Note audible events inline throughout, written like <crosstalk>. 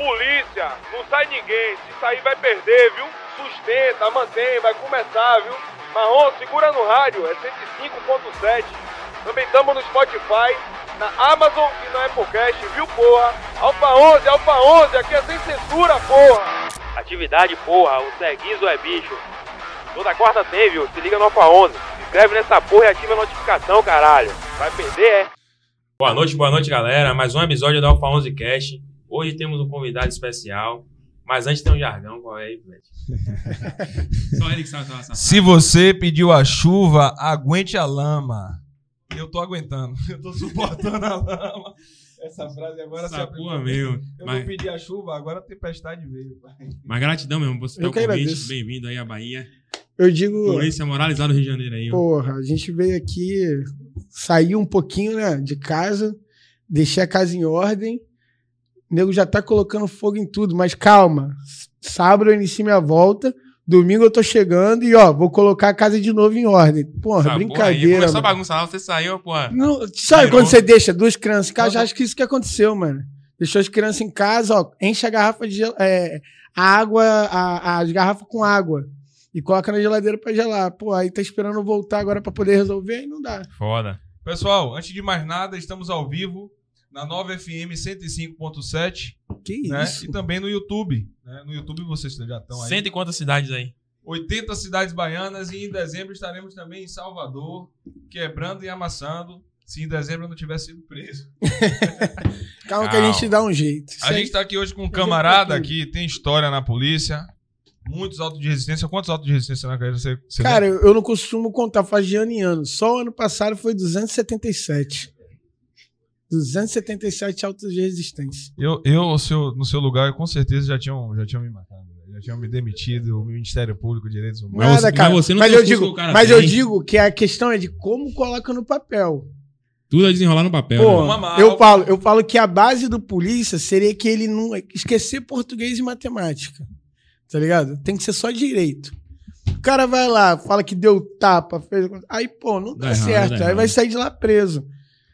Polícia, não sai ninguém. Se sair vai perder, viu? Sustenta, mantém, vai começar, viu? Marrom, segura no rádio, é 105.7. Também estamos no Spotify, na Amazon e na Applecast, viu, porra? Alfa 11, Alfa 11, aqui é sem censura, porra! Atividade, porra, o Serguizo é bicho. Toda quarta tem, viu? Se liga no Alfa 11. Se inscreve nessa porra e ativa a notificação, caralho. Vai perder, é? Boa noite, boa noite, galera. Mais um episódio do Alfa 11 Cast. Hoje temos um convidado especial. Mas antes tem um jargão, qual é aí, Fred? <laughs> Só ele que sabe essa Se você pediu a chuva, aguente a lama. E eu tô aguentando. <laughs> Eu tô suportando a lama. Essa frase agora se Essa aplicou. porra mesmo. Eu Mas, não pedi a chuva, agora a tempestade veio. pai. mas gratidão mesmo. Você tá o convite. Bem-vindo aí à Bahia. Eu digo, Polícia Moralizada do Rio de Janeiro aí, ó. porra, a gente veio aqui, saiu um pouquinho, né, de casa, deixei a casa em ordem. O nego já tá colocando fogo em tudo, mas calma. Sábado eu inicio minha volta, domingo eu tô chegando e, ó, vou colocar a casa de novo em ordem. Porra, porra aí, brincadeira. Começou a bagunça lá, você saiu, porra. Não, sabe Virou. quando você deixa duas crianças em casa? Já acho que isso que aconteceu, mano. Deixou as crianças em casa, ó, enche a garrafa de é, a água, a- as garrafas com água. E coloca na geladeira pra gelar. Pô, aí tá esperando voltar agora pra poder resolver e não dá. Foda. Pessoal, antes de mais nada, estamos ao vivo na Nova FM 105.7, Que né? isso? E também no YouTube. né? No YouTube vocês já estão aí. Cento e quantas cidades aí? 80 cidades baianas e em dezembro estaremos também em Salvador, quebrando e amassando, se em dezembro eu não tiver sido preso. <laughs> Calma que a Calma. gente dá um jeito. A aí- gente tá aqui hoje com um camarada tá aqui. que tem história na polícia, muitos autos de resistência. Quantos autos de resistência na carreira você, você Cara, eu eu não costumo contar, faz de ano em ano. Só o ano passado foi 277. 277 autos de resistência. Eu, eu no, seu, no seu lugar, com certeza já tinham, já tinham me matado. Já tinham me demitido, o Ministério Público, Direitos Humanos. Mas Nada, você- cara. mas você não mas eu digo, que o cara mas eu digo que a questão é de como coloca no papel. Tudo a desenrolar no papel. Pô, né? Eu falo, eu falo que a base do polícia seria que ele não esquecer português e matemática. Tá ligado? Tem que ser só direito. O cara vai lá, fala que deu tapa, fez. Aí, pô, não dá, Dá errado, certo. dá aí errado. vai sair de lá preso.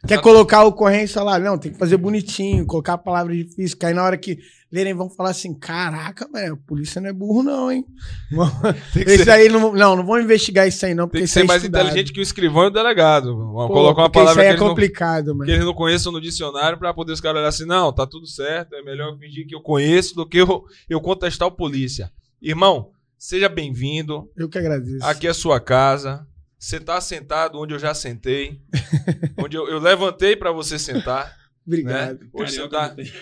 Quer colocar a ocorrência lá? Não, tem que fazer bonitinho, colocar a palavra difícil. Que aí na hora que lerem vão falar assim: caraca, velho, a polícia não é burro, não, hein? <laughs> Esse ser, aí não, não, não vão investigar isso aí, não, porque tem que isso ser é mais estudado. inteligente que o escrivão e o delegado. Vamos Pô, colocar uma palavra isso aí é eles, não, complicado, mano. que eles não conheçam no dicionário pra poder os caras olhar assim, não, tá tudo certo, é melhor eu fingir que eu conheço do que eu, eu contestar o polícia. Irmão, seja bem-vindo. Eu que agradeço. Aqui é a sua casa. Você tá sentado onde eu já sentei. <laughs> onde eu, eu levantei pra você sentar. Obrigado. Né? Hoje você Carioca tá. não tem.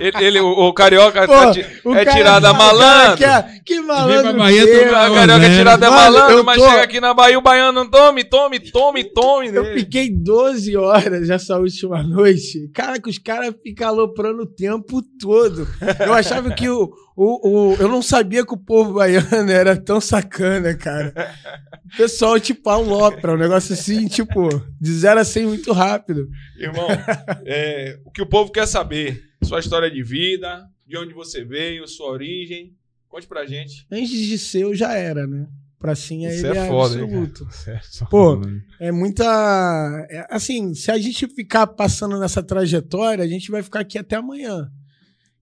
<laughs> Ele, ele- o, o carioca Pô, tá ti- O é cara- tirada o cara malandro. quer- Que malandro. pra Bahia, que é, O carioca é Zé. tirada é Mano, malandro, eu mas tô- chega aqui na Bahia o baiano tome, tome, tome, tome. Eu nele. fiquei 12 horas essa última noite. Cara, que os caras ficam aloprando o tempo todo. Eu achava que o, o, o- Eu não sabia que o povo baiano era tão sacana, cara. O pessoal, tipo, alopra. Um negócio assim, tipo, de 0 a 100 muito rápido. Irmão, é, o que o povo quer saber, sua história de vida, de onde você veio, sua origem. Conte pra gente. Antes de ser, eu já era, né? Pra sim, Isso ele é é, foda, hein, absoluto. Pô, é muita. é, assim, se a gente ficar passando nessa trajetória, a gente vai ficar aqui até amanhã.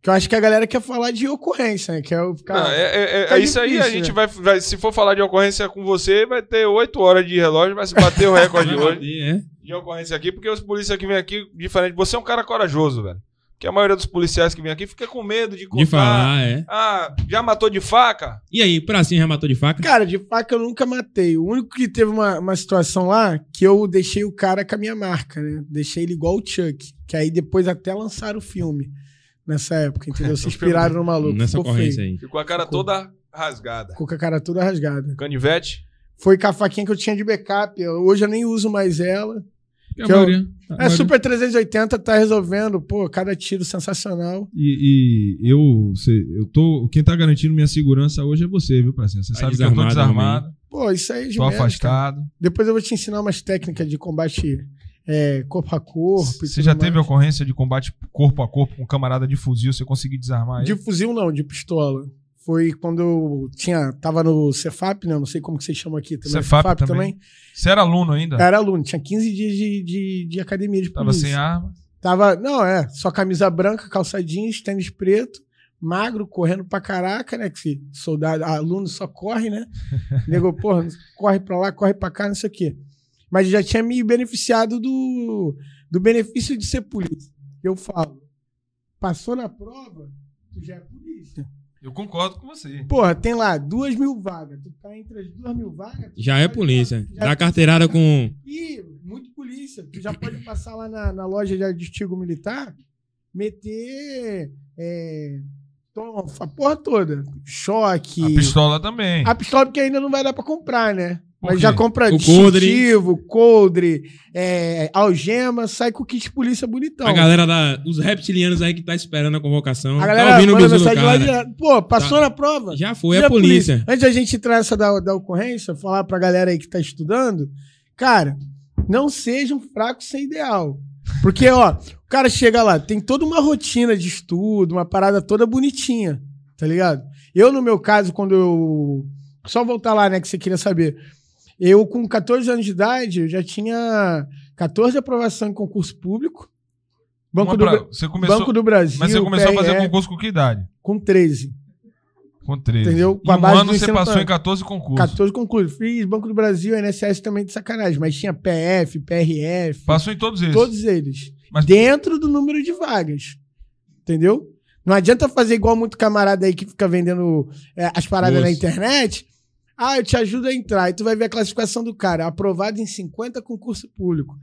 Que eu acho que a galera quer falar de ocorrência, né? Quer ficar. Não, é, é- é- tá é isso aí, a gente né? vai, vai- Se for falar de ocorrência com você, vai ter 8 horas de relógio, vai se bater o <laughs> recorde de hoje. É. de ocorrência aqui, porque os policiais que vêm aqui, diferente, você é um cara corajoso, velho. Porque a maioria dos policiais que vêm aqui fica com medo de contar. De falar, é. Ah, já matou de faca? E aí, pracinha já matou de faca? Cara, de faca eu nunca matei. O único que teve uma, uma situação lá que eu deixei o cara com a minha marca, né? Deixei ele igual o Chuck. Que aí depois até lançaram o filme nessa época, entendeu? <laughs> Se inspiraram no maluco. Nessa Ficou ocorrência feio. aí. Ficou a cara Ficou. toda rasgada. Ficou com a cara toda rasgada. Canivete? Foi com a faquinha que eu tinha de backup. Eu- Hoje eu nem uso mais ela. Que a Que eu- maioria- a É maioria- Super 380, tá resolvendo. Pô, cada tiro sensacional. E, e eu, cê- eu tô. Quem tá garantindo minha segurança hoje é você, viu, parceiro? Você Tá sabe que eu tô desarmado desarmado, Pô, isso aí é de tô cara. afastado. Depois eu vou te ensinar umas técnicas de combate é, corpo a corpo. Você já mais. teve ocorrência de combate corpo a corpo com um camarada de fuzil, você conseguiu desarmar ele? De fuzil não, de pistola. Foi quando eu tinha, tava no Cefap, né? Não sei como que vocês chamam aqui também. Cefap também. Você era aluno ainda? Era aluno, tinha 15 dias de, de, de academia de Tava polícia. sem arma? Tava, não, é, só camisa branca, calça jeans, tênis preto, magro, correndo pra caraca, né? Que soldado, aluno só corre, né? <laughs> Nego, porra, corre pra lá, corre pra cá, não sei o quê. Mas já tinha me beneficiado do, do benefício de ser polícia. Eu falo, passou na prova, tu já é polícia. Eu concordo com você. Porra, tem lá duas mil vagas. Tu tá entre as duas mil vagas. Já é polícia. já Dá é carteirada com. Ih, muito polícia. Tu já pode passar lá na, na loja de artigo militar, meter. É, tom- a porra toda. Choque. A pistola também. A pistola porque ainda não vai dar pra comprar, né? Mas já compra O distintivo, coldre, é, algema, sai com o kit polícia bonitão. A galera da, os reptilianos aí que tá esperando a convocação. A tá galera ouvindo o manda mensagem lá direto. Pô, passou Tá. na prova. Já foi, é polícia. Antes da gente entrar nessa da, da ocorrência, falar pra galera aí que tá estudando, cara, não seja um fraco sem ideal. Porque, ó, o cara chega lá, tem toda uma rotina de estudo, uma parada toda bonitinha, tá ligado? Eu, no meu caso, quando eu. Só voltar lá, né, que você queria saber. Eu, com 14 anos de idade, eu já tinha 14 aprovação em concurso público. Banco, do, pra- Bra- Você começou, Banco do Brasil. mas você começou a fazer PRE, concurso com que idade? com 13. Com 13. Entendeu? Com Em um ano do você passou em 14 concursos. 14 concursos. Fiz Banco do Brasil, INSS também de sacanagem, mas tinha PF, PRF, Passou em todos eles. todos eles. Mas- Dentro do número de vagas. Entendeu? Não adianta fazer igual muito camarada aí que fica vendendo é, as paradas na internet. Ah, eu te ajudo a entrar. E tu vai ver a classificação do cara. Aprovado em 50 concurso público.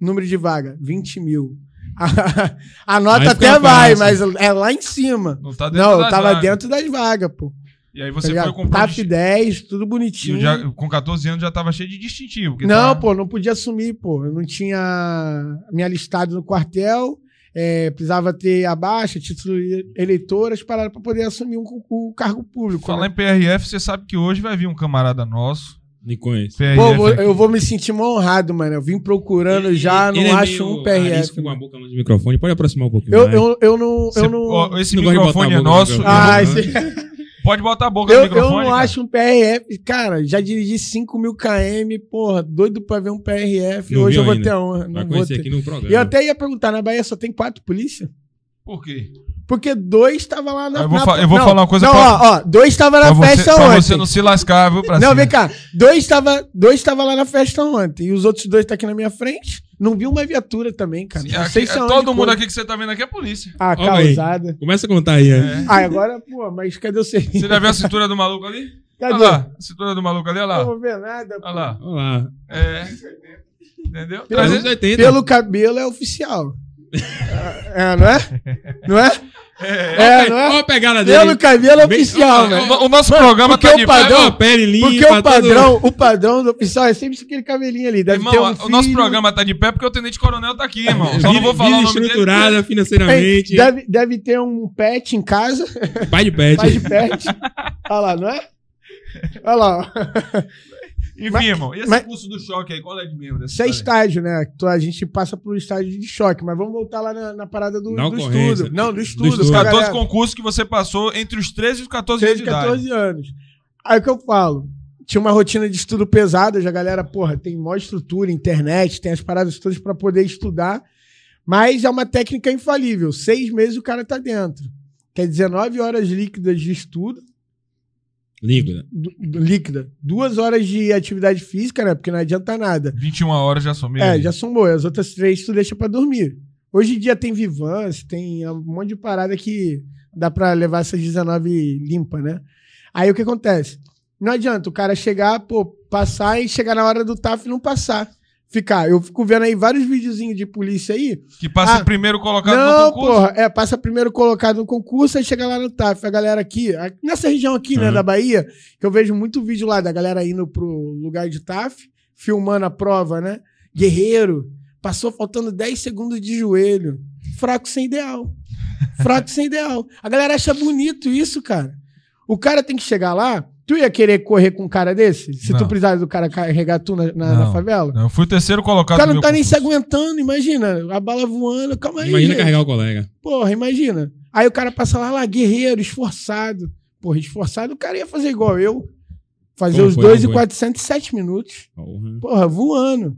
Número de vaga, 20 mil. <laughs> A, nota até vai, mas é lá em cima. Não tá dentro Não, eu tava vagas. dentro das vagas, pô. E aí Tá você foi ligado? comprar. TAP 10, tudo bonitinho. já, com 14 anos já tava cheio de distintivo. Não, pô, não podia assumir, pô. Eu não tinha me alistado no quartel, é, precisava ter a baixa, título eleitor, as paradas pra poder assumir um, o cargo público. Falar né? em PRF, você sabe que hoje vai vir um camarada nosso. Me conhece. PRF. Pô, eu vou- eu vou me sentir mal honrado, mano. Eu vim procurando já, não Ele é acho meio um PRF. com a boca longe do microfone. Pode aproximar um pouquinho Eu, eu, eu não. Eu não, ó, esse Não microfone é no nosso. ah, eu- esse- <laughs> Pode botar a boca eu, no eu microfone. não cara. acho um PRF. Cara, já dirigi 5 mil km, porra, doido pra ver um PRF. Não Hoje eu vou ainda. ter a honra. Vai Não vou conhecer ter. aqui no programa. Eu até ia perguntar, na Bahia só tem quatro polícia? Por quê? Porque dois estavam lá na Eu vou na- eu vou não, falar uma coisa Não, pra- ó, ó, dois estavam na você, festa pra ontem. você não se lascar, viu, pra Não, cima. vem cá. Dois estavam dois tava lá na festa ontem. E os outros dois tá aqui na minha frente. Não vi uma viatura também, cara. Sim, não aqui- sei se é todo mundo foi. aqui que você tá vendo aqui é polícia. Ah, aí. causada. Começa a contar aí. É. né? Ah, agora, pô, mas cadê o serviço? Você já viu a cintura do maluco ali? Cadê? Olha lá, a cintura do maluco ali, olha Não lá. vou ver nada. Olha lá. Olha lá. É. Entendeu? Pelo- 380. Pelo cabelo é oficial. É, não é? Não é? É. É, não é? Olha a pegada dele. Pelo cabelo é Bem- oficial, velho. O, o nosso Mano, programa porque tá o de padrão- pele limpa. Porque o tudo. padrão, o padrão do oficial é sempre aquele cabelinho ali. Deve Irmão, ter um o nosso filho. programa tá de pé porque o Tenente Coronel tá aqui, irmão. Só não vou falar o nome dele. estruturada <laughs> Ei, financeiramente. Deve, deve ter um pet em casa. Pai de pet. Pai de pet. Olha lá, não é? Olha lá. <laughs> Enfim, Mas- irmão. E esse mas- curso do choque aí? Qual é de mesmo? Isso é estágio, né? Então a gente passa por estágio de choque. Mas vamos voltar lá na, na parada do, do estudo. Não, do estudo. estudo. Os pra 14 galera. concursos que você passou entre os 13 e os 14 anos 13, de idade. 14 anos. Aí o que eu falo? Tinha uma rotina de estudo pesada, já a galera, porra, tem maior estrutura, internet, tem as paradas todas pra poder estudar, mas é uma técnica infalível. Seis meses o cara tá dentro. Quer dizer, nove horas líquidas de estudo, Líquida. líquida, duas horas de atividade física, né? Porque não adianta nada. 21 horas já somei. É, já somou. As outras três tu deixa pra dormir. Hoje em dia tem Vivance, tem um monte de parada que dá pra levar essas 19 limpa, né? Aí o que acontece? Não adianta o cara chegar, pô, passar e chegar na hora do TAF e não passar. Ficar. Eu fico vendo aí vários videozinhos de polícia aí. Que passa Ah, primeiro colocado não, no concurso. porra. É, passa primeiro colocado no concurso, aí chega lá no TAF. A galera aqui, nessa região aqui, né, Uhum. da Bahia, que eu vejo muito vídeo lá da galera indo pro lugar de TAF, filmando a prova, né? Guerreiro, passou faltando 10 segundos de joelho. Fraco sem ideal. Fraco sem ideal. A galera acha bonito isso, cara. O cara tem que chegar lá. Tu ia querer correr com um cara desse? Se tu Não. precisasse do cara carregar tu na, na- na favela? Não, eu fui o terceiro O colocado cara no não tá nem se aguentando, imagina. A bala voando, calma aí. Imagina gente. carregar o colega. Porra, imagina. Aí o cara passa lá, lá, guerreiro, esforçado. Porra, esforçado, o cara ia fazer igual eu. Fazer Como os foi, 2 como e foi? 407 minutos. Porra. Porra, voando.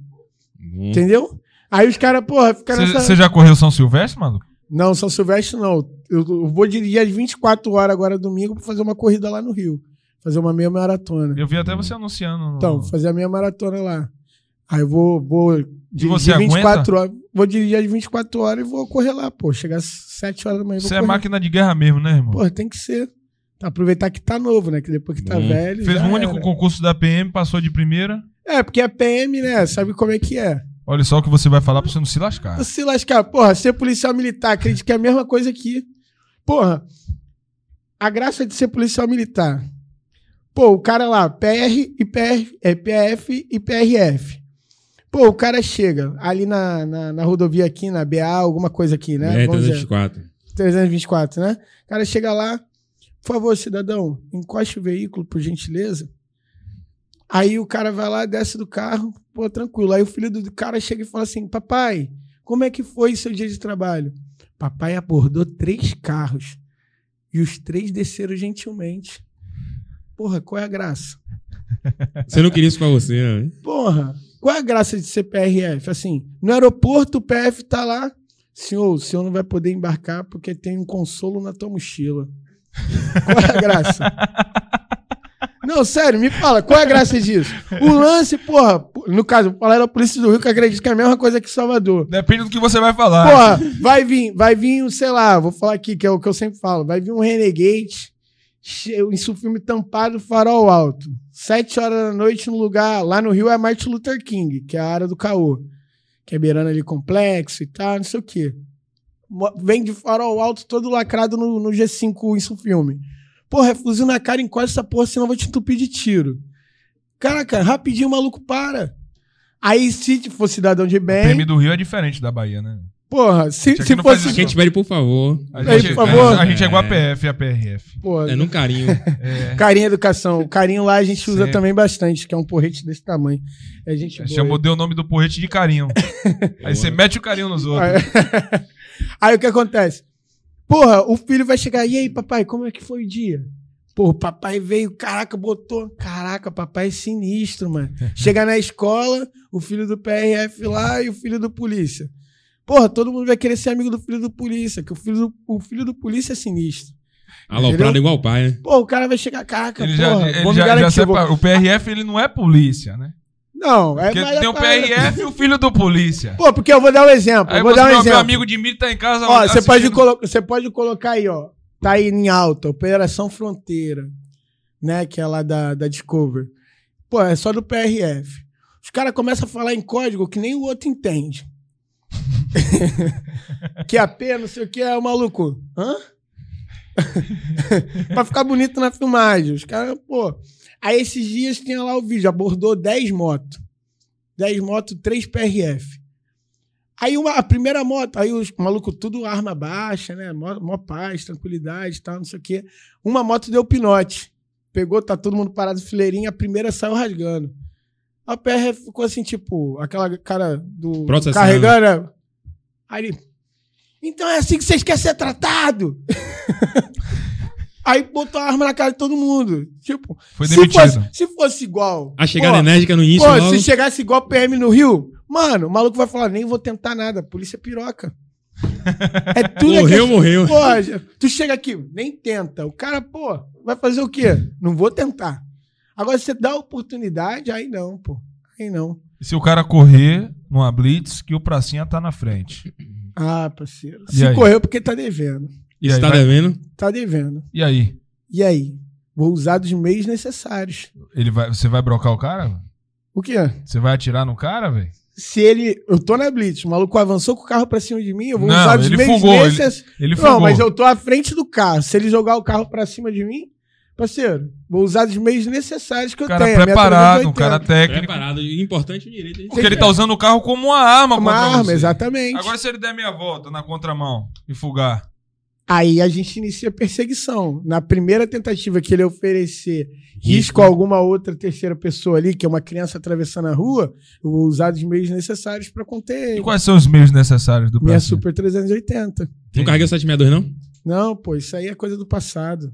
Bom. Entendeu? Aí os caras, porra, ficaram nessa... Você já correu São Silvestre, mano? Não, São Silvestre não. Eu, eu vou dirigir às 24 horas agora domingo pra fazer uma corrida lá no Rio. Fazer uma meia maratona. Eu vi até você anunciando. no- Então, fazer a meia maratona lá. Aí eu vou, vou dirigir você 24 horas. Vou dirigir às 24 horas e vou correr lá, pô. Chegar às 7 horas da manhã. Você é máquina de guerra mesmo, né, irmão? Pô, tem que ser. Aproveitar que tá novo, né? Que depois que tá Hum. velho. Fez um único era. concurso da PM, passou de primeira. É, porque é PM, né? Sabe como é que é? Olha só o que você vai falar pra você não se lascar. Se lascar, porra, ser policial militar, acredito que é a mesma coisa aqui. Porra, a graça de ser policial militar. Pô, o cara lá, PR e PR, é, PF e PRF. Pô, o cara chega ali na, na, na rodovia aqui, na BA, alguma coisa aqui, né? É, Vamos dizer, 304. 324, né? O cara chega lá, por favor, cidadão, encoste o veículo, por gentileza. Aí o cara vai lá, desce do carro, pô, tranquilo. Aí o filho do cara chega e fala assim: Papai, como é que foi seu dia de trabalho? Papai abordou três carros e os três desceram gentilmente. Porra, qual é a graça? <laughs> Você não queria isso pra você, né? Porra, qual é a graça de ser PRF? Assim, no aeroporto o PF tá lá. Senhor, o senhor não vai poder embarcar porque tem um consolo na tua mochila. Qual é a graça? <laughs> Não, sério, me fala, qual é a graça disso? O lance, porra, no caso, falar da Polícia do Rio, que acredito que é a mesma coisa que Salvador. Depende do que você vai falar. Porra, vai vir, vai vir, sei lá, vou falar aqui, que é o que eu sempre falo, vai vir um Renegade, isso filme tampado, farol alto. Sete horas da noite no lugar, lá no Rio é Martin Luther King, que é a área do caô. Que é beirando ali complexo e tal, não sei o quê. Vem de farol alto, todo lacrado no, no G5 isso filme. Porra, é fuzil na cara, encosta essa porra, senão eu vou te entupir de tiro. Caraca, rapidinho o maluco para. Aí, se for cidadão de O bem, PM do Rio é diferente da Bahia, né? Porra, se, se não faz fosse. A gente pede, por favor. A Aí, gente, por favor. a gente é igual a É. PF e a PRF. Porra, É num carinho. <laughs> É. Carinho educação. O carinho lá a gente usa também bastante, que é um porrete desse tamanho. É gente boa. Chamou, deu o nome do porrete de carinho. <laughs> Aí você mete o carinho nos outros. Aí, <laughs> aí o que acontece? Porra, o filho vai chegar, e aí, papai, como é que foi o dia? Pô, o papai veio, caraca, botou. Caraca, papai é sinistro, mano. Chega na escola, o filho do PRF lá e o filho do polícia. Porra, todo mundo vai querer ser amigo do filho do polícia, que o filho do, o filho do polícia é sinistro. Aloprado Entendeu? igual o pai, né? Pô, o cara vai chegar, caraca, Ele porra, já, ele vou me já, já garantir, vou- separa- O PRF ele não é polícia, né? Não, é Porque tem o PRF e o filho do polícia. Pô, porque eu vou dar um exemplo. Aí eu vou você, dar um exemplo. meu amigo de mim tá em casa. Ó, você pode, assistindo- você pode colocar aí, ó. Tá aí em alta, Operação Fronteira, né? Que é lá da, da Discover. Pô, é só do PRF. Os caras começam a falar em código que nem o outro entende. Que a P, não sei o que, é o maluco. Hã? <laughs> pra ficar bonito na filmagem. Os caras, pô. Aí esses dias tinha lá o vídeo, abordou 10 motos. 10 motos, 3 PRF. Aí uma, a primeira moto, aí os malucos tudo arma baixa, né? Mó, mó paz, tranquilidade e tal, não sei o quê. Uma moto deu pinote. Pegou, tá todo mundo parado fileirinha, a primeira saiu rasgando. A PR ficou assim, tipo, aquela cara do Processando. carregando. Aí ele, então é assim que vocês querem ser tratado? <laughs> Aí botou a arma na cara de todo mundo. Tipo, Foi se demitido. fosse, se fosse igual. A chegada pô, enérgica no início, Pô, logo. se chegasse igual PM no Rio, mano, o maluco vai falar, nem vou tentar nada, polícia é piroca. É <laughs> tudo Morreu, aqui- morreu. Pô, tu chega aqui, nem tenta. O cara, pô, vai fazer o quê? Não vou tentar. Agora, você dá oportunidade, aí não, pô. Aí não. Se o cara correr numa blitz, que o pracinha tá na frente. Ah, parceiro. E Se aí? correu porque tá devendo. E Você aí, tá vai- devendo? Tá devendo. E aí? E aí? Vou usar dos meios necessários. Ele vai, você vai brocar o cara? O quê? Você vai atirar no cara, velho? Se ele. Eu tô na Blitz, o maluco avançou com o carro pra cima de mim, eu vou Não, usar dos ele meios fugou, ele- necessários. Ele Não, mas eu tô à frente do carro. Se ele jogar o carro pra cima de mim, parceiro, vou usar os meios necessários que eu O cara tenho. a minha preparado, um 380. cara técnico. Preparado. E Importante o direito. Porque ele tá usando o carro como uma arma Uma arma, você. exatamente. Agora se ele der meia volta na contramão e fugar. Aí a gente inicia a perseguição. Na primeira tentativa que ele oferecer risco a alguma outra terceira pessoa ali, que é uma criança atravessando a rua, eu vou usar os meios necessários pra conter E ele. quais são os meios necessários do Minha? Super 380. Não carreguei o 762, não? Não, pô, isso aí é coisa do passado.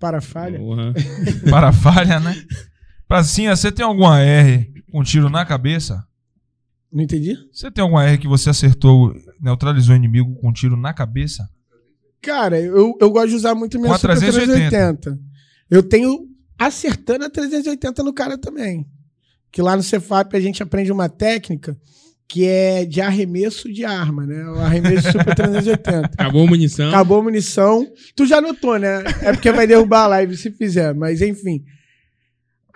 Para falha. Porra. <laughs> Para falha, né? Pracinha, você tem alguma R com tiro na cabeça? Não entendi? Você tem alguma R que você acertou, neutralizou o inimigo com um tiro na cabeça? Cara, eu, eu gosto de usar muito minha Com a Super 380. 380. Eu tenho acertando a 380 no cara também. Que lá no Cefap a gente aprende uma técnica que é de arremesso de arma, né? O arremesso Super 380. <laughs> Acabou a munição. Acabou a munição. Tu já notou, né? É porque vai derrubar a live se fizer, mas enfim.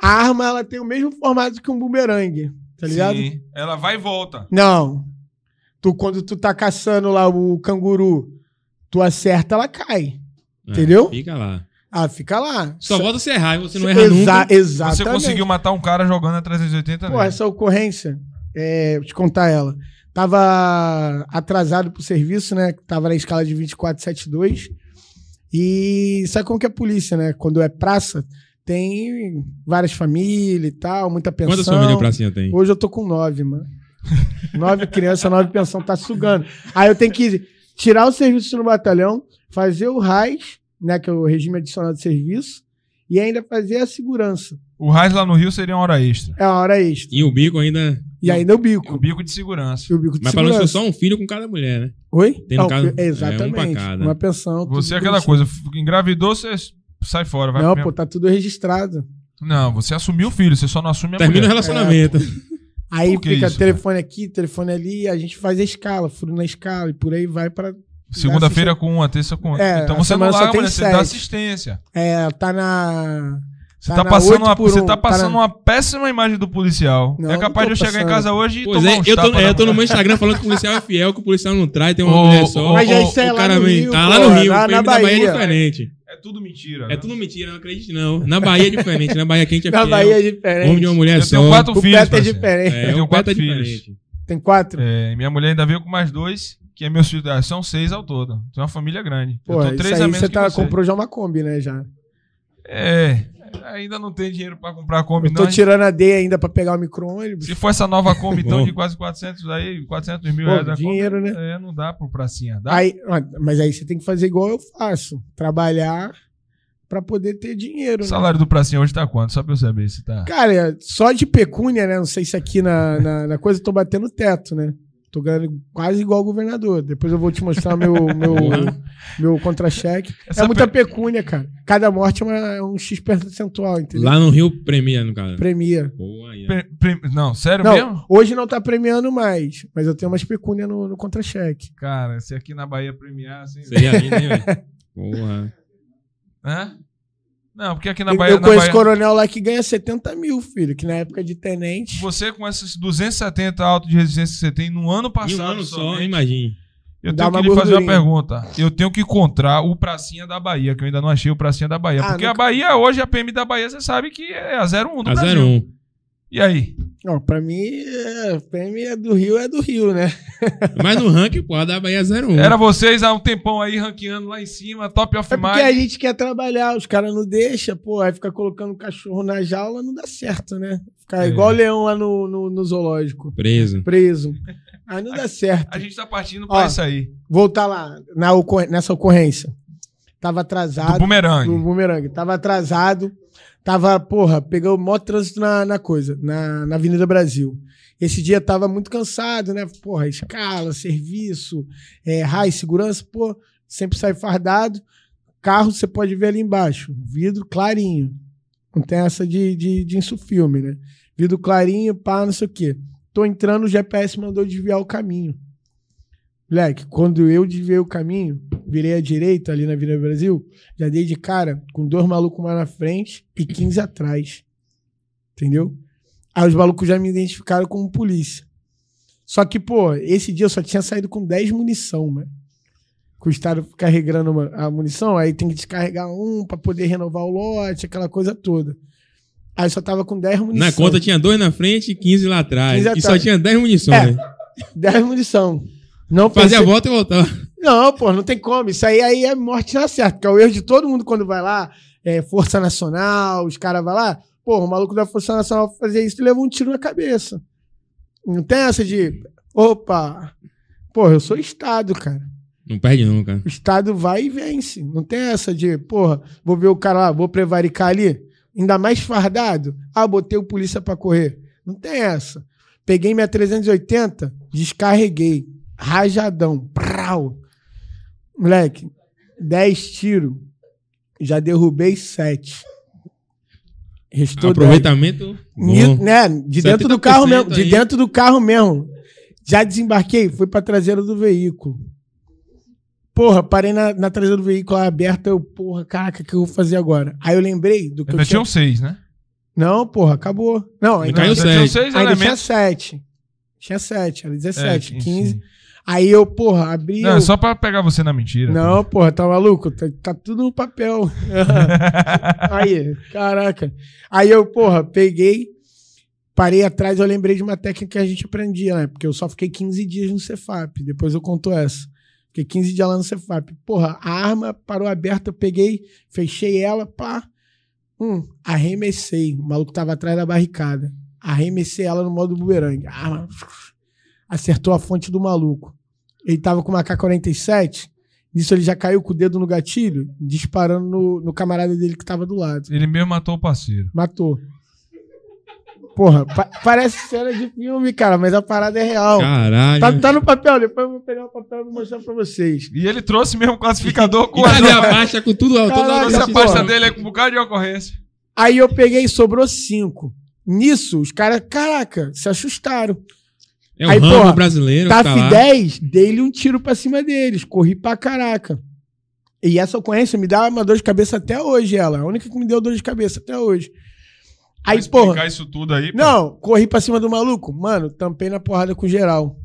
A arma ela tem o mesmo formato que um bumerangue, tá ligado? Sim. Ela vai e volta. Não. Tu, quando tu tá caçando lá o canguru, tu acerta, ela cai. É, entendeu? Fica lá. Ah, fica lá. Só volta se errar e você não erra Exa nunca. Exatamente. Você conseguiu matar um cara jogando a 380 Pô, nele. essa ocorrência, é, vou te contar ela. Tava atrasado pro serviço, né? Tava na escala de 2472. E sabe como que é a polícia, né? Quando é praça, tem várias famílias e tal, muita pensão. Quantas famílias pracinha tem? Hoje eu tô com nove, mano. Nove crianças, nove pensão, tá sugando. Aí eu tenho que tirar o serviço no batalhão, fazer o RAIS, né, que é o regime adicional de serviço, e ainda fazer a segurança. O Raiz lá no Rio seria uma hora extra. É uma hora extra. E o bico ainda. E ainda o bico. O bico de segurança. E o bico de Mas pelo menos foi segurança. só um filho com cada mulher, né? Oi? Tem no caso- fi- exatamente. é, um cada. Uma pensão. Você é aquela coisa, engravidou, você sai fora. Vai Não, pô, tá tudo registrado. Não, você assumiu o filho, você só não assume a Termina o mulher. relacionamento. Aí Por que fica isso, telefone aqui, telefone ali, a gente faz a escala, furo na escala, e por aí vai pra. Segunda-feira com uma, terça com outra. É, então você não larga, mulher, você dá assistência. É, tá na. Você tá, na passando, 8 uma, você um, tá passando na- uma péssima imagem do policial. Não, é capaz de eu chegar em passando. casa hoje e Pois tomar é, um eu tô, é, na eu tô no meu Instagram falando que o policial é fiel, que o policial não traz, tem uma Ô, mulher só. Mas já isso é o lá cara no vem- Rio, tá pô, lá no Rio, na, o na da Bahia é Bahia. diferente. É tudo mentira. É né? tudo mentira, não acredite não. Na Bahia é diferente, na Bahia quem é Na fiel. Bahia é diferente. Homem de uma mulher Eu só. tenho quatro O filhos. É diferente. É, Eu tenho o Beto é quatro filhos. diferente. Tem quatro? É, minha mulher ainda veio com mais dois, que é meus filhos. ah, São seis ao todo. Tem uma família grande. Pô, eu tô isso três aí a menos você que tá, você. comprou já uma Kombi, né? Já. É, ainda não tem dinheiro pra comprar a Kombi, Eu tô não. tirando a D ainda pra pegar o micro-ônibus. Se for essa nova Kombi, então, de quase 400 aí, 400 mil Pô, reais da dinheiro, Kombi, né? É, não dá pro pracinha. Dá? Aí, mas aí você tem que fazer igual eu faço. Trabalhar pra poder ter dinheiro, o né? salário do pracinha hoje tá quanto? Só pra eu saber se tá. Cara, só de pecúnia, né? Não sei se aqui na, na, na coisa eu tô batendo teto, né? Tô ganhando quase igual o governador. Depois eu vou te mostrar meu, <laughs> meu, meu contra-cheque. É muita pe- pecúnia, cara. Cada morte é, uma- é um X percentual, entendeu? Lá no Rio premia, no caso. Premia. Ó. Pre- pre- Não, sério Não, mesmo? hoje não tá premiando mais, mas eu tenho umas pecúnia no, no contra-cheque. Cara, se aqui na Bahia premiar, assim. Seria <laughs> lindo, hein, velho? Porra. Hã? Não, porque aqui na Eu- Bahia. eu conheço Bahia coronel lá que ganha 70 mil, filho, que na época de tenente. você com esses 270 autos de resistência que você tem no ano passado. um ano só, imagine. Eu Dá tenho que lhe fazer uma pergunta. Eu tenho que encontrar o pracinha da Bahia, que eu ainda não achei o pracinha da Bahia. Ah, porque a nunca- Bahia, hoje, a PM da Bahia, você sabe que é a 01 do A Brasil. 01. E aí? Não, pra mim, é, PM é do Rio, é do Rio, né? <laughs> Mas no ranking, pô, a da Bahia é 01. Era vocês há um tempão aí ranqueando lá em cima, top of É porque a mind. gente quer trabalhar, os caras não deixam, pô, aí fica colocando cachorro na jaula, não dá certo, né? Ficar É. igual o leão lá no, no, no zoológico, Preso. preso. Aí não dá certo. A gente tá partindo pra Ó, isso aí. Voltar lá, na ocor- nessa ocorrência. Tava Do atrasado. bumerangue. no bumerangue. Tava atrasado. Tava, porra, pegou o maior trânsito na, na coisa, na, na Avenida Brasil. Esse dia tava muito cansado, né? Porra, escala, serviço, é, raio, segurança, pô, sempre sai fardado. Carro você pode ver ali embaixo, vidro clarinho. Não tem essa de, de, de insufilme, né? Vidro clarinho, pá, não sei o quê. Tô entrando, o GPS mandou desviar o caminho. Moleque, quando eu desviei o caminho, virei à direita ali na Avenida Brasil, já dei de cara com dois malucos mais na frente e 15 atrás. Entendeu? Aí os malucos já me identificaram como polícia. Só que, pô, esse dia eu só tinha saído com 10 munição, mano. O Estado carregando uma- a munição, aí tem que descarregar um pra poder renovar o lote, aquela coisa toda. Aí só tava com 10 munição. Na conta tinha dois na frente e 15 lá atrás. 15 E só tinha 10 munições. É. né? 10 munição. Não Fazia a volta e voltava. Não, pô, não tem como. Isso aí, aí é morte na certa. Que é o erro de todo mundo quando vai lá. É, Força Nacional, os caras vão lá. Pô, o maluco da Força Nacional fazer isso e leva um tiro na cabeça. Não tem essa de. Opa! Pô, eu sou Estado, cara. Não perde nunca. O Estado vai e vence. Não tem essa de, porra, vou ver o cara lá, vou prevaricar ali. Ainda mais fardado. Ah, botei o polícia pra correr. Não tem essa. Peguei minha 380, descarreguei. Rajadão. Prau. Moleque, 10 tiros. Já derrubei 7. Restou 10. Aproveitamento. Bom. né, de dentro do carro 70% mesmo. De aí. dentro do carro mesmo. Já desembarquei, fui pra traseira do veículo. Porra, parei na, na traseira do veículo aberta. Eu, porra, caraca, o que eu vou fazer agora? Aí eu lembrei do que eu Ainda tinha. tinham seis, né? Não, porra, acabou. Não, ainda, Caiu Ainda sete. seis ainda tinha elementos. 7. Tinha 7, era 17, É, sim, 15. sim. Aí eu, porra, abri. Não, eu- é só pra pegar você na mentira. Não, porra, tá maluco? Tá, tá tudo no papel. <laughs> Aí, caraca. Aí eu, porra, peguei, parei atrás, eu lembrei de uma técnica que a gente aprendia, né? Porque eu só fiquei 15 dias no Cefap. Depois eu conto essa. Fiquei 15 dias lá no Cefap. Porra, a arma parou aberta, eu peguei, fechei ela, pá. Hum, arremessei. O maluco tava atrás da barricada. Arremessei ela no modo bumerangue. A arma acertou a fonte do maluco. Ele tava com uma K-47. Nisso ele já caiu com o dedo no gatilho, disparando no, no camarada dele que tava do lado. Ele mesmo matou o parceiro. Matou. Porra, pa- parece cena de filme, cara, mas a parada é real. Caralho. Tá, tá no papel, depois eu vou pegar o papel e vou mostrar pra vocês. E ele trouxe mesmo o classificador com a cadê a pasta com tudo? toda Caralho, a Porra. pasta dele aí com um bocado de ocorrência. Aí eu peguei e sobrou cinco. Nisso, os caras, caraca, se assustaram. É o Aí, porra, brasileiro TAF tá lá. 10, dei-lhe um tiro pra cima deles. Corri pra caraca. E essa ocorrência me dá uma dor de cabeça até hoje, ela. A única que me deu dor de cabeça até hoje. Aí, Vai porra. explicar isso tudo aí. pô. Não, corri pra cima do maluco. Mano, tampei na porrada com geral.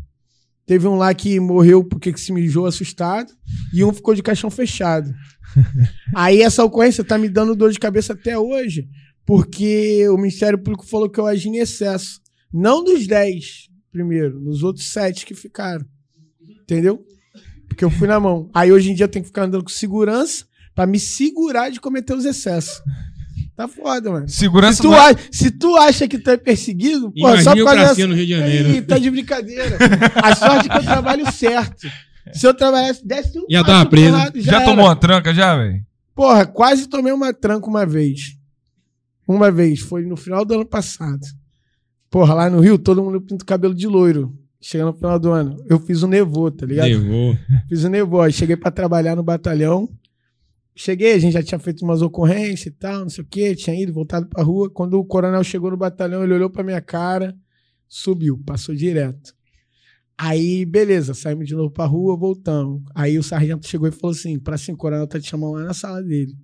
Teve um lá que morreu porque que se mijou assustado. E um ficou de caixão fechado. <laughs> Aí essa ocorrência tá me dando dor de cabeça até hoje. Porque o Ministério Público falou que eu agi em excesso. Não dos 10 primeiro, nos outros 7 que ficaram. Entendeu? Porque eu fui na mão. Aí hoje em dia eu tenho que ficar andando com segurança pra me segurar de cometer os excessos. Tá foda, mano. Segurança Se tu, não é- a- se tu acha que tu é perseguido, pô, só por causa dessa... no Rio de Janeiro. Ih, tá de brincadeira. A sorte é que eu trabalho certo. Se eu trabalhasse, desse um Ia pro preso. lado, Já, era. tomou uma tranca já, velho? Porra, quase tomei uma tranca uma vez. Uma vez, foi no final do ano passado. Porra, lá no Rio, todo mundo pinta o cabelo de loiro. Chegando no final do ano. Eu fiz um nevô, tá ligado? Levou. Fiz um nevô. Aí cheguei pra trabalhar no batalhão. Cheguei, a gente já tinha feito umas ocorrências e tal, não sei o quê. Tinha ido, voltado pra rua. Quando o coronel chegou no batalhão, ele olhou pra minha cara, subiu, passou direto. Aí, beleza, saímos de novo pra rua, voltamos. Aí o sargento chegou e falou assim: pra sim, o coronel tá te chamando lá na sala dele.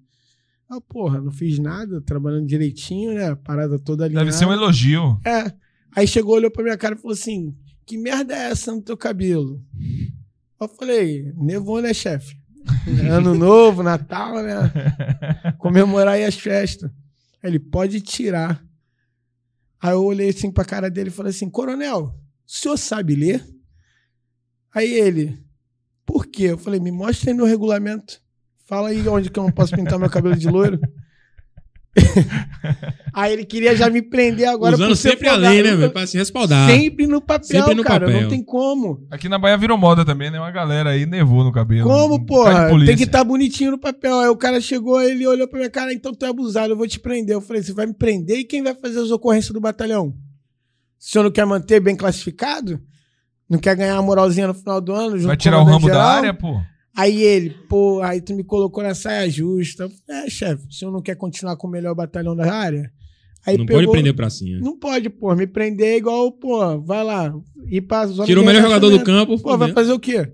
Ah, porra, não fiz nada, trabalhando direitinho, né? Parada toda ali. Deve ser um elogio. É. Aí chegou, olhou pra minha cara e falou assim: Que merda é essa no teu cabelo? Eu falei: Nevou, né, chefe? <laughs> Ano novo, Natal, né? <laughs> Comemorar aí as festas. Aí Ele pode tirar. Aí eu olhei assim pra cara dele e falei assim: Coronel, o senhor sabe ler? Aí ele: Por quê? Eu falei: Me mostra aí no regulamento. Fala aí onde que eu não posso pintar meu cabelo de loiro. <laughs> aí ele queria já me prender agora Usando sempre a lei, né, velho? Pra se respaldar. Sempre no papel, Sempre no cara. papel. Não tem como. Aqui na Bahia virou moda também, né? Uma galera aí nevou no cabelo. Como, porra? Tem que estar bonitinho no papel. Aí o cara chegou, ele olhou pra minha cara, então tu é abusado, eu vou te prender. Eu falei, você vai me prender e quem vai fazer as ocorrências do batalhão? O senhor não quer manter bem classificado? Não quer ganhar uma moralzinha no final do ano? junto Vai com tirar o ramo da geral? área, pô? Aí ele, pô, aí tu me colocou na saia justa. É, chefe, o senhor não quer continuar com o melhor batalhão da área? Aí Não pegou- pode prender pracinha. Não pode, pô. Me prender é igual, pô, vai lá. Ir pra zona Tirou o melhor jogador do campo. Pô, vai fazer o quê?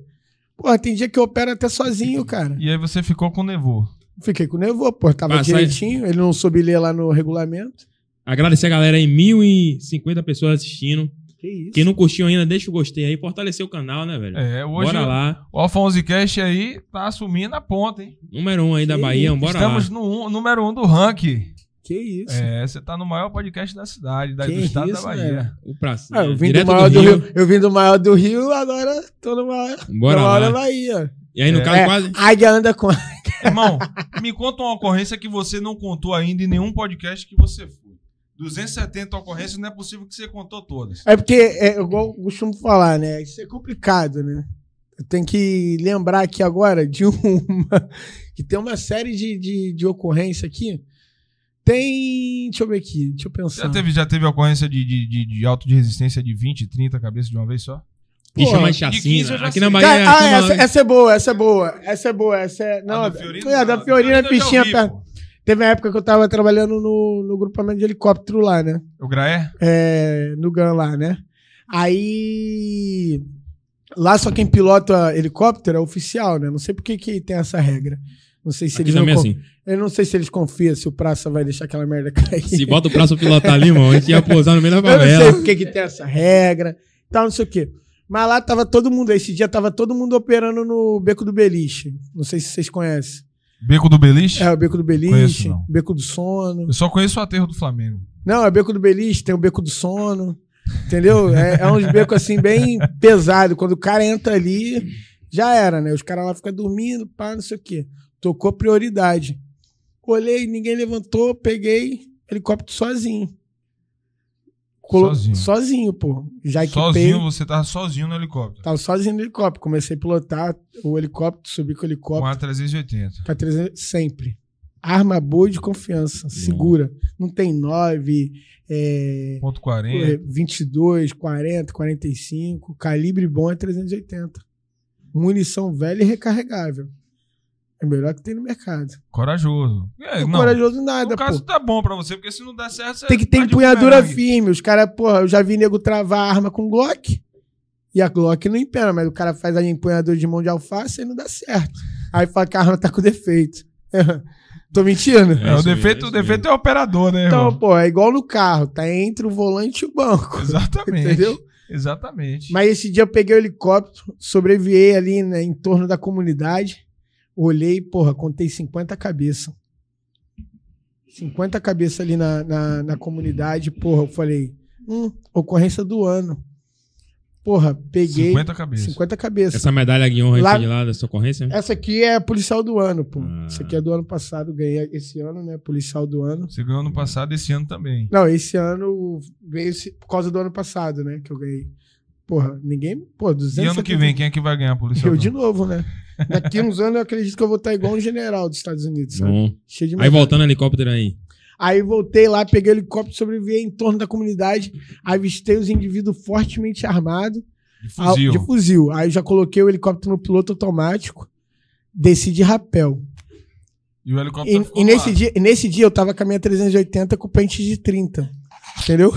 Pô, tem dia que eu opero até sozinho, cara. E aí você ficou com nevô. Fiquei com nervoso, pô. Tava Passa aí. direitinho, ele não soube ler lá no regulamento. Agradecer a galera aí, 1.050 pessoas assistindo. Que isso. Quem não curtiu ainda, deixa o gostei aí. Fortalecer o canal, né, velho? É, hoje Bora lá. o Alfonso Cash aí tá assumindo a ponta, hein? Número um aí da Que Bahia, isso. bora Estamos lá. no um- número um do ranking. Que isso. É, você tá no maior podcast da cidade, da, do estado isso, da Bahia. velho. O pracinha. Ah, eu vim Direto do maior do Rio. Eu vim do maior do Rio, agora tô no maior, Bora no maior lá. da Bahia. E aí, no É. caso, É, quase. Águia anda com. Irmão, me conta uma ocorrência que você não contou ainda em nenhum podcast que você foi. 270 ocorrências, não é possível que você contou todas. É porque, é, igual eu costumo falar, né? Isso é complicado, né? Eu tenho que lembrar aqui agora de <laughs> uma. que tem uma série de, de, de ocorrência aqui. Tem. Deixa eu ver aqui, deixa eu pensar. Já teve, já teve ocorrência de, de, de, de auto de resistência de 20, 30 cabeças de uma vez só? De de 15 eu chacina. Aqui na Bahia. Cara, ah, essa, essa é boa, essa é boa. Essa é boa, essa é. Não, A a do Fiorino, é, a da não. Fiorina eu já Pichinha perto. Teve uma época que eu tava trabalhando no, no grupamento de helicóptero lá, né? O Graé? É, no GAN lá, né? Aí. Lá só quem pilota helicóptero é oficial, né? Não sei por que, que tem essa regra. Não sei se Aqui eles não é assim. Eu não sei se eles confiam se o praça vai deixar aquela merda cair. Se bota o braço pra pilotar ali, irmão, a gente ia pousar no meio da Eu não sei favela. por que, que tem essa regra, tal, não sei o quê. Mas lá tava todo mundo, esse dia tava todo mundo operando no Beco do Beliche. Não sei se vocês conhecem. Beco do Beliche? É, o Beco do Conheço, Beliche, não. Beco do Sono. Eu só conheço o aterro do Flamengo. Não, é Beco do Beliche, tem o Beco do Sono. Entendeu? É, é uns becos assim bem pesado. Quando o cara entra ali, já era, né? Os caras lá ficam dormindo, pá, não sei o quê. Tocou prioridade. Olhei, ninguém levantou, peguei helicóptero sozinho. Colo- Sozinho. Sozinho, pô. Já equipei. Sozinho, você tava sozinho no helicóptero. Tava sozinho no helicóptero. Comecei a pilotar o helicóptero, subi com o Com helicóptero. a 380. Pra 300, sempre. Arma boa e de confiança, segura. Não tem 9, é, Ponto 40. 22, 40, 45. Calibre bom é 380. Munição velha e recarregável. É melhor que tem no mercado. Corajoso. É, Não, corajoso nada, No caso pô. tá bom pra você, porque se não der certo, você Tem que ter empunhadura bumerangue. firme. Os caras, porra, eu já vi nego travar a arma com Glock. E a Glock não empena, mas o cara faz a empunhadura de mão de alface e não dá certo. Aí fala que a arma tá com defeito. <laughs> Tô mentindo? É, o isso defeito, mesmo, o defeito é o operador, né, Então, irmão? pô, é igual no carro, tá entre o volante e o banco. Exatamente. <laughs> Entendeu? Exatamente. Mas esse dia eu peguei o helicóptero, sobreviei ali né, em torno da comunidade, olhei, porra, contei 50 cabeças. 50 cabeças ali na, na, na comunidade, porra, eu falei, hum, ocorrência do ano. Porra, peguei 50, 50 cabeças. cabeças. Essa medalha Guion aí Lá- lá dessa ocorrência? Essa aqui é policial do ano, pô. Ah. Essa aqui é do ano passado, ganhei esse ano, né? Policial do ano. Você ganhou ano passado, esse ano também. Não, esse ano veio esse- por causa do ano passado, né? Que eu ganhei. Porra, ninguém. Pô, 200 E ano que vem, quem é que vai ganhar a polícia? Eu de novo, né? Daqui uns anos eu acredito que eu vou estar igual um general dos Estados Unidos, sabe? Bom. Cheio de Aí voltando helicóptero aí. Aí voltei lá, peguei o helicóptero, sobrevivi em torno da comunidade, avistei os indivíduos fortemente armados. De fuzil. Ah, De fuzil. Aí já coloquei o helicóptero no piloto automático, desci de rapel. E o helicóptero E, ficou e nesse, dia, e nesse dia eu tava com a minha 380 com pente de 30. Entendeu?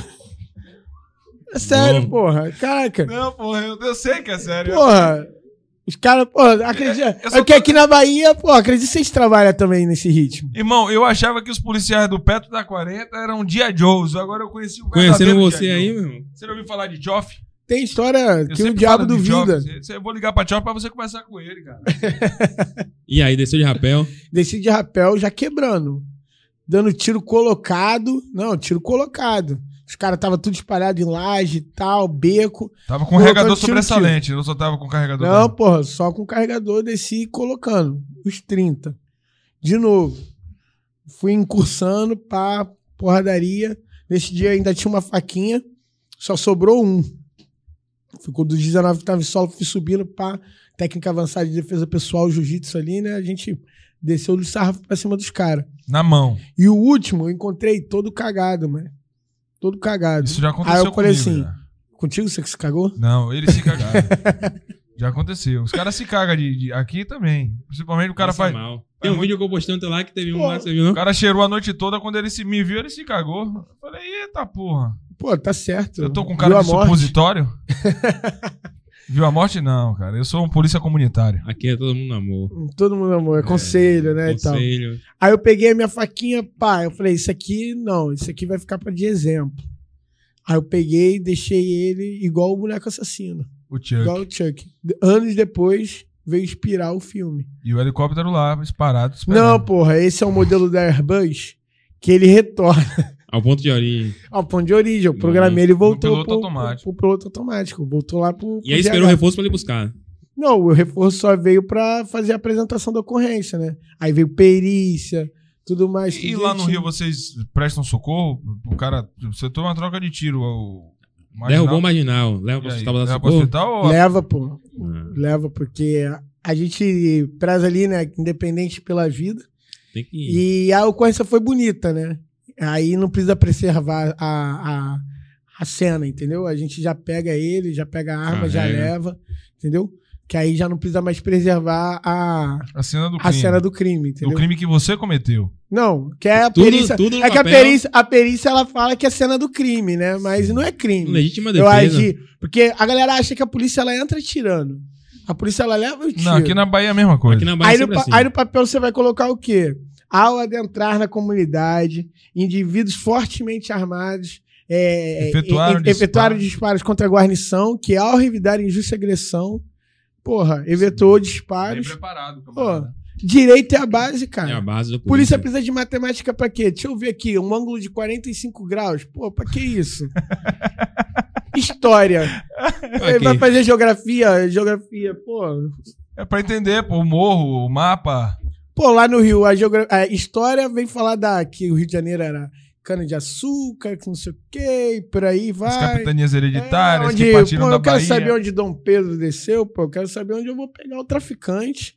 É sério, Bom. porra. Caraca. Não, porra, eu, eu sei que é sério. Porra. Os caras, porra, acredita. eu só É que aqui na Bahia, porra, acredito que vocês trabalham também nesse ritmo. Irmão, eu achava que os policiais do Petro da 40 eram Dia Joes. Agora eu conheci o Conhecendo você aí, meu irmão. Você não ouviu falar de Joff? Tem história Eu que o diabo duvida. Joff. Você- Eu vou ligar pra Joff pra você conversar com ele, cara. <laughs> E aí, desceu de rapel. Desci de rapel já quebrando. Dando tiro colocado. Não, tiro colocado. Os caras estavam tudo espalhado em laje e tal, beco. Tava com carregador sobressalente. Eu só tava com carregador. Não, dentro. porra, só com carregador desci colocando. Os 30. De novo. Fui incursando pra porradaria. Nesse dia ainda tinha uma faquinha. Só sobrou um. Ficou dos 19 que tava em solo, fui subindo pra técnica avançada de defesa pessoal, jiu-jitsu ali, né? A gente desceu do sarrafo pra cima dos caras. Na mão. E o último eu encontrei todo cagado, mano. Todo cagado. Isso já aconteceu Aí eu falei comigo, assim, já. Contigo você que se cagou? Não, eles se cagaram. <laughs> já aconteceu. Os caras se cagam de, de- aqui também. Principalmente o cara Passa faz. mal. Tem um vídeo que eu postei ontem lá que teve um Pô, lá, você viu, O não? cara cheirou a noite toda, quando ele se me viu, ele se cagou. Eu falei, eita porra. Pô, tá certo. Eu tô com cara de morte? supositório? <laughs> Viu a morte? Não, cara. Eu sou um polícia comunitário. Aqui é todo mundo amor. Todo mundo amor, é conselho, né? E tal. Conselho. Aí eu peguei a minha faquinha, pá, eu falei, isso aqui não, isso aqui vai ficar pra de exemplo. Aí eu peguei e deixei ele igual o boneco assassino, O Chuck. igual o Chuck. Anos depois veio inspirar o filme. E o helicóptero lá, disparado. Não, porra, esse é o modelo da Airbus que ele retorna <laughs> Ao ponto de origem. ao ponto de origem. Eu programei, ele voltou piloto pro, automático. pro piloto automático, voltou lá pro, E aí pro esperou o reforço pra ele buscar. Não, o reforço só veio pra fazer a apresentação da ocorrência, né? Aí veio perícia, tudo mais. E tudo lá no. Rio vocês prestam socorro? O cara, você toma uma troca de tiro. O Derrubou o marginal. Leva E pro hospital da leva pro hospital ou Leva, pô. Ah, Leva, porque a gente preza ali, né? Independente pela vida. Tem que ir. E a ocorrência foi bonita, né? Aí não precisa preservar a, a, a cena, entendeu? A gente já pega ele, já pega a arma, já Carrega. leva, entendeu? Que aí já não precisa mais preservar a, A cena do a crime. cena do crime, Do entendeu? crime que você cometeu. Não, que é a Tudo- perícia. tudo é que a perícia, a perícia ela fala que é cena do crime, né? Mas não é crime. Legítima Eu defesa. agi. Porque a galera acha que a polícia ela entra tirando. A polícia ela leva o tiro. Não, aqui na Bahia é a mesma coisa. Aqui na Bahia Aí no, pa- assim. aí no papel você vai colocar o quê? Ao adentrar na comunidade, indivíduos fortemente armados é, Efetuaram e- e- efetuaram disparos. disparos contra a guarnição, que ao revidar injusta agressão, porra, efetuou Bem disparos. preparado, camarada. Direito é a base, É cara. a base da Polícia polícia. precisa de matemática pra quê? Deixa eu ver aqui, um ângulo de 45 graus. Pô, pra que isso? <laughs> História. Pra Vai fazer geografia, geografia, pô. É pra entender, pô, o morro, o mapa. Pô, lá no Rio, a, geogra- a história vem falar da que o Rio de Janeiro era cana-de-açúcar, que não sei o quê, por aí vai. As capitanias hereditárias É, onde, que partiram pô, da eu quero Bahia. saber onde Dom Pedro desceu, pô, eu quero saber onde eu vou pegar o traficante.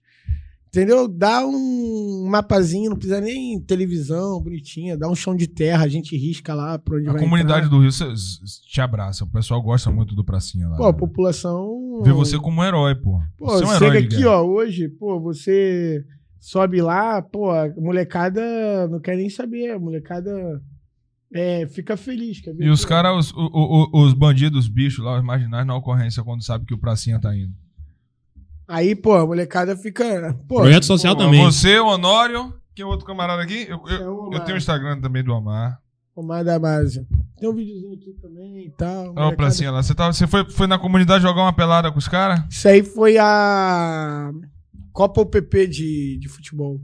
Entendeu? Dá um mapazinho, não precisa nem televisão bonitinha, dá um chão de terra, a gente risca lá pra onde A vai comunidade entrar. do Rio cê- te abraça. O pessoal gosta muito do Pracinha lá. Pô, a população. Vê você como um herói, pô. Pô, você é um chega herói aqui, ó, hoje, pô, você sobe lá, pô, a molecada não quer nem saber, a molecada é, fica feliz. Quer ver E os que- caras, os, os bandidos, os bichos lá, os marginais na ocorrência quando sabe que o Pracinha tá indo. Aí, pô, a molecada fica. Pô, Projeto social Pô, também. Você, o Honório, quem é o outro camarada aqui? Eu, eu- É o eu tenho o Instagram também do Omar. Omar Damasio. Tem um videozinho aqui também e tal. Olha o Pracinha lá. Você, tava, você foi, foi na comunidade jogar uma pelada com os caras? Isso aí foi a Copa UPP de, de futebol.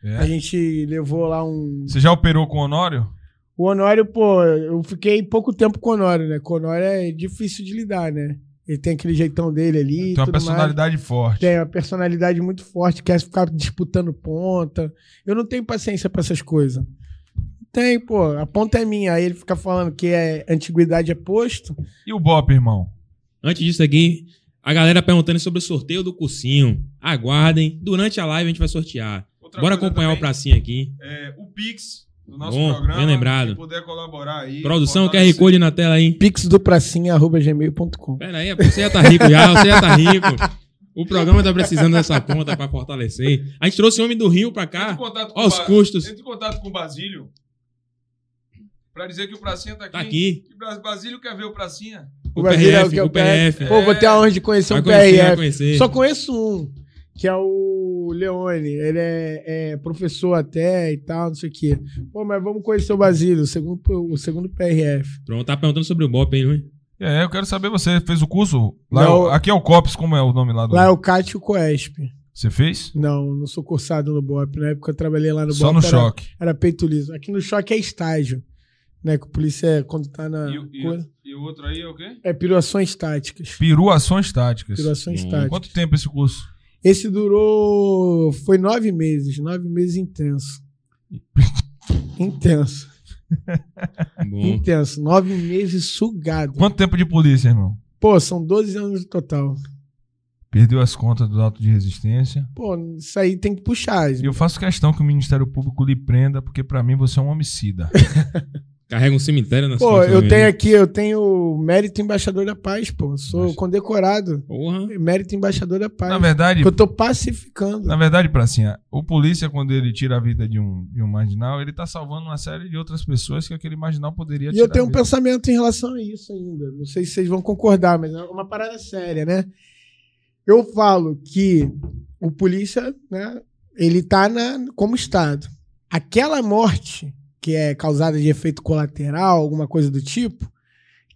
É. A gente levou lá um. Você já operou com o Honório? O Honório, pô, eu fiquei pouco tempo com o Honório, né? Com o Honório é difícil de lidar, né? Ele tem aquele jeitão dele ali. Tem uma tudo mais. personalidade forte. Tem uma personalidade muito forte, quer ficar disputando ponta. Eu não tenho paciência pra essas coisas. Tem, pô, a ponta é minha. Aí ele fica falando que é antiguidade é posto. E o Bop, irmão? Antes disso aqui, a galera perguntando sobre o sorteio do cursinho. Aguardem. Durante a live a gente vai sortear. Outra Bora acompanhar o também, pracinha aqui. é, o Pix do nosso Bom, programa. bem lembrado. Quem puder colaborar aí. Produção, QR. Code na tela aí. pixdopracinha.gmail.com Pera aí, você já tá rico já, você já tá rico. O programa tá precisando dessa conta pra fortalecer. A gente trouxe o homem do Rio em cá. Ó, os o Ba- custos. Entre em contato com o Basílio. Pra dizer que o Pracinha tá aqui. Tá aqui. Que Basílio quer ver o Pracinha. O Brasil é PRF, que é o PRF. Pô, vou ter a honra de conhecer Vai um conhecer, PRF. conhecer. Só conheço um, que é o Leone. Ele é, é professor até e tal, não sei o quê. Pô, mas vamos conhecer o Basílio, o segundo, o segundo PRF. Pronto, tá perguntando sobre o Bop aí, não é? É, eu quero saber, você fez o curso? Lá é Não. o- aqui é o COPS, como é o nome lá do. Lá é o Cátio Coesp. Você fez? Não, não sou cursado no BOP. Na época eu trabalhei lá no Só BOP. no era, choque. Era peito liso. Aqui no choque é estágio. Né? Que o polícia, quando tá na. E, o- e e o outro aí é o quê? É piruações táticas. Piruações táticas. Piruações Bom, táticas. Quanto tempo esse curso? Esse durou. Foi nove meses. Nove meses intenso. <laughs> intenso. Intenso. Nove meses sugado. Quanto tempo de polícia, irmão? Pô, são 12 anos no total. Perdeu as contas do auto de resistência. Pô, isso aí tem que puxar. E eu faço questão que o Ministério Público lhe prenda, porque pra mim você é um homicida. <laughs> Carrega um cemitério na Pô, eu tenho aqui, eu tenho mérito embaixador da paz, pô. Sou condecorado. Porra. Mérito embaixador da paz. Na verdade, eu tô pacificando. na verdade, Pracinha, o polícia, quando ele tira a vida de um, de um marginal, ele tá salvando uma série de outras pessoas que aquele marginal poderia E tirar. eu tenho a um pensamento em relação a isso ainda. Não sei se vocês vão concordar, mas é uma parada séria, né? Eu falo que o polícia, né, ele tá na, como Estado. Aquela morte que é causada de efeito colateral, alguma coisa do tipo,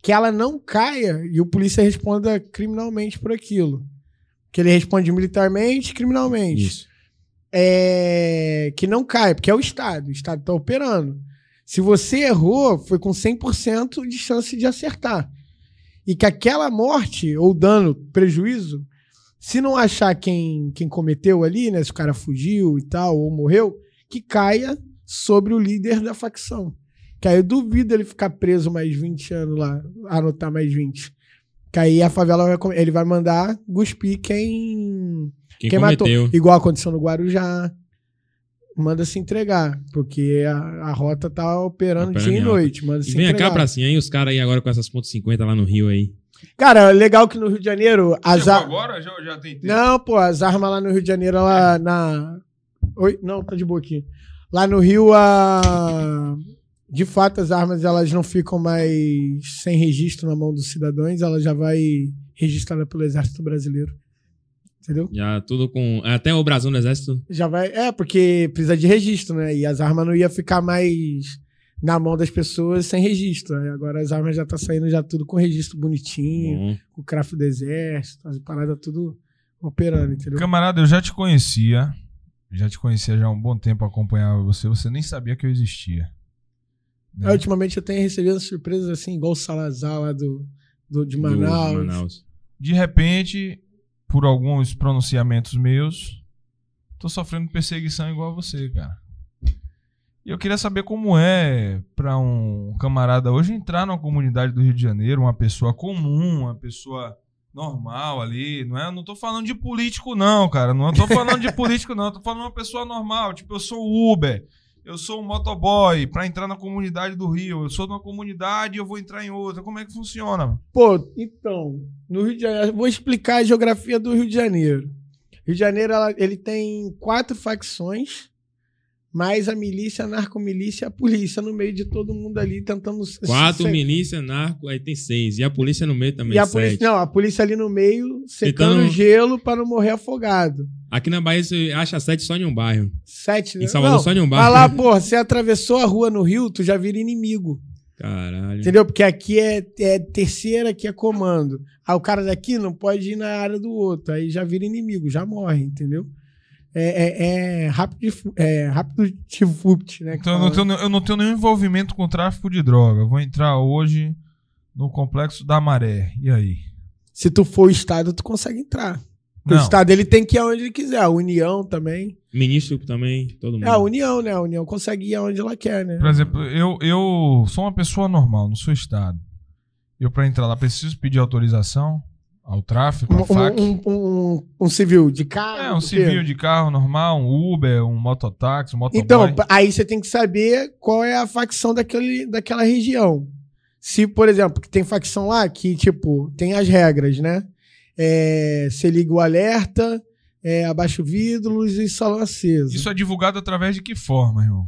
que ela não caia e o polícia responda criminalmente por aquilo. Que ele responde militarmente, criminalmente. Isso. é, que não cai, porque é o Estado, o Estado está operando. Se você errou, foi com 100% de chance de acertar. E que aquela morte, ou dano, prejuízo, se não achar quem, quem cometeu ali, né, se o cara fugiu e tal, ou morreu, que caia sobre o líder da facção. Que aí eu duvido ele ficar preso mais 20 anos lá, anotar mais 20. Que aí a favela vai, ele vai mandar cuspir quem, Quem, quem matou. Igual aconteceu no Guarujá. manda se entregar, porque a, a rota tá operando Operando dia e noite. Manda E se vem entregar. cá pra cima, hein? Os caras aí agora com essas pontos 50 lá no Rio aí. Cara, legal que no Rio de Janeiro as ar- agora? Já, já tem tempo. Não, pô, as armas lá no Rio de Janeiro, ela na. Oi? Não, tá de boa aqui. Lá no Rio, a. De fato, as armas elas não ficam mais sem registro na mão dos cidadãos, ela já vai registrada pelo Exército Brasileiro. Entendeu? Já tudo com. Até o brasão do exército. Já vai. É, porque precisa de registro, né? E as armas não ia ficar mais na mão das pessoas sem registro. Aí agora as armas já tá saindo já tudo com registro bonitinho, Bom. com o craft do exército, as paradas tudo operando, entendeu? Camarada, eu já te conhecia. Já te conhecia já há um bom tempo, acompanhava você. Você nem sabia que eu existia. Né? É, ultimamente eu tenho recebido surpresas assim, igual o Salazar lá do, do, de do Manaus. Manaus. De repente, por alguns pronunciamentos meus, tô sofrendo perseguição igual a você, cara. E eu queria saber como é pra um camarada hoje entrar numa comunidade do Rio de Janeiro, uma pessoa comum, uma pessoa normal ali, não é? Eu não tô falando de político não, cara, não tô falando de <laughs> político não, tô falando de uma pessoa normal, tipo, eu sou o Uber, eu sou um motoboy pra entrar na comunidade do Rio, eu sou de uma comunidade e eu vou entrar em outra. Como é que funciona? Pô, então, no Rio de Janeiro, vou explicar a geografia do Rio de Janeiro. Rio de Janeiro, ela- ele tem quatro facções, mais a milícia, a narcomilícia e a polícia no meio de todo mundo ali tentando... Quatro, se- milícia, narco, aí tem seis. E a polícia no meio também, E a sete. polícia, não, a polícia ali no meio, secando Tentando- gelo para não morrer afogado. Aqui na Bahia você acha sete só em um bairro. Sete, né? Em Salvador Não, só em um Mas bairro. lá, porra, você atravessou a rua no Rio, tu já vira inimigo. Caralho. Entendeu? Porque aqui é, é terceira, aqui é comando. Aí o cara daqui não pode ir na área do outro. Aí já vira inimigo, já morre, entendeu? É, é, é rápido, é rápido de fupt, né? Então eu não, tenho, eu não tenho nenhum envolvimento com tráfico de droga. Eu vou entrar hoje no complexo da Maré. E aí? Se tu for o Estado, tu consegue entrar. Porque O Não. Estado ele tem que ir aonde ele quiser. A União também. Ministro também, todo mundo. É a União, né? A União consegue ir aonde ela quer, né? Por exemplo, eu, eu sou uma pessoa normal, não sou Estado. Eu, pra entrar lá, preciso pedir autorização ao tráfico, ao FAC. Um, um, um, um civil de carro. é, um do quê? civil de carro normal, um Uber, um mototáxi, um motoboy. Então, aí você tem que saber qual é a facção daquele, daquela região. Se, por exemplo, que tem facção lá que, tipo, tem as regras, né? É, você liga o alerta, é, abaixa o vidro, luz e salão aceso. Isso é divulgado através de que forma, irmão?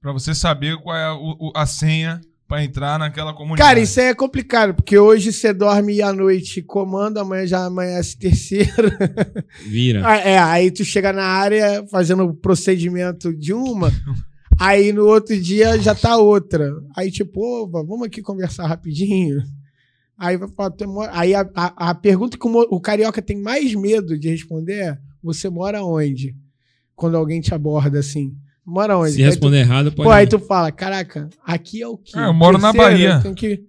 Pra você saber qual é a, a senha pra entrar naquela comunidade. Cara, isso aí é complicado, porque hoje você dorme à noite comando, amanhã já amanhece terceira. <laughs> Vira. Ah, é, aí tu chega na área fazendo o procedimento de uma, <laughs> aí no outro dia já tá outra. Aí tipo, opa, vamos aqui conversar rapidinho. Aí, vai falar, "Tu mora-" aí a, a, a pergunta que o, o carioca tem mais medo de responder é: você mora onde? Quando alguém te aborda assim. Mora onde? Se Aí tu- responder errado, pode. Pô, aí tu fala, caraca, aqui é o quê? É, eu moro na Bahia. Eu tenho que...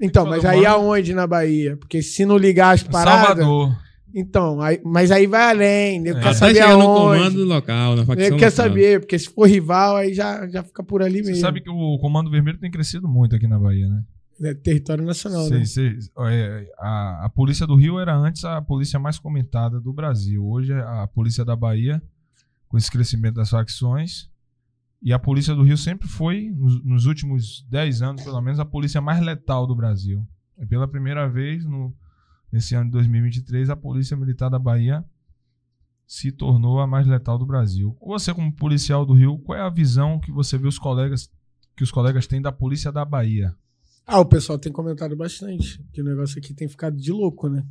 Então, Eu mas moro- aí aonde na Bahia? Porque se não ligar as paradas... Salvador. Então, aí, mas aí vai além, nego É. quer Até saber chegar no aonde. comando local, na facção Nego quer saber, porque se for rival, aí já, já fica por ali Você mesmo. sabe que o Comando Vermelho tem crescido muito aqui na Bahia, né? É território nacional, Sei, né? sei. É, a, a polícia do Rio era antes a polícia mais comentada do Brasil. Hoje é a polícia da Bahia, com esse crescimento das facções. E a polícia do Rio sempre foi, nos, nos últimos 10 anos pelo menos, a polícia mais letal do Brasil. E pela primeira vez, no, nesse ano de 2023, a polícia militar da Bahia se tornou a mais letal do Brasil. Você, como policial do Rio, qual é a visão que você vê os colegas que os colegas têm da polícia da Bahia? Ah, o pessoal tem comentado bastante. Que o negócio aqui tem ficado de louco, né?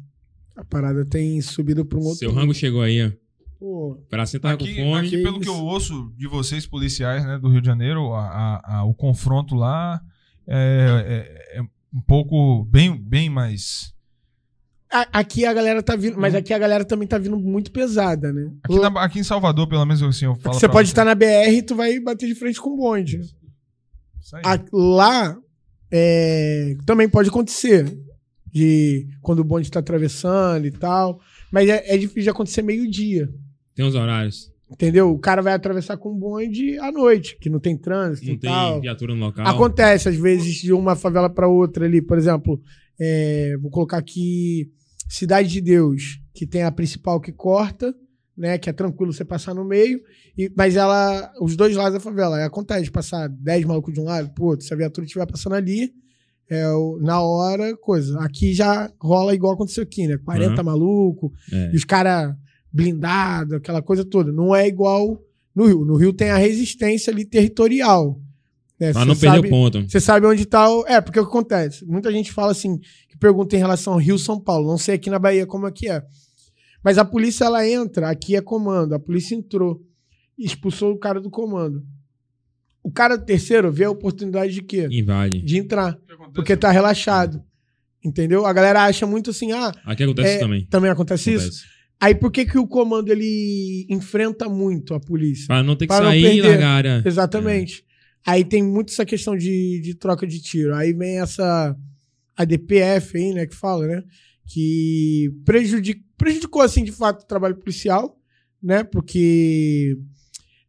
A parada tem subido pra um outro. Seu rango chegou aí, ó. Pô, Pra você tava Aqui, com fome. aqui, pelo que eu ouço de vocês, policiais né, do Rio de Janeiro, a- a- a- o confronto lá é, é- é um pouco bem, bem mais. aqui a galera tá vindo, mas aqui a galera também tá vindo muito pesada, né? Aqui, na- aqui em Salvador, pelo menos assim, eu falo. você pra pode estar na BR e tu vai bater de frente com o bonde. Isso aí. A- lá é, também pode acontecer. De quando o bonde tá atravessando e tal. Mas é, é difícil de acontecer meio-dia. Tem uns horários. Entendeu? O cara vai atravessar com o bonde à noite, que não tem trânsito Não e tem tal. viatura no local. Acontece, às vezes, de uma favela para outra ali. Por exemplo, é, vou colocar aqui Cidade de Deus, que tem a principal que corta, né? Que é tranquilo você passar no meio. E, mas ela, os dois lados da favela, acontece de passar 10 malucos de um lado, pô, se a viatura estiver passando ali, é, na hora, coisa. Aqui já rola igual aconteceu aqui, né? 40 Aham. maluco, É. e os caras blindados, aquela coisa toda. Não é igual no Rio. No Rio tem a resistência ali territorial. Né? Pra Você não perder sabe- o ponto. você sabe onde tá o. É, porque o que acontece? Muita gente fala assim, que pergunta em relação ao Rio São Paulo. Não sei aqui na Bahia como é que é. Mas a polícia, ela entra, aqui é comando. A polícia entrou, expulsou o cara do comando. O cara do terceiro vê a oportunidade de quê? Invade. De entrar. Porque tá relaxado. Entendeu? A galera acha muito assim, ah, Aqui acontece É, isso também. também acontece isso? Aí por que, que o comando ele enfrenta muito a polícia? Pra não ter que Pra sair e perder. largar a área. Exatamente. Aí tem muito essa questão de, de troca de tiro. Aí vem essa a DPF aí, né, que fala, né, que prejudic, prejudicou assim de fato o trabalho policial, né, porque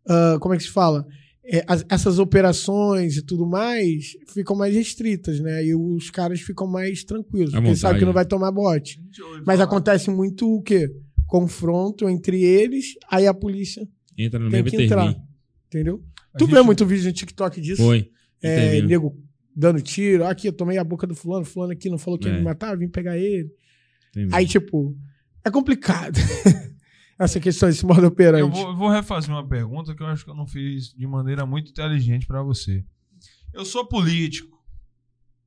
ah, como é que se fala? É, as- essas operações e tudo mais ficam mais restritas, né? E os caras ficam mais tranquilos, À porque sabe que não né? vai tomar bote. Mas acontece muito o quê? Confronto entre eles, aí a polícia, Entra no Tem meio que entrar. entendeu? A tu gente- vê muito vídeo no TikTok disso? Foi. É, nego dando tiro. Aqui, eu tomei a boca do fulano, fulano aqui não falou que ia É. me matar, vim pegar ele. Tem Aí, tipo, é complicado. <laughs> Essa questão, esse modo operante. Eu vou, eu vou refazer uma pergunta que eu acho que eu não fiz de maneira muito inteligente pra você. Eu sou político,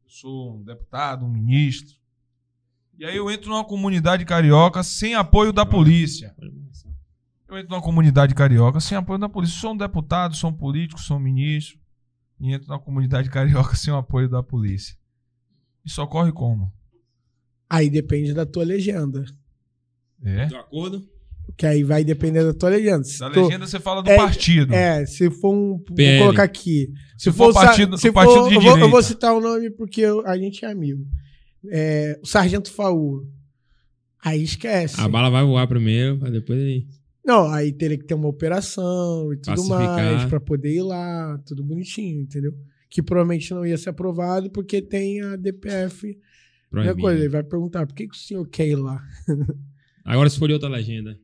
eu sou um deputado, um ministro, e aí eu entro numa comunidade carioca sem apoio da polícia. Eu entro numa comunidade carioca sem apoio da polícia. Sou um deputado, sou um político, sou um ministro, e entro numa comunidade <laughs> carioca sem o apoio da polícia. Isso ocorre como? Aí depende da tua legenda. É? De acordo? Que aí vai depender da tua legenda. Se Da tu- legenda você fala do É, partido. É, se for um. PL. Vou colocar aqui. Se, Se for sa- partido- se partido for, de eu, vou, eu vou citar o nome porque eu- a gente é amigo. É, o Sargento Faú. Aí esquece. A bala vai voar primeiro, pra depois aí. Não, aí teria que ter uma operação e tudo Pacificar. mais pra poder ir lá, tudo bonitinho, entendeu? Que provavelmente não ia ser aprovado porque tem a DPF. Primeira coisa, ele vai perguntar por que, que o senhor quer ir lá? <laughs> Agora se for de outra legenda.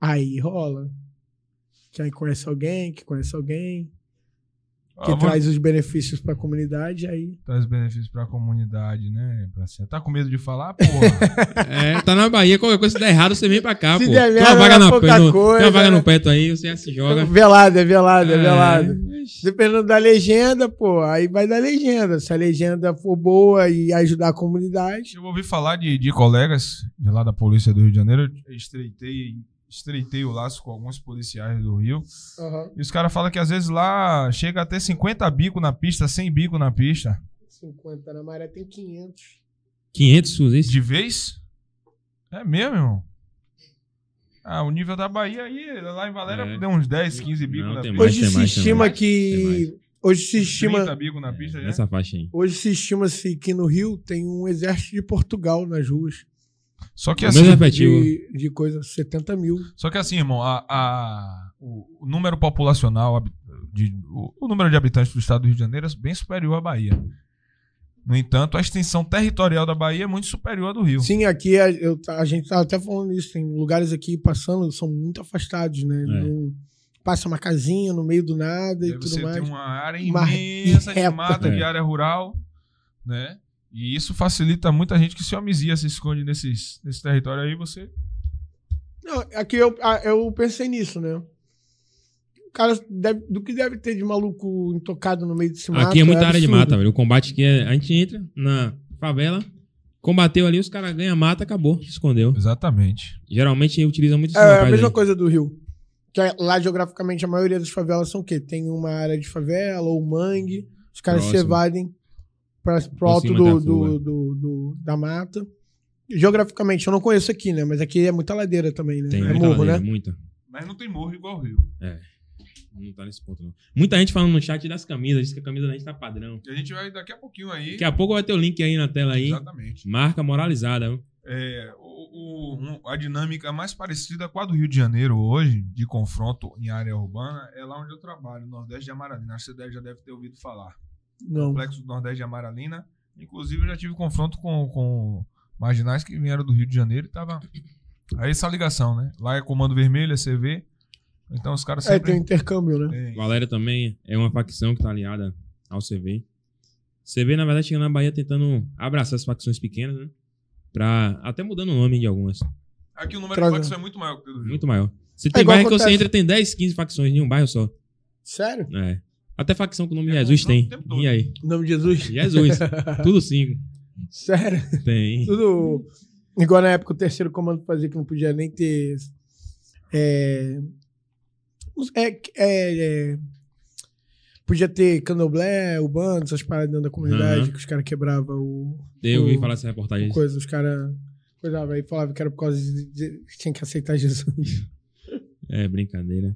Aí rola. Que aí conhece alguém, que conhece alguém, que Ah, traz os benefícios pra comunidade, aí. traz benefícios pra comunidade, né? Pra ser- Tá com medo de falar, porra? <laughs> É, tá na Bahia, qualquer coisa se der errado, você vem pra cá, Se pô. der tem merda, uma vaga, é na, pouca no- coisa, tem uma vaga né? no peto aí, você já se joga. Velado, é velado, é velado. É, Dependendo da legenda, pô, aí vai da legenda. Se a legenda for boa e ajudar a comunidade. Eu ouvi falar de, de colegas de lá da Polícia do Rio de Janeiro. Eu estreitei, estreitei o laço com alguns policiais do Rio. E os caras falam que às vezes lá chega a ter 50 bico na pista, 100 bico na pista. 50 na maré tem 500. 500 fuzis. De vez? É mesmo, irmão? Ah, o nível da Bahia aí, lá em Valéria, É. deu uns 10, 15 bico Não, na pista. mais, Hoje tem se mais, estima que. Hoje se 30 estima. bico na pista já. Nessa faixa aí. Hoje se estima-se que no Rio tem um exército de Portugal nas ruas. Só que assim. De, de coisa, 70 mil. Só que assim, irmão, a, a- o, número populacional, de, o, o número de habitantes do estado do Rio de Janeiro é bem superior à Bahia. No entanto, a extensão territorial da Bahia é muito superior à do Rio. Sim, aqui a, eu, a gente tava até falando isso. Tem lugares aqui passando, são muito afastados, né? É. Não- passa uma casinha no meio do nada e Aí tudo você mais. tem uma área Uma imensa <laughs> de reta. mata, de É. área rural, né? E isso facilita muita gente que se homizia, se esconde nesses, nesse território aí, você... Não, aqui eu, ah, eu pensei nisso, né? O cara deve- do que deve ter de maluco intocado no meio desse mato. Aqui é muita área de mata, velho. O combate que é. A gente entra na favela, combateu ali, os caras ganham mata, acabou, se escondeu. Exatamente. Geralmente utiliza muito esses É a mesma aí. coisa do Rio. Que é- lá, geograficamente, a maioria das favelas são o quê? Tem uma área de favela ou mangue. Os caras se Próximo. evadem pra, pro alto do, da do, do- do- da mata. Geograficamente, eu não conheço aqui, né? Mas aqui é muita ladeira também, né? Tem é muita morro, ladeira, né? muita. Mas não tem morro igual o Rio. Não tá nesse ponto, não. Muita gente falando no chat das camisas, diz que a camisa da gente tá padrão. E a gente vai daqui a pouquinho aí... Daqui a pouco vai ter o link aí na tela aí. Exatamente. Marca moralizada, viu? É, o- o- a dinâmica mais parecida com a do Rio de Janeiro hoje, de confronto em área urbana, é lá onde eu trabalho, no Nordeste de Amaralina. Acho que você já deve ter ouvido falar. Não. Complexo do Nordeste de Amaralina. Inclusive, eu já tive confronto com, com marginais que vieram do Rio de Janeiro e estavam Aí essa ligação, né? Lá é comando vermelho, é CV. Então os caras É, sempre. tem um intercâmbio, né? Tem. Valéria também é uma facção que tá aliada ao CV. CV, na verdade, chega na Bahia tentando abraçar as facções pequenas, né? Pra, até mudando o nome de algumas. Aqui o número Traga. de facção é muito maior que o do Rio. Muito maior. Você tem igual bairro que você acontece- entra tem 10, 15 facções em um bairro só. Sério? É. Até facção com o nome de É, Jesus tem. o. E aí? Em nome de Jesus? Jesus. <laughs> Tudo cinco. Sério? Tem. Tudo. Igual na época o terceiro comando fazia que não podia nem ter. É. É. é, é podia ter candomblé, o bando, essas paradas dentro da comunidade, Aham. que os caras quebravam o. Eu ouvi o- falar essa reportagem. coisa, os caras. Coisava aí, falava que era por causa de, de- que tinha que aceitar Jesus. É, brincadeira.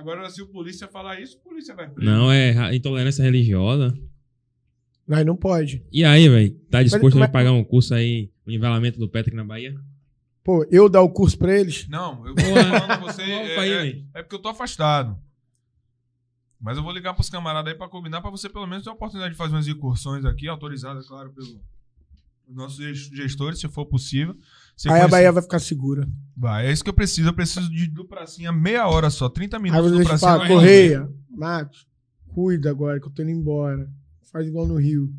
Agora, se o polícia falar isso, o polícia vai preso. Não, é intolerância religiosa. Mas não pode. E aí, velho? Tá disposto mas- a pagar um curso aí, o nivelamento do Petra aqui na Bahia? Pô, eu dar o curso pra eles. Não, eu tô Porra. falando a você. Opa aí, É, é, é porque eu tô afastado. Mas eu vou ligar pros camaradas aí pra combinar pra você pelo menos ter a oportunidade de fazer umas incursões aqui, autorizadas, claro, pelos nossos gest- gestores, se for possível. Você aí a conhecer- Bahia vai ficar segura. Vai, é isso que eu preciso. Eu preciso de do pracinha meia hora só, 30 Aí minutos do pracinha. fala, vai Correia, Matos, cuida agora que eu tô indo embora. Faz igual no Rio.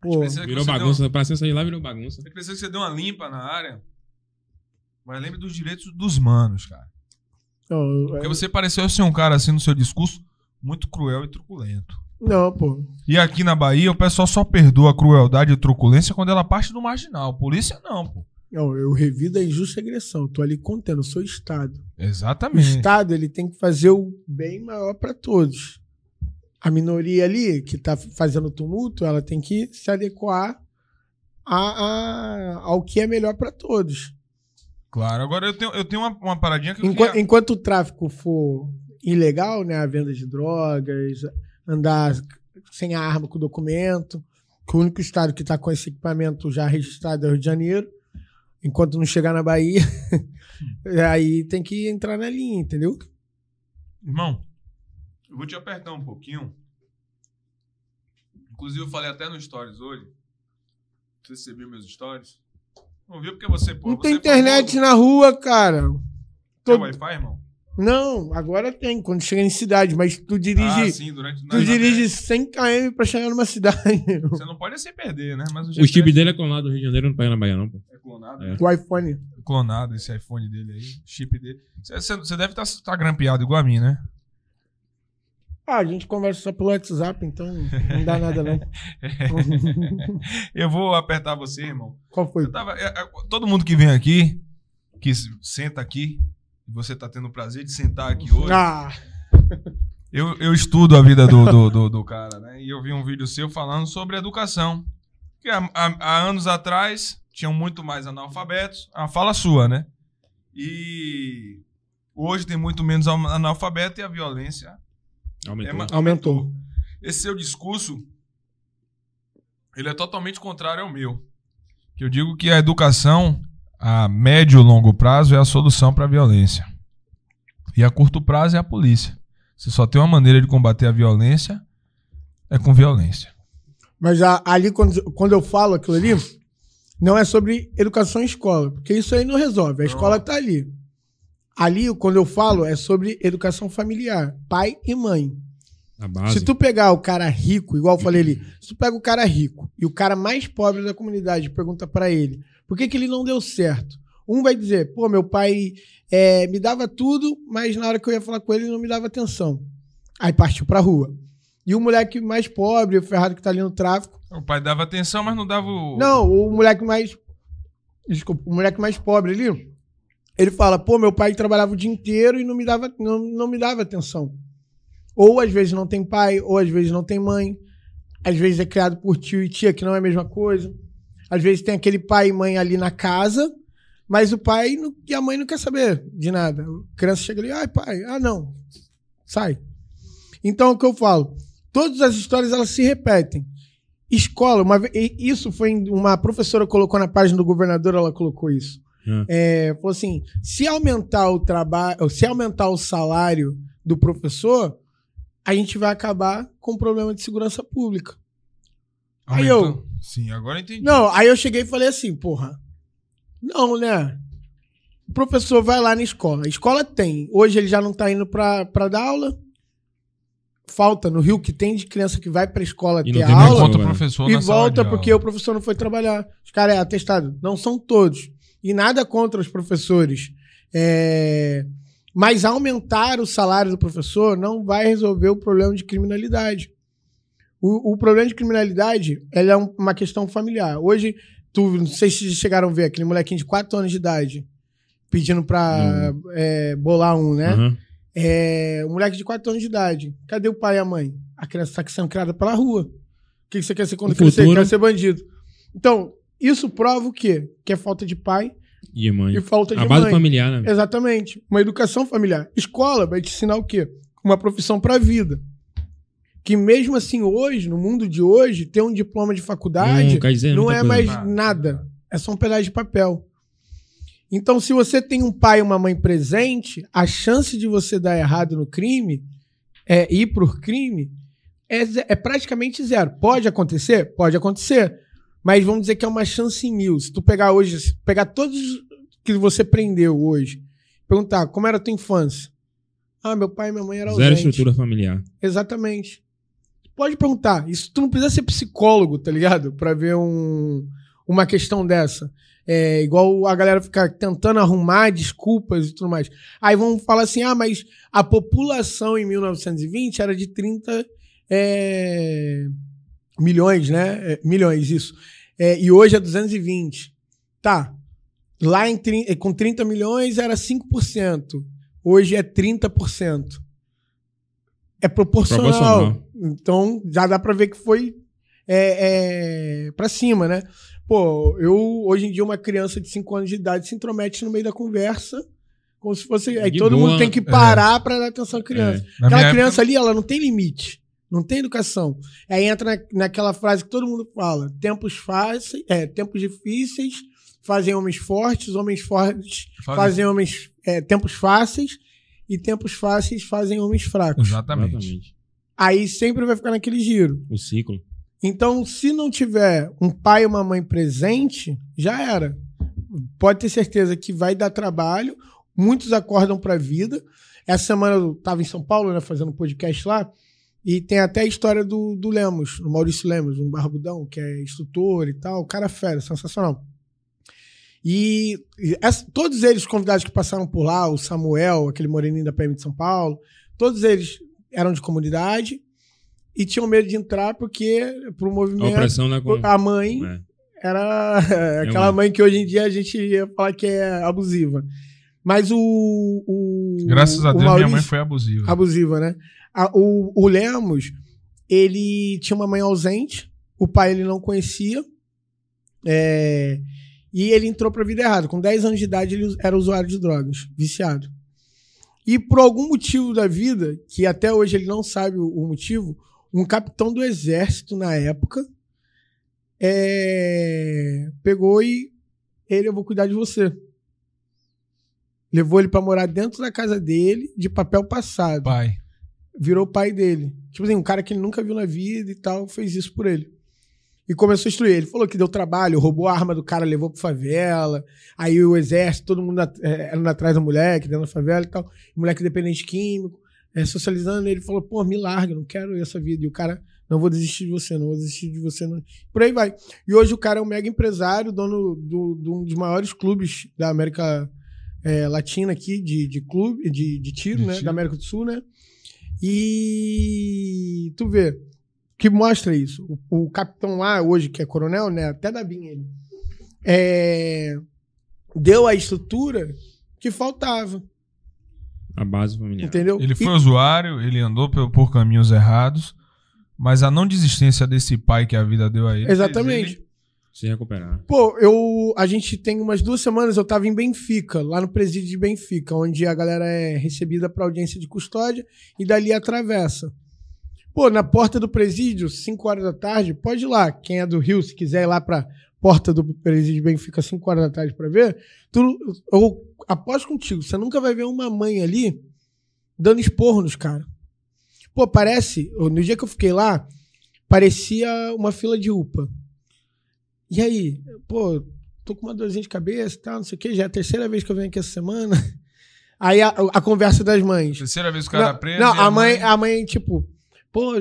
Pô, Virou bagunça. Pra sair lá virou bagunça. A gente precisa que você dê uma limpa na área. Mas lembre dos direitos dos manos, cara. não, Porque você pareceu ser um cara assim no seu discurso muito cruel e truculento. não, pô. E aqui na Bahia o pessoal só perdoa a crueldade e truculência quando ela parte do marginal. Polícia não, pô. Não, eu revido a injusta agressão. Tô ali contendo, sou o Estado. O Exatamente. Estado ele tem que fazer o bem maior para todos. A minoria ali que tá fazendo tumulto, ela tem que se adequar a, a- ao que é melhor para todos. Claro, agora eu tenho, eu tenho uma, uma paradinha que eu Enquanto, queria... enquanto o tráfico for ilegal, né, a venda de drogas, andar sem arma, com documento, que o único estado que está com esse equipamento já registrado é o Rio de Janeiro, enquanto não chegar na Bahia, <laughs> aí tem que entrar na linha, entendeu? Irmão, eu vou te apertar um pouquinho. Inclusive eu falei até no Stories hoje. Você recebeu meus Stories? Não viu porque você, pô, não você tem é internet famoso. na rua, cara. Tem Todo- Wi-Fi, irmão? Não, agora tem, quando chega em cidade, mas tu dirige, Ah, sim, durante... tu dirige 100 km pra chegar numa cidade. <laughs> Você não pode se perder, né? Mas o, O GPS chip dele é clonado do Rio de Janeiro, não pega na Bahia, não, pô. Clonado. É. o iPhone. Clonado esse iPhone dele aí, chip dele. Você- deve estar grampeado igual a mim, né? Ah, a gente conversa só pelo WhatsApp, então não dá nada não. <laughs> Eu vou apertar você, irmão. Qual foi? Eu tava, é, é, todo mundo que vem aqui, que senta aqui, e você tá tendo o prazer de sentar aqui hoje, Ah, <laughs> eu, eu estudo a vida do, do, do, do cara, né? E eu vi um vídeo seu falando sobre educação. Que há, há- há anos atrás tinham muito mais analfabetos. A fala sua, né? E hoje tem muito menos al- analfabeto e a violência Aumentou. é aumentou. esse seu discurso ele é totalmente contrário ao meu. Que eu digo que a educação a médio e longo prazo é a solução para a violência. E a curto prazo é a polícia. Você só tem uma maneira de combater a violência é com violência. Mas a- ali, quando, quando eu falo aquilo ali, não é sobre educação em escola, porque isso aí não resolve. A escola tá ali. Ali, quando eu falo, é sobre educação familiar, pai e mãe. Se tu pegar o cara rico, igual eu falei ali, se tu pega o cara rico e o cara mais pobre da comunidade pergunta pra ele por que, que ele não deu certo, um vai dizer, pô, meu pai é, me dava tudo, mas na hora que eu ia falar com ele, ele não me dava atenção. Aí partiu pra rua. E o moleque mais pobre, o ferrado que tá ali no tráfico, O pai dava atenção, mas não dava o. não, o moleque mais. Desculpa, o moleque mais pobre ali. Ele fala, pô, meu pai trabalhava o dia inteiro e não me dava, não, não me dava atenção. Ou às vezes não tem pai, ou às vezes não tem mãe. Às vezes é criado por tio e tia, que não é a mesma coisa. Às vezes tem aquele pai e mãe ali na casa, mas o pai não- e a mãe não quer saber de nada. A criança chega ali, ai, pai, ah, não. Sai. Então, o que eu falo? Todas as histórias elas se repetem. Escola, uma, isso foi uma professora colocou na página do governador, ela colocou isso. Ah. É, falou assim: se aumentar o trabalho, se aumentar o salário do professor, a gente vai acabar com o problema de segurança pública. Aí eu-? Sim, agora entendi. Não, aí eu cheguei e falei assim, porra. Não, né? professor vai lá na escola. A escola tem. Hoje ele já não tá indo pra, pra dar aula. Falta no Rio que tem de criança que vai pra escola E ter não tem aula Conta professor e volta porque aula. o professor não foi trabalhar. Os caras é atestado. Não são todos. E nada contra os professores. É, Mas aumentar o salário do professor não vai resolver o problema de criminalidade. O, o problema de criminalidade ela é um- uma questão familiar. Hoje, tu, não sei se vocês chegaram a ver aquele molequinho de 4 anos de idade pedindo pra é, bolar um, né? Aham. É, um moleque de 4 anos de idade. Cadê o pai e a mãe? A criança está sendo criada pela rua. O que você quer ser quando No crescer? futuro- Quer ser bandido. Então, isso prova o quê? Que é falta de pai E mãe. e falta de A base mãe. familiar, né? Exatamente. Uma educação familiar. Escola vai te ensinar o quê? Uma profissão para a vida. Que mesmo assim, hoje, no mundo de hoje, ter um diploma de faculdade Não dizer não muita é mais Nada. nada. É só um pedaço de papel. Então, se você tem um pai e uma mãe presente, a chance de você dar errado no crime, é, ir pro crime, é, é praticamente zero. Pode acontecer? Pode acontecer. Mas vamos dizer que é uma chance em mil. Se tu pegar hoje, se pegar todos que você prendeu hoje, perguntar como era a tua infância. Ah, meu pai e minha mãe eram Zero estrutura familiar. Exatamente. Pode perguntar. Isso tu não precisa ser psicólogo, tá ligado? Pra ver um, uma questão dessa. É igual a galera ficar tentando arrumar desculpas e tudo mais. Aí vão falar assim: ah, mas a população em 1920 era de 30 é, milhões, né? É, milhões, isso. É, e hoje é 220. Tá. Lá em, tri- com 30 milhões era 5%. Hoje é 30%. É proporcional. Proporcional. Então já dá pra ver que foi é, é, para cima, né? Pô, eu hoje em dia uma criança de 5 anos de idade se intromete no meio da conversa, como se fosse. Aí De todo boa, mundo tem que parar pra dar atenção à criança. Na Aquela criança época- ali, ela não tem limite. Não tem educação. Aí entra na, naquela frase que todo mundo fala: tempos fáceis, é, tempos difíceis fazem homens fortes, homens fortes Faz- fazem homens. é, tempos fáceis e tempos fáceis fazem homens fracos. Exatamente. Exatamente. Aí sempre vai ficar naquele giro. O ciclo. Então, se não tiver um pai e uma mãe presente, já era. Pode ter certeza que vai dar trabalho. Muitos acordam para a vida. Essa semana eu estava em São Paulo, né, fazendo um podcast lá, e tem até a história do, do Lemos, do Maurício Lemos, um barbudão, que é instrutor e tal. Cara fera, sensacional. E, e essa- todos eles, convidados que passaram por lá, o Samuel, aquele moreninho da PM de São Paulo, todos eles eram de comunidade e tinham medo de entrar porque, pro A movimento, opressão né, com... a mãe É. era <laughs> aquela uma- mãe que hoje em dia a gente ia falar que é abusiva. Mas o. o Graças a o Deus, minha mãe Maurício- foi abusiva. abusiva, né? A- o, o Lemos, ele tinha uma mãe ausente, o pai ele não conhecia, é, e ele entrou pra vida errada. Com 10 anos de idade, ele era usuário de drogas, viciado. E por algum motivo da vida, que até hoje ele não sabe o, o motivo, um capitão do exército na época é, pegou e ele, eu vou cuidar de você. Levou ele pra morar dentro da casa dele, de papel passado. Pai. Virou pai dele. Tipo assim, um cara que ele nunca viu na vida e tal, fez isso por ele. E começou a instruir. Ele falou que deu trabalho, roubou a arma do cara, levou pra favela. Aí o exército, todo mundo at- indo atrás do moleque, dentro da favela e tal. Moleque dependente químico, eh, socializando. Ele falou, pô, me larga, não quero essa vida. E o cara, não vou desistir de você, não vou desistir de você. Não. Por aí vai. E hoje o cara é um mega empresário, dono do- de um dos maiores clubes da América eh, Latina aqui, de, de clube, de, de tiro, De né? tiro. Da América do Sul, né? E tu vê, que mostra isso. O, o capitão lá, hoje, que é coronel, né? Até da BIM ele. é, deu a estrutura que faltava, A base familiar. entendeu? Ele E- foi usuário, ele andou por, por caminhos errados, mas a não desistência desse pai que a vida deu a ele. Exatamente. ele- Se recuperar. Pô, eu, a gente tem umas duas semanas, eu tava em Benfica, lá no presídio de Benfica, onde a galera é recebida para audiência de custódia e dali atravessa. Pô, na porta do presídio, 5 horas da tarde, pode ir lá. Quem é do Rio, se quiser ir lá pra porta do presídio de Benfica, 5 horas da tarde pra ver, tu, eu aposto contigo, você nunca vai ver uma mãe ali dando esporro nos caras. Pô, parece, no dia que eu fiquei lá, parecia uma fila de UPA. E aí, pô, tô com uma dorzinha de cabeça e tal, não sei o quê. Já é a terceira vez que eu venho aqui essa semana. <laughs> Aí a, a conversa das mães. Terceira vez que o cara Não, preso. não, e a mãe, a mãe, tipo, pô,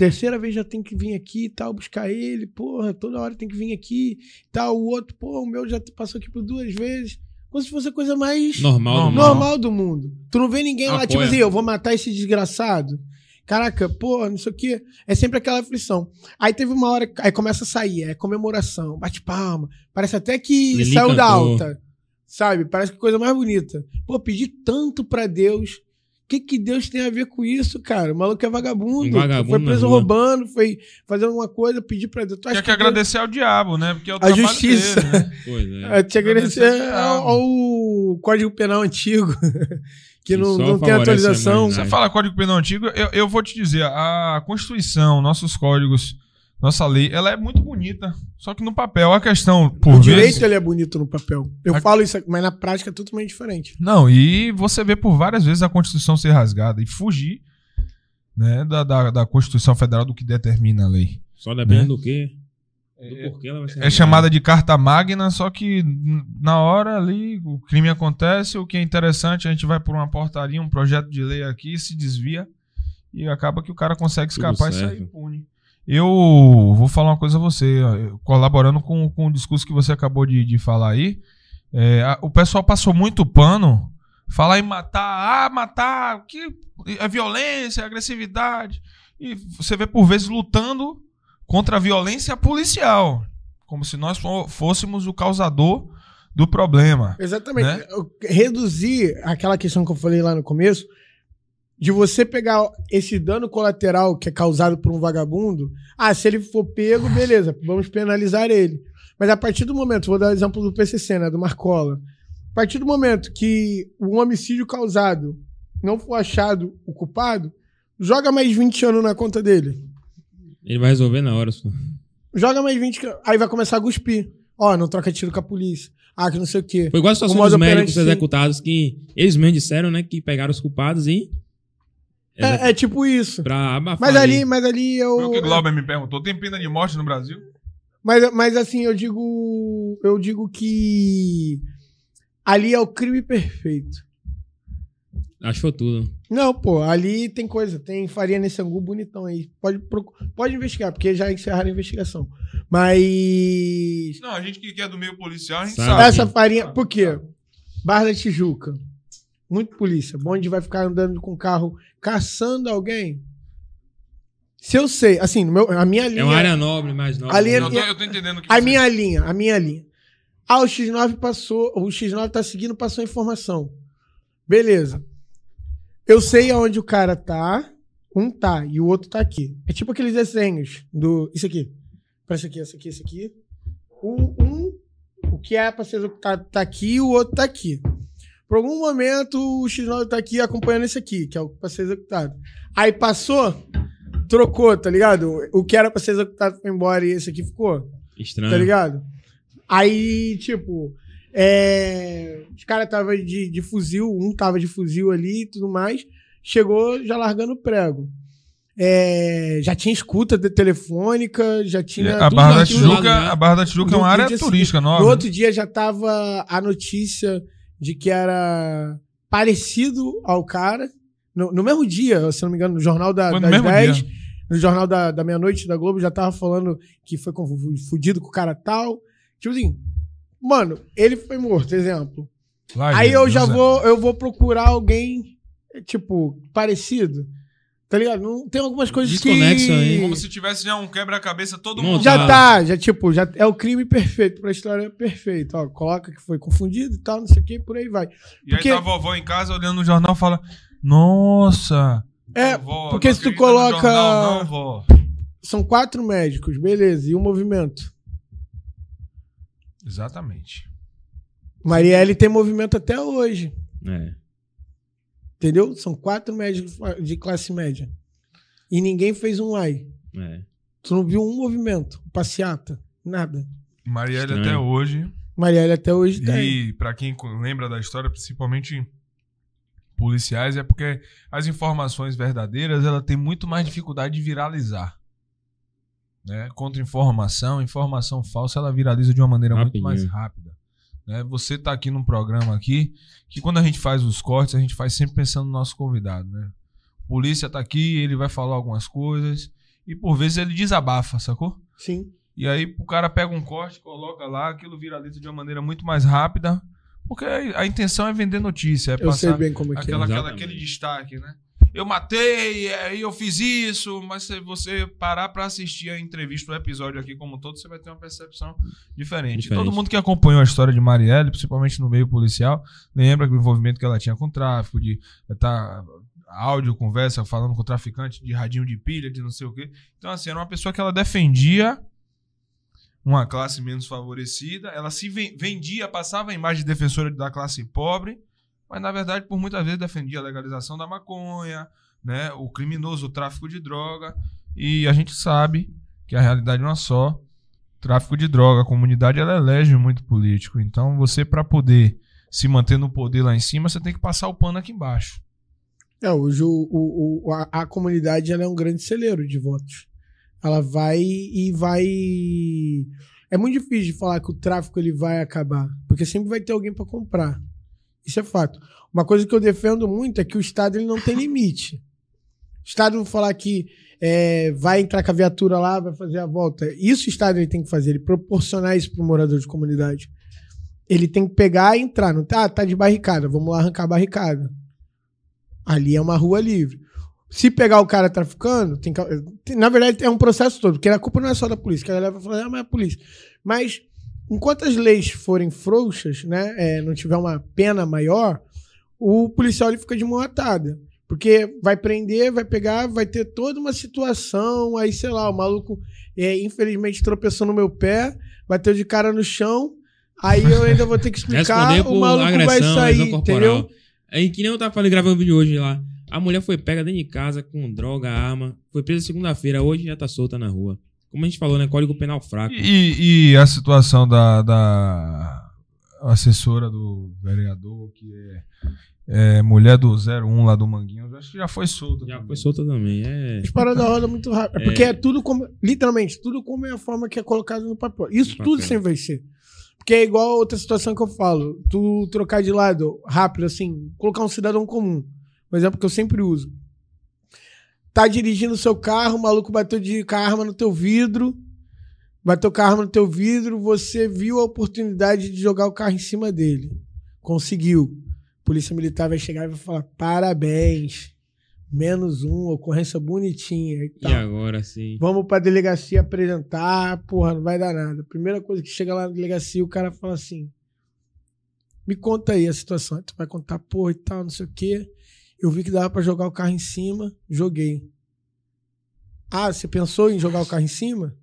terceira vez já tem que vir aqui e tal, buscar ele, porra, toda hora tem que vir aqui e tal. O outro, pô, o meu já passou aqui por duas vezes. Como se fosse a coisa mais Normal. do Normal. normal do mundo. Tu não vê ninguém lá, tipo Apoia. assim, eu vou matar esse desgraçado. Caraca, pô, não sei o quê. É sempre aquela aflição. Aí teve uma hora, aí começa a sair, é comemoração, bate palma. Parece até que Lili saiu da cantou. alta. Sabe? Parece que coisa mais bonita. Pô, pedi tanto pra Deus. O que, que Deus tem a ver com isso, cara? O maluco é vagabundo. Um vagabundo foi preso roubando, foi fazer alguma coisa, pedir pra Deus. Tu acha Tinha que Deus- agradecer ao diabo, né? Porque é o A justiça. dele, né? <laughs> Pois é. É, tinha que agradecer Agradecer ao, ao- Código Penal antigo, <laughs> que Que não, não tem atualização. Você fala Código Penal Antigo, eu, eu vou te dizer, a Constituição, nossos códigos, nossa lei, ela é muito bonita. Só que no papel, a questão, por O vezes... direito ele é bonito no papel. Eu A- falo isso, mas na prática é totalmente diferente. Não, e você vê por várias vezes a Constituição ser rasgada e fugir né, da, da, da Constituição Federal do que determina a lei. Só depende Né? do quê? Do porquê ela vai ser É chamada de carta magna, só que na hora ali o crime acontece, o que é interessante, a gente vai por uma portaria, um projeto de lei aqui, se desvia e acaba que o cara consegue escapar e sair impune. Eu vou falar uma coisa a você, colaborando com, com o discurso que você acabou de, de falar aí, é, a- o pessoal passou muito pano, falar em matar, ah, matar, que é violência, é agressividade, e você vê por vezes lutando contra a violência policial, como se nós fô- fôssemos o causador do problema. Exatamente. Né? Reduzir aquela questão que eu falei lá no começo, de você pegar esse dano colateral que é causado por um vagabundo. Ah, se ele for pego, beleza, vamos penalizar ele. Mas a partir do momento, vou dar o exemplo do PCC, né, do Marcola. A partir do momento que um homicídio causado não for achado o culpado, joga mais 20 anos na conta dele. Ele vai resolver na hora. Só. Joga mais 20, que- aí vai começar a cuspir. Ó, não troca tiro com a polícia. Ah, que não sei o quê. Foi igual a situação O dos médicos executados que eles mesmos disseram, né, que pegaram os culpados e... É, é tipo isso. Pra abafar Mas ali, mas ali eu. Foi o que o Glauber me perguntou. Tem pena de morte no Brasil? Mas, mas assim, eu digo. Eu digo que. Ali é o crime perfeito. Achou tudo. Não, pô, ali tem coisa. Tem farinha nesse angu bonitão aí. Pode, procu- pode investigar, porque já encerraram a investigação. Mas. Não, a gente que é do meio policial, a gente Sabe. sabe. Essa farinha. Por quê? Barra da Tijuca. Muito polícia. Bonde vai ficar andando com carro caçando alguém. Se eu sei, assim, meu, a minha linha. É uma área nobre, mais nobre. Ali é- Eu tô, eu tô entendendo o que A você- minha linha, a minha linha. Ah, o X9 passou, o X9 tá seguindo, passou a informação. Beleza. Eu sei aonde o cara tá, um tá e o outro tá aqui. É tipo aqueles desenhos do. Isso aqui. Pra isso aqui, isso aqui, isso aqui. O, um, o que é pra ser executado tá aqui e o outro tá aqui. Por algum momento o X9 tá aqui acompanhando esse aqui, que é o pra ser executado. Aí passou, trocou, tá ligado? O que era pra ser executado foi embora e esse aqui ficou. Estranho. Tá ligado? Aí, tipo, é, os caras tava de, de fuzil, um tava de fuzil ali e tudo mais. Chegou já largando o prego. É, já tinha escuta telefônica, já tinha. A tudo Barra da. Tijuca, né? a Barra da Tijuca é uma área turística seguinte. nova. No outro dia já tava a notícia de que era parecido ao cara. No, no mesmo dia, se não me engano, no jornal da, Foi no das mesmo 10, dia. no jornal da, da meia-noite da Globo, já tava falando que foi fudido com o cara tal. Tipo assim, mano, ele foi morto, exemplo. Lá, Aí eu Deus já é. vou, eu vou procurar alguém, tipo, parecido. Tá ligado? Não, tem algumas coisas Desconexo que... aí. Como se tivesse já um quebra-cabeça todo mundo. Já tá, já tipo, já é o crime perfeito, pra história perfeita. Ó, coloca que foi confundido e tal, não sei o que, por aí vai. E aí Porque- tá a vovó em casa olhando no jornal e fala: Nossa! É, vovó, porque se tu coloca- jornal, não, vó. São quatro médicos, beleza, e o movimento. Exatamente. Marielle tem movimento até hoje, É. entendeu? São quatro médicos de classe média. E ninguém fez um ai. É. Tu não viu um movimento, passeata, nada. Marielle Estranho. até hoje. Marielle até hoje tem. E pra quem lembra da história, principalmente policiais, é porque as informações verdadeiras ela tem muito mais dificuldade de viralizar. né, contra informação, informação falsa ela viraliza de uma maneira muito Rapidinho. mais rápida. Né? Você tá aqui num programa aqui que quando a gente faz os cortes, a gente faz sempre pensando no nosso convidado, né? O polícia tá aqui, ele vai falar algumas coisas e por vezes ele desabafa, sacou? Sim. E aí o cara pega um corte, coloca lá, aquilo viraliza de uma maneira muito mais rápida, porque a, intenção é vender notícia, é Eu passar bem como é que aquela, é. aquela- Exatamente. aquele destaque, né? Eu matei, e eu fiz isso, mas se você parar pra assistir a entrevista, o episódio aqui como um todo, você vai ter uma percepção diferente. Diferente. Todo mundo que acompanhou a história de Marielle, principalmente no meio policial, lembra que o envolvimento que ela tinha com o tráfico, de estar áudio, conversa, falando com o traficante de radinho de pilha, de não sei o quê. Então, assim, era uma pessoa que ela defendia uma classe menos favorecida, ela se ven- vendia, passava a imagem de defensora da classe pobre, mas na verdade, por muitas vezes, defendia a legalização da maconha, né, o criminoso, o tráfico de droga, e a gente sabe que a realidade não é só tráfico de droga, a comunidade ela elege muito político, então você para poder se manter no poder lá em cima, você tem que passar o pano aqui embaixo. É, hoje o, o- o- a, a comunidade ela é um grande celeiro de votos. Ela vai e vai. É muito difícil de falar que o tráfico ele vai acabar, porque sempre vai ter alguém para comprar. Isso é fato. Uma coisa que eu defendo muito é que o Estado ele não tem limite. O Estado não falar que é, vai entrar com a viatura lá, vai fazer a volta. Isso o Estado ele tem que fazer, ele proporcionar isso para o morador de comunidade. Ele tem que pegar e entrar. Não tá, tá de barricada, vamos lá arrancar a barricada. Ali é uma rua livre. Se pegar o cara traficando, tem que- na verdade é um processo todo, porque a culpa não é só da polícia, que a galera vai falar, ah, mas é a polícia. Mas enquanto as leis forem frouxas, né, é, não tiver uma pena maior, o policial ele fica de mão atada. Porque vai prender, vai pegar, vai ter toda uma situação, aí sei lá, o maluco é, infelizmente tropeçou no meu pé, bateu de cara no chão, aí eu ainda vou ter que <laughs> explicar, o maluco vai agressão, sair, lesão corporal. entendeu? Aí que nem eu tava falando, gravando um vídeo hoje lá. A mulher foi pega dentro de casa com droga, arma. Foi presa segunda-feira, hoje já tá solta na rua. Como a gente falou, né? Código penal fraco. E, e a situação da, da assessora do vereador, que é, é mulher do 01 lá do Manguinho, acho que já foi solta. Já também. foi solta também. É. As paradas rodam muito rápido. É porque é tudo como. Literalmente, tudo como é a forma que é colocado no papel. Isso No tudo papel. sempre vai ser. Porque é igual a outra situação que eu falo. Tu trocar de lado rápido, assim, colocar um cidadão comum. Um exemplo que eu sempre uso. Tá dirigindo o seu carro, o maluco bateu de com a arma no teu vidro. Bateu com a arma no teu vidro, você viu a oportunidade de jogar o carro em cima dele. Conseguiu. Polícia Militar vai chegar e vai falar: parabéns. Menos um, ocorrência bonitinha e E tal. agora sim. Vamos pra delegacia apresentar, porra, não vai dar nada. Primeira coisa que chega lá na delegacia, o cara fala assim: Me conta aí a situação. Tu vai contar, porra e tal, não sei o quê. Eu vi que dava pra jogar o carro em cima, joguei. Ah, você pensou em jogar o carro em cima?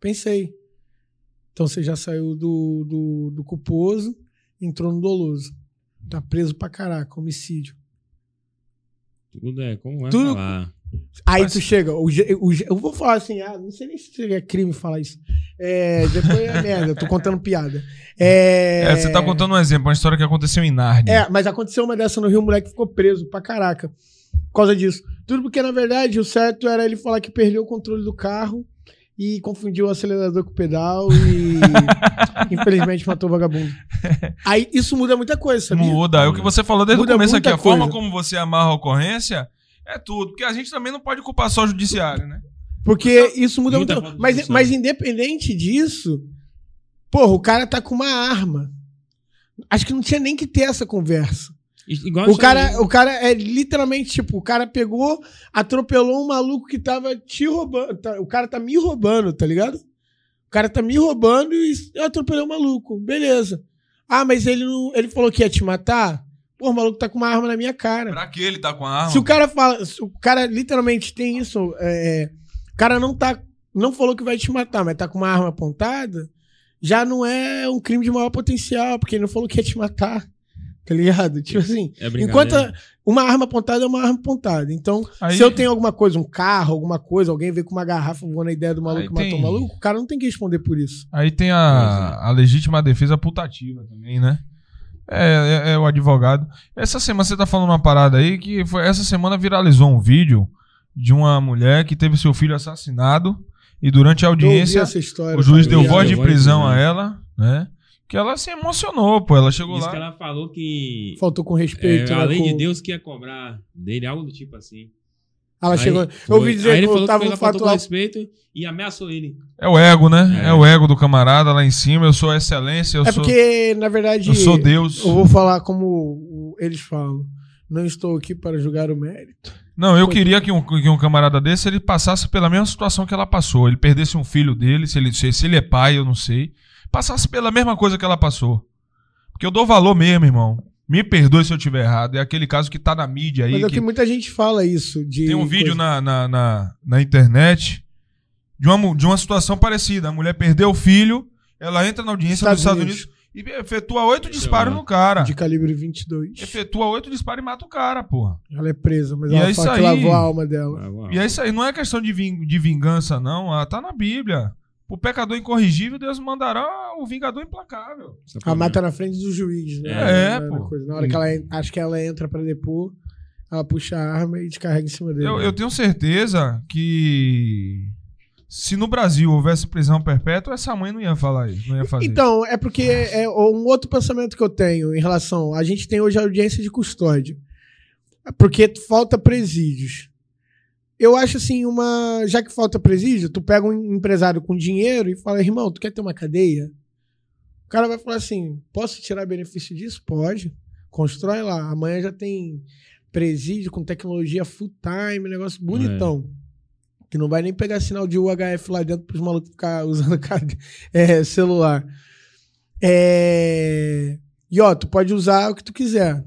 Pensei. Então você já saiu do, do, do culposo, entrou no doloso. Tá preso pra caraca, homicídio. Tudo é, como vai Tudo- falar? Aí Mas- tu chega, o, o eu vou falar assim, ah, não sei nem se é crime falar isso. É, depois é merda, eu tô contando piada. É, É, você tá contando um exemplo, uma história que aconteceu em Nárnia. É, mas aconteceu uma dessa no Rio, o moleque ficou preso pra caraca. Por causa disso. Tudo porque, na verdade, o certo era ele falar que perdeu o controle do carro e confundiu o acelerador com o pedal e <laughs> infelizmente matou o vagabundo. Aí isso muda muita coisa, sabia? Muda. É o que você falou desde Muda o começo aqui. muita A forma coisa. como você amarra a ocorrência é tudo. Porque a gente também não pode culpar só o judiciário, né? Porque isso muda Muita muito. Mas, mas independente disso, porra, o cara tá com uma arma. Acho que não tinha nem que ter essa conversa. Igual O aí. cara, o cara é literalmente tipo, o cara pegou, atropelou um maluco que tava te roubando. tá- o cara tá me roubando, tá ligado? O cara tá me roubando e eu atropelei o maluco. Beleza. Ah, mas ele não, ele falou que ia te matar? Pô, o maluco tá com uma arma na minha cara. Pra que ele tá com a arma? Se o cara fala, se o cara literalmente tem isso, é, o cara não tá, não falou que vai te matar, mas tá com uma arma apontada, já não é um crime de maior potencial, porque ele não falou que ia te matar, tá ligado? Tipo assim, É enquanto brincadeira. uma arma apontada é uma arma apontada. Então, Aí- se eu tenho alguma coisa, um carro, alguma coisa, alguém vê com uma garrafa voando na ideia do maluco Aí que matou tem- o maluco, o cara não tem que responder por isso. Aí tem a, a legítima defesa putativa também, né? É, é- é o advogado. Essa semana você tá falando uma parada aí que foi, essa semana viralizou um vídeo de uma mulher que teve seu filho assassinado E durante a audiência, essa história. o juiz deu Deu voz de prisão a ela, né? Que ela se emocionou, pô. Ela chegou Diz lá. que ela falou que Faltou com é, respeito. a né, lei com- de Deus que ia cobrar dele, algo do tipo assim. Ela Aí chegou. Eu foi. ouvi dizer Aí que ele eu falou tava que um fato com lá. respeito e ameaçou ele. É o ego, né? É. É. o ego do camarada lá em cima. Eu sou a excelência, eu É sou. porque, na verdade, Eu sou Deus. eu vou falar como o- eles falam. Não estou aqui para julgar o mérito. Não, eu queria que um, que um camarada desse ele passasse pela mesma situação que ela passou. Ele perdesse um filho dele, se ele, se ele é pai, eu não sei. Passasse pela mesma coisa que ela passou. Porque eu dou valor mesmo, irmão. Me perdoe se eu tiver errado. É aquele caso que tá na mídia aí. Mas é o que que muita gente fala isso. De tem um vídeo coisa- na, na, na, na internet de uma, de uma situação parecida. A mulher perdeu o filho, ela entra na audiência Estados dos Estados Unidos. Unidos, e efetua oito disparos no cara. de calibre 22. Efetua oito disparos e mata o cara, porra. Ela é presa, mas E ela é fala isso que aí. lavou a alma dela. E é isso aí, não é questão de, ving- de vingança, não. Ah, tá na Bíblia. O pecador incorrigível, Deus mandará o vingador implacável. Ela porra. mata na frente do juiz, né? É, Na- pô. na coisa. Na hora que ela acho que ela entra pra depor, ela puxa a arma e descarrega em cima dele. Eu, eu tenho certeza que se no Brasil houvesse prisão perpétua, essa mãe não ia falar isso, não ia fazer. Então, é porque é um outro pensamento que eu tenho em relação. A gente tem hoje a audiência de custódia. Porque falta presídios. Eu acho assim, uma. Já que falta presídio, tu pega um empresário com dinheiro e fala, irmão, tu quer ter uma cadeia? O cara vai falar assim: posso tirar benefício disso? Pode. Constrói lá. Amanhã já tem presídio com tecnologia full time, negócio bonitão. Que não vai nem pegar sinal de UHF lá dentro pros malucos ficar <laughs> usando é, celular. É... E ó, tu pode usar o que tu quiser.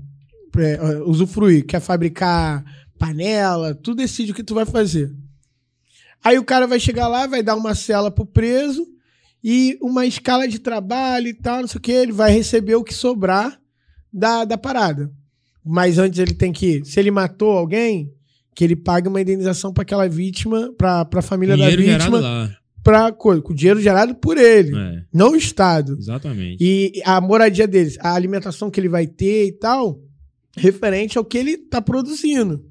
É, usufruir. Quer fabricar panela, tu decide o que tu vai fazer. Aí o cara vai chegar lá, vai dar uma cela pro preso e uma escala de trabalho e tal, não sei o que, ele vai receber o que sobrar da, da parada. Mas antes ele tem que, se ele matou alguém, que ele pague uma indenização para aquela vítima, para a família da Dinheiro gerado vítima, lá. pra, co- com dinheiro gerado por ele, É, não o Estado. exatamente. E a moradia deles, a alimentação que ele vai ter e tal, referente ao que ele tá produzindo.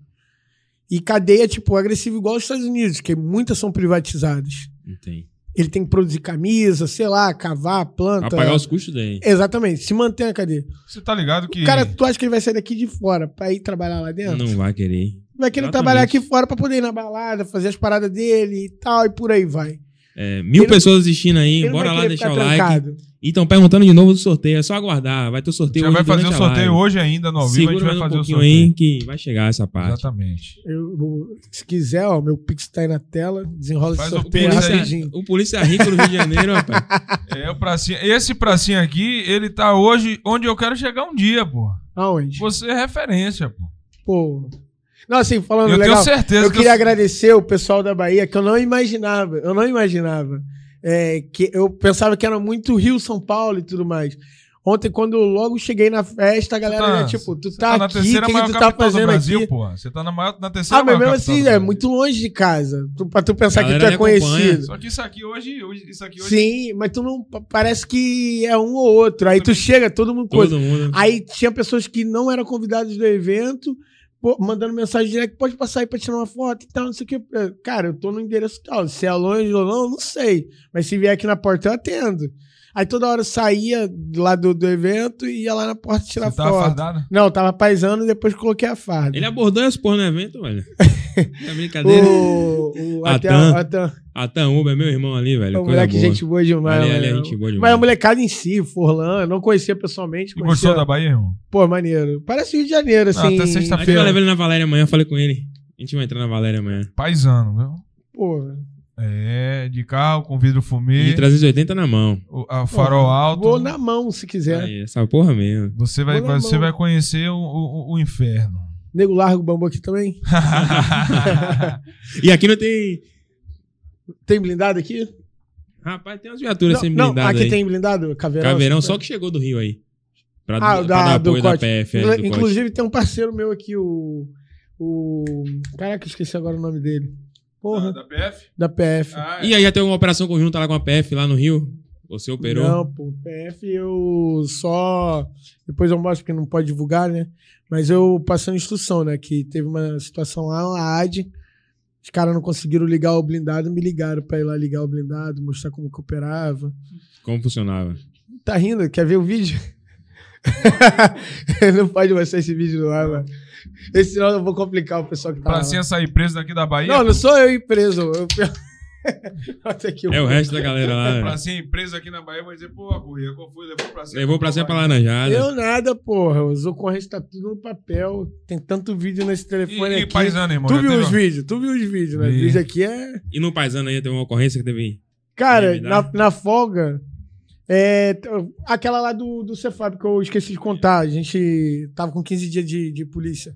E cadeia, tipo, agressiva igual os Estados Unidos, que muitas são privatizadas. Não tem. Ele tem que produzir camisa, sei lá, cavar, planta. Pra pagar os custos dele. Exatamente, se mantém a cadeia. Você tá ligado que. O cara, tu acha que ele vai sair daqui de fora pra ir trabalhar lá dentro? Não vai querer. Vai querer Exatamente. trabalhar aqui fora pra poder ir na balada, fazer as paradas dele e tal, e por aí vai. É, mil Ele- pessoas assistindo aí, bora lá deixar o like. trancado. E estão perguntando de novo do sorteio, é só aguardar. Vai ter o sorteio já hoje vai fazer o sorteio live. hoje ainda no ao vivo, a gente Segura vai mais um fazer o pouquinho sorteio. aí que vai chegar essa parte. Exatamente. Eu- se quiser, ó, meu Pix tá aí na tela, desenrola Faz esse o sorteio Pix aí. rapidinho. O polícia rico do Rio de Janeiro, rapaz. <laughs> É, o pracinha, esse pracinha aqui, ele tá hoje onde eu quero chegar um dia, pô. Aonde? Você é referência, pô. Pô. Não, assim, falando Eu legal. tenho certeza eu que queria eu- agradecer o pessoal da Bahia, que eu não imaginava, eu não imaginava. É, que eu pensava que era muito Rio, São Paulo e tudo mais. Ontem, quando eu logo cheguei na festa, a galera tá- já, tipo, tu tá, na aqui, o terceira que, tu tá fazendo Brasil, aqui? pô. Você tá na, maior, na terceira Ah, mas mesmo assim, do é Brasil. muito longe de casa. Tu, pra tu pensar que tu é conhecido. Só que isso aqui hoje, hoje- isso aqui hoje Sim, mas tu não. Parece que é um ou outro. Aí tu chega, todo mundo coisa. Todo mundo. Aí tinha pessoas que não eram convidadas do evento, pô, mandando mensagem direta, pode passar aí pra tirar uma foto e tal, não sei o que. Cara, eu tô no endereço tal. Se é longe ou não, não sei. Mas se vier aqui na porta, eu atendo. Aí toda hora eu saía lá do, do evento e ia lá na porta tirar você tava foto. fardado. Não, eu tava paisando e depois coloquei a farda. Ele abordou esse porra no evento, velho. <laughs> É brincadeira. O, o, até, Atan. até, A Tan Uber é meu irmão ali, velho. o moleque, boa. gente boa demais. Ali, ali é mano. gente boa Mas demais. a molecada em si, Forlan, eu não conhecia pessoalmente. Conhecia... gostou da Bahia, irmão? Pô, maneiro. Parece Rio de Janeiro, assim. até A sexta-feira. gente vai levar ele na Valéria amanhã, falei com ele. A gente vai entrar na Valéria amanhã. Paisano, viu? Pô, É, de carro, com vidro E fumê, de 380 na mão. o a farol alto. Vou na mão, se quiser. Aí, essa porra mesmo. Você vai, você mão. vai conhecer o, o, o inferno. Nego larga o bambu aqui também. <laughs> <laughs> E aqui não tem. Tem blindado aqui? Rapaz, tem umas viaturas não, sem não, blindado aqui aí. tem blindado? Caveirão? Caveirão assim, só que chegou do Rio aí. Pra, Ah, pra o dar da, do apoio da. PF. é, Cote. Inclusive tem um parceiro meu aqui, o... O... Caraca, eu esqueci agora o nome dele. Porra, da PF? da PF. Ah, E aí já tem uma operação conjunta lá com a PF lá no Rio? Você operou? Não, pô, PF eu só. Depois eu mostro porque não pode divulgar, né? Mas eu passando instrução, né? Que teve uma situação lá, a AD, Os caras não conseguiram ligar o blindado, me ligaram pra ir lá ligar o blindado, mostrar como que operava. Como funcionava? Tá rindo? Quer ver o vídeo? <laughs> não pode mostrar esse vídeo ar, mano. Esse senão eu vou complicar o pessoal que tá lá. Pracinha sair preso daqui da Bahia. Não, não sou eu ir preso. Eu... <laughs> É o resto da galera lá. né? Pracinha ir preso aqui na Bahia, vai dizer, pô, a corrida, qual foi? Levou pra cima. Levou pra ser pra laranjada. Eu nada, porra. Os ocorrentes tá tudo no papel. Tem tanto vídeo nesse telefone E, e aqui. paisano, irmão? Tu viu os vídeos? Tu viu os vídeos, né? O Vi. vídeo aqui é. E no Paisano aí teve uma ocorrência que teve. Cara, Me dá. na, na folga. É, aquela lá do, do Cefab que eu esqueci de contar. A gente tava com 15 dias de, de polícia.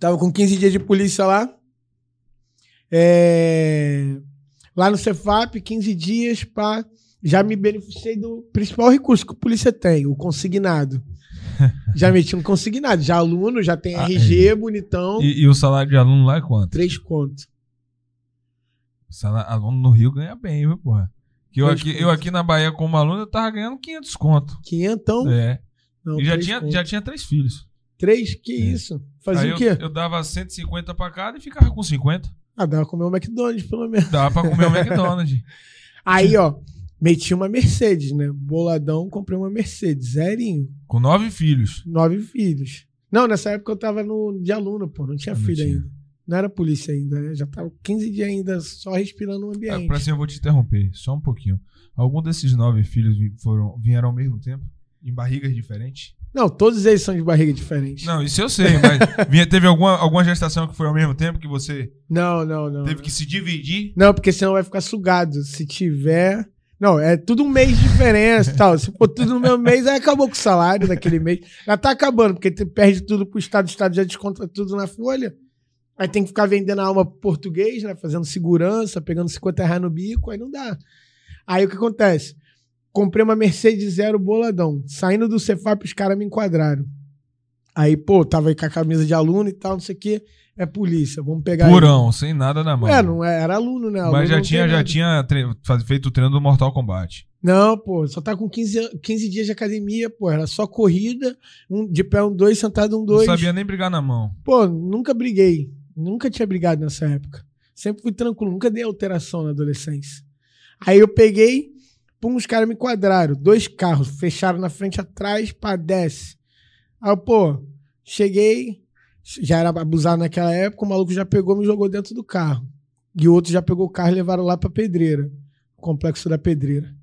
Tava com 15 dias de polícia lá. É, lá no Cefap, 15 dias pra. Já me beneficiei do principal recurso que a polícia tem, o consignado. <laughs> Já meti um consignado. Já aluno, já tem Ah, RG, bonitão. E, e o salário de aluno lá é quanto? Três contos. O salário, aluno no Rio ganha bem, viu, porra? Que eu, aqui, eu aqui na Bahia, como aluno, eu tava ganhando 500 conto. Quinhentão. É. Não, E já tinha, já tinha três filhos. Três? Que É. isso? Fazia Aí o eu, quê? eu dava 150 pra cada e ficava com 50. Ah, dava pra comer um McDonald's, pelo menos. Dava pra comer o <laughs> McDonald's. Aí, ó, meti uma Mercedes, né? Boladão, comprei uma Mercedes, zerinho. Com nove filhos. Nove filhos. Não, nessa época eu tava no, de aluno, pô. Não tinha Não filho tinha. ainda. Não era polícia ainda, né? Já tava 15 dias ainda só respirando o Ah, ambiente. Pra cima, eu vou te interromper, só um pouquinho. Algum desses nove filhos foram, vieram ao mesmo tempo? Em barrigas diferentes? Não, todos eles são de barriga diferente. Não, isso eu sei, mas <laughs> teve alguma, alguma gestação que foi ao mesmo tempo que você Não, não, não. teve que se dividir? Não, porque senão vai ficar sugado. Se tiver. Não, é tudo um mês de diferença e tal. Se for tudo no mesmo mês, aí acabou com o salário daquele mês. Já tá acabando, porque tu perde tudo pro Estado, o Estado já desconta tudo na folha. Aí tem que ficar vendendo a alma pro português, né? Fazendo segurança, pegando 50 reais no bico, aí não dá. Aí o que acontece? Comprei uma Mercedes Zero boladão. Saindo do Cefap, os caras me enquadraram. Aí, pô, tava aí com a camisa de aluno e tal, não sei o quê. É polícia, vamos pegar ele. Purão, sem nada na mão. É, não é- era aluno, né? Aluno mas já não tinha, já nada. tinha feito o treino do Mortal Kombat. Não, pô, só tá com 15, an- 15 dias de academia, pô. Era só corrida, um, de pé um dois, sentado um Não dois. sabia nem brigar na mão. Pô, nunca briguei. Nunca tinha brigado nessa época. Sempre fui tranquilo, nunca dei alteração na adolescência. Aí eu peguei, pum, os caras me quadraram. Dois carros, fecharam na frente atrás, pá, desce. Aí, pô, cheguei, já era abusado naquela época, o maluco já pegou e me jogou dentro do carro. E o outro já pegou o carro e levaram lá pra pedreira. Complexo da pedreira.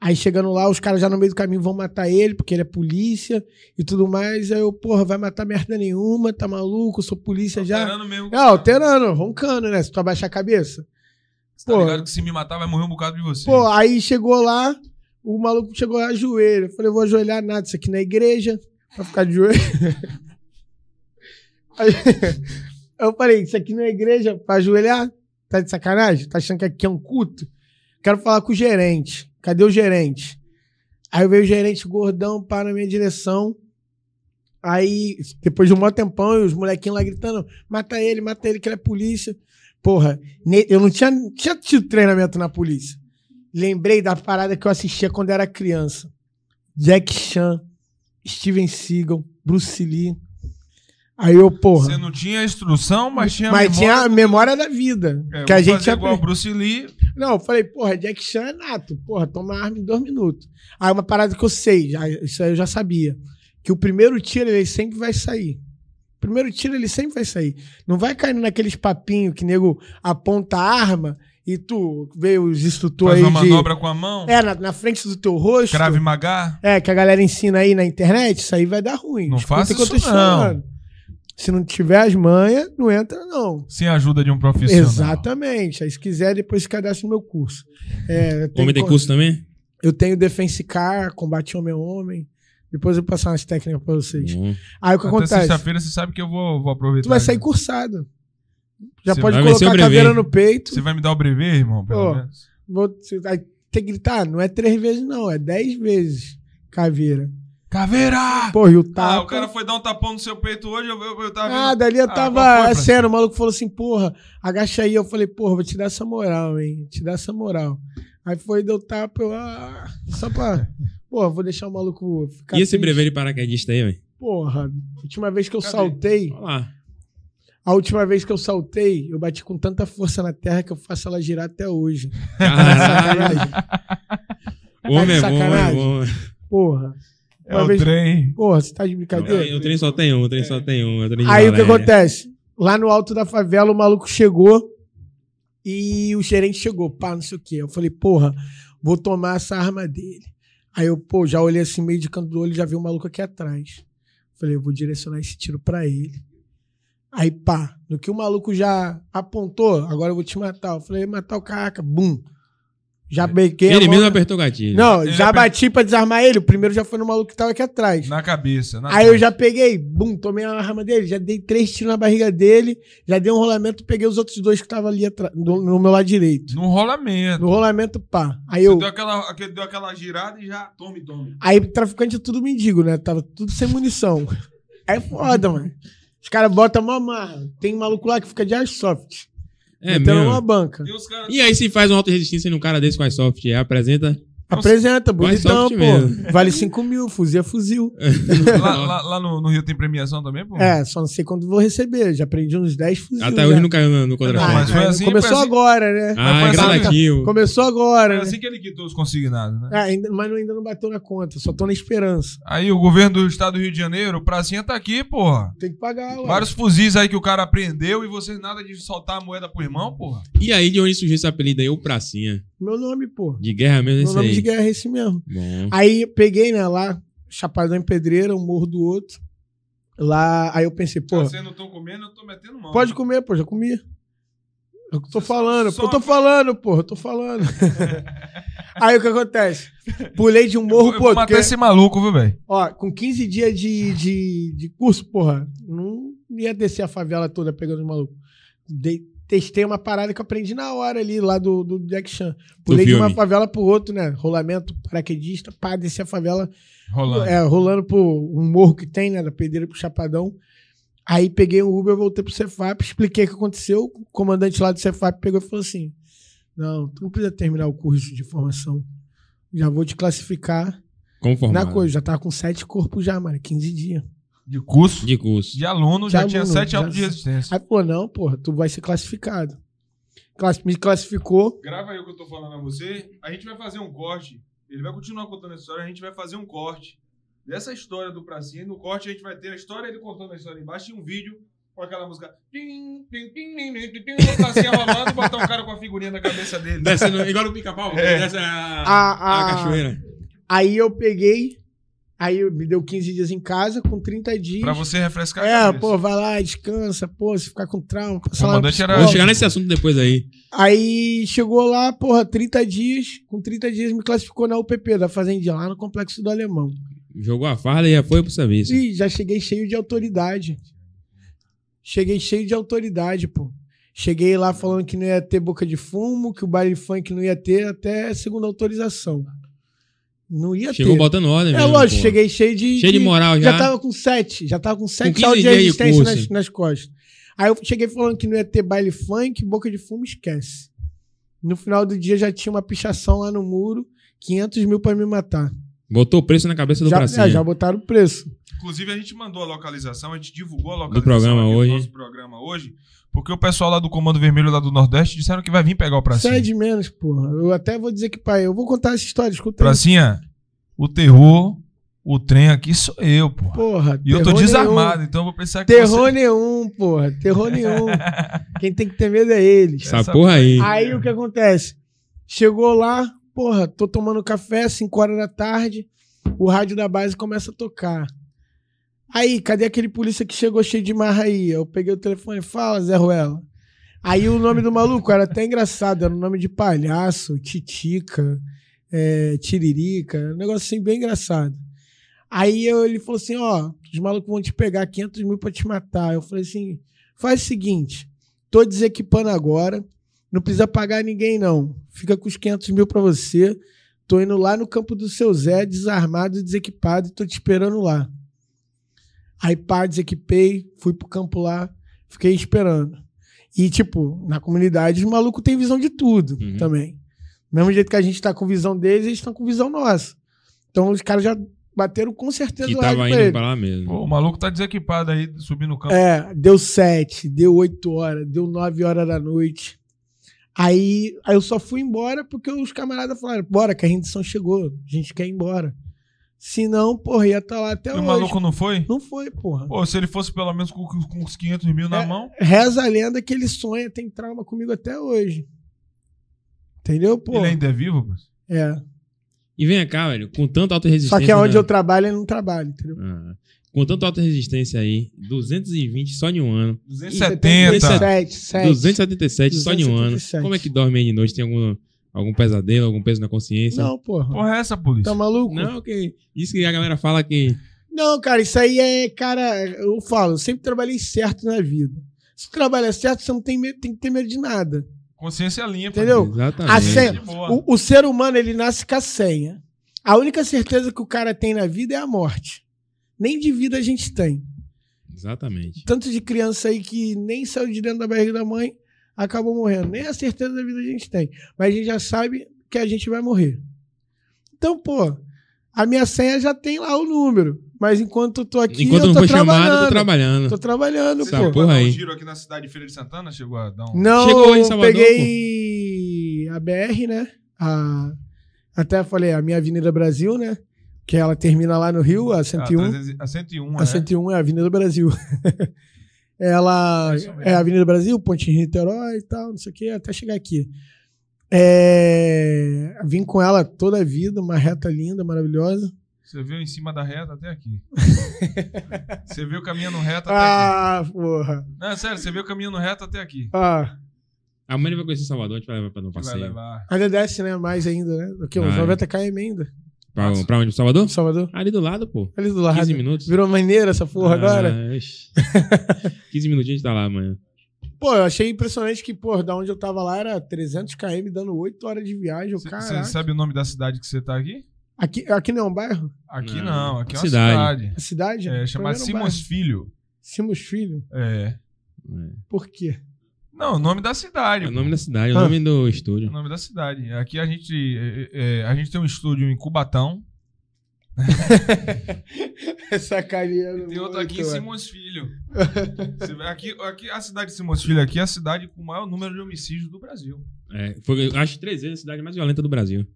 Aí chegando lá, os caras já no meio do caminho vão matar ele, porque ele é polícia e tudo mais. Aí eu, porra, vai matar merda nenhuma, tá maluco? Eu sou polícia já. Alterando mesmo. É, alterando, roncando, né? Se tu abaixar a cabeça. Você tá pô. ligado que se me matar vai morrer um bocado de você. Pô, aí chegou lá, o maluco chegou lá, joelho. Eu falei, eu vou ajoelhar nada, isso aqui na igreja, pra ficar de joelho. <laughs> Aí, eu falei, isso aqui na igreja, pra ajoelhar? Tá de sacanagem? Tá achando que aqui é um culto? Quero falar com o gerente. Cadê o gerente? Aí veio o gerente gordão para na minha direção. Aí, depois de um maior tempão, e os molequinhos lá gritando: mata ele, mata ele, que ele é polícia. Porra, eu não tinha, tinha tido treinamento na polícia. Lembrei da parada que eu assistia quando era criança. Jack Chan, Steven Seagal, Bruce Lee. Aí eu, porra. Você não tinha instrução, mas tinha mas memória. tinha a memória da vida. É, que a gente fazer igual Bruce Lee. não, eu falei, porra, Jack Chan é nato. Porra, toma arma em dois minutos. Aí uma parada que eu sei, já- isso aí eu já sabia. Que o primeiro tiro ele sempre vai sair. Primeiro tiro ele sempre vai sair. Não vai caindo naqueles papinhos que nego aponta a arma e tu vê os instrutores Faz uma aí de. manobra com a mão. É, na, na frente do teu rosto. Crave Magá. É, que a galera ensina aí na internet, isso aí vai dar ruim. Não faça o que eu tô isso, falando. Se não tiver as manhas, não entra, não. Sem a ajuda de um profissional. Exatamente. Aí se quiser, depois se cadastra no meu curso. É, tem Homem tem curso também? Eu tenho Defense Car, combate homem a homem. Depois eu vou passar umas técnicas pra vocês. Bom. Aí o que Até acontece? sexta-feira você sabe que eu vou, vou aproveitar. Tu vai sair cursado. Já Você pode colocar a caveira no peito. Você vai me dar o brevet, irmão? Pelo Pô. menos. Vou, vai ter que gritar. Não é três vezes, não. É dez vezes caveira. Caveira! Pô, e o Ah, tapa. o cara foi dar um tapão no seu peito hoje, eu, eu, eu tava vendo- Ah, dali eu Ah, tava. foi, é sério, o maluco falou assim, porra, agacha aí. Eu falei, porra, vou te dar essa moral, hein? Te dar essa moral. Aí foi, deu tapa, eu, ah, só pra. Porra, vou deixar o maluco ficar. E esse brevet de paraquedista aí, velho? Porra, última vez que eu Cadê? saltei. Olha lá. A última vez que eu saltei, eu bati com tanta força na terra que eu faço ela girar até hoje. Caralho. Homem é bom, é bom. Porra. É Uma o vez- trem. Porra, você tá de brincadeira? O trem só tem um, o trem só tem um. é Aí o que Valéria. acontece? Lá no alto da favela, o maluco chegou e o gerente chegou, pá, não sei o quê. Eu falei, porra, vou tomar essa arma dele. Aí eu, pô, já olhei assim, meio de canto do olho, já vi o maluco aqui atrás. Falei, eu vou direcionar esse tiro pra ele. Aí, pá, no que o maluco já apontou, agora eu vou te matar. Eu falei, matar o caraca, bum. Já bequei Ele mesmo apertou o gatilho. Não, Ele já aper- bati pra desarmar ele. O primeiro já foi no maluco que tava aqui atrás. Na cabeça. na Aí eu já peguei, bum, tomei a arma dele, já dei três tiros na barriga dele, já dei um rolamento, peguei os outros dois que estavam ali atrás, no, no meu lado direito. No rolamento. No rolamento, pá. Aí Você eu. deu aquela, aquele- deu aquela girada e já tome, tome. Aí traficante é tudo mendigo, né? Tava tudo sem munição. <laughs> É foda, mano. Os caras botam mó marra. Tem um maluco lá que fica de airsoft. É metendo mesmo. uma banca. E os caras. E aí se faz uma auto-resistência num cara desse com a soft, é, apresenta... Apresenta, bonitão, pô. mesmo. Vale 5 mil, fuzil é <laughs> fuzil. Lá, lá- lá no, no Rio tem premiação também, pô? É, só não sei quando vou receber. Já aprendi uns 10 fuzil. Até já. hoje não caiu no, no Ah, contra-cheque. mas foi assim, começou foi assim. agora, né? Ah, foi é assim, gradativo. Começou agora, É né? assim que ele quitou os consignados, né? É, ainda, mas não- ainda não bateu na conta, só tô na esperança. Aí o governo do estado do Rio de Janeiro, o Pracinha tá aqui, porra. Tem que pagar, ué. Vários fuzis aí que o cara apreendeu e vocês nada de soltar a moeda pro irmão, porra. E aí de onde surgiu esse apelido aí, o Pracinha? Meu nome, pô. De guerra mesmo Meu esse nome aí. Guerra é esse mesmo. Bom. Aí peguei, né, lá, Chapadão em Pedreira, um morro do outro. Lá, aí eu pensei, pô, Vocês não estão comendo, eu tô metendo mão. pode comer, pô, já comi. Eu tô Você falando, pô, eu tô falando, pô, eu tô falando. <laughs> aí o que acontece? Pulei de um Eu morro eu pro vou outro. matar porque- esse maluco, viu, velho? Ó, com 15 dias de, de, de curso, porra, não ia descer a favela toda pegando os malucos. Dei- testei uma parada que eu aprendi na hora ali, lá do, do Jack Chan. Pulei de uma favela pro outro, né? Rolamento, paraquedista, pá, desci a favela, Rolando. é, rolando por um morro que tem, né? Da Pedreira pro Chapadão. Aí peguei um Uber, voltei pro Cefap, expliquei o que aconteceu. O comandante lá do Cefap pegou e falou assim: Não, tu não precisa terminar o curso de formação. Já vou te classificar Como formado. na coisa. Já tava com sete corpos já, mano. 15 dias. De curso, de, De curso. aluno, De já tinha aluno, sete já- autos de resistência. Aí, pô, não, porra, tu vai ser classificado. Class- Me classificou. Grava aí o que eu tô falando a você. A gente vai fazer um corte. Ele vai continuar contando a história. A gente vai fazer um corte dessa história do Pracinha. E no corte a gente vai ter a história dele contando a história embaixo e um vídeo com aquela música. Pracinha rolando botar um cara com a figurinha na cabeça dele. Descendo, igual o pica-pau, É. desce a, A- a a- cachoeira. Aí eu peguei. Aí me deu 15 dias em casa, com 30 dias. Pra você refrescar a É, cabeça. pô, vai lá, descansa, pô, se ficar com trauma, O comandante era-. Vou chegar nesse assunto depois aí. Aí chegou lá, porra, 30 dias. Com 30 dias me classificou na UPP da Fazendinha, lá no Complexo do Alemão. Jogou a farda e já foi pro serviço. E já cheguei cheio de autoridade. Cheguei cheio de autoridade, pô. Cheguei lá falando que não ia ter boca de fumo, que o baile funk não ia ter até segunda autorização. Não ia Chegou ter. botando ordem É mesmo, lógico, pô. cheguei cheio de. Cheio de moral já. Já tava com sete. Já tava com sete 15 aulas de dias de resistência nas, nas costas. Aí eu cheguei falando que não ia ter baile funk, boca de fumo, esquece. No final do dia já tinha uma pichação lá no muro, 500 mil pra me matar. Botou o preço na cabeça do Já, é, já botaram o preço. Inclusive, a gente mandou a localização, a gente divulgou a localização Do programa hoje. nosso programa hoje, porque o pessoal lá do Comando Vermelho lá do Nordeste disseram que vai vir pegar o Pracinha. Sai de menos, porra. Eu até vou dizer que, pai, eu vou contar essa história, escuta aí. Pracinha, o terror, o trem aqui sou eu, porra. Porra, E eu tô desarmado, nenhum. então eu vou precisar que Terror você... nenhum, porra. Terror <laughs> nenhum. Quem tem que ter medo é eles. Essa, Essa- porra aí. Aí o que acontece? Chegou lá, porra, tô tomando café, 5 horas da tarde, o rádio da base começa a tocar. Aí, cadê aquele polícia que chegou cheio de marra aí? Eu peguei o telefone, fala, Zé Ruela. Aí o nome do maluco era até engraçado, era o nome de palhaço, titica, é, tiririca, um negócio assim bem engraçado. Aí eu- ele falou assim, ó, os malucos vão te pegar 500 mil pra te matar. Eu falei assim, faz o seguinte, tô desequipando agora, não precisa pagar ninguém, não. Fica com os 500 mil pra você. Tô indo lá no campo do seu Zé, desarmado e desequipado, e tô te esperando lá. Aí, pá, desequipei, fui pro campo lá, fiquei esperando. E, tipo, na comunidade, os malucos têm visão de tudo Uhum. também. Do mesmo jeito que a gente tá com visão deles, eles estão com visão nossa. Então, os caras já bateram com certeza Que o tava pra indo ele. pra lá mesmo. Pô, o maluco tá desequipado aí, subindo o campo. É, deu sete, deu oito horas, deu nove horas da noite. Aí, aí eu só fui embora porque os camaradas falaram: bora, que a rendição chegou, a gente quer ir embora. Se não, porra, ia estar lá até E hoje. o maluco não foi? Não foi, porra. Pô, se ele fosse pelo menos com, com uns 500 mil na É. mão. Reza a lenda que ele sonha, tem trauma comigo até hoje. Entendeu, pô? Ele ainda é vivo, pô? É. E vem cá, velho, com tanta alta resistência. Só que aonde né? eu trabalho, ele não trabalha, entendeu? Ah, com tanta alta resistência aí, 220 só em um ano. 270. 77, 7. 277 só em um ano. 277. Como é que dorme aí de noite? Tem algum, algum pesadelo, algum peso na consciência? Não, porra. Porra, é essa, polícia? Tá maluco? Não, que isso que a galera fala que Não, cara, isso aí é, cara, eu falo, eu sempre trabalhei certo na vida. Se tu trabalha certo, você não tem, medo, tem que ter medo de nada. Consciência limpa. Entendeu? exatamente. A senha, o, o ser humano, ele nasce com a senha. A única certeza que o cara tem na vida é a morte. Nem de vida a gente tem. Exatamente. Tanto de criança aí que nem saiu de dentro da barriga da mãe, acabou morrendo. Nem a certeza da vida a gente tem. Mas a gente já sabe que a gente vai morrer. Então, pô, a minha senha já tem lá o número. Mas enquanto eu tô aqui, Enquanto eu não tô foi chamado, eu trabalhando. tô trabalhando. Tô trabalhando, Você pô. chegou porra um giro aqui na cidade de Feira de Santana? Chegou a dar um... Não, Chegou em Salvador, peguei a BR, né? A, até falei, a minha Avenida Brasil, né? Que ela termina lá no Rio, a Ah, 101. 300 a 101, A né? 101 é a Avenida Brasil. <laughs> ela É é a Avenida Brasil, Ponte Rio Niterói e tal, não sei o que, até chegar aqui. É, vim com ela toda a vida, uma reta linda, maravilhosa. Você veio em cima da reta até aqui. <laughs> você veio caminhando reto até aqui. Ah, porra. Não, sério, você veio caminhando reto até aqui. Ah, Amanhã ele vai conhecer Salvador, a gente vai levar pra dar um Vai passeio. levar. ainda desce, né? Mais ainda, né? Aqui, uns Vai. 90 km ainda. Pra, pra onde? Pro Salvador? Salvador. Ali do lado, pô. Ali do lado. 15 minutos. Virou maneira essa porra agora. Ah, ixi. <laughs> 15 minutinhos a gente tá lá amanhã. Pô, eu achei impressionante que, pô, da onde eu tava lá era 300 km, dando 8 horas de viagem. Você Caralho. sabe o nome da cidade que você tá aqui? Aqui, aqui não é um bairro? Aqui Não. não, aqui é uma Cidade. cidade. A cidade? É, Pra chamada Simões bairro. Filho. Simos Filho? É. Por quê? Não, o nome da cidade. É o nome da cidade, é o Ah. nome do É o estúdio. nome da cidade. Aqui a gente, é, é, a gente tem um estúdio em Cubatão. <laughs> Sacaneando. E tem outro aqui em Simões Filho. Você aqui, aqui, a cidade de Simões Filho aqui é a cidade com o maior número de homicídios do Brasil. É, foi, eu acho três vezes a cidade mais violenta do Brasil.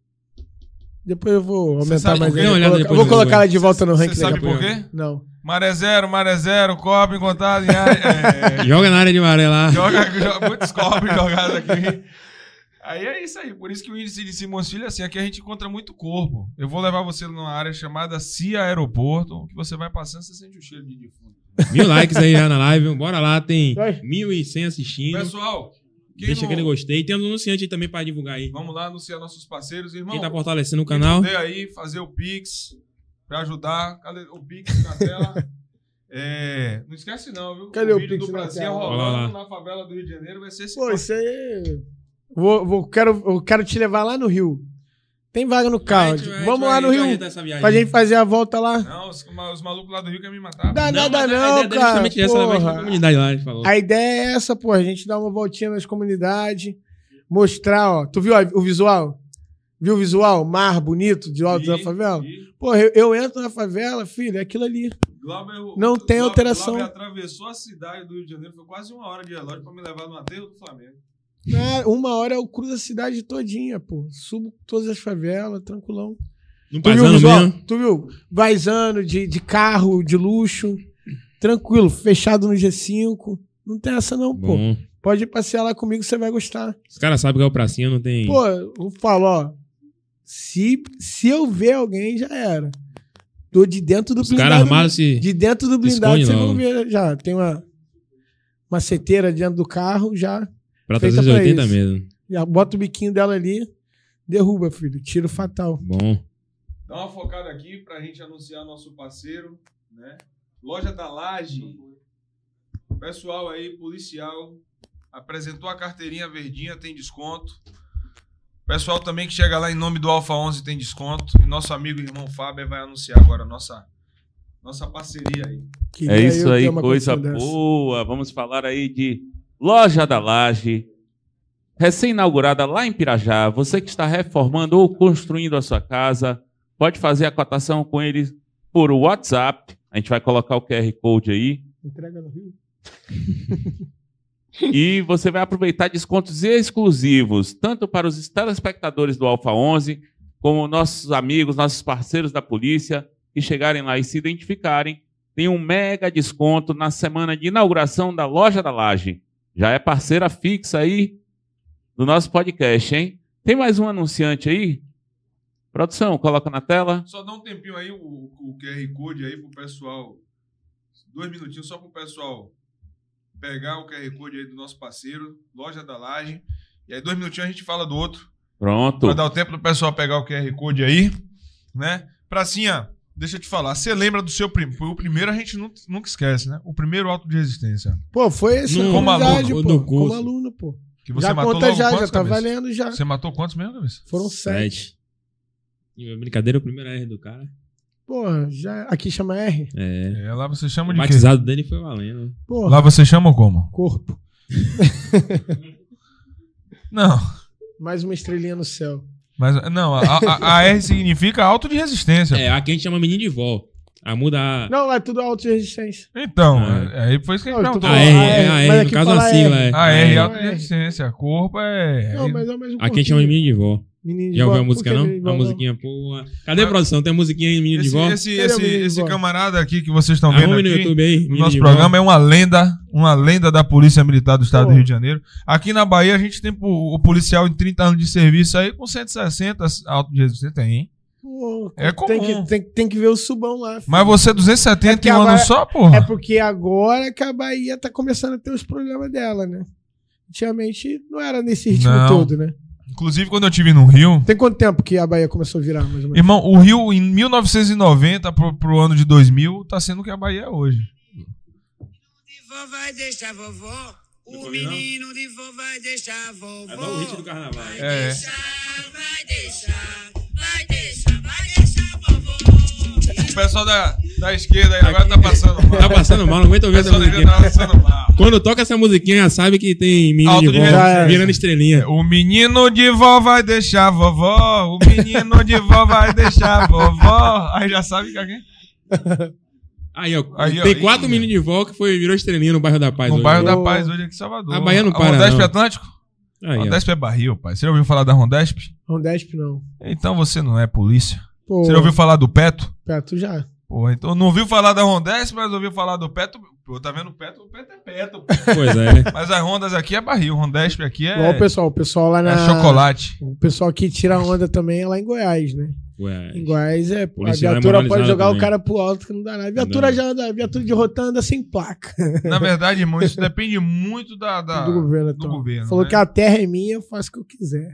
Depois eu vou Você aumentar sabe mais depois vou no colocar ela de volta no Você ranking sabe daqui a por quê? Não. Maré zero, maré zero, cobre encontrado em área. é, Joga na área de maré lá. joga, joga muitos cobres jogados aqui. Aí é isso aí. Por isso que o índice de Simões Filho é assim. Aqui a gente encontra muito corpo. Eu vou levar você numa área chamada CIA Aeroporto, que você vai passando você sente o cheiro de defunto. Mil likes aí já na live. Bora lá, tem Vai. 1.100 assistindo. Pessoal, quem Deixa não- aquele gostei. Tem um anunciante aí também pra divulgar aí. Vamos lá anunciar nossos parceiros, irmão. Quem tá fortalecendo o Quem canal. puder aí fazer o Pix pra ajudar. Cadê o Pix na tela? É, não esquece não, viu? Cadê o vídeo Pix do na Brasil rolando na favela do Rio de Janeiro vai ser esse Pô, isso aí. Vou, vou, quero, eu quero te levar lá no Rio. Tem vaga no carro. Vamos lá no Rio. Pra gente fazer a volta lá. Não, os, os malucos lá do Rio querem me matar. Dá Não, nada a não, ideia dele é cara. justamente essa, a porra. comunidade lá, a gente falou. A ideia é essa, pô. A gente dar uma voltinha nas comunidades. Mostrar, ó. Tu viu ó, o visual? Viu o visual? Mar bonito de alto da favela? e Porra, eu, eu entro na favela, filho, é aquilo ali. Glauber- Não tem Glauber- alteração. Glauber atravessou a cidade do Rio de Janeiro, foi quase uma hora de relógio pra me levar no aterro do Flamengo. Ah, uma hora eu cruzo a cidade todinha, pô. Subo todas as favelas, tranquilão. No Tu viu visual? Tu viu? Vaizando de, de carro, de luxo. Tranquilo, fechado no G5. Não tem essa não, pô. Bom. Pode ir passear lá comigo, você vai gostar. Os caras sabem que é o pracinha, não tem. Pô, eu falo, ó. Se, se eu ver alguém, já era. Tô de dentro do Os caras armados se. De dentro do blindado, vão logo. ver já. Tem uma maceteira dentro do carro, já. Pra feita 380 pra isso. mesmo. Já bota o biquinho dela ali, derruba, filho. Tiro fatal. Bom. Dá uma focada aqui pra gente anunciar nosso parceiro, né? Loja da Laje. Pessoal aí, policial, apresentou a carteirinha verdinha, tem desconto. Pessoal também que chega lá em nome do Alfa 11 tem desconto. E nosso amigo e irmão Fábio vai anunciar agora a nossa, nossa parceria aí. Queria É isso aí, coisa boa. Vamos falar aí de Loja da Laje, recém-inaugurada lá em Pirajá. Você que está reformando ou construindo a sua casa, pode fazer a cotação com eles por WhatsApp. A gente vai colocar o QR Code aí. Entrega no Rio. <laughs> E você vai aproveitar descontos exclusivos, tanto para os telespectadores do Alfa 11, como nossos amigos, nossos parceiros da polícia, que chegarem lá e se identificarem. Tem um mega desconto na semana de inauguração da Loja da Laje. Já é parceira fixa aí do nosso podcast, hein? Tem mais um anunciante aí? Produção, coloca na tela. Só dá um tempinho aí, o, o QR Code aí pro pessoal. Dois minutinhos só pro pessoal pegar o QR Code aí do nosso parceiro, Loja da Laje. E aí, dois minutinhos a gente fala do outro. Pronto. Pra dar o tempo do pessoal pegar o QR Code aí, né? Pracinha, deixa eu te falar. Você lembra do seu primeiro? O primeiro a gente nunca, nunca esquece, né? O primeiro auto de resistência. Pô, foi essa No- como aluno, pô. Como aluno, pô. Que você já matou conta logo já, quantos, já tá cabeça? valendo já. Você matou quantos mesmo, cabeça? Foram sete. Sete. E a brincadeira, o primeiro R do cara. Porra, já. Aqui chama R. É. É, lá você chama O de quê? batizado dele foi valendo. Porra, Lá você chama como? corpo. <laughs> Não. Mais uma estrelinha no céu. Mas, não, a, a- a <laughs> R significa auto de resistência. É, aqui a gente chama menino de vó. A muda a. Não, lá é tudo auto de resistência. Então, Ah. é, aí foi isso que a gente perguntou. A R, é, a R, no aqui caso fala a sigla, R. é. A R é É. auto de resistência. Corpo é. Não, mas é o mesmo Aqui a gente chama de menino de vó. Menino de Já ouviu a música, não? de vó, A musiquinha, porra. Cadê a produção? Tem a musiquinha aí, menino de Esse, vó? esse, Cadê o esse, de esse vó? camarada aqui que vocês estão vendo Arrume no aqui, YouTube aí. no menino nosso de programa é uma lenda, uma lenda da Polícia Militar do Estado Pô. do Rio de Janeiro. Aqui na Bahia a gente tem o, policial em 30 anos de serviço aí com 160 auto de resistência tem, hein? Pô, É tem, comum. que, tem, tem que ver o subão lá. filho. Mas você 270 É que em um ano só, porra? É porque agora que a Bahia tá começando a ter os problemas dela, né? Antigamente não era nesse ritmo Não. todo, né? Inclusive quando eu tive no Rio, Tem quanto tempo que a Bahia começou a virar, mais ou menos? irmão, o Rio em 1990 pro, pro ano de 2000 tá sendo o que a Bahia é hoje. de vó vai deixar vovó. O menino de vó vai deixar vovó. É o hit do carnaval. Vai É. deixar, vai deixar, vai deixar, vai deixar pessoal da, da esquerda aí agora tá passando mal. Tá passando mal, não aguento O ouvir essa musiquinha. esquerda tá. Quando toca essa musiquinha, já sabe que tem menino Alto de vó virando estrelinha. O menino de vó vai deixar vovó. O menino de vó vai deixar vovó. Aí já sabe que alguém. Aí, ó. Aí, ó, tem aí, quatro ó. meninos de vó que foi, virou estrelinha no bairro da Paz. No hoje. bairro da Paz, hoje aqui em Salvador. A Bahia não para, Rondesp não. Atlântico? Aí, ó. Rondesp é barril, pai. Você já ouviu falar da Rondesp? Rondesp não. Então você não é polícia. Pô, Você já ouviu falar do Peto? Perto já. Pô, então não ouviu falar da Rondesp, mas ouviu falar do Peto. Pô, tá vendo o Peto? O Peto é Peto. pô. Pois é, né? Mas as Rondas aqui é barril. Rondesp aqui Igual o é, pessoal, o pessoal lá na. é chocolate. O pessoal que tira onda também é lá em Goiás, né? Ué. Em Goiás é. A lá é viatura pode jogar o também. cara pro alto que não dá nada. A viatura Não. já anda, a viatura de rotando anda sem placa Na verdade, irmão, isso <laughs> depende muito da, da- do governo. do governo, Falou né? que a terra é minha, eu faço o que eu quiser.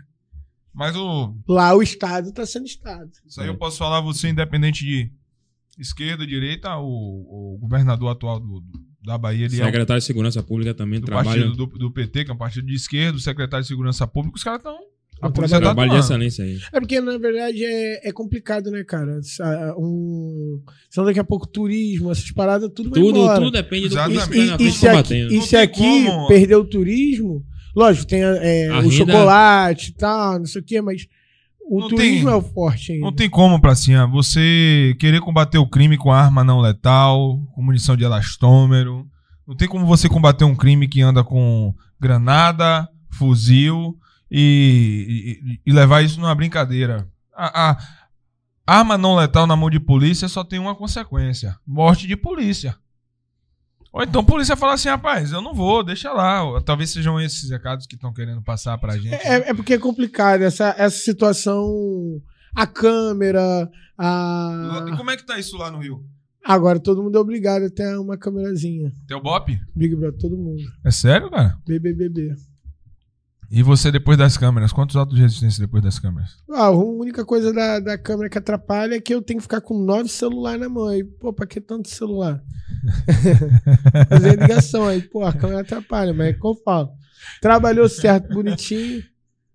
Mas o, Lá o Estado tá sendo Estado. isso aí eu posso falar você, independente de esquerda, direita, o, o governador atual do, do- da Bahia, ele é o Secretário de Segurança Pública também do trabalha. partido do, do PT, que é um partido de esquerda, o secretário de Segurança Pública, os caras estão. A polícia tá Trabalho de excelência aí. É porque, na verdade, é, é complicado, né, cara? Um, senão daqui a pouco turismo, essas paradas, tudo vai Tudo, embora. tudo depende do Exatamente. que E, tá na e, se aqui, e se aqui como. perder o turismo, lógico, tem é, o renda- chocolate e tal, não sei o quê, mas o Não turismo tem- é o forte ainda. Não tem como, Pracinha, você querer combater o crime com arma não letal, com munição de elastômero. Não tem como você combater um crime que anda com granada, fuzil e, e- e levar isso numa brincadeira. A, a arma não letal na mão de polícia só tem uma consequência: morte de polícia. Ou então a polícia fala assim, rapaz, eu não vou, deixa lá. Talvez sejam esses recados que estão querendo passar pra gente. É, é porque é complicado essa, essa situação. A câmera, a. E como é que tá isso lá no Rio? Agora todo mundo é obrigado a ter uma câmerazinha. Tem o BOP? Big Brother, todo mundo. É sério, cara? BBBB. E você depois das câmeras? Quantos autos de resistência depois das câmeras? Ah, a única coisa da, da câmera que atrapalha é que eu tenho que ficar com nove celulares na mão. Aí, pô, pra que tanto celular? <laughs> Fazer ligação aí, pô, a câmera atrapalha, mas é que eu falo. Trabalhou certo, bonitinho.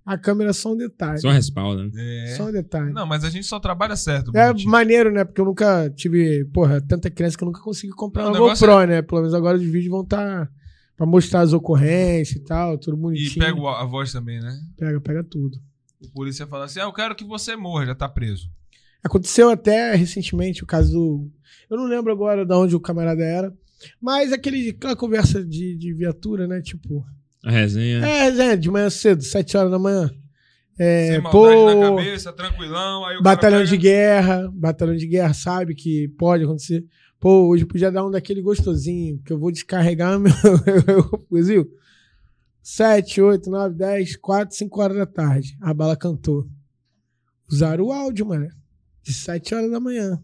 A câmera é só um detalhe. Só respalda, né? É. Só um detalhe. Não, mas a gente só trabalha certo. É bonitinho. maneiro, né? Porque eu nunca tive, porra, tanta criança que eu nunca consegui comprar Não, o uma negócio GoPro, né? Pelo menos agora os vídeos vão estar pra mostrar as ocorrências e tal, tudo E bonitinho. pega o- a voz também, né? pega, pega tudo. O polícia fala assim: ah, eu quero que você morra, já tá preso. Aconteceu até recentemente o caso do. Eu não lembro agora de onde o camarada era. Mas aquele, aquela conversa de, de viatura, né? Tipo. A resenha. É, resenha, de manhã cedo, 7 horas da manhã. É, Sem pô, na cabeça, tranquilão. Aí o batalhão cara de pega- guerra, batalhão de guerra sabe que pode acontecer. Pô, hoje podia dar um daquele gostosinho, que eu vou descarregar <laughs> meu meu fuzil. 7, 8, 9, 10, 4, 5 horas da tarde. A bala cantou. Usaram o áudio, mano. De 7 horas da manhã.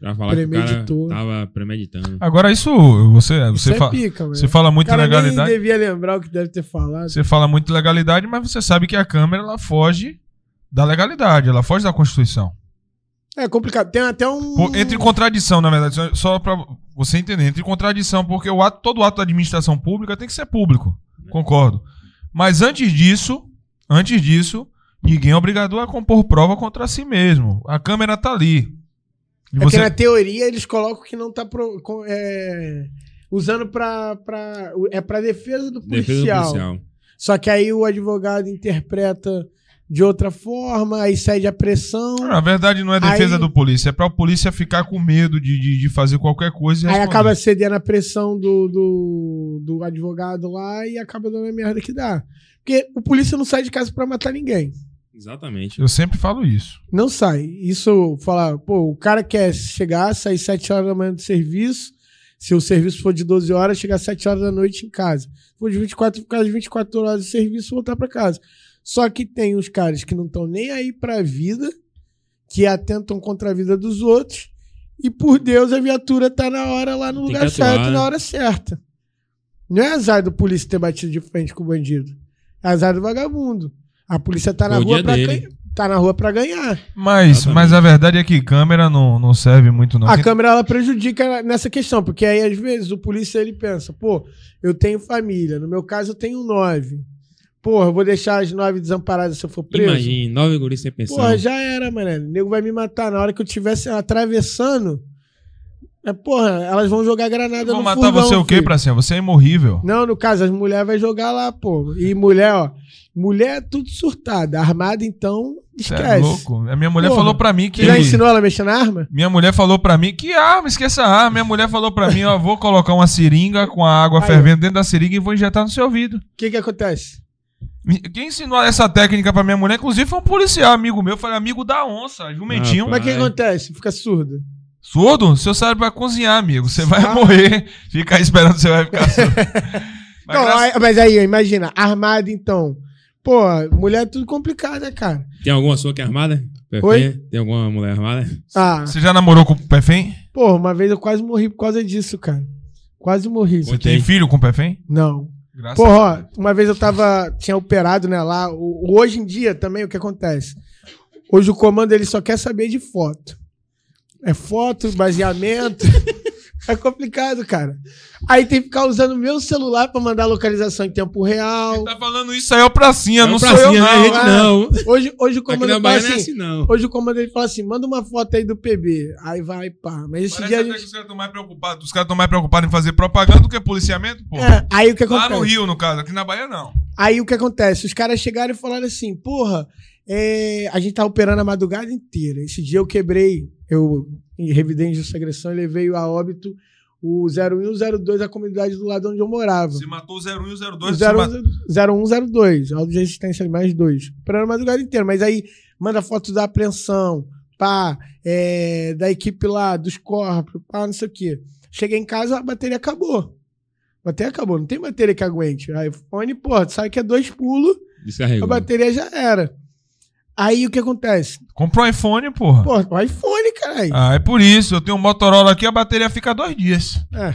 Pra falar que o cara Premeditou. tava premeditando. Agora, isso você, Isso você, é fa- pica, mano. você fala o muito cara nem legalidade. devia lembrar o que deve ter falado. Você fala muito legalidade, mas você sabe que a câmera ela foge da legalidade, ela foge da Constituição. É complicado. Tem até um. Por- entre em contradição, na verdade, só- só pra você entender, entre em contradição, porque o ato, todo ato da administração pública tem que ser público. Concordo. Mas antes disso, antes disso, ninguém é obrigado a compor prova contra si mesmo. A câmera tá ali. E É você- que na teoria eles colocam que não tá pro- com- é, usando pra, pra. É pra defesa do policial. Defesa do policial. Só que aí o advogado interpreta de outra forma, aí cede a pressão. Na verdade, não é defesa Aí- do polícia, é pra o polícia ficar com medo de, de, de fazer qualquer coisa e Aí acaba cedendo a pressão do, do, do advogado lá e acaba dando a merda que dá. Porque o polícia não sai de casa pra matar ninguém. Exatamente. Eu sempre falo isso. Não sai. Isso, falar, pô, o cara quer chegar, sair 7 horas da manhã do serviço. Se o serviço for de 12 horas, chegar às 7 horas da noite em casa. Se for de 24, ficar as 24 horas de serviço, voltar pra casa. Só que tem os caras que não estão nem aí pra vida, que atentam contra a vida dos outros. E por Deus, a viatura tá na hora lá no Tem lugar certo, né? na hora certa. Não é azar do polícia ter batido de frente com o bandido. É azar do vagabundo. A polícia tá na Foi o rua dia pra ganhar. Tá na rua pra ganhar. Mas, mas a verdade é que câmera não, não serve muito, não. A câmera ela prejudica nessa questão, porque aí às vezes o polícia ele pensa, pô, eu tenho família, no meu caso eu tenho nove. Porra, eu vou deixar as nove desamparadas se eu for preso. Imagine, nove guris sem pensão. Porra, já era, mano. O nego vai me matar na hora que eu estivesse atravessando. É, porra, elas vão jogar granada Vão no matar você o quê. Pracinha? Você é imorrível. Não, no caso, as mulheres vai jogar lá, pô. E mulher, ó. Mulher é tudo surtada. Armada, então, esquece. é louco. A minha mulher Porra. falou pra mim que. Já ensinou ela a mexer na arma? Minha mulher falou pra mim que arma, esqueça a arma. Minha mulher falou pra mim, ó, vou colocar uma seringa com a água Aí, fervendo dentro da seringa e vou injetar no seu ouvido. O que que acontece? Quem ensinou essa técnica pra minha mulher, inclusive, foi um policial amigo meu, foi amigo da onça, jumentinho. Ah, Mas o que acontece? Fica surdo. Surdo? Seu cérebro vai cozinhar, amigo. Você vai Ah. morrer. Fica aí esperando, você vai ficar surdo. <laughs> Mas Não, graças- aí- mas aí, imagina, armado então. Pô, mulher é tudo complicado, né, cara? Tem alguma sua que é armada? Perfeito. Oi? Tem alguma mulher armada? Ah, Você já namorou com o Pefém? pô, uma vez eu quase morri por causa disso, cara. Quase morri. Você tem filho com o Pefém? Não. Graças Porra, ó, uma vez eu tava. Tinha operado, né, lá. O- hoje em dia também, o que acontece? Hoje o comando ele só quer saber de foto. É foto, baseamento. <laughs> é complicado, cara. Aí tem que ficar usando o meu celular pra mandar localização em tempo real. Tá falando isso aí é o Pracinha, É não sou pracinha, eu né, não. gente? ah. Não. Hoje, hoje o comando fala Bahia não é assim. assim, não. Hoje o comando ele fala assim: manda uma foto aí do PB. Aí vai, pá. Mas esse Parece dia até que gente. os caras estão mais preocupados. Os caras estão mais preocupados em fazer propaganda do que policiamento, pô. É, aí o que Lá acontece? no Rio, no caso. Aqui na Bahia, não. Aí o que acontece? Os caras chegaram e falaram assim: porra, é, a gente tá operando a madrugada inteira. Esse dia eu quebrei, eu em revidente de agressão, eu levei a óbito o 01 e o 02 da comunidade do lado onde eu morava. Você matou o 01 e o 02. O você matou- 01, 02, auto de resistência mais dois. Operando a madrugada inteira. Mas aí manda foto da apreensão, pá, é, da equipe lá, dos corpos, pá, não sei o quê. Cheguei em casa, a bateria acabou. A bateria acabou, não tem bateria que aguente. A iPhone, pô, sabe que é dois pulos, a Descarregou. bateria já era. Aí o que acontece? Comprou um iPhone, porra. Pô, o iPhone, caralho. Ah, é por isso. Eu tenho um Motorola aqui, a bateria fica dois dias. É.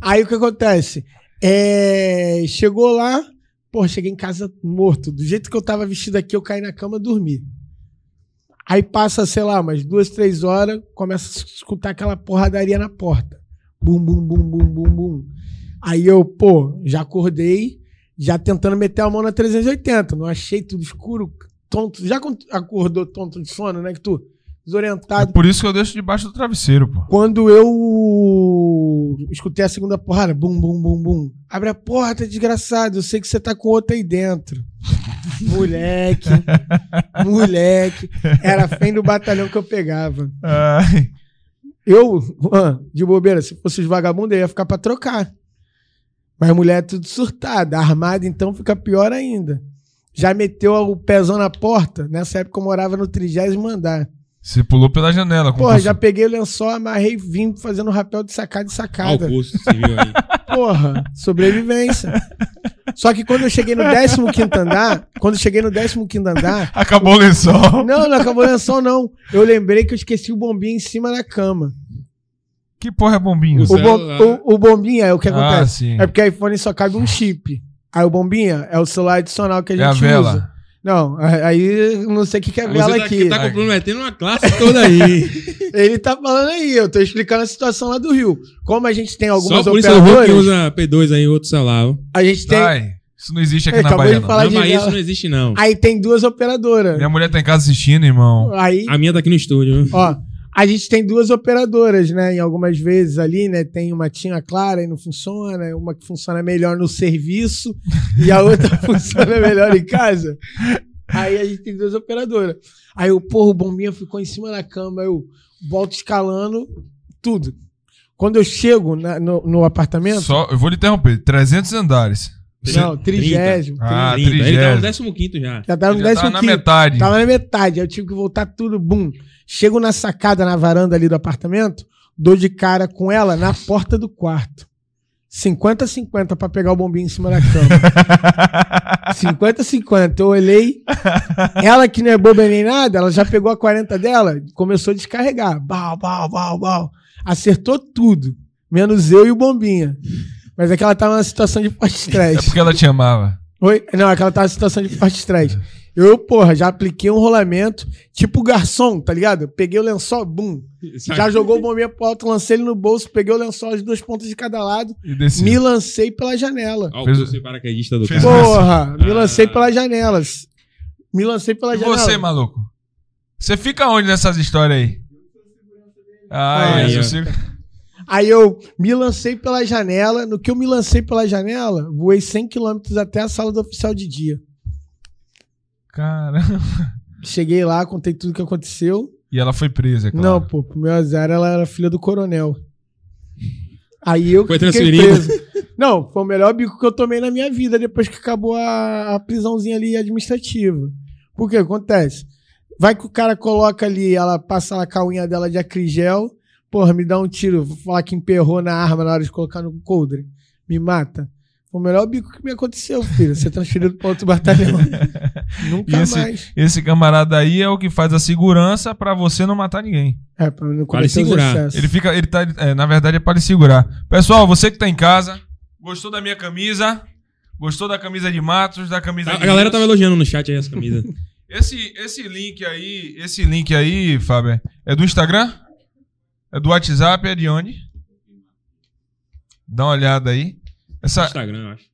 Aí o que acontece? É, Chegou lá, pô, cheguei em casa morto. Do jeito que eu tava vestido aqui, eu caí na cama e dormi. Aí passa, sei lá, umas duas, três horas, começa a escutar aquela porradaria na porta. Bum, bum, bum, bum, bum, bum. Aí eu, pô, já acordei, já tentando meter a mão na 380. Não achei tudo escuro, tonto. Já acordou tonto de sono, né? Que tu É desorientado. por isso que eu deixo debaixo do travesseiro, pô. Quando eu escutei a segunda porrada, bum, bum, bum, bum. Abre a porta, desgraçado. Eu sei que você tá com outra aí dentro. <laughs> Moleque, moleque. Era fém do batalhão que eu pegava. Ai, Eu, de bobeira, se fosse os vagabundos, eu ia ficar pra trocar. Mas mulher é tudo surtada, armada, então fica pior ainda. Já meteu o pezão na porta. Nessa época eu morava no trigésimo andar. você pulou pela janela. com Porra, já peguei o lençol, amarrei, vim fazendo rapel de sacada de Ao sacada. custo, você viu aí. Porra, sobrevivência. Só que quando eu cheguei no 15 andar, quando eu cheguei no 15 andar, Acabou o lençol. não, não acabou o lençol, não. Eu lembrei que eu esqueci o bombinha em cima da cama. Que porra é bombinho? O, bom, celular. o, o bombinha é o que Ah, acontece. sim. É porque a iPhone só cabe um chip. Aí o bombinha é o celular adicional que a É gente a vela. usa. Não, aí não sei o que, que é Você vela tá, aqui. tá comprometendo uma classe toda aí. <laughs> Ele tá falando aí, eu tô explicando a situação lá do Rio. Como a gente tem algumas Só por isso eu vou que operadoras, usa P2 aí, outro celular. a gente tem. Ai, isso não existe aqui Ele na Bahia, de não. falar Não, de mas vela. isso não existe, não. Aí tem duas operadoras. Minha mulher tá em casa assistindo, irmão. Aí, A minha tá aqui no estúdio. ó, a gente tem duas operadoras, né? Em algumas vezes ali, né? Tem uma tinha clara e não funciona, uma que funciona melhor no serviço e a outra <laughs> funciona melhor em casa. Aí a gente tem duas operadoras. Aí o porra, o bombinha ficou em cima da cama, eu volto escalando tudo. Quando eu chego na- no, no apartamento, Só, eu vou lhe interromper. 300 andares. Não, trigésimo. Ah, 30. Ele tá no trigésimo. 15 já. Já tava no Já décimo tá na quinto. metade. Tava na metade. Aí eu tive que voltar tudo, bum. Chego na sacada, na varanda ali do apartamento, dou de cara com ela na porta do quarto. 50-50 pra pegar o bombinho em cima da cama. <laughs> 50-50. Eu olhei. Ela que não é boba nem nada, ela já pegou a 40 dela, começou a descarregar. Bau, bau, bau, bau. Acertou tudo. Menos eu e o bombinha. Mas é que ela tava numa situação de forte É estresse. porque ela te amava. Oi? Não, é que ela tava em situação de forte estresse. Eu, porra, já apliquei um rolamento, tipo garçom, tá ligado? Peguei o lençol, bum. Já jogou o bombinha pro alto, lancei ele no bolso, peguei o lençol, as duas pontas de cada lado, E me lancei pela janela. Ó, o Fez- paraquedista do fez- cara. Porra, me Ah. lancei pelas janelas. Me lancei pela E janela. você, maluco? Você fica onde nessas histórias aí? Ah, Aí, é, ó. você... Aí eu me lancei pela janela. No que eu me lancei pela janela, voei 100 km até a sala do oficial de dia. Caramba. Cheguei lá, contei tudo que aconteceu. E ela foi presa, é claro. Não, pô, pro meu azar ela era filha do coronel. Aí eu Foi fiquei transferido. preso. Não, foi o melhor bico que eu tomei na minha vida depois que acabou a, a prisãozinha ali administrativa. Por que acontece? Vai que o cara coloca ali, ela passa lá com a unha dela de acrigel, porra, me dá um tiro, vou falar que emperrou na arma na hora de colocar no coldre, me mata. Foi o melhor bico que me aconteceu, filho, ser transferido para outro batalhão. <laughs> Nunca E esse- mais. Esse camarada aí é o que faz a segurança pra você não matar ninguém. É, pra não Para segurar. Ele fica, ele tá, é, na verdade é para lhe segurar. Pessoal, você que tá em casa, gostou da minha camisa? Gostou da camisa de Matos, da camisa A, a galera tava elogiando no chat aí as camisas. Esse, esse link aí, esse link aí, Fábio, é do Instagram? É do WhatsApp? É de onde? Dá uma olhada aí. Essa, Instagram, eu acho.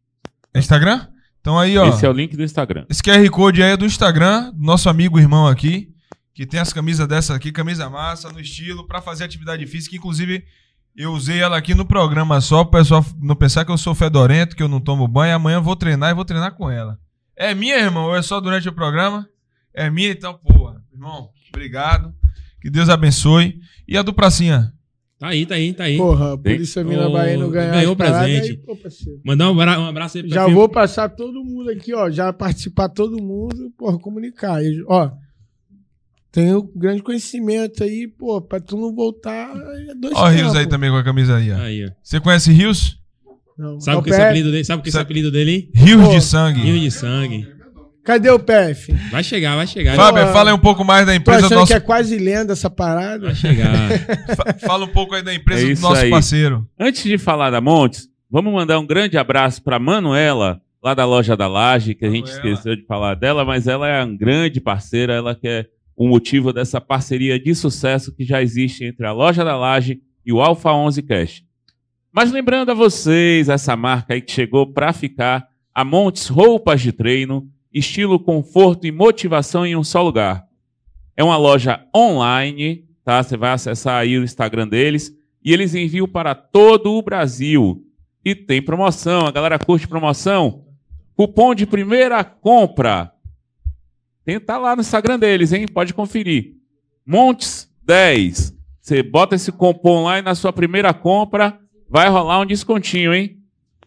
é Instagram? Então aí, ó. Esse é o link do Instagram. Esse QR Code aí é do Instagram, do nosso amigo irmão aqui, que tem as camisas dessa aqui, camisa massa, no estilo, pra fazer atividade física. Inclusive, eu usei ela aqui no programa só, pro pessoal não pensar que eu sou fedorento, que eu não tomo banho. Amanhã eu vou treinar e vou treinar com ela. É minha, irmão, ou é só durante o programa? É minha, então, porra. Irmão, obrigado. Que Deus abençoe. E a do Pracinha? Tá aí, tá aí, tá aí. Porra, a polícia Mina Bahia não ganhar ganhou paradas, presente. aí, pô, parceiro. Mandar um, abra- um abraço aí pra Já vou passar todo mundo aqui, ó. Já participar todo mundo, porra, comunicar. E, ó, tenho grande conhecimento aí, pô, pra tu não voltar. É dois Ó, o Rios aí também com a camisa aí, ó. Aí, ó. Você conhece Rios? Não. Sabe Ó, o que é esse apelido dele? Sabe o que é esse apelido dele? Rios Pô, de sangue. Rio de sangue. Cadê o PF? Vai chegar, vai chegar. Fábio, Pô, fala aí um pouco mais da Tô empresa do nosso que é quase lenda essa parada. Vai chegar. <laughs> Fa- Fala um pouco aí da empresa É do nosso aí. parceiro. Antes de falar da Montes, vamos mandar um grande abraço para Manuela, lá da loja da Laje, que a gente Manuela. esqueceu de falar dela, mas ela é uma grande parceira, ela que é o motivo dessa parceria de sucesso que já existe entre a loja da Laje e o Alpha 11 Cash. Mas lembrando a vocês, essa marca aí que chegou para ficar, a Montes Roupas de Treino, estilo conforto e motivação em um só lugar. É uma loja online, tá? Você vai acessar aí o Instagram deles e eles enviam para todo o Brasil. E tem promoção, a galera curte promoção. Cupom de primeira compra Tem, tá lá no Instagram deles, hein? Pode conferir. Montes 10. Você bota esse cupom lá e na sua primeira compra vai rolar um descontinho, hein?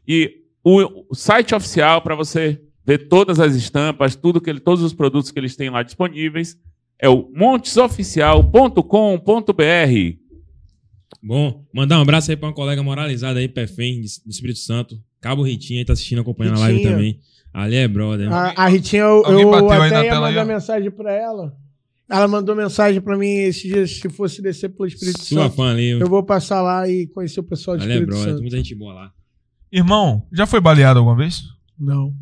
E o, o site oficial para você ver todas as estampas, tudo que ele, todos os produtos que eles têm lá disponíveis é o montesoficial.com.br. Bom, mandar um abraço aí pra uma colega moralizada aí, Pefém, do Espírito Santo. Cabo Ritinha aí tá assistindo, acompanhando a live Ritinha. também. Ali é brother. A, a Ritinha, eu, eu até ia aí, mandar mensagem pra ela. Ela mandou mensagem pra mim esses dias, se fosse descer pelo Espírito Sua Santo. fã ali. Eu vou passar lá e conhecer o pessoal do Ali é Espírito brother, tem Santo. muita gente boa lá. Irmão, já foi baleado alguma vez? Não.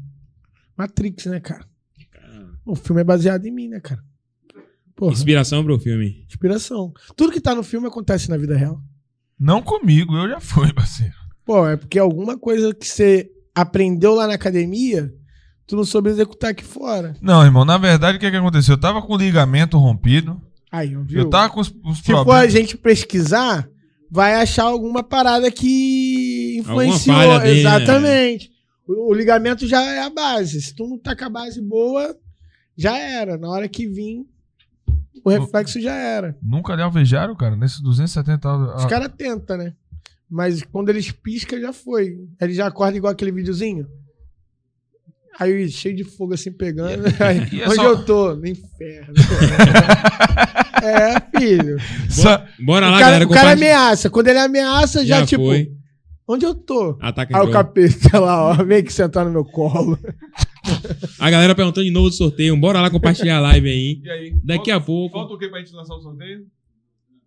Matrix, né, cara? O filme é baseado em mim, né, cara? Porra, Inspiração pro filme. inspiração. Tudo que tá no filme acontece na vida real. Não comigo, eu já fui, parceiro. Pô, é porque alguma coisa que você aprendeu lá na academia, tu não soube executar aqui fora. Não, irmão, na verdade, o que, que aconteceu? Eu tava com o ligamento rompido. Aí, viu? Eu tava com os, os Se for a problemas. gente pesquisar, vai achar alguma parada que influenciou. falha dele, né? O, o ligamento já é a base. Se tu não tá com a base boa, já era. Na hora que vir, o reflexo já era. Nunca lhe alvejaram, cara, nesses 270 Os ah, caras tentam, né? Mas quando eles piscam, já foi. Ele já acorda igual aquele videozinho. Aí cheio de fogo assim pegando. Aí, e é onde só- eu tô? No inferno. <laughs> é, filho. Bora O lá, cara, galera. o cara ameaça. Quando ele ameaça, já, Já tipo, foi. Onde eu tô? Ataca Aí o capeta <laughs> lá, ó, vem aqui sentar no meu colo. A galera perguntando de novo do sorteio. Bora lá compartilhar a live aí. E aí? Daqui a pouco. Falta o que pra gente lançar o sorteio?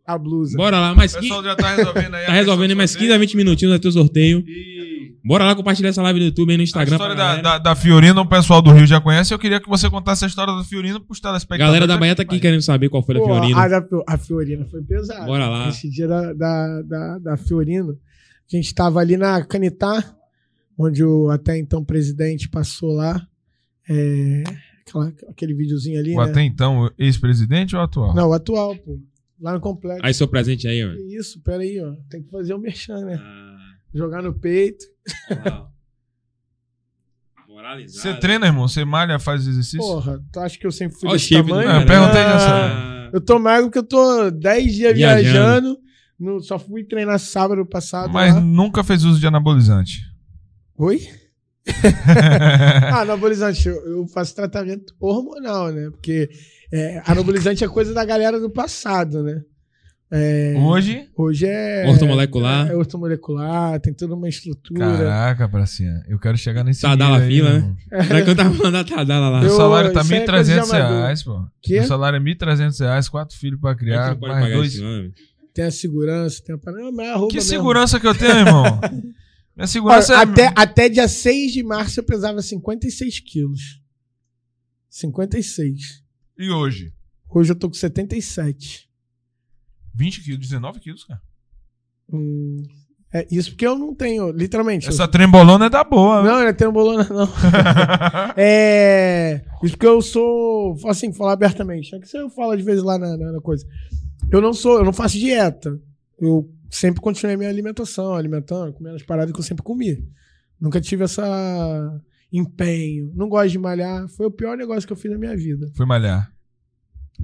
A blusa. Bora lá, O mais pessoal 15, já tá resolvendo aí. a <laughs> tá resolvendo do mais 15 sorteio. a 20 minutinhos ter o sorteio. E Bora lá compartilhar essa live no YouTube aí no a Instagram. história pra da, da, da Fiorina, o pessoal do Rio já conhece. Eu queria que você contasse a história da Fiorina pros telespectadores. galera da Bahia tá aqui querendo saber qual foi a Pô, Fiorina. A, da- a Fiorina foi pesada. Bora lá. Esse dia da, da, da, da Fiorina, a gente tava ali na Canitá, onde o até então presidente passou lá. É, aquela- aquele videozinho ali, O né? até então, ex-presidente ou atual? Não, o atual, pô. Lá no complexo. Aí seu presente aí, ó. Isso, peraí, ó. Tem que fazer o merchan, né? Ah, Jogar no peito. <laughs> Moralizado. Você treina, irmão? Você malha, faz exercício? Porra, tu acha que eu sempre fui Olha o desse do tamanho? cara. cara. perguntei já Ah, Eu tô magro porque eu tô 10 dias Viajando. viajando. No- só fui treinar sábado passado. Mas lá. nunca fez uso de anabolizante. Oi? <laughs> Ah, anabolizante, eu, eu faço tratamento hormonal, né? Porque é, anabolizante é coisa da galera do passado, né? É, Hoje, hoje é. Ortomolecular. É, ortomolecular, tem toda uma estrutura. caraca, pracinha. Eu quero chegar nesse Tadala fila, né? é que eu tava mandando a Tadala lá. Meu Eu- salário tá é de 1.300 amador. reais, pô. Quê? Meu salário é 1.300 reais, quatro filhos pra é que criar, mais dois. isso? Tem a segurança, tem a parada. Não, mas é a roupa Que mesmo. segurança que eu tenho, irmão? <laughs> Minha Olha, segurança é... até, até dia 6 de março eu pesava 56 quilos. 56. E hoje? Hoje eu tô com 77. 20 quilos, 19 quilos, cara. Hum, é isso porque eu não tenho, literalmente. eu- Essa trembolona é da boa. Não, não é trembolona, não. <laughs> é. Isso porque eu sou. Assim, falar abertamente. É que você fala de vez lá na, na- na coisa. Eu não sou, eu não faço dieta. Eu sempre continuei minha alimentação, alimentando, comendo as paradas que eu sempre comi. Nunca tive essa empenho. Não gosto de malhar. Foi o pior negócio que eu fiz na minha vida. Fui malhar.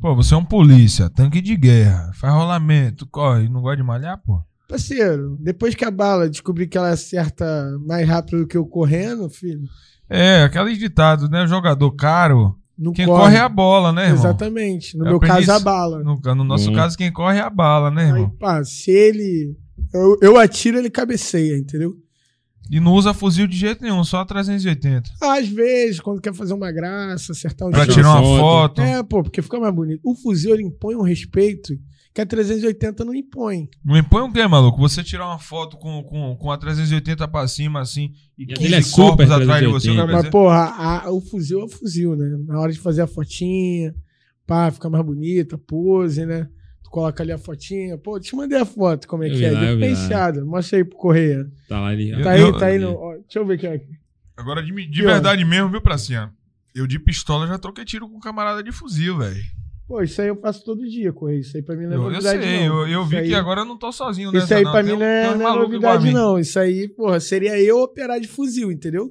Pô, você é um polícia, tanque de guerra, faz rolamento, corre, não gosta de malhar, pô? Parceiro, depois que a bala descobri que ela acerta mais rápido do que eu correndo, filho, É, aquele ditado, né? Jogador caro, não quem corre. corre é a bola, né, irmão? Exatamente. No Eu meu caso, a isso. bala. No, no nosso Hum. caso, quem corre é a bala, né, Aí, irmão? pá, se ele. Eu, eu atiro, ele cabeceia, entendeu? E não usa fuzil de jeito nenhum, só 380. Às vezes, quando quer fazer uma graça, acertar um Pra tirar uma foto. foto. É, pô, porque fica mais bonito. O fuzil ele impõe um respeito que a 380 não impõe. Não impõe o quê, maluco? Você tirar uma foto com, com, com a 380 pra cima, assim, e E 15 ele é corpos super atrás de você. 380. o Mas, porra, a- o fuzil é o fuzil, né? Na hora de fazer a fotinha, pá, fica mais bonita, pose, né? Tu coloca ali a fotinha. Pô, te mandei a foto, como é Eu que é. lá, eu. Mostra aí pro Correia. Tá lá. Eu- Tá aí, eu- tá aí. No, ó, deixa eu ver aqui. Agora, de, de ó. verdade mesmo, viu, Pracinha? Eu de pistola já troquei tiro com camarada de fuzil, velho. Pô, isso aí eu faço todo dia, Correia. Isso aí pra mim não é Eu, eu novidade, sei, não. eu, eu Isso vi aí- que agora eu não tô sozinho nessa, Isso aí não. pra mim não é, um não é novidade, não. Isso aí, porra, seria eu operar de fuzil, entendeu?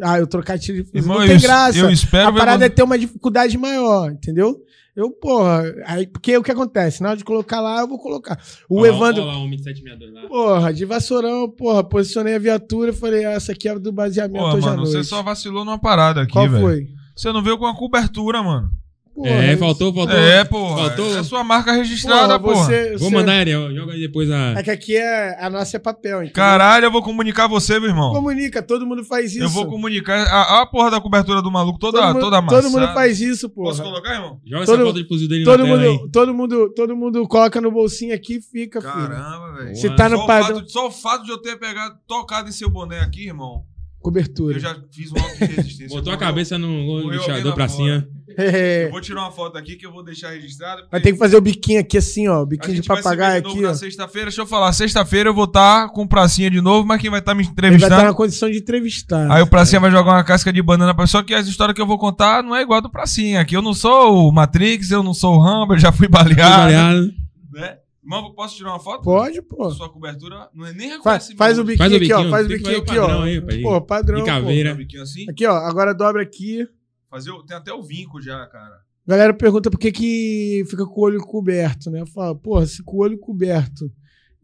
Ah, eu trocar tiro de fuzil Irmão, não tem eu, graça. eu espero a parada é ter uma dificuldade maior, entendeu? Eu, porra, aí, porque o que acontece? Na hora de colocar lá, eu vou colocar. O Ó, Evandro, Ó lá, um 2762 lá. porra, de vassourão, porra, posicionei a viatura e falei, ah, essa aqui é do baseamento Porra, hoje à mano, noite. você só vacilou numa parada aqui, Qual velho. foi? Você não veio com a cobertura, mano. Porra, É, faltou, faltou. É, porra. Faltou. É sua marca registrada, porra. você, Vou você- mandar, Ariel. Joga aí depois a. É que aqui é, a nossa é papel, entendeu? Caralho, eu vou comunicar você, meu irmão. Comunica, todo mundo faz isso. Eu vou comunicar. A, a porra da cobertura do maluco toda, todo, mundo, toda amassada. todo mundo faz isso, porra. Posso colocar, irmão? Joga todo- essa foto de fuzil dele Todo na tela mundo, aí. todo, mundo, todo mundo coloca no bolsinho aqui e fica, filho. Caramba, velho. Se tá no Só o padrão. fato- Só o fato de eu ter pegado, tocado em seu boné aqui, irmão. Cobertura. Eu já fiz um auto de resistência. Botou a cabeça no lixador pra cima. É. Eu vou tirar uma foto aqui que eu vou deixar registrada. porque Vai ter que fazer o biquinho aqui assim, ó. a Biquinho de papagaio de aqui, ó. na sexta-feira. Deixa eu falar, sexta-feira eu vou estar com o Pracinha de novo, mas quem vai estar me Ele vai estar entrevistando. na condição de entrevistar. Aí o Pracinha vai jogar uma casca de banana pra Só que as histórias que eu vou contar não é igual a do Pracinha. Aqui eu não sou o Matrix, eu não sou o Rambo, eu já fui baleado. Trabalhado. Né? Irmão, posso tirar uma foto? Pode, pô. Sua cobertura não é nem Faz, reconhecimento. faz o biquinho Faz o aqui, ó. biquinho, Faz o biquinho aqui, o padrão ó. aí. Pô, padrão. De pô. caveira. Biquinho assim. Aqui, ó. Agora dobra aqui. Fazer, o- tem até o vinco já, cara. Galera pergunta por que, que fica com o olho coberto, né? Fala, porra, se com o olho coberto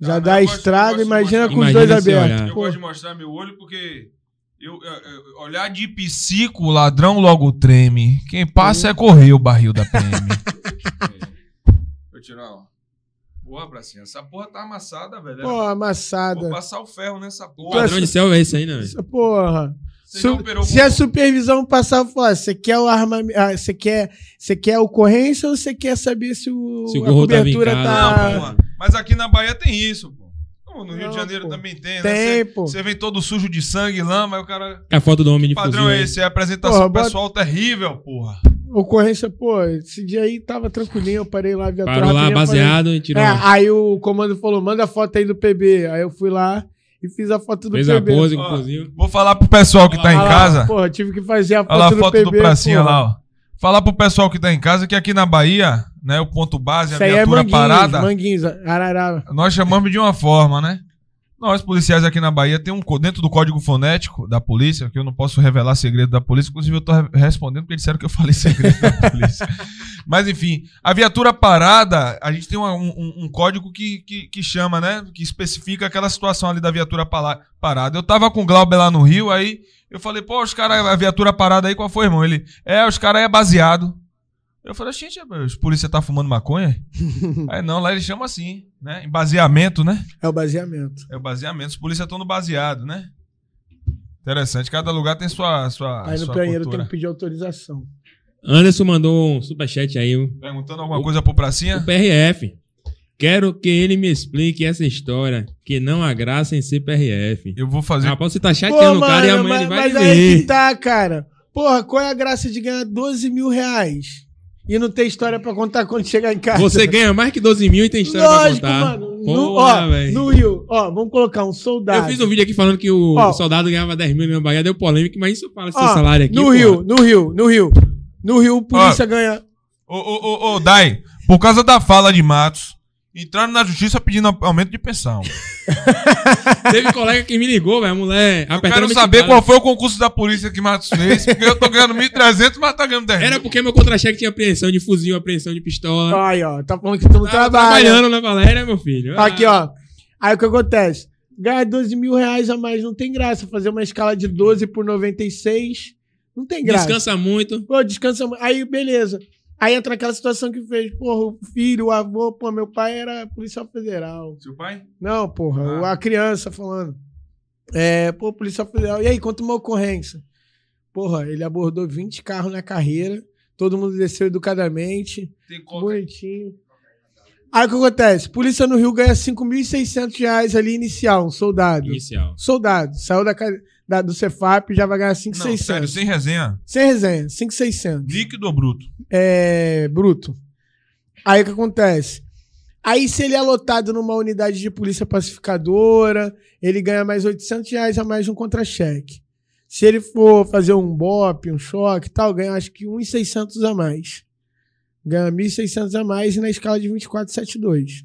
já Ah, mas dá eu eu gosto de imagina com os Imagina dois se abertos. Eu gosto de mostrar meu olho porque eu, eu- eu- olhar de psico, o ladrão logo treme. Quem passa é correr o barril da PM. Vou <laughs> tirar, ó. Boa, Bracinha. Essa porra tá amassada, velho. Pô, Vou amassada. passar o ferro nessa O porra. padrão de céu é esse aí, né? velho? Essa Porra. Su- se a supervisão passar, fala, você quer o armamento, você quer, você quer a ocorrência ou você quer saber se, o, Se o a tá cobertura vincado. tá... Não, porra. Mas aqui na Bahia tem isso, pô. No Rio Não, de Janeiro pô. também tem, né? Tem, Você- vem todo sujo de sangue, lama, aí o cara. É a foto do homem de padrão fuzil é esse? É a apresentação Porra, bota- pessoal terrível, porra. Ocorrência, pô, esse dia aí tava tranquilinho, eu parei lá, a viatura Parou lá, falei- baseado e tirou. É, aí o comando falou, manda a foto aí do PB. Aí eu fui lá e fiz a foto do Fez a PB. pose com Ó, o fuzil. Vou falar pro pessoal que tá em casa. Porra, tive que fazer a foto, Olha lá a do foto PB. do Pracinha porra. lá, ó. Falar pro pessoal que tá em casa que aqui na Bahia, né, o ponto base, a Isso aí é viatura manguinhos, parada, manguinhos, arará. nós chamamos de uma forma, né? Nós, policiais aqui na Bahia, tem um dentro do código fonético da polícia, que eu não posso revelar segredo da polícia, inclusive eu re- respondendo porque disseram que eu falei <laughs> segredo da polícia. Mas enfim, a viatura parada, a gente tem um, um- um código que, que, que chama, né? Que especifica aquela situação ali da viatura parada. Eu tava com o Glauber lá no Rio, aí eu falei, pô, os caras, a viatura parada aí, qual foi, irmão? Ele, é, os caras é baseado. Eu falei, gente, os polícia tá fumando maconha? <laughs> aí não, lá eles chamam assim, né? Em baseamento, né? É o baseamento. É o baseamento. Os polícia estão no baseado, né? Interessante. Cada lugar tem sua, sua, Aí no sua banheiro cultura. tem que pedir autorização. Anderson mandou um superchat aí. O Perguntando alguma coisa pro Pracinha? PRF. Quero que ele me explique essa história, que não há graça em ser PRF. Eu vou fazer. Rapaz, você tá chateando o cara e amanhã mas, ele vai mas ver. aí que tá, cara. Porra, qual é a graça de ganhar 12 mil reais? E não ter história pra contar quando chegar em casa? Você ganha mais que 12 mil e tem história Lógico, pra contar. mano. No, Porra, ó, velho. no Rio, ó, vamos colocar um soldado. Eu fiz um vídeo aqui falando que o Ó. soldado ganhava 10 mil na Bahia, deu polêmica, mas isso fala seu Ó, salário aqui. No porra. Rio, no Rio, no Rio. No Rio, o polícia ganha. Ô, ô, ô, ô, Dai, por causa da fala de Matos, entraram na justiça pedindo aumento de pensão. <laughs> Teve colega que me ligou, velho, a mulher. Eu quero saber qual foi o concurso da polícia que Matos fez, porque eu tô ganhando 1.300, mas tá ganhando 10 Era porque meu contra-cheque tinha apreensão de fuzil, apreensão de pistola. Aí, ó, tá falando que tu não trabalha. trabalhando na Valéria, meu filho. Aqui, Ah, ó. Aí o que acontece? Ganha 12 mil reais a mais, não tem graça. Fazer uma escala de 12 por 96, não tem graça. Descansa muito. Pô, descansa. mu- Aí, beleza. Aí entra aquela situação que fez, porra, o filho, o avô, pô, meu pai era policial federal. Seu pai? Não, porra, Ah. a criança falando. É, pô, policial federal. E aí, conta uma ocorrência. Porra, ele abordou 20 carros na carreira, todo mundo desceu educadamente, bonitinho. Aí o que acontece? Polícia no Rio ganha 5.600 reais ali inicial, um soldado. Inicial. Soldado, saiu da, ca- da- do Cefap, já vai ganhar Não, sério, 5.600. sem resenha. Sem resenha, 5.600. Líquido ou bruto? é, bruto. Aí o que acontece? Aí, se ele é lotado numa unidade de polícia pacificadora, ele ganha mais 800 reais a mais um contra-cheque. Se ele for fazer um BOP, um choque e tal, ganha acho que 1,600 a mais. Ganha 1.600 a mais e na escala de 24,72.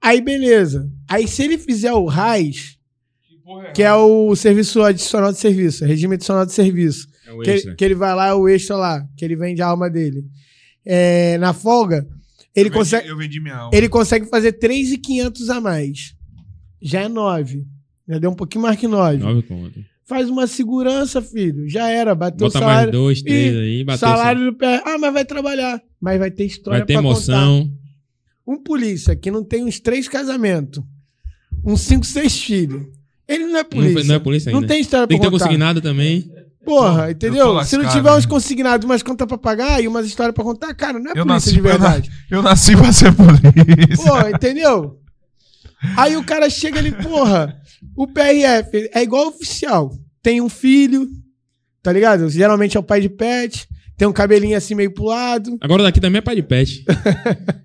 Aí, beleza. Aí, se ele fizer o RAIS, porra que é o serviço adicional de serviço, regime adicional de serviço. É o Que, extra. que ele vai lá, é o extra lá, que ele vende a alma dele. É, na folga, ele eu consegue. Vendi, eu vendi minha alma. Ele consegue fazer 3,500 a mais. Já é 9. Já deu um pouquinho mais que 9. Nove conto. Faz uma segurança, filho. Já era. Bateu Bota o mais salário. dois, três Ih, aí, bateu. salário do pé. Ah, mas vai trabalhar. Mas vai ter história Vai ter pra contar. emoção. Um polícia que não tem uns três casamentos, uns cinco, seis filhos. Ele não é Não, polícia. foi- não é polícia Não ainda. tem história Tem que pra ter contar. consignado também. Porra, Eu entendeu? Se não tiver uns né? consignados, umas contas pra pagar e umas histórias pra contar, cara, não é Eu polícia nasci de pra- eu na- verdade. Eu nasci pra ser polícia. Pô, entendeu? Aí o cara chega ali, porra, o PRF é igual oficial. Tem um filho, tá ligado? Geralmente é o pai de pet, tem um cabelinho assim meio pro lado. Agora daqui também é pai de pet. <laughs>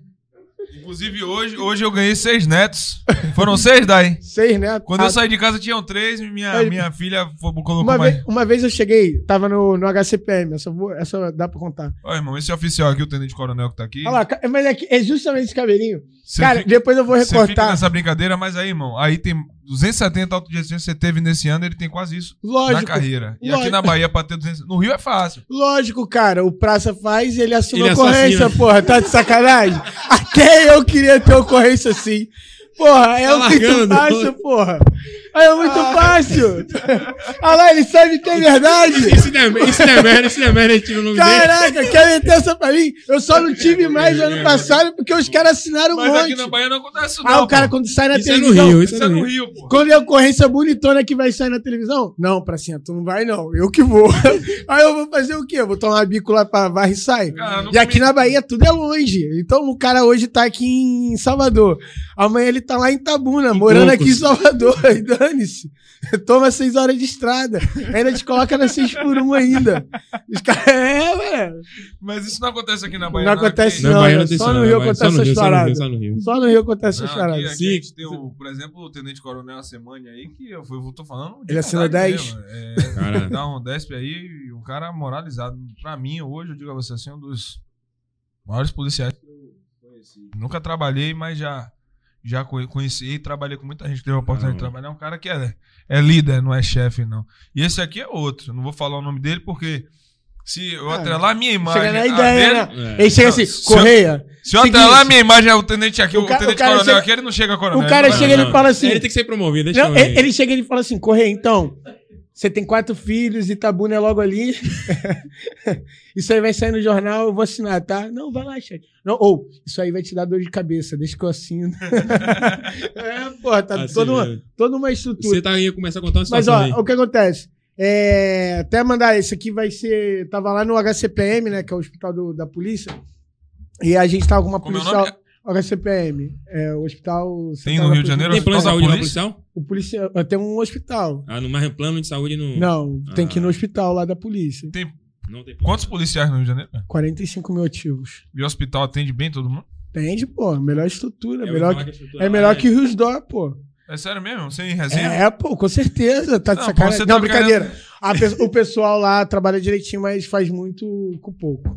Inclusive, hoje, hoje eu ganhei seis netos. Foram seis daí. Seis, né? Quando Ah, eu saí de casa tinham três minha, minha filha colocou uma, mais. vez, uma vez eu cheguei, tava no, no HCPM, essa, vou- essa dá pra contar. Ó, irmão, esse oficial aqui, o tenente coronel que tá aqui. Olha lá, mas é, é justamente esse cabelinho. Você cara, fica- depois eu vou Você fica recortar. nessa brincadeira, mas aí, irmão, aí tem 270 autogestões que você teve nesse ano, ele tem quase isso na Lógico, carreira. E lógico. aqui na Bahia, pra ter 200... No Rio é fácil. lógico, cara. O Praça faz e ele assume Ele a ocorrência, assassina. porra. Tá de sacanagem? <laughs> Até eu queria ter ocorrência assim. Porra, é Tá muito largando. fácil, porra. Aí é muito fácil. Olha lá, ele sabe que é verdade. Esse não é- não é merda, esse não é merda, ele tira o nome dele. Caraca, quer meter essa pra mim? Eu só não tive mais ano passado porque os caras assinaram um Mas monte. aqui na Bahia não acontece isso, não. Ah, o cara quando sai na Isso é no televisão. Rio, Isso é no Rio, pô. Quando é ocorrência bonitona que vai sair na televisão? Não, pracinha, tu não vai não. Eu que vou. <laughs> Aí eu vou fazer o quê? Eu vou tomar bico lá pra varre e sai. Cara, não E aqui comi- na Bahia tudo é longe. Então o cara hoje tá aqui em Salvador. Amanhã ele tá lá em Tabuna, morando Cocos. aqui em Salvador. <laughs> E dane-se. <laughs> Toma seis horas de estrada. Ainda te coloca na seis por um ainda. Os caras. <laughs> É, velho. Mas isso não acontece aqui na Bahia. Não acontece aqui- Não, só no Rio acontece essas Rio, só no Rio, paradas. Só no Rio. Só no Rio acontece aqui, paradas. aqui a gente tem, o, por exemplo, o Tenente Coronel Assemani aí, que eu, eu tô falando. de Ele assina verdade 10. mesmo. É, Cara. dá um despe aí, e um cara moralizado. Pra mim, hoje, eu digo a você assim, um dos maiores policiais que eu conheci. Nunca trabalhei, mas já, já conhe- conheci e trabalhei com muita gente que teve a oportunidade de Caramba. trabalhar. É um cara que é, é líder, não é chefe, não. E esse aqui é outro. Não vou falar o nome dele porque. Se eu Ah, atrelar a minha imagem. Chega na ideia, dele- né? É. Ele chega Não, assim, se eu- Correia. Se eu Seguinte. atrelar a minha imagem ao tenente aqui, O o, ca- o tenente cara coronel chega- aqui, ele não chega a coronel. O cara chega e ele fala assim. Ele tem que ser promovido, deixa Não, eu ele, ele chega e ele fala assim: Correia, então. Você tem quatro filhos, Itabuna é logo ali. <laughs> isso aí vai sair no jornal, eu vou assinar, tá? Não, vai lá, chefe. Não, ou, isso aí vai te dar dor de cabeça, deixa que eu assino. <laughs> é, porra, tá Assim, toda, uma, toda uma estrutura. Você tá aí, começa a contar uma Mas, ó, aí. o que acontece? É, até mandar, esse aqui vai ser. Tava lá no HCPM, né? Que é o hospital do- da polícia. E a gente tava com uma Como é policial. HCPM, é o hospital. Tem Central no Rio de Janeiro? Tem plano de saúde polícia? policial? O policial. Tem um hospital. Ah, no mais plano de saúde no... Não, tem que ir no Ah. hospital lá da polícia. Tem Não tem quantos policiais no Rio de Janeiro? 45 mil ativos. E o hospital atende bem todo mundo? Entende, pô? Melhor estrutura. Eu melhor que, estrutura é melhor que Rios Dó, pô. É sério mesmo? Sem resenha? É, pô, com certeza. Tá de Não, sacanagem. Não, tá brincadeira. A pe- o pessoal lá trabalha direitinho, mas faz muito com pouco.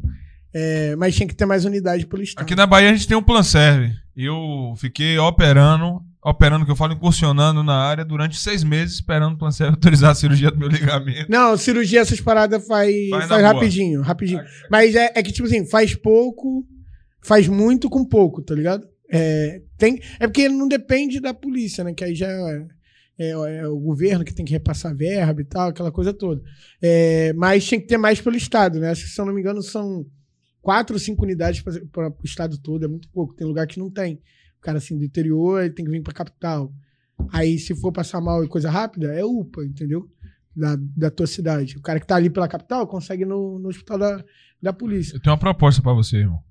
É, mas tinha que ter mais unidade pelo estado. Aqui na Bahia a gente tem um plan serve. Eu fiquei operando, operando que eu falo, incursionando na área durante seis meses, esperando o plan serve <laughs> autorizar a cirurgia do meu ligamento. Não, cirurgia, essas paradas faz, Faz faz, rapidinho, rapidinho. Mas é, é que, tipo assim, faz pouco, faz muito com pouco, tá ligado? É, tem, é porque não depende da polícia, né? Que aí já é, é- é o governo que tem que repassar verba e tal, aquela coisa toda. É, mas tinha que ter mais pelo Estado, né? Acho que, se eu não me engano, são quatro ou cinco unidades para o Estado todo, é muito pouco. Tem lugar que não tem. O cara, assim, do interior, ele tem que vir pra capital. Aí, se for passar mal e coisa rápida, é UPA, entendeu? Da, da tua cidade. O cara que tá ali pela capital consegue ir no, no hospital da, da polícia. Eu tenho uma proposta pra você, irmão.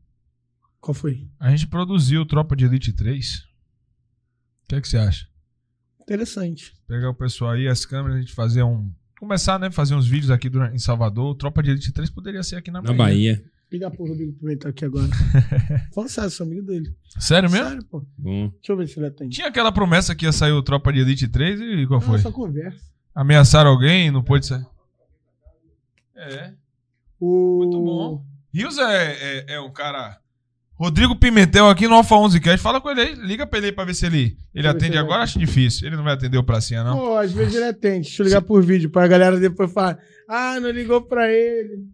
Qual foi? A gente produziu Tropa de Elite 3. O que é que você acha? Interessante. Pegar o pessoal aí, as câmeras, a gente fazer um. Começar, né? Fazer uns vídeos aqui durante- em Salvador. Tropa de Elite 3 poderia ser aqui na Na Bahia. Liga pro Rodrigo Pimentel aqui agora. <laughs> Fala sério, sou amigo dele. Sério mesmo? Sério, pô. Bom. Deixa eu ver se ele atende. Tinha aquela promessa que ia sair o Tropa de Elite 3 e qual Não, foi? só conversa. Ameaçaram alguém e não pôde sair? É. O... Muito bom. Rios é, é, é um cara Rodrigo Pimentel aqui no Alfa 11 Cast. Fala com ele aí. Liga pra ele aí pra ver se ele, ele atende ele agora. Acho difícil. Ele não vai atender o pracinha, não. Pô, às vezes ele <laughs> atende. Deixa eu ligar por vídeo pra galera depois falar. Ah, não ligou pra ele.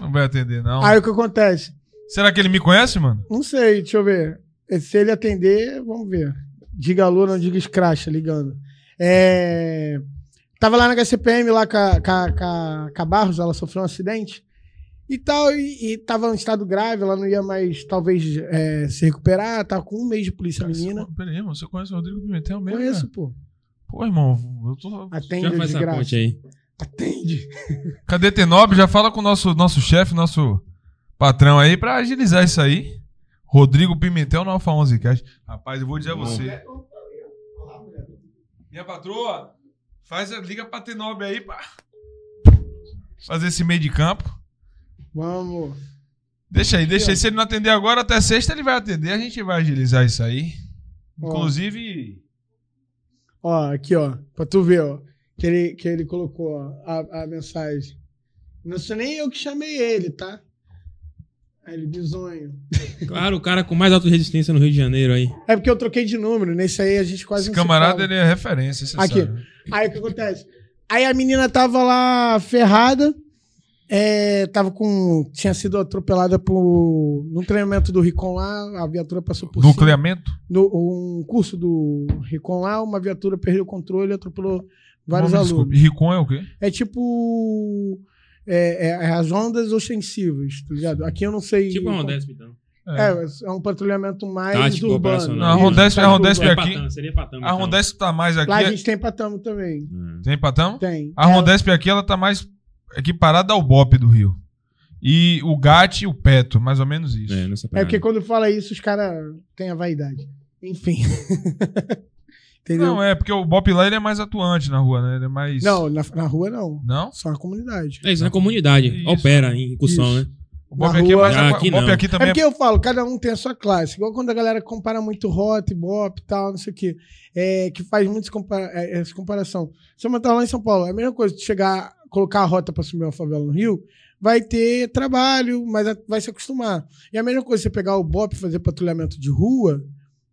Não vai atender, não. Aí o que acontece? Será que ele me conhece, mano? Não sei, deixa eu ver. Se ele atender, vamos ver. Diga alô, não diga escracha, ligando. É... Tava lá na HCPM, lá com a, com, a, com a- a Barros, ela sofreu um acidente e tal, e, e tava em estado grave, ela não ia mais, talvez, é, se recuperar, tava com um mês de polícia, a menina. Pera aí, irmão. Você conhece o Rodrigo Pimentel mesmo? Conheço, cara? pô. Pô, irmão, eu tô. Atende Já a faz ponte aí. Atende. Cadê Tenob? Já fala com o nosso, nosso chefe, nosso patrão aí pra agilizar isso aí. Rodrigo Pimentel no Alfa 11 Cast. Rapaz, eu vou dizer a você. Minha patroa, faz, a- liga pra Tenob aí pra fazer esse meio de campo. Vamos. Deixa aí, deixa aí. Se ele não atender agora, até sexta ele vai atender. A gente vai agilizar isso aí. Ó. Inclusive, Ó, aqui, ó, pra tu ver, ó, que ele, que ele colocou a, a mensagem. Não sou nem eu que chamei ele, tá? Aí ele, bizonho. Claro, o cara com mais alta resistência no Rio de Janeiro aí. É porque eu troquei de número, nesse aí a gente quase esse não se camarada fala. ele é referência, você Aqui. sabe. Aí o que acontece? Aí a menina tava lá ferrada, é, tava com. tinha sido atropelada por. num treinamento do Ricon lá, a viatura passou por cima. Nucleamento? No, um curso do Ricon lá, uma viatura perdeu o controle e atropelou vários Nome, alunos. desculpe. Ricon é o quê? É tipo. É, é as ondas ostensivas, tá ligado? Aqui eu não sei. Tipo a Rondesp, então. É, é um patrulhamento mais Tático, urbano. operacional. Não, a Rondesp- a tático Rondesp urbano. aqui- Patamo, seria Patamo. A então. Rondesp tá mais aqui. Lá a é- gente tem patamo também. Hum. Tem patão? Tem. A É, Rondesp aqui, ela tá mais equiparada ao BOP do Rio. E o GAT e o Peto, mais ou menos isso. É, nessa É porque quando fala isso, os caras têm a vaidade. Enfim. <laughs> Entendeu? Não, é porque o BOP lá ele é mais atuante na rua, né? Ele é mais. Não, na, na rua não. Não? Só na comunidade. É isso, na comunidade. Isso. Opera em incursão, Isso. né? O BOP aqui é rua- mais. Ah, aqui o BOP não. aqui É também porque eu falo, cada um tem a sua classe. Igual quando a galera compara muito rota e bop e tal, não sei o quê. É, que faz muito compara- é, essa comparação. Se eu estar lá em São Paulo, é a mesma coisa de chegar, colocar a rota para subir uma favela no Rio, vai ter trabalho, mas vai se acostumar. E a mesma coisa, você pegar o BOP e fazer patrulhamento de rua,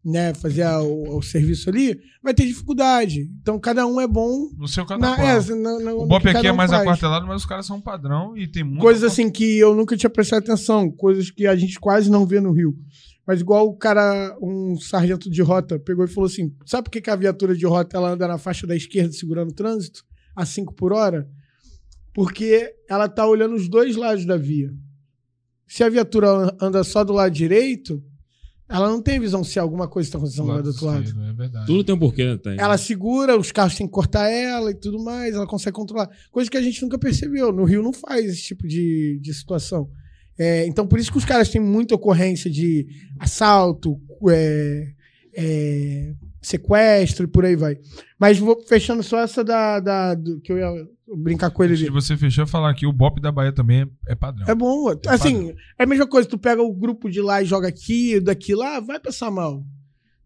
né, fazer o, o serviço ali, vai ter dificuldade. Então cada um é bom. No seu Na, catapuá. é, na- na- o BOP aqui cada é um mais faz. aquartelado, mas os caras são padrão e tem muito. Coisas assim que eu nunca tinha prestado atenção, coisas que a gente quase não vê no Rio. Mas igual o cara, um sargento de rota, pegou e falou assim: sabe por que, que a viatura de rota ela anda na faixa da esquerda segurando o trânsito a 5 por hora? Porque ela tá olhando os dois lados da via. Se a viatura anda só do lado direito, ela não tem visão se alguma coisa está acontecendo lá do outro lado. esquerdo, É verdade. Tudo tem um porquê, né? Tá? Ela segura, os carros têm que cortar ela e tudo mais, ela consegue controlar. Coisa que a gente nunca percebeu. No Rio não faz esse tipo de, de situação. É, então, por isso que os caras têm muita ocorrência de assalto, é, é, sequestro e por aí vai. Mas vou fechando só essa da, da- do, que eu ia brincar com ele Antes de você fechar, falar aqui, o BOP da Bahia também é, é padrão. É bom. Assim, é a mesma coisa. Tu pega o grupo de lá e joga aqui, daqui lá, vai passar mal.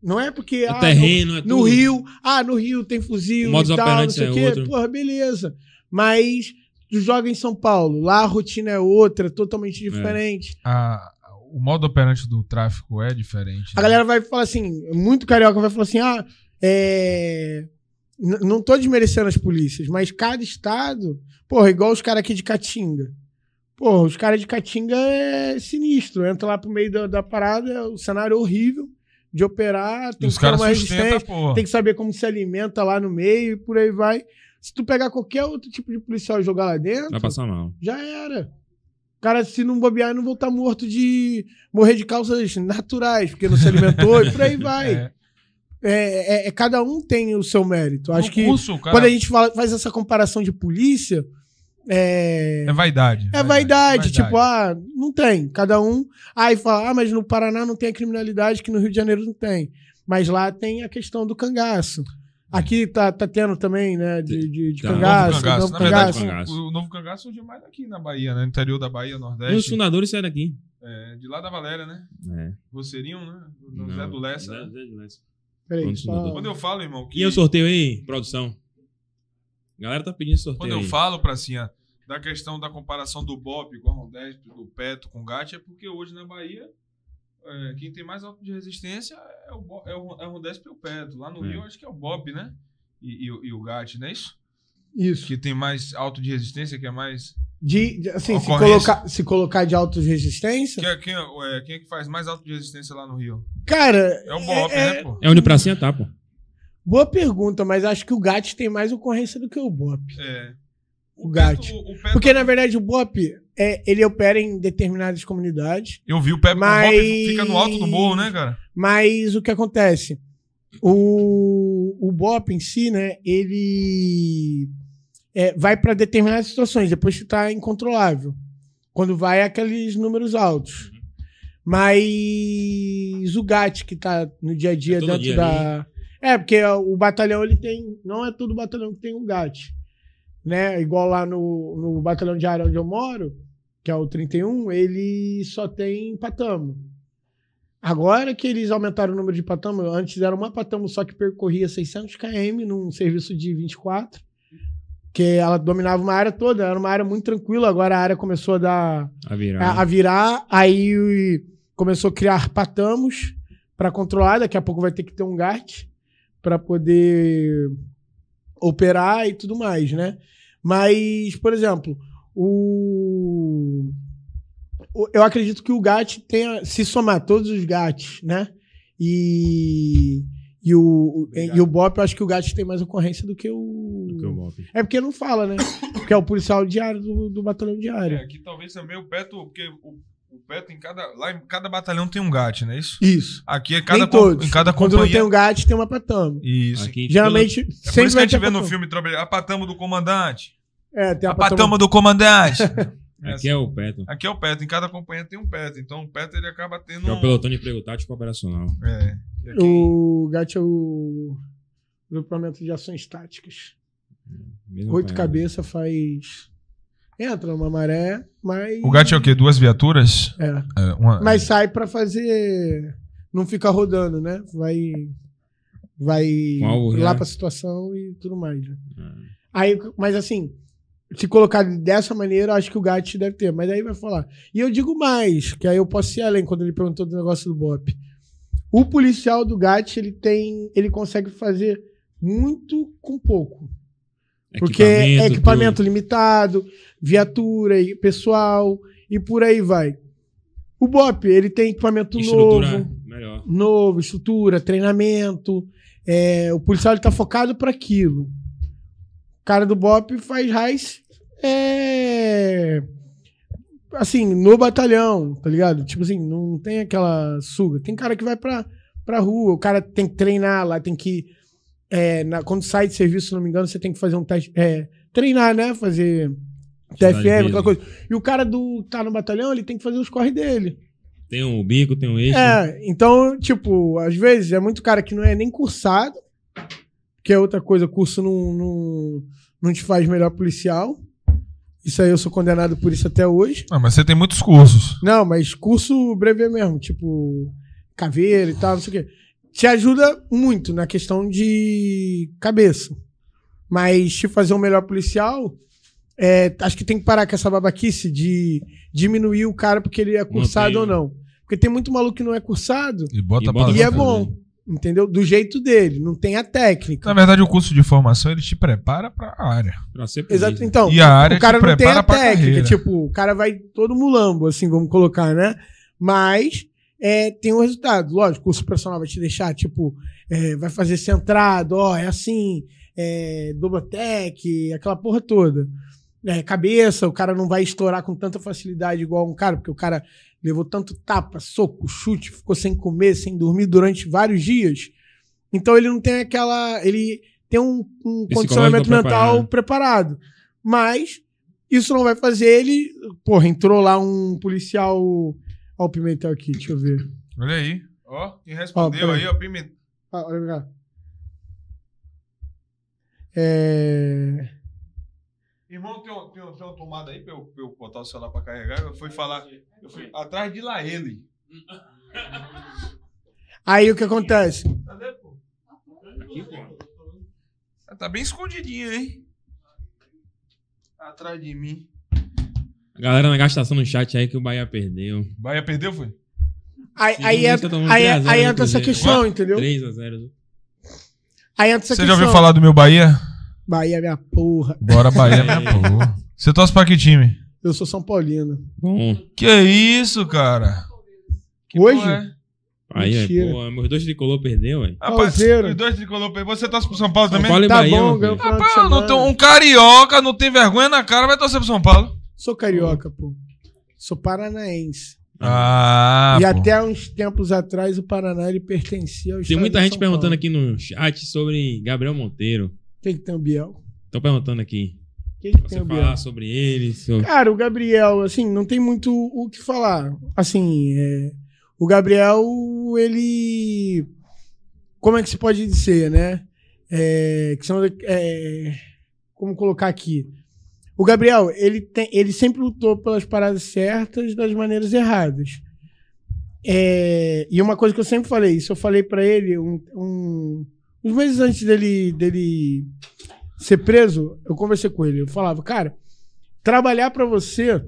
Não é porque. É ah, terreno, é no tudo. Rio, ah, no Rio tem fuzil O e tal, não sei o é quê. outro. Porra, beleza. Mas tu joga em São Paulo, lá a rotina é outra, totalmente diferente. A- o modo operante do tráfico é diferente. A né? galera vai falar assim, muito carioca vai falar assim, ah, é... n- Não tô desmerecendo as polícias, mas cada estado, porra, igual os caras aqui de Caatinga. Porra, os caras de Caatinga é sinistro. Entra lá pro meio da, da parada, o cenário é horrível de operar, tem os que ter caras uma resistência. tem que saber como se alimenta lá no meio e por aí vai. Se tu pegar qualquer outro tipo de policial e jogar lá dentro, Vai passar mal. já era. O cara, se não bobear, não voltar morto de. morrer de causas naturais, porque não se alimentou e por aí <laughs> vai. É. É, é- é- cada um tem o seu mérito. Acho que curso, o cara- quando a gente fala- faz essa comparação de polícia, é. É vaidade. É vaidade, tipo, ah, não tem. Cada um. Aí fala, ah, mas no Paraná não tem a criminalidade que no Rio de Janeiro não tem. Mas lá tem a questão do cangaço. Aqui tá, tá tendo também, né, de, de, de Tá. cangaço, novo cangaço. novo Na verdade, cangaço. cangaço. o, o novo cangaço surgiu mais aqui na Bahia, né? No interior da Bahia, E os Nordeste. fundadores saíram daqui. É, de lá da Valéria, né? É. Roceirinho, né? O Não, Zé do Lessa. Né? Zé do Lessa. Peraí, Quando só- fundador. Quando eu falo, irmão, que... E o sorteio aí, produção? A galera tá pedindo sorteio Quando eu aí. falo, Pracinha, da questão da comparação do Bop com a Rondesp, do Peto com o Gatti, é porque hoje na Bahia é, quem tem mais auto de resistência é o, Bo- é o, é o e o Petro. Lá no É. Rio, acho que é o Bob, né? E, e, o- e o Gat, não é isso? Isso. Que tem mais auto de resistência, que é mais. De, de- assim, se colocar, se colocar de auto-resistência, Quem é, quem, é, quem é que faz mais auto de resistência lá no Rio? cara, É o Bob, é- né, pô? É onde pra cima tá, pô. boa pergunta, mas acho que o Gat tem mais ocorrência do que o Bop. É. O Gat. O, o Porque, na verdade, o Bop, é, ele opera em determinadas comunidades, Eu vi o Pepe Mas- o Bob fica no alto do morro, né, cara? mas o que acontece? O, o Bop em si, né, ele é, vai para determinadas situações, depois que está incontrolável. Quando vai aqueles números altos. Mas o GAT, que tá no dia a dia É dentro dia da. É, porque o batalhão ele tem. Não é todo batalhão que tem um GAT. Né? Igual lá no, no batalhão de área onde eu moro, que é o 31, ele só tem patamo. Agora que eles aumentaram o número de patamo, antes era uma patamo só que percorria 600 km num serviço de 24, que ela dominava uma área toda, era uma área muito tranquila, agora a área começou a dar A virar. a, a virar, aí começou a criar patamos para controlar, daqui a pouco vai ter que ter um GAT para poder operar e tudo mais, né? Mas, por exemplo, o- eu acredito que o GAT tenha se somar todos os GATs, né? E e o, e o BOP, eu acho que o GAT tem mais ocorrência do que o. Do que o Bop. É porque não fala, né? Porque é o policial diário do, do batalhão É, diário. aqui talvez também o Petro, porque o, o Petro em cada. Lá em cada batalhão tem um GAT, não é isso? Isso. Aqui é cada, Nem todos. em cada Quando não tem companhia. um GAT, tem uma patamo. Isso. Aqui, Geralmente, É por sempre isso que a gente vê no filme a patamo do comandante. É, tem a, A patamo. patamo do comandante. <laughs> Aqui é o Petro. Aqui é o Petro, em cada companhia tem um Petro. Então o Petro ele acaba tendo. Que é o pelotão de emprego tático operacional. É. O GAT é o grupamento de ações táticas. Mesmo Oito cabeças faz. Entra numa maré, mas. O GAT é o quê? Duas viaturas? É. É, uma- Mas sai pra fazer. Não fica rodando, né? Vai. Vai alvo lá já. pra situação e tudo mais. né? Ah. Aí, mas assim, se colocar dessa maneira, acho que o GAT deve ter. Mas aí vai falar. E eu digo mais, que aí eu posso ir além quando ele perguntou do negócio do BOP. O policial do GAT, ele tem. Ele consegue fazer muito com pouco. Porque é equipamento limitado, viatura, e pessoal e por aí vai. O BOP, ele tem equipamento. Estrutura novo, melhor. novo, estrutura, treinamento. É, o policial ele tá focado para aquilo. O cara do BOP faz raiz é, assim, no batalhão, tá ligado? Tipo assim, não tem aquela suga. Tem cara que vai pra, pra rua, o cara tem que treinar lá, tem que. é, na- quando sai de serviço, se não me engano, você tem que fazer um teste. é, treinar, né? Fazer TFM, aquela coisa. E o cara do tá no batalhão, ele tem que fazer os corre dele. Tem um bico, tem um eixo. É, então, tipo, às vezes é muito cara que não é nem cursado, que é outra coisa, curso não, não, não te faz melhor policial. Isso aí eu sou condenado por isso até hoje. Ah, mas você tem muitos cursos. Não, mas curso breve mesmo, tipo, caveira e tal, não sei o quê. Te ajuda muito na questão de cabeça. Mas te fazer um melhor policial, é, acho que tem que parar com essa babaquice de diminuir o cara porque ele é cursado ou não. Porque tem muito maluco que não é cursado E bota E e é bom, entendeu? Do jeito dele, não tem a técnica. Na verdade, o curso de formação ele te prepara pra área. Pra ser polícia. Exato, então. E a área o cara te não tem a técnica, carreira. tipo, o cara vai todo mulambo, assim, vamos colocar, né? Mas é, tem um resultado. Lógico, o curso personal vai te deixar, tipo, é, vai fazer centrado, ó, é assim, é, Doblotec, aquela porra toda. É, cabeça, o cara não vai estourar com tanta facilidade igual um cara, porque o cara levou tanto tapa, soco, chute, ficou sem comer, sem dormir durante vários dias. Então ele não tem aquela. Ele tem um, um condicionamento mental preparado. preparado. Mas isso não vai fazer ele. Porra, entrou lá um policial. Ó, o Pimentel aqui, deixa eu ver. Olha aí. Ó, quem respondeu Ó, aí, ó, Pimentel. Ah, olha cá. É... Irmão, tem, um- tem, um- tem uma tomada aí pra eu, pra eu botar o celular pra carregar. Eu fui falar. Eu fui atrás de lá ele. Aí o que acontece? Cadê, pô? Ah, Tá bem escondidinho, hein? Atrás de mim. A galera na gastação no chat aí que o Bahia perdeu. Bahia perdeu, foi? Aí, aí entra, tá aí, 3 a 0 aí entra essa questão, entendeu? 3x0. Aí entra essa Você questão. já ouviu falar do meu Bahia? Bahia, minha porra. Bora, Bahia, minha <laughs> porra. Você torce pra que time? Eu sou São Paulino. Bom. Que isso, cara? Que Hoje? é? Aí, pô, meus dois tricolor perdeu, velho. Rapaz, os dois tricolor. Você torce pro São Paulo São também? Paulo e Tá Bahia, bom, ganhou Rapaz, não tem- um carioca não tem vergonha na cara, vai torcer pro São Paulo. Sou carioca, pô. Sou paranaense. Ah, e pô. até uns tempos atrás o Paraná ele pertencia ao Tem muita gente São perguntando Paulo. aqui no chat sobre Gabriel Monteiro. Quem que tem o Biel? Tô perguntando aqui. Quem que tem você o Biel? falar sobre ele. Sobre... Cara, o Gabriel, assim, não tem muito o que falar. Assim, é, o Gabriel, ele. Como é que se pode dizer, né? É, é, como colocar aqui? O Gabriel, ele, tem, ele sempre lutou pelas paradas certas das maneiras erradas. É, e uma coisa que eu sempre falei, isso eu falei pra ele um, um- uns meses antes dele, dele ser preso, eu conversei com ele. Eu falava, cara, trabalhar pra você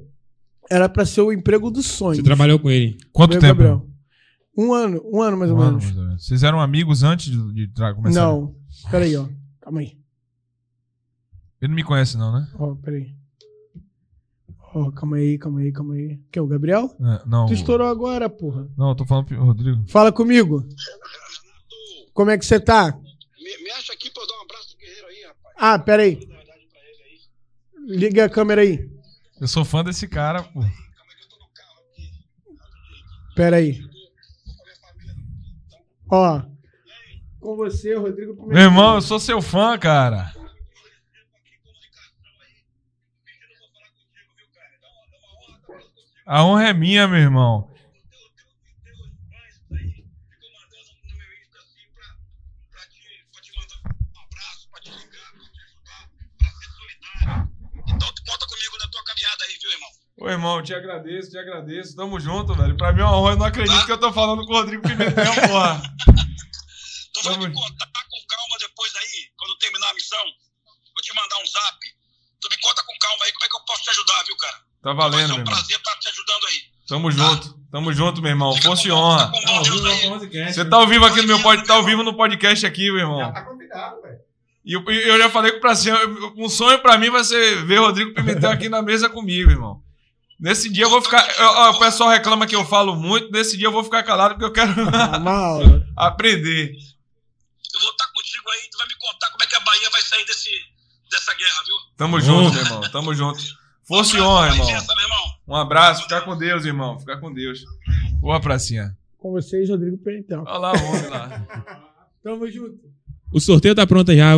era pra ser o emprego dos sonhos. Você trabalhou com ele. Quanto tempo? Gabriel. Um ano, um ano mais ou Um ano, menos. mais ou. Vocês eram amigos antes de, de começar? Não. Peraí, ó. Calma aí. Ele não me conhece, não, né? Ó, peraí. Ó, calma aí, calma aí, calma aí. Quem é o Gabriel? É, não. Tu estourou agora, porra. Não, eu tô falando pro Rodrigo. Fala comigo. Como é que você tá? Me, me acha aqui pra eu dar um abraço do guerreiro aí, rapaz. Ah, peraí. Liga a câmera aí. Eu sou fã desse cara, pô. Peraí. Ó. Com você, Rodrigo Pimentel. Meu irmão, eu sou seu fã, cara. A honra é minha, meu irmão. Então tu conta comigo na tua caminhada aí, viu, irmão? Ô, irmão, te agradeço, te agradeço. Tamo junto, velho. Pra mim é uma honra. Eu não acredito que eu tô falando com o Rodrigo Pimentel, <laughs> porra. Tu vai Tamo- me contar com calma depois aí, quando terminar a missão. Vou te mandar um zap. Tu me conta com calma aí como é que eu posso te ajudar, viu, cara? Tá valendo, ser meu um irmão. prazer estar te ajudando aí. Tamo junto. Tamo junto, meu irmão. Fica Fosse com- honra. aí. Você tá ao vivo aqui no meu podcast, tá ao vivo no podcast aqui, meu irmão. Tá convidado, velho. E eu, eu já falei com o Pracinha, um sonho pra mim vai ser ver Rodrigo Pimentel aqui na mesa comigo, irmão. Nesse dia eu vou ficar. eu- ó, o pessoal reclama que eu falo muito, nesse dia eu vou ficar calado porque eu quero <laughs> <laughs> aprender. Eu vou estar contigo aí, tu vai me contar como é que a Bahia vai sair desse, dessa guerra, viu? Tamo junto, meu irmão. Tamo junto. <laughs> Fosse honra, irmão. Licença, meu irmão. Um abraço, fica com Deus, irmão. Fica com Deus. Boa pracinha. Com vocês, Rodrigo Pimentel. Olha lá homem lá. Tamo junto. O sorteio tá pronto já,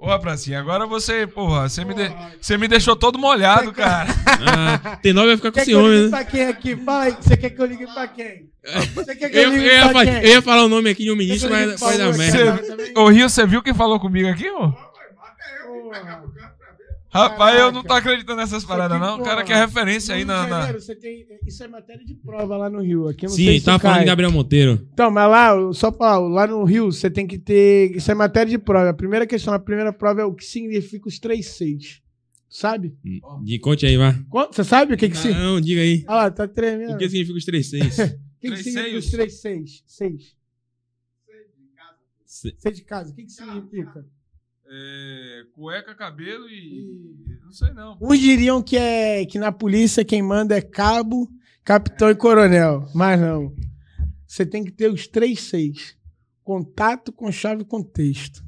Boa pracinha. Agora você, porra, você me, de- você me deixou todo molhado, cara. Ah, tem nove vai ficar com Quer que eu ciúme, ligue né? pra quem aqui? Fala aí, você quer que eu ligue pra quem? Você quer que Eu, eu, eu ligue ia, pra fa- quem? eu ia falar o nome aqui de um ministro, eu mas vai dar Lula merda. Ô Rio, você viu quem falou comigo aqui, ô? Porra. Rapaz, eu não tô acreditando nessas paradas, não. O cara porra, que é referência aí na. De na- Janeiro, você tem, isso é matéria de prova lá no Rio. Aqui eu não sei Sim, se tava falando de Gabriel Monteiro. Então, mas lá, só pra falar, lá no Rio, você tem que ter. Isso é matéria de prova. A primeira questão, a primeira prova é o que significa os três seis. Sabe? De conte aí, vai. Você sabe o que que significa? Não, diga aí. Olha lá, tá tremendo. O que significa os três seis? <laughs> O que, que significa os três seis? Seis. Se- Seis de casa. O que, que significa? É, cueca, cabelo e. Não sei não. Uns diriam que é que na polícia quem manda é cabo, capitão e coronel. Mas não. Você tem que ter os três seis. Contato com chave e contexto.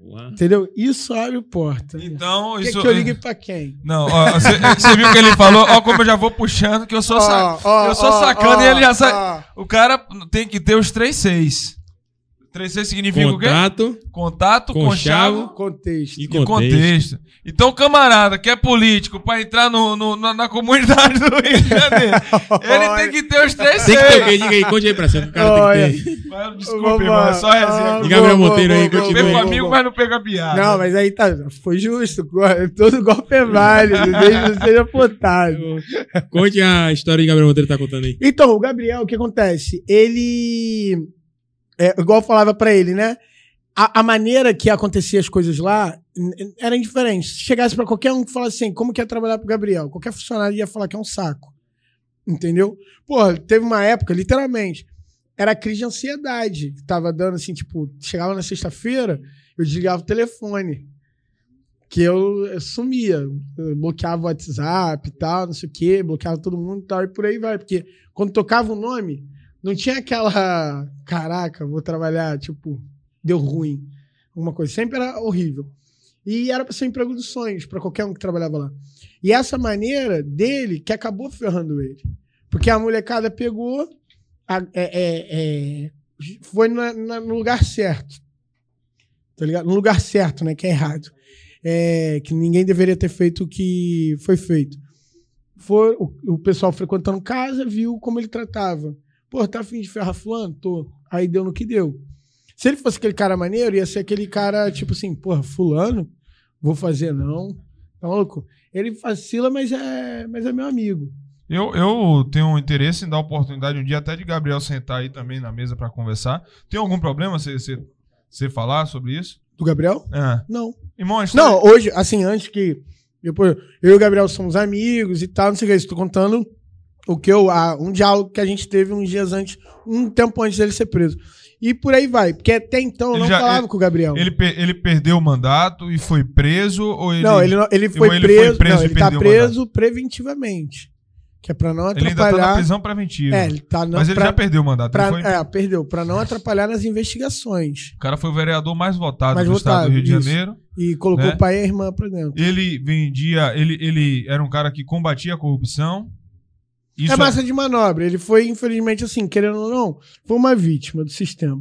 Uá. Entendeu? Isso abre porta. Então, Quer isso. que eu ligue pra quem? Não, ó, você viu que ele falou? Ó, como eu já vou puxando, que eu sou, sa- Ó, ó, eu sou ó, sacana ó, e ele já sabe. ó. O cara tem que ter os três seis. Três seis significa o quê? Contato Contato, Conchavo, conchavo Contexto. e e contexto. contexto. Então, camarada que é político pra entrar no, no- na, na comunidade do Rio de Janeiro, <laughs> ele tem que ter os três Tem que ter o quê? Diga aí, conte aí pra você. O cara tem que ter. Mas, Vamos irmão, é só resenha. E Gabriel Monteiro aí, continua. Pega o boa, amigo, mas não pega piada. Não, mas aí tá. Foi justo. go- Todo golpe é válido. <laughs> Desde que seja apontado. Conte a história que Gabriel Monteiro tá contando aí. Então, o Gabriel, o que acontece? Ele. É, igual eu falava pra ele, né? A, a maneira que acontecia as coisas lá era indiferente. Se chegasse pra qualquer um que falasse assim, como que é trabalhar pro Gabriel? Qualquer funcionário ia falar que é um saco. Entendeu? Porra, teve uma época, literalmente, era crise de ansiedade. Tava dando assim, tipo, chegava na sexta-feira, eu desligava o telefone. Que eu, eu sumia. Eu bloqueava o WhatsApp e tal, não sei o quê, bloqueava todo mundo e tal, e por aí vai. Porque quando tocava o nome, não tinha aquela. Caraca, vou trabalhar, tipo, deu ruim. Alguma coisa. Sempre era horrível. E era pra ser emprego dos sonhos, pra qualquer um que trabalhava lá. E essa maneira dele que acabou ferrando ele. Porque a molecada pegou, a- é- é- é, foi na- na- no lugar certo. Tá ligado? No lugar certo, né? Que é errado. É, que ninguém deveria ter feito o que foi feito. Foi o, o pessoal frequentando casa, viu como ele tratava. Pô, tá afim de ferrar fulano? Tô. Aí deu no que deu. Se ele fosse aquele cara maneiro, ia ser aquele cara, tipo assim, porra, fulano, vou fazer não. Tá maluco? Ele vacila, mas é, mas é meu amigo. Eu, eu tenho um interesse em dar oportunidade um dia até de Gabriel sentar aí também na mesa pra conversar. Tem algum problema você, você, você falar sobre isso? Do Gabriel? É. Não. Irmão, história- Não, hoje, assim, antes que. Depois, eu e o Gabriel somos amigos e tal, não sei o que. Estou contando o que eu. ah, um diálogo que a gente teve uns dias antes, um tempo antes dele ser preso. E por aí vai. Porque até então eu não já- falava ele- com o Gabriel. Ele, ele perdeu o mandato e foi preso ou ele. não, ele, ele foi ele preso. foi preso não, ele tá o preso preventivamente. Que é pra não Ele ainda atrapalhar. tá na prisão preventiva. É, ele tá não, Mas ele pra- já perdeu o mandato. pra- foi- É, perdeu. Pra não atrapalhar nas investigações. O cara foi o vereador mais votado Mais do estado votado, do Rio de isso. Janeiro. E colocou Né? o pai e a irmã pra dentro. Ele vendia. Ele, ele era um cara que combatia a corrupção. Isso é massa de manobra. Ele foi, infelizmente, assim, querendo ou não, foi uma vítima do sistema.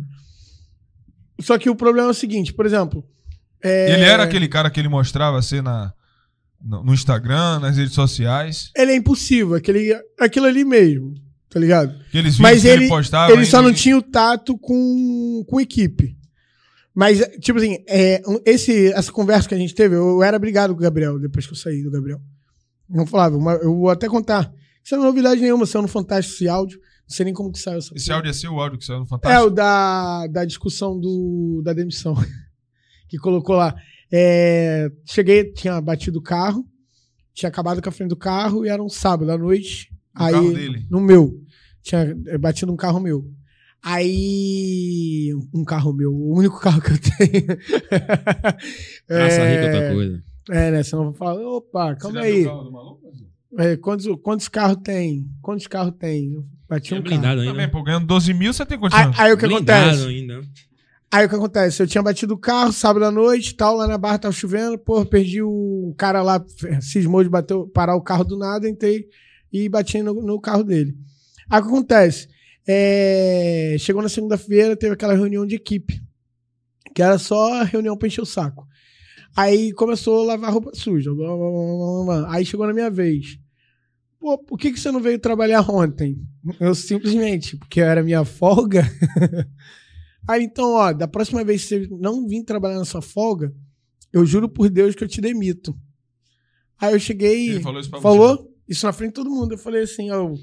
Só que o problema é o seguinte, por exemplo. é, Ele era aquele cara que ele mostrava ser na, no, Instagram, nas redes sociais. Ele é impossível, aquele, aquilo ali mesmo, tá ligado? Aqueles Mas ele, ele postava. ele só não tinha o tato com, com equipe. Mas, tipo assim, é, esse, essa conversa que a gente teve, eu, eu era brigado com o Gabriel depois que eu saí do Gabriel. Não falava, eu vou até contar. Isso não é novidade nenhuma, saiu no Fantástico esse áudio. Não sei nem como que saiu essa Esse porra. áudio é seu, o áudio que saiu no É, Fantástico. o da, da discussão do, da demissão. <laughs> que colocou lá. É, cheguei, tinha batido o carro, tinha acabado com a frente do carro e era um sábado à noite. No aí, carro dele? No meu. Tinha é, batido um carro meu. Aí. Um carro meu, o único carro que eu tenho. <laughs> Praça é, rica é outra coisa. É, né? Senão eu vou falar, opa, calma Você já aí. É, quantos, quantos carros tem? Quantos carros tem? Eu bati um carro. blindado Também, ainda. pô, ganhando 12 mil, você tem Aí, condições. aí o que blindado acontece? ainda. Aí o que acontece? Eu tinha batido o carro sábado à noite, tal, lá na barra tava chovendo, porra, perdi o um cara lá, cismou de bater, parar o carro do nada, entrei e bati no, no carro dele. Aí o que acontece? É, chegou na segunda-feira, teve aquela reunião de equipe, que era só reunião pra encher o saco. Aí começou a lavar roupa suja. blá, blá, blá, blá, blá. Aí chegou na minha vez. Pô, por que, que você não veio trabalhar <laughs> ontem? Eu simplesmente, porque era minha folga. <laughs> Aí então, ó, da próxima vez que você não vir trabalhar na sua folga, eu juro por Deus que eu te demito. Aí eu cheguei. Ele falou isso pra falou você? isso na frente de todo mundo. Eu falei assim, ó.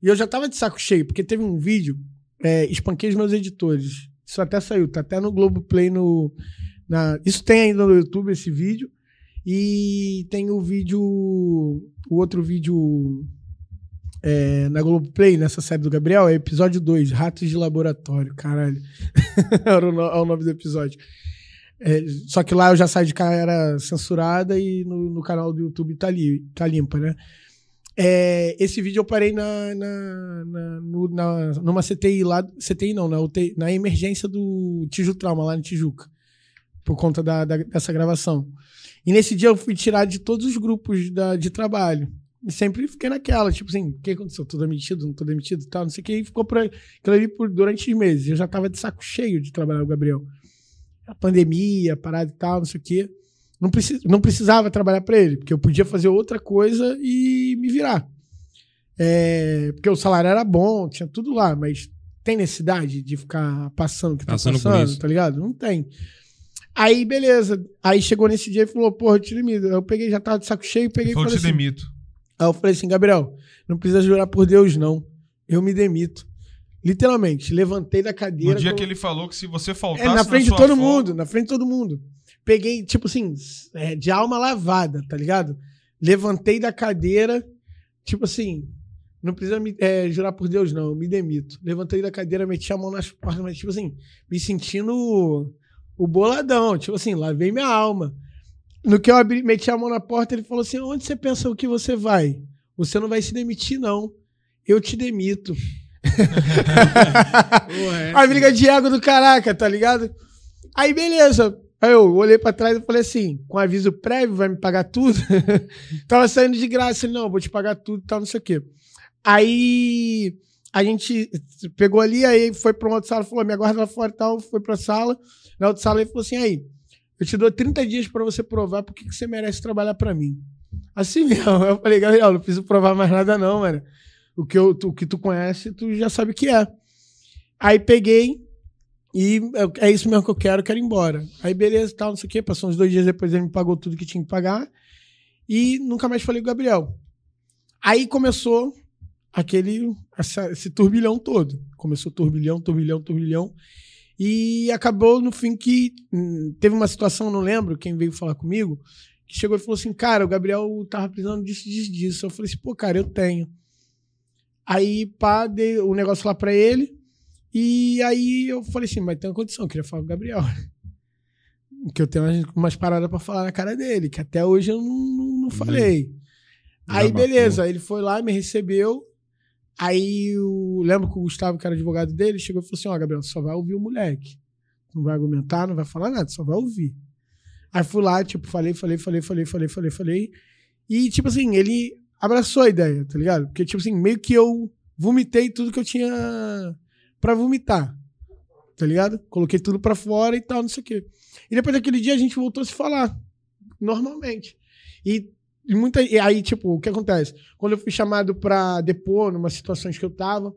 E eu já tava de saco cheio, porque teve um vídeo, é, espanquei os meus editores. Isso até saiu, tá até no Globoplay no. Na, isso tem ainda no YouTube esse vídeo. E tem o vídeo. O outro vídeo é, na Globoplay, nessa série do Gabriel, é episódio 2, Ratos de Laboratório, caralho. <laughs> Era o, é o nome do episódio. É, só que lá eu já saí de cara censurada e no, no canal do YouTube tá, li, tá limpa, né? É, esse vídeo eu parei na, na, na- no- na- numa CTI lá. CTI não, na, UTI, na emergência do Tiju Trauma, lá no Tijuca. Por conta da, da- dessa gravação. E nesse dia eu fui tirado de todos os grupos da, de trabalho. E sempre fiquei naquela, tipo assim, o que aconteceu? Tô demitido, não tô demitido e tal, não sei o que. E ficou por aquilo ali por, durante meses. Eu já tava de saco cheio de trabalhar com o Gabriel. A pandemia, parada e tal, não sei o quê. Não, precis, não precisava trabalhar para ele, porque eu podia fazer outra coisa e me virar. É, porque o salário era bom, tinha tudo lá, mas tem necessidade de ficar passando o que Passando tá passando, isso. tá ligado? Não tem. Aí, beleza. Aí chegou nesse dia e falou, porra, eu te demito. Eu peguei, já tava de saco cheio, peguei e falei te assim, demito. Aí eu falei assim, Gabriel, não precisa jurar por Deus, não. Eu me demito. Literalmente, levantei da No cadeira. dia com- que ele falou que se você é, faltasse na frente de sua todo mundo, na frente de todo mundo. Peguei, tipo assim, é, de alma lavada, tá ligado? Levantei da cadeira, tipo assim, Não precisa me, é, jurar por Deus, não. Eu me demito. Levantei da cadeira, meti a mão nas portas, mas, tipo assim, me sentindo o, boladão. Tipo assim, lavei minha alma. No que eu abri, meti a mão na porta, ele falou assim: onde você pensa o que você vai? Você não vai se demitir, não. Eu te demito. a briga de ego do caraca, tá ligado? Aí, beleza. Aí eu olhei pra trás e falei assim, com aviso prévio, vai me pagar tudo? <laughs> Tava saindo de graça. Ele, não, vou te pagar tudo e tal, não sei o quê. Aí a gente pegou ali, aí foi pra uma outra sala, falou, me aguarda lá fora e tal, foi pra sala. Na outra sala ele falou assim, aí, eu te dou 30 dias pra você provar por que você merece trabalhar pra mim. Assim <laughs> mesmo. Eu falei, Gabriel, não preciso provar mais nada não, mano. O que, eu, tu- o que tu conhece, tu já sabe o que é. Aí peguei e eu- é isso mesmo que eu quero, quero ir embora. Aí beleza, tal, não sei o quê. Passou uns dois dias depois, ele me pagou tudo que tinha que pagar. E nunca mais falei com o Gabriel. Aí começou aquele essa- esse turbilhão todo. Começou turbilhão, turbilhão, turbilhão. E acabou no fim que hum, teve uma situação, não lembro quem veio falar comigo, que chegou e falou assim: Cara, o Gabriel tava precisando disso, disso, disso. Eu falei assim: Pô, cara, eu tenho. Aí, pá, dei o negócio lá pra ele. E aí eu falei assim: Mas tem uma condição, eu queria falar com o Gabriel. <laughs> Que eu tenho umas, umas paradas pra falar na cara dele, que até hoje eu não, não, não falei. Aí, Desabafou. beleza, ele foi lá, me recebeu. Aí eu lembro que o Gustavo, que era advogado dele, chegou e falou assim: Ó, Gabriel, só vai ouvir o moleque. Não vai argumentar, não vai falar nada, só vai ouvir. Aí fui lá, tipo, falei, falei, falei, falei, falei, falei, falei. E, tipo assim, ele abraçou a ideia, tá ligado? Porque, tipo assim, meio que eu vomitei tudo que eu tinha pra vomitar. Tá ligado? Coloquei tudo pra fora e tal, não sei o quê. E depois daquele dia a gente voltou a se falar. Normalmente. E, e muita. E aí, tipo, o que acontece? Quando eu fui chamado pra depor, numas situações que eu tava,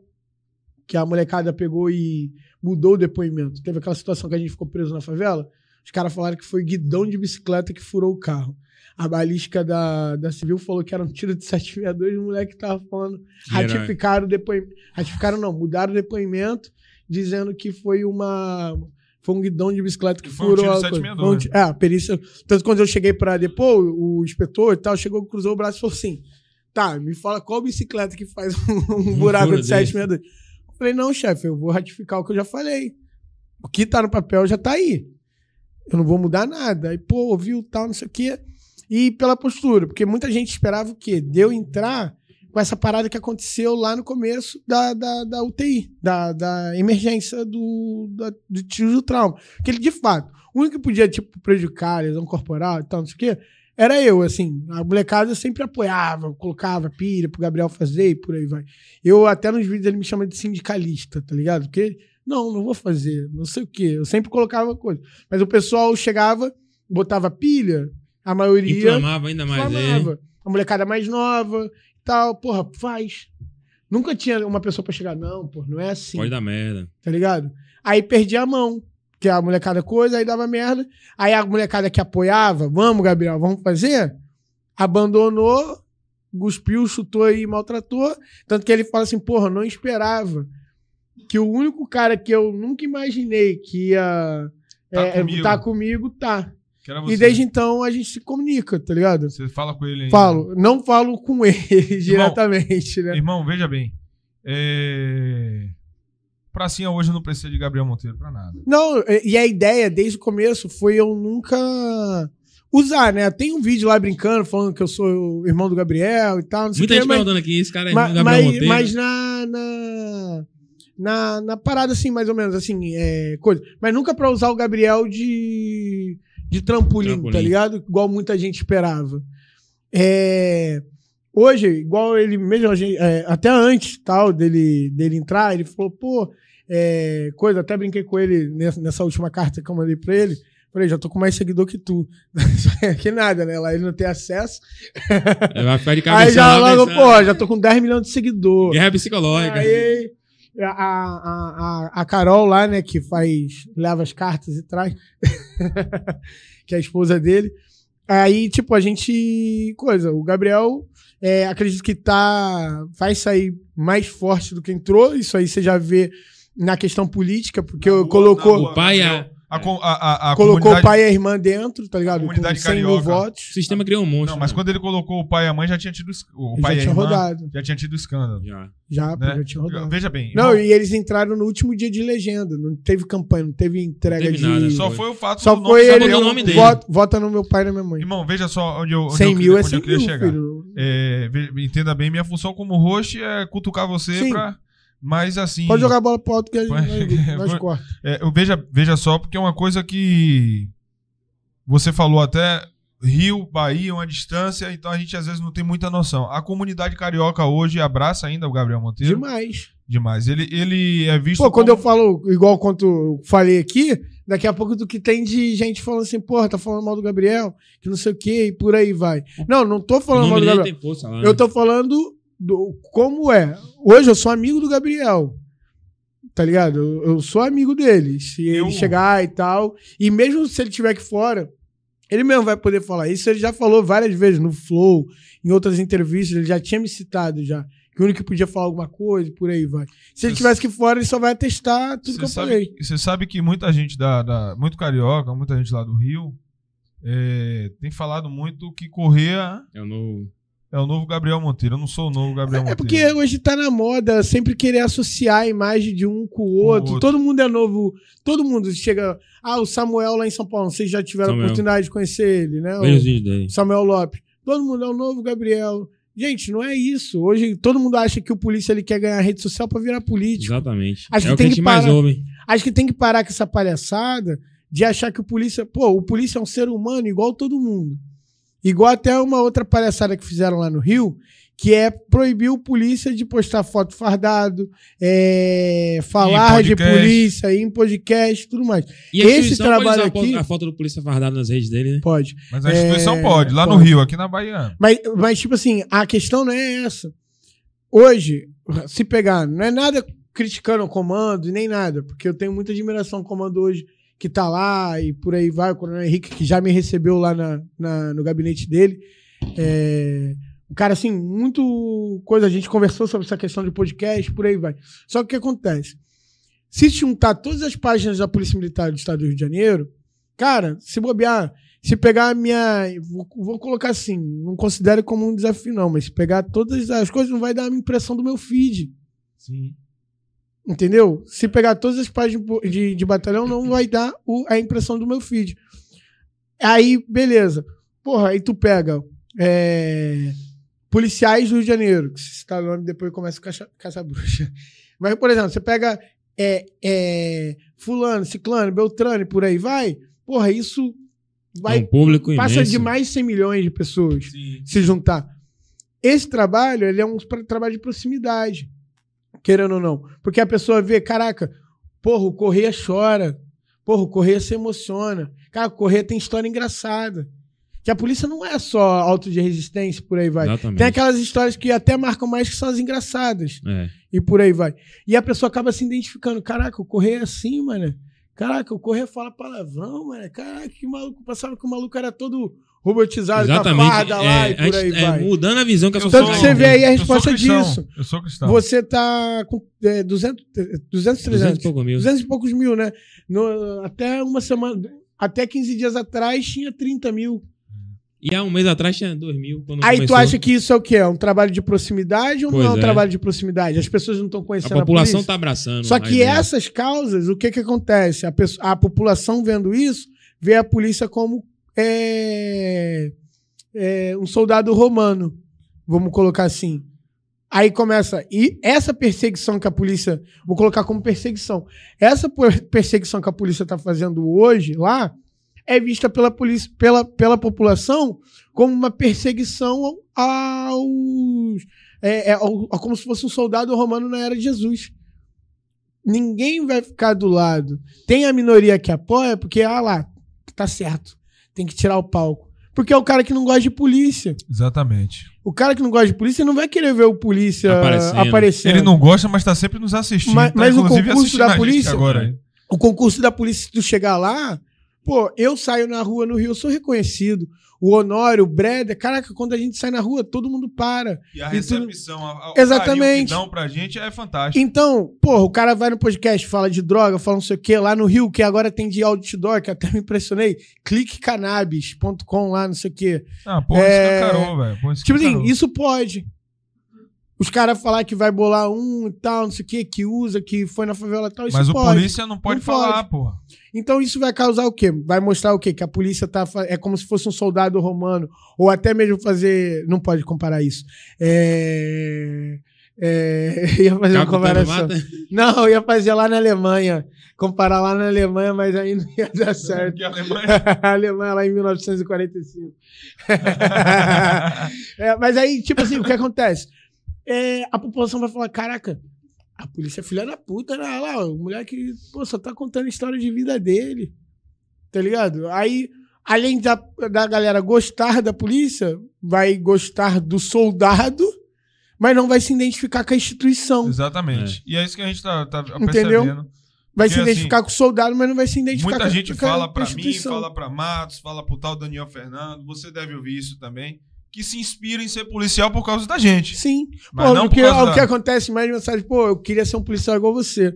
que a molecada pegou e mudou o depoimento. Teve aquela situação que a gente ficou preso na favela. Os caras falaram que foi guidão de bicicleta que furou o carro. A balística da, da Civil falou que era um tiro de 762 e o moleque tava falando. Era- Ratificaram o depoimento. Ratificaram, não, mudaram o depoimento, dizendo que foi uma. Foi um guidão de bicicleta que Foi um furou tiro a de coisa. 762. Foi um É, a perícia. Tanto quando eu cheguei pra depor, o inspetor e tal, chegou, cruzou o braço e falou assim: tá, me fala qual bicicleta que faz um, um buraco de desse. 762. Eu falei, não, chefe, eu vou ratificar o que eu já falei. O que tá no papel já tá aí. Eu não vou mudar nada. Aí, pô, ouviu tal, não sei o quê. E pela postura, porque muita gente esperava o quê? Deu entrar com essa parada que aconteceu lá no começo da, da, da UTI, da, da emergência do, da, do tiro do trauma. Porque ele, de fato, o único que podia, tipo, prejudicar lesão corporal e tal, não sei o quê, era eu, assim. A molecada sempre apoiava, colocava pilha pro Gabriel fazer e por aí vai. Eu, até nos vídeos, ele me chama de sindicalista, tá ligado? Porque, não, não vou fazer, não sei o quê. Eu sempre colocava coisa. Mas o pessoal chegava, botava pilha, a maioria Inflamava ainda mais ele. inflamava. A molecada mais nova tal, porra, faz. Nunca tinha uma pessoa pra chegar, não, pô, não é assim, Pode dar merda. tá ligado? Aí perdia a mão, que a molecada coisa, aí dava merda. Aí a molecada que apoiava, vamos, Gabriel, vamos fazer, abandonou, cuspiu, chutou e maltratou. Tanto que ele fala assim, porra, não esperava que o único cara que eu nunca imaginei que ia Tá é, comigo. tá comigo, tá. Que era E desde então a gente se comunica, tá ligado? Você fala com ele ainda. Falo, não falo com <laughs> ele diretamente, né? Irmão, veja bem. É... Pracinha hoje não precisa de Gabriel Monteiro pra nada. Não, e a ideia desde o começo foi eu nunca usar, né? Tem um vídeo lá brincando, falando que eu sou o irmão do Gabriel e tal, não sei o Muita gente mas, perguntando aqui, esse cara é mas, Gabriel mas, Monteiro. mas na, na, na, na parada, assim, mais ou menos, assim, é, coisa. Mas nunca pra usar o Gabriel de, de trampolim, Trampolim. tá ligado? Igual muita gente esperava. É, hoje, igual ele mesmo, a gente- é, até antes tal dele, dele entrar, ele falou, pô, é, coisa, até brinquei com ele nessa, nessa última carta que eu mandei pra ele. Falei, já tô com mais seguidor que tu. <laughs> que nada, né? Lá ele não tem acesso. É, Vai ficar de <laughs> cabeça Aí já logo, pô, já tô com 10 milhões de seguidor. Guerra psicológica. Aí a, a, a, a Carol lá, né, que faz, leva as cartas e traz, <laughs> <laughs> que é a esposa dele. Aí, tipo, a gente. Coisa, o Gabriel, é, acredito que tá. Vai sair mais forte do que entrou. Isso aí você já vê na questão política, porque eu colocou. O pai, a- A, co- a, a, a Colocou o pai e a irmã dentro, tá ligado? Comunidade Com 100 mil carioca. votos. O sistema criou um monstro. Não, mas né? quando ele colocou o pai e a mãe, já tinha tido. O Ele pai já e a tinha irmã rodado. já tinha tido escândalo. Já. Já, né? já tinha rodado. Veja bem. Não, irmão, e eles entraram no último dia de legenda. Não teve campanha, não teve entrega teve de. nada, só foi. foi o fato Só do foi nome ele. Gabriel o nome dele. Vota, vota no meu pai e na minha mãe. Irmão, veja só onde eu, onde 100 eu, mil é onde 100 eu queria mil, chegar. É, entenda bem, minha função como host é cutucar você Sim. pra. Mas assim. Pode jogar a bola pro alto que a gente <laughs> nós, nós Vou- corta. É, eu veja, veja só, porque é uma coisa que você falou até Rio, Bahia, uma distância, então a gente às vezes não tem muita noção. A comunidade carioca hoje abraça ainda o Gabriel Monteiro. Demais. Demais. Ele, ele é visto Pô, quando como- eu falo, igual quanto eu falei aqui, daqui a pouco do que tem de gente falando assim, porra, tá falando mal do Gabriel, que não sei o quê, e por aí vai. Não, não tô falando mal do Gabriel. tem força lá. Eu né? tô falando do como é. Hoje eu sou amigo do Gabriel. Tá ligado? Eu, eu sou amigo dele. Se Eu- ele chegar e tal. E mesmo se ele estiver aqui fora, ele mesmo vai poder falar. Isso ele já falou várias vezes no Flow, em outras entrevistas, ele já tinha me citado já. Que o único que podia falar alguma coisa, por aí vai. Se ele estivesse aqui fora, ele só vai atestar tudo que eu sabe, falei. você sabe que muita gente da, da- muito carioca, muita gente lá do Rio, é, tem falado muito que Correia É o novo. É o novo Gabriel Monteiro. Eu não sou o novo Gabriel É Monteiro. porque hoje tá na moda sempre querer associar a imagem de um com o outro. outro. Todo mundo é novo. Todo mundo chega. Ah, o Samuel lá em São Paulo. Vocês já tiveram a Samuel. oportunidade de conhecer ele, né? O. Samuel Lopes. Todo mundo é o novo Gabriel. Gente, não é isso. Hoje todo mundo acha que o polícia ele quer ganhar rede social pra virar político. Exatamente. Acho é que o que tem a que gente mais parar. ouve. Acho que tem que parar com essa palhaçada de achar que o polícia. Pô, o polícia é um ser humano igual todo mundo. Igual até uma outra palhaçada que fizeram lá no Rio, que é proibir o polícia de postar foto fardado, é, falar de polícia, ir em podcast e tudo mais. E a Esse pode trabalho usar a aqui- a foto do polícia fardado nas redes dele, né? Pode. Mas a instituição É, pode, lá no pode. Rio, aqui na Bahia. Mas, mas, tipo assim, a questão não é essa. Hoje, se pegar, não é nada criticando o comando, nem nada, porque eu tenho muita admiração ao comando hoje que tá lá e por aí vai, o Coronel Henrique, que já me recebeu lá na, na- no gabinete dele. É, um cara, assim, muito coisa. A gente conversou sobre essa questão de podcast, por aí vai. Só que o que acontece? Se juntar todas as páginas da Polícia Militar do Estado do Rio de Janeiro, cara, se bobear, se pegar a minha. Vou, vou colocar assim, não considero como um desafio, não, mas se pegar todas as coisas, não vai dar a impressão do meu feed. Sim. Entendeu? Se pegar todas as páginas de, de batalhão, não vai dar o- a impressão do meu feed. Aí, beleza. Porra, aí tu pega é, policiais do Rio de Janeiro, que se citar o nome depois começa a caça, caça bruxa. Mas, por exemplo, você pega é, é, fulano, ciclano, beltrano e por aí vai, porra, isso vai é um público passa imenso. de mais de 100 milhões de pessoas Sim. se juntar. Esse trabalho, ele é um trabalho de proximidade, querendo ou não. Porque a pessoa vê, caraca, porra, o Correia chora. Porra, o Correia se emociona. Cara, o Correia tem história engraçada. Que a polícia não é só auto de resistência, por aí vai. Exatamente. Tem aquelas histórias que até marcam mais que são as engraçadas. É. E por aí vai. E a pessoa acaba se identificando. Caraca, o Correia é assim, mano. Caraca, o Correia fala palavrão, mano. Caraca, que maluco. Passava que o maluco era todo robotizado, com a Exatamente. farda lá É, e por aí a é, vai. mudando a visão que a Eu Tanto que você vê aí a resposta disso. Eu sou cristão. Você tá com é, 200, 200, 200 300, e pouco mil. 200 e poucos mil, né? No- até uma semana, até 15 dias atrás tinha 30 mil. E há um mês atrás tinha 2 mil. Quando Aí tu começou. acha que isso é o quê? É um trabalho de proximidade ou não Pois é um é. trabalho de proximidade? As pessoas não estão A conhecendo a, população polícia. tá abraçando. Só a que ideia. essas causas, o que que acontece? A, pessoa- a população vendo isso, vê a polícia como é, é, um soldado romano, vamos colocar assim. Aí começa. E essa perseguição que a polícia. Vou colocar como perseguição. Essa per- perseguição que a polícia está fazendo hoje lá é vista pela, polícia, pela, pela população como uma perseguição aos. É, é, ao- como se fosse um soldado romano na era de Jesus. Ninguém vai ficar do lado. Tem a minoria que apoia, porque, ah lá, tá certo. Tem que tirar o palco. Porque é o cara que não gosta de polícia. Exatamente. O cara que não gosta de polícia não vai querer ver o polícia Aparecendo. aparecendo. Ele não gosta, mas tá sempre nos assistindo. Mas- tá, mas o concurso da polícia- Agora, hein? O concurso da polícia, se tu chegar lá, Pô, eu saio na rua no Rio, eu sou reconhecido. O Honório, o Breder, caraca, quando a gente sai na rua, todo mundo para. E a E recepção, a, a, o Exatamente. dão pra gente é fantástico. Então, porra, o cara vai no podcast, fala de droga, fala não sei o quê, lá no Rio, que agora tem de outdoor, que até me impressionei. cliquecannabis.com lá, não sei o quê. Ah, pô, É, escancarou, velho. Tipo assim, isso pode. Os caras falar que vai bolar um e tal, não sei o quê, que usa, que foi na favela e tal, isso Mas o pode. polícia não pode Não falar, pode. porra. Então isso vai causar o quê? Vai mostrar o quê? Que a polícia tá. É como se fosse um soldado romano. Ou até mesmo fazer. Não pode comparar isso. É. é, <laughs> ia fazer uma comparação. Não, eu ia fazer lá na Alemanha. Comparar lá na Alemanha, mas aí não ia dar <laughs> certo. A Alemanha... <laughs> a Alemanha lá em 1945. É, mas aí, tipo assim, o que acontece? É, a população vai falar: caraca, a polícia é filha da puta, né? Olha lá, o moleque pô, só tá contando a história de vida dele. Tá ligado? Aí, além da, da galera gostar da polícia, vai gostar do soldado, mas não vai se identificar com a instituição. Exatamente. E é isso que a gente tá, tá Entendeu? percebendo. Vai Porque, se identificar com o soldado, mas não vai se identificar Muita com a- gente fala com a pra mim, fala pra Matos, fala pro tal Daniel Fernando, você deve ouvir isso também, que se inspira em ser policial por causa da gente. Sim. Mas Pô, não porque por causa o da- que acontece mais mensagem, pô, eu queria ser um policial igual você.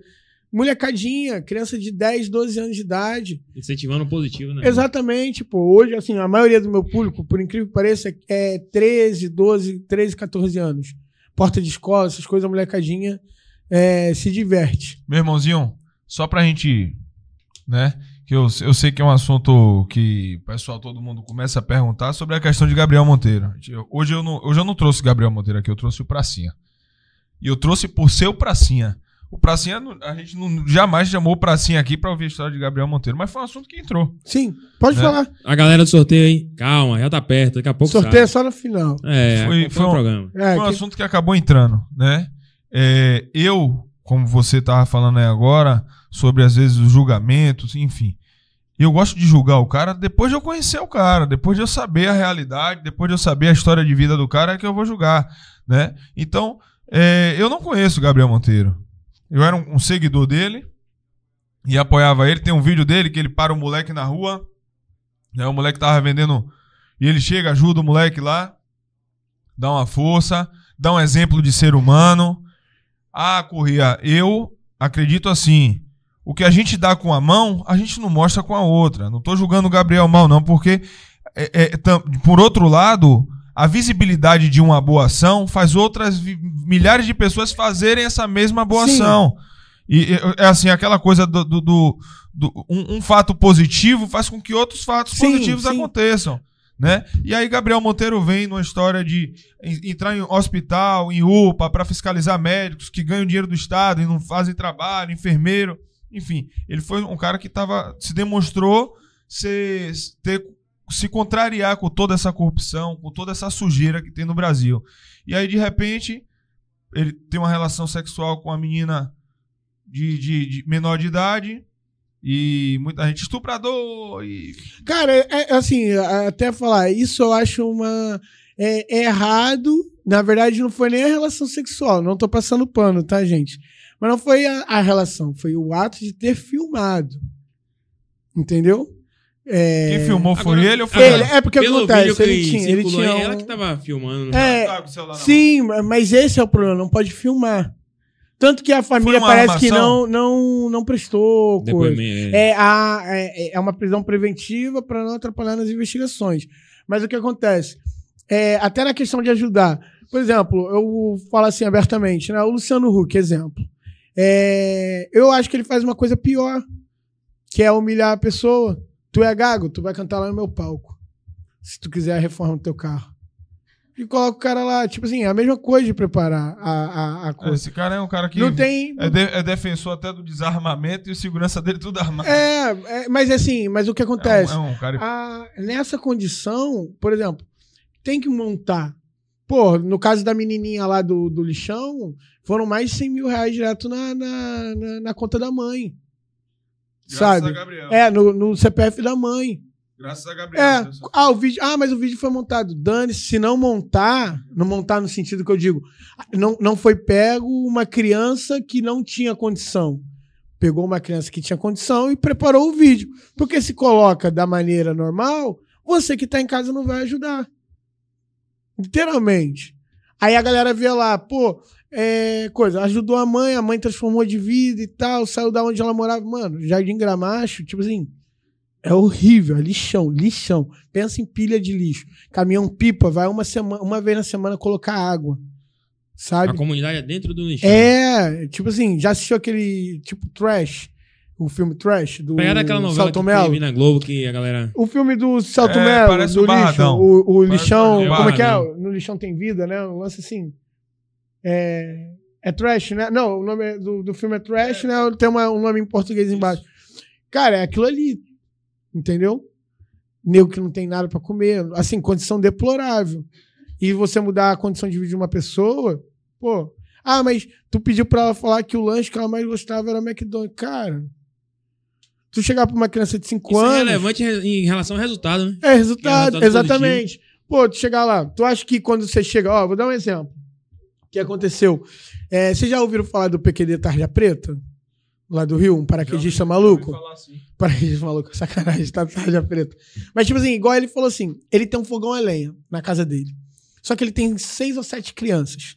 Molecadinha, criança de 10, 12 anos de idade. Incentivando o positivo, né? Exatamente, pô. Hoje, assim, a maioria do meu público, por incrível que pareça, é 13, 12, 13, 14 anos. Porta de escola, essas coisas, a molecadinha é, se diverte. Meu irmãozinho, só pra gente, né, que eu, eu sei que é um assunto que o pessoal, todo mundo começa a perguntar sobre a questão de Gabriel Monteiro. Hoje eu não, hoje eu não trouxe Gabriel Monteiro aqui, eu trouxe o Pracinha. E eu trouxe por ser o Pracinha. O Pracinha, a gente não, jamais chamou o Pracinha aqui pra ouvir a história de Gabriel Monteiro, mas foi um assunto que entrou. Sim, pode Né? falar. A galera do sorteio aí, calma, já tá perto, daqui a pouco Sorteio é só no final. É, Foi- foi, um- programa. É, Foi um que- assunto que acabou entrando, né? É, eu, como você tava falando aí agora, sobre às vezes os julgamentos, enfim. Eu gosto de julgar o cara depois de eu conhecer o cara, depois de eu saber a realidade, depois de eu saber a história de vida do cara, é que eu vou julgar, né? Então, é, eu não conheço o Gabriel Monteiro. Eu era um, um seguidor dele e apoiava ele. Tem um vídeo dele que ele para o moleque na rua, né? O moleque tava vendendo e ele chega, ajuda o moleque lá, dá uma força, dá um exemplo de ser humano. Ah, Corria, eu acredito assim. O que a gente dá com a mão, a gente não mostra com a outra. Não tô julgando o Gabriel mal, não, porque, é, é, por outro lado, a visibilidade de uma boa ação faz outras milhares de pessoas fazerem essa mesma boa Sim. ação. E é, assim, aquela coisa do. do- do- do- um, um fato positivo faz com que outros fatos Sim, positivos sim. aconteçam. Né? E aí Gabriel Monteiro vem numa história de en- entrar em hospital, em UPA, para fiscalizar médicos que ganham dinheiro do Estado e não fazem trabalho, enfermeiro. Enfim, ele foi um cara que tava, se demonstrou ser, ter, se contrariar com toda essa corrupção, com toda essa sujeira que tem no Brasil. E aí, de repente, ele tem uma relação sexual com uma menina de, de- de menor de idade. E muita gente estuprador e Cara, é, é assim, até falar, isso eu acho uma. É, é errado. Na verdade, não foi nem a relação sexual. Não tô passando pano, tá, gente? Mas não foi a, a relação, foi o ato de ter filmado. Entendeu? É, quem filmou foi Agora- ele ou foi Ele, é porque Pelo acontece, vídeo que ele tinha, ele tinha um- ela que tava filmando. né? É, Tá. Sim, mas esse é o problema, não pode filmar. Tanto que a família parece que armação? não, não, não prestou coisa. Depoimento, é. É, a, é, é uma prisão preventiva para não atrapalhar nas investigações. Mas o que acontece? É, até na questão de ajudar. Por exemplo, eu falo assim abertamente, né? O Luciano Huck, exemplo. É, eu acho que ele faz uma coisa pior, que é humilhar a pessoa. Tu é gago, tu vai cantar lá no meu palco. Se tu quiser a reforma do teu carro. E coloca o cara lá. Tipo assim, é a mesma coisa de preparar a, a, a coisa. Esse cara é um cara que Não tem. é, de- é defensor até do desarmamento e o segurança dele tudo armado. É, é, mas assim, mas o que É um- acontece? é um cara Ah, nessa condição, por exemplo, tem que montar. Pô, no caso da menininha lá do, do lixão, foram mais de 100 mil reais direto na, na, na, na conta da mãe. Graças sabe? a Gabriel. É, no, no CPF da mãe. Graças a Gabriel. É. Ah, o vídeo. Ah, mas o vídeo foi montado. Dane, se não montar, não montar no sentido que eu digo, não, não foi pego uma criança que não tinha condição. Pegou uma criança que tinha condição e preparou o vídeo. Porque se coloca da maneira normal, você que tá em casa não vai ajudar. Literalmente. Aí a galera vê lá, pô, é, coisa, ajudou a mãe, a mãe transformou de vida e tal, saiu da onde ela morava. Mano, Jardim Gramacho, tipo assim, é horrível, é lixão, lixão. Pensa em pilha de lixo. Caminhão pipa vai uma, semana, uma vez na semana colocar água. Sabe? A comunidade é dentro do lixão. É, tipo assim, já assistiu aquele tipo Trash? O filme Trash do Pegaram aquela novela Celton que Mello? teve na Globo que a galera... O filme do Celto É, Mello, parece do o Barradão. lixo. O, o Parece lixão, o como é que é? Barradão. No lixão tem vida, né? Um lance assim. É, é Trash, né? Não, o nome é- do, do filme é Trash, né? Tem uma- um nome em português embaixo. Cara, é aquilo ali. Entendeu? Nego que não tem nada pra comer. Assim, condição deplorável. E você mudar a condição de vida de uma pessoa, pô. Ah, mas tu pediu pra ela falar que o lanche que ela mais gostava era McDonald's. Cara, tu chegar pra uma criança de 5 Isso é anos. relevante em relação ao resultado, né? É, resultado, resultado exatamente. Pô, tu chegar lá, tu acha que quando você chega, ó, vou dar um exemplo. O que aconteceu? É, vocês já ouviram falar do PQD Tarja Preta? Lá do Rio, um paraquedista maluco? Paraquedista maluco, <laughs> sacanagem, tá Tarja Preta. Mas, tipo assim, igual ele falou assim, ele tem um fogão a lenha na casa dele. Só que ele tem seis ou sete crianças.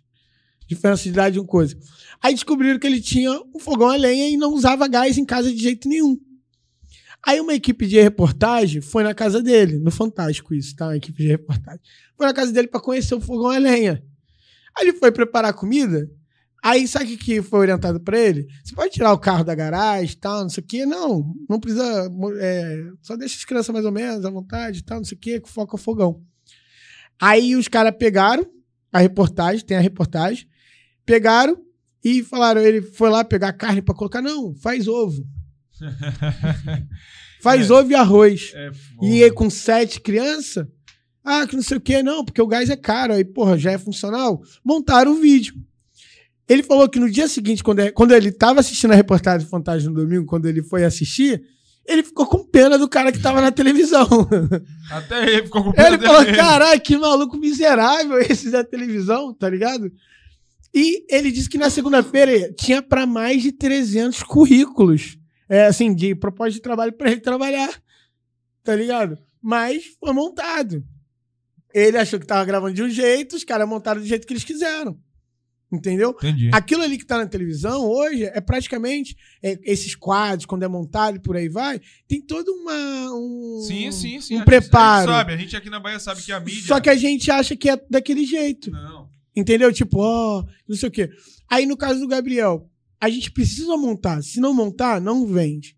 Diferença de idade, uma coisa. Aí descobriram que ele tinha um fogão a lenha e não usava gás em casa de jeito nenhum. Aí uma equipe de reportagem foi na casa dele, no Fantástico isso, tá? Uma equipe de reportagem. Foi na casa dele pra conhecer o fogão a lenha. Aí ele foi preparar a comida. Aí sabe o que foi orientado pra ele? Você pode tirar o carro da garagem tal, não sei o quê. Não, não precisa. é, só deixa as crianças mais ou menos à vontade tal, não sei o quê, que foca o fogão. Aí os caras pegaram a reportagem, tem a reportagem, pegaram e falaram, ele foi lá pegar carne pra colocar. Não, faz ovo. <laughs> Faz ovo e arroz. É E aí, com sete crianças, ah, que não sei o que, não, porque o gás é caro, aí, porra, já é funcional. Montaram o vídeo. Ele falou que no dia seguinte, quando, é- quando ele tava assistindo a reportagem do Fantasma no domingo, quando ele foi assistir, ele ficou com pena do cara que tava na televisão. <laughs> Até ele ficou com pena Ele falou, caralho, que maluco miserável esse da televisão, tá ligado? E ele disse que na segunda-feira tinha pra mais de 300 currículos, é, assim, de proposta de trabalho pra ele trabalhar, tá ligado? Mas foi montado. Ele achou que tava gravando de um jeito, os caras montaram do jeito que eles quiseram. Entendeu? Entendi. Aquilo ali que tá na televisão hoje é praticamente é, esses quadros, quando é montado e por aí vai, tem todo uma, um, Sim, sim, sim. um A gente- preparo. A gente sabe, a gente aqui na Bahia sabe que a mídia. Só que a gente acha que é daquele jeito. Não. Entendeu? Tipo, ó, não sei o quê. Aí no caso do Gabriel, a gente precisa montar. Se não montar, não vende.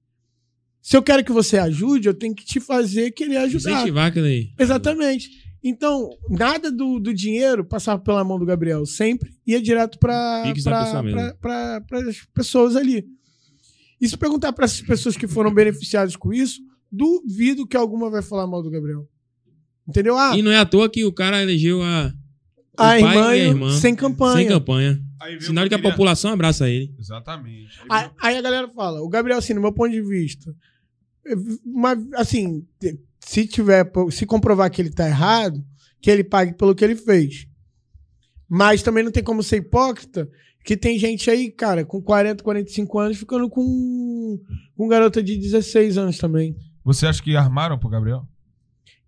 Se eu quero que você ajude, eu tenho que te fazer querer ajudar. Incentivar aquilo aí. Exatamente. Então, nada do, do dinheiro passava pela mão do Gabriel. Sempre ia direto para pessoa mesmo. as pessoas ali. E se perguntar para essas pessoas que foram beneficiadas com isso, duvido que alguma vai falar mal do Gabriel. Entendeu? Ah, E não é à toa que o cara elegeu a, a pai irmã, e a irmã sem campanha. sem campanha. Sinal de que a queria- população abraça ele. Exatamente. Aí Aí, aí a galera fala, o Gabriel, assim, no meu ponto de vista, uma, assim, se tiver, se comprovar que ele tá errado, que ele pague pelo que ele fez. Mas também não tem como ser hipócrita, que tem gente aí, cara, com 40, 45 anos, ficando com, com garota de 16 anos também. Você acha que armaram pro Gabriel?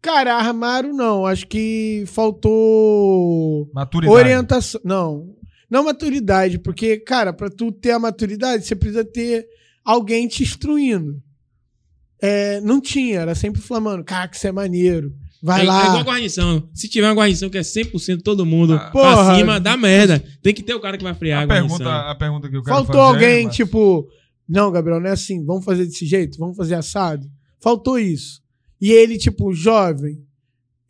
Cara, armaram não, acho que faltou Maturidade. Orientação. Não. Não maturidade, porque, cara, pra tu ter a maturidade, você precisa ter alguém te instruindo. É, não tinha, era sempre flamando. Cara, que você é maneiro. Vai é, é igual lá. a guarnição. Se tiver uma guarnição que é 100% todo mundo Ah, porra. pra cima, dá merda. Tem que ter o cara que vai frear a, A guarnição. pergunta, a pergunta que eu quero Faltou fazer alguém, é, mas- tipo, não, Gabriel, não é assim. Vamos fazer desse jeito? Vamos fazer assado? Faltou isso. E ele, tipo, jovem,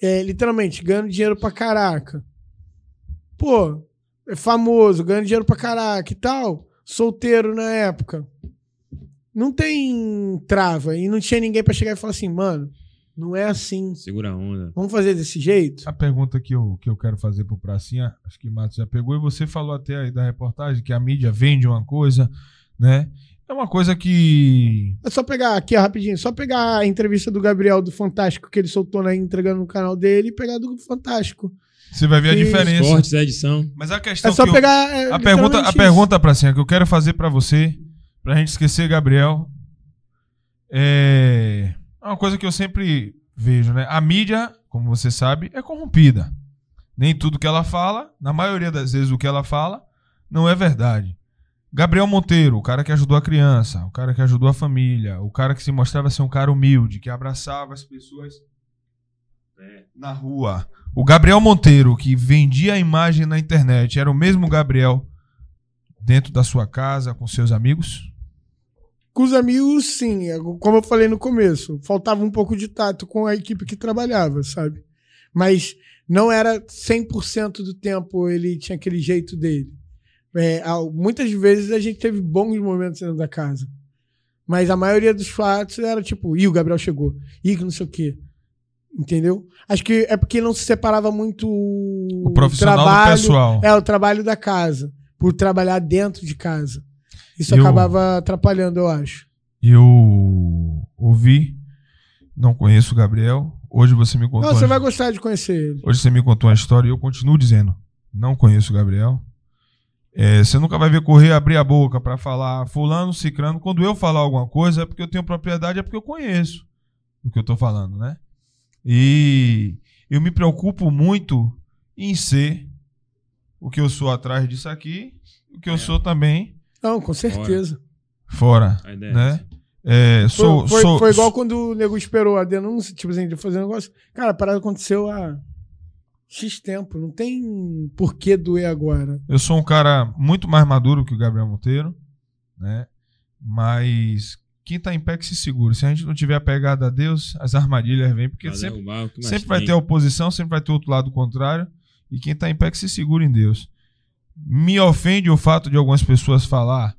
é, literalmente, ganhando dinheiro pra caraca. Pô, é famoso, ganhando dinheiro pra caraca e tal. Solteiro na época. Não tem trava. E não tinha ninguém pra chegar e falar assim, mano, não é assim. Segura a onda. Vamos fazer desse jeito? A pergunta que eu, que eu quero fazer pro Pracinha, acho que o Matos já pegou, e você falou até aí da reportagem que a mídia vende uma coisa, né? É uma coisa que. É só pegar aqui, ó, rapidinho, só pegar a entrevista do Gabriel do Fantástico que ele soltou na entregando no canal dele e pegar do Fantástico. Você vai ver a diferença. Cortes, edição. Mas a questão É só que eu- pegar. é, a pergunta, a pergunta Pracinha, que eu quero fazer pra você, pra gente esquecer Gabriel, é é uma coisa que eu sempre vejo, né? A mídia, como você sabe, é corrompida. Nem tudo que ela fala, na maioria das vezes o que ela fala, não é verdade. Gabriel Monteiro, o cara que ajudou a criança, o cara que ajudou a família, o cara que se mostrava ser um cara humilde, que abraçava as pessoas na rua. O Gabriel Monteiro, que vendia a imagem na internet, era o mesmo Gabriel dentro da sua casa, com seus amigos? Com os amigos, sim. Como eu falei no começo, faltava um pouco de tato com a equipe que trabalhava, sabe? Mas não era 100% do tempo ele tinha aquele jeito dele. É, muitas vezes a gente teve bons momentos dentro da casa. Mas a maioria dos fatos era tipo, ih, o Gabriel chegou, ih, não sei o quê. Entendeu? Acho que é porque não se separava muito o, O profissional do trabalho, pessoal. É, o trabalho da casa. Por trabalhar dentro de casa. Isso E o- acabava atrapalhando, eu acho. Eu ouvi, não conheço o Gabriel. Hoje você me contou. Não, você uma- vai gostar de conhecer ele. Hoje você me contou uma história e eu continuo dizendo: não conheço o Gabriel. É, você nunca vai ver correr abrir a boca pra falar fulano, cicrano. Quando eu falar alguma coisa é porque eu tenho propriedade, é porque eu conheço o que eu tô falando, né? E eu me preocupo muito em ser o que eu sou atrás disso aqui, o que eu sou também Não, com certeza. fora, A ideia é né? É, sou, foi, foi, sou, foi igual quando o nego esperou a denúncia, tipo assim, de fazer um negócio. Cara, a parada aconteceu há X tempo. Não tem por que doer agora. Eu sou um cara muito mais maduro que o Gabriel Monteiro, né? Mas quem tá em pé que se segura. Se a gente não tiver apegado a Deus, as armadilhas vêm, porque Pra sempre, mais sempre vai ter oposição, sempre vai ter outro lado contrário. E quem tá em pé que se segura em Deus. Me ofende o fato de algumas pessoas falar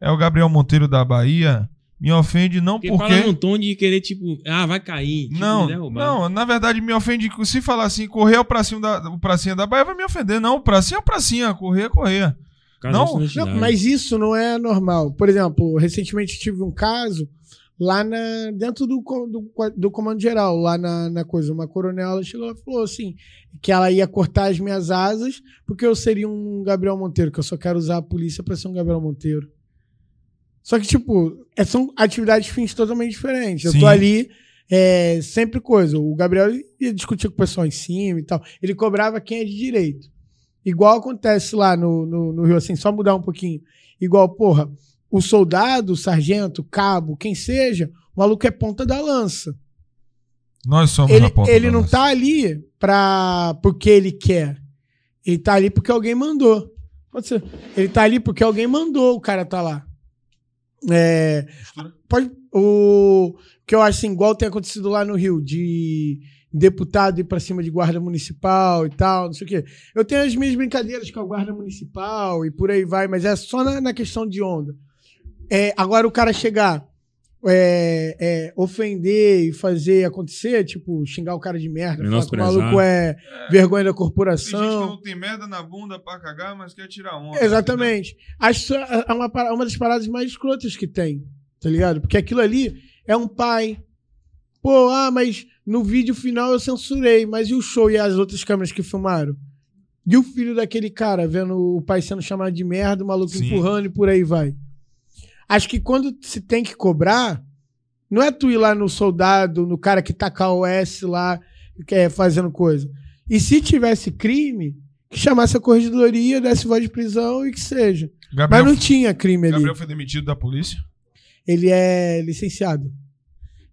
é o Gabriel Monteiro da Bahia. Me ofende não Porque porque. fala num tom de querer, tipo, ah, vai cair. Tipo, Não, derrubar. não, na verdade me ofende que se falar assim, correr é o pracinho da, o pracinha da Bahia vai me ofender. Não, o pracinho é o pracinha, correr é correr. Não, Não, mas isso não é normal. Por exemplo, recentemente tive um caso lá na, dentro do, do, do comando geral, lá na, na coisa. Uma coronel ela chegou e falou assim: que ela ia cortar as minhas asas porque eu seria um Gabriel Monteiro, que eu só quero usar a polícia pra ser um Gabriel Monteiro. Só que, tipo, é- são atividades fins totalmente diferentes. Eu Sim. tô ali. É, sempre coisa. O Gabriel ia discutir com o pessoal em cima e tal. Ele cobrava quem é de direito. Igual acontece lá no, no, no Rio, assim, só mudar um pouquinho. Igual, porra, o soldado, o sargento, o cabo, quem seja, o maluco é ponta da lança. Nós somos Ele, a ponta ele da não lança. tá ali pra, porque ele quer. Ele tá ali porque alguém mandou. Pode ser. Ele tá ali porque alguém mandou o cara tá lá. É, pode, o que eu acho assim, igual tem acontecido lá no Rio, de deputado ir pra cima de guarda municipal e tal, não sei o quê. Eu tenho as minhas brincadeiras com a guarda municipal e por aí vai, mas é só na, na questão de onda. É, agora o cara chegar, é, é, ofender e fazer acontecer, tipo, xingar o cara de merda, falar que o maluco é vergonha da Tem gente que corporação. não tem merda na bunda pra cagar, mas quer tirar onda. Exatamente. Acho isso é uma, para- uma das paradas mais escrotas que tem, tá ligado? Porque aquilo ali é um pai. Pô, ah, mas no vídeo final eu censurei, mas e o show e as outras câmeras que filmaram? E o filho daquele cara vendo o pai sendo chamado de merda, o maluco Sim. empurrando e por aí vai. Acho que quando se tem que cobrar, não é tu ir lá no soldado, no cara que tá com OS lá, que é fazendo coisa. E se tivesse crime, que chamasse a corregedoria, desse voz de prisão e que seja. Gabriel, Mas não tinha crime ali. Gabriel foi demitido da polícia? Ele é licenciado.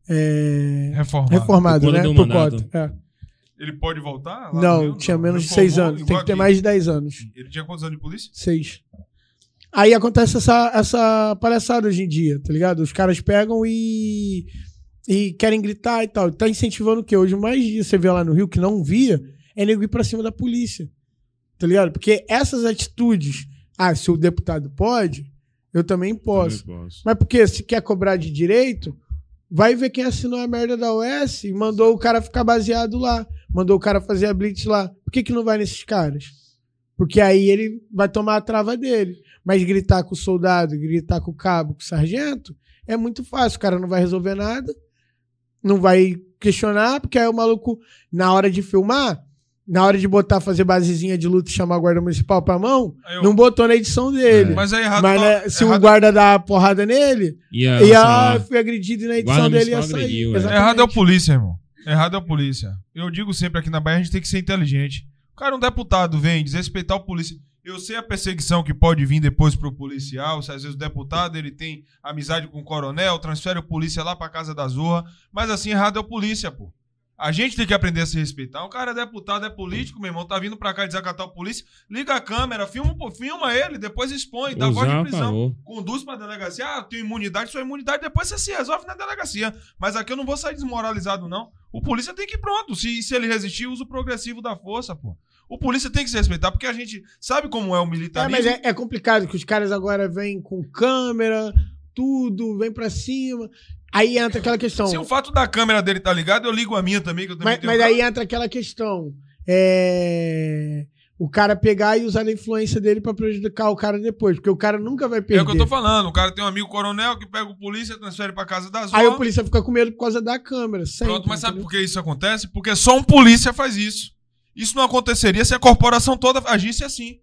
É... Reformado. Reformado, né? Por cota. é. Ele pode voltar? Não, Rio? tinha menos de seis anos. Tem que ter aqui. mais de 10 anos. Ele tinha quantos anos de polícia? Seis. Aí acontece essa, essa palhaçada hoje em dia, tá ligado? Os caras pegam e, e querem gritar e tal. Tá incentivando o quê? Hoje, mais dia você vê lá no Rio que não via, é nego ir pra cima da polícia. Tá ligado? Porque essas atitudes, ah, se o deputado pode, eu também posso. Também posso. Mas porque se quer cobrar de direito, vai ver quem assinou a merda da OS e mandou o cara ficar baseado lá. Mandou o cara fazer a blitz lá. Por que, que não vai nesses caras? Porque aí ele vai tomar a trava dele. Mas gritar com o soldado, gritar com o cabo, com o sargento, é muito fácil. O cara não vai resolver nada, não vai questionar, porque aí o maluco, na hora de filmar, na hora de botar, fazer basezinha de luta e chamar a guarda municipal pra mão, eu- não botou na edição dele. Mas é errado. Mas não- né, se o guarda dar porrada nele, Ia, ia, fui agredido e na edição Guarda dele ia municipal sair. agrediu, é. Errado é o polícia, irmão. Errado é o polícia. Eu digo sempre aqui na Bahia, a gente tem que ser inteligente. O cara, um deputado, vem desrespeitar o polícia. Eu sei a perseguição que pode vir depois pro policial. Se às vezes o deputado ele tem amizade com o coronel, transfere o polícia lá pra casa da zorra. Mas assim, errado é o polícia, pô. A gente tem que aprender a se respeitar. O cara é deputado, é político, meu irmão, tá vindo pra cá desacatar o polícia. Liga a câmera, filma, filma ele, depois expõe, dá voz de a prisão favor. conduz pra delegacia, ah, tenho imunidade, sua imunidade, depois você se resolve na delegacia. Mas aqui eu não vou sair desmoralizado, não. O polícia tem que ir pronto. Se, se ele resistir, usa o progressivo da força, pô. O polícia tem que se respeitar, porque a gente sabe como é o É, militarismo. mas é, é complicado que os caras agora vêm com câmera, tudo, vem pra cima. Aí entra aquela questão. Se o fato da câmera dele tá ligado, eu ligo a minha também, que eu também Mas, tenho mas aí entra aquela questão. É... O cara pegar e usar a influência dele pra prejudicar o cara depois. Porque o cara nunca vai É perder. o que eu tô falando. O cara tem um amigo coronel que pega o polícia, transfere pra casa da zona. Aí o polícia fica com medo por causa da câmera. Sempre, Pronto, mas sabe entendeu? por que isso acontece? Porque só um polícia faz isso. Isso não aconteceria se a corporação toda agisse assim.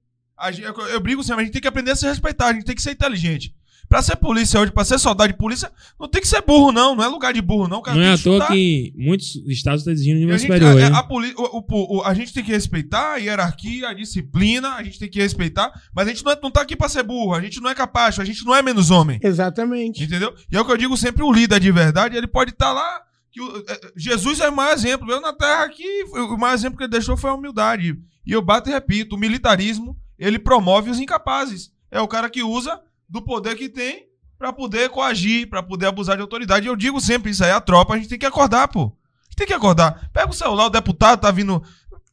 Eu, eu brigo sempre, a gente tem que aprender a se respeitar, a gente tem que ser inteligente. Pra ser polícia hoje, pra ser soldado de polícia, não tem que ser burro, não. Não é lugar de burro, não. O cara Não é à toa que muitos estados estão exigindo nível a, superior, a, a poli- o- o- o- a gente tem que respeitar a hierarquia, a disciplina, a gente tem que respeitar, mas a gente não, é, não tá aqui pra ser burro, a gente não é capacho, a gente não é menos homem. Exatamente. Entendeu? E é o que eu digo sempre, o líder de verdade, ele pode estar lá. Que o- é, Jesus é o maior exemplo. Eu na terra aqui, o maior exemplo que ele deixou foi a humildade. E eu bato e repito, o militarismo, ele promove os incapazes. É o cara que usa do poder que tem pra poder coagir, pra poder abusar de autoridade. Eu digo sempre, isso aí é a tropa, a gente tem que acordar, pô. A gente tem que acordar. Pega o celular, o deputado tá vindo,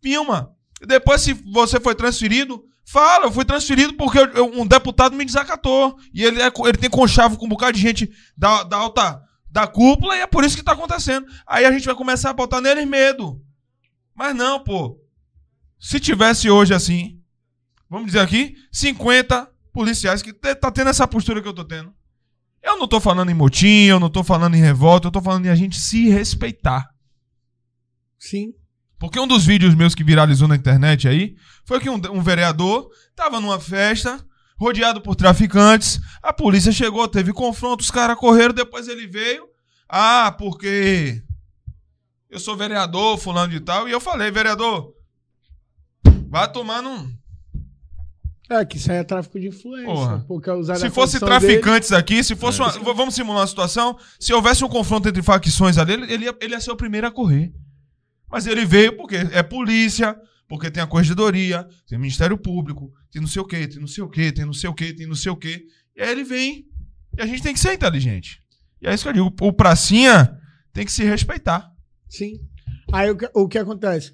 filma. Depois, se você foi transferido, fala, eu fui transferido porque eu- um deputado me desacatou. E ele, é ele tem conchavo com um bocado de gente da, da alta, da cúpula, e é por isso que tá acontecendo. Aí a gente vai começar a botar neles medo. Mas não, pô. Se tivesse hoje assim, vamos dizer aqui, 50 policiais que tá tendo essa postura que eu tô tendo. Eu não tô falando em motim, eu não tô falando em revolta, eu tô falando em a gente se respeitar. Sim. Porque um dos vídeos meus que viralizou na internet aí foi que um, um vereador tava numa festa, rodeado por traficantes, a polícia chegou, teve confronto, os caras correram, depois ele veio. Ah, porque eu sou vereador, fulano de tal, e eu falei, vereador, vai tomar num. É, que isso aí é tráfico de influência. Porra. Porque é usar Se a fosse traficantes aqui, se fosse É. uma, Vamos simular uma situação. Se houvesse um confronto entre facções ali, ele, ele ia, ele ia ser o primeiro a correr. Mas ele veio porque é polícia, porque tem a corregedoria, tem o Ministério Público, tem não sei o quê, tem não sei o quê, tem não sei o quê, tem não sei o quê. E aí ele vem. E a gente tem que ser inteligente. E é isso que eu digo. O pracinha tem que se respeitar. Sim. Aí o que, o que acontece?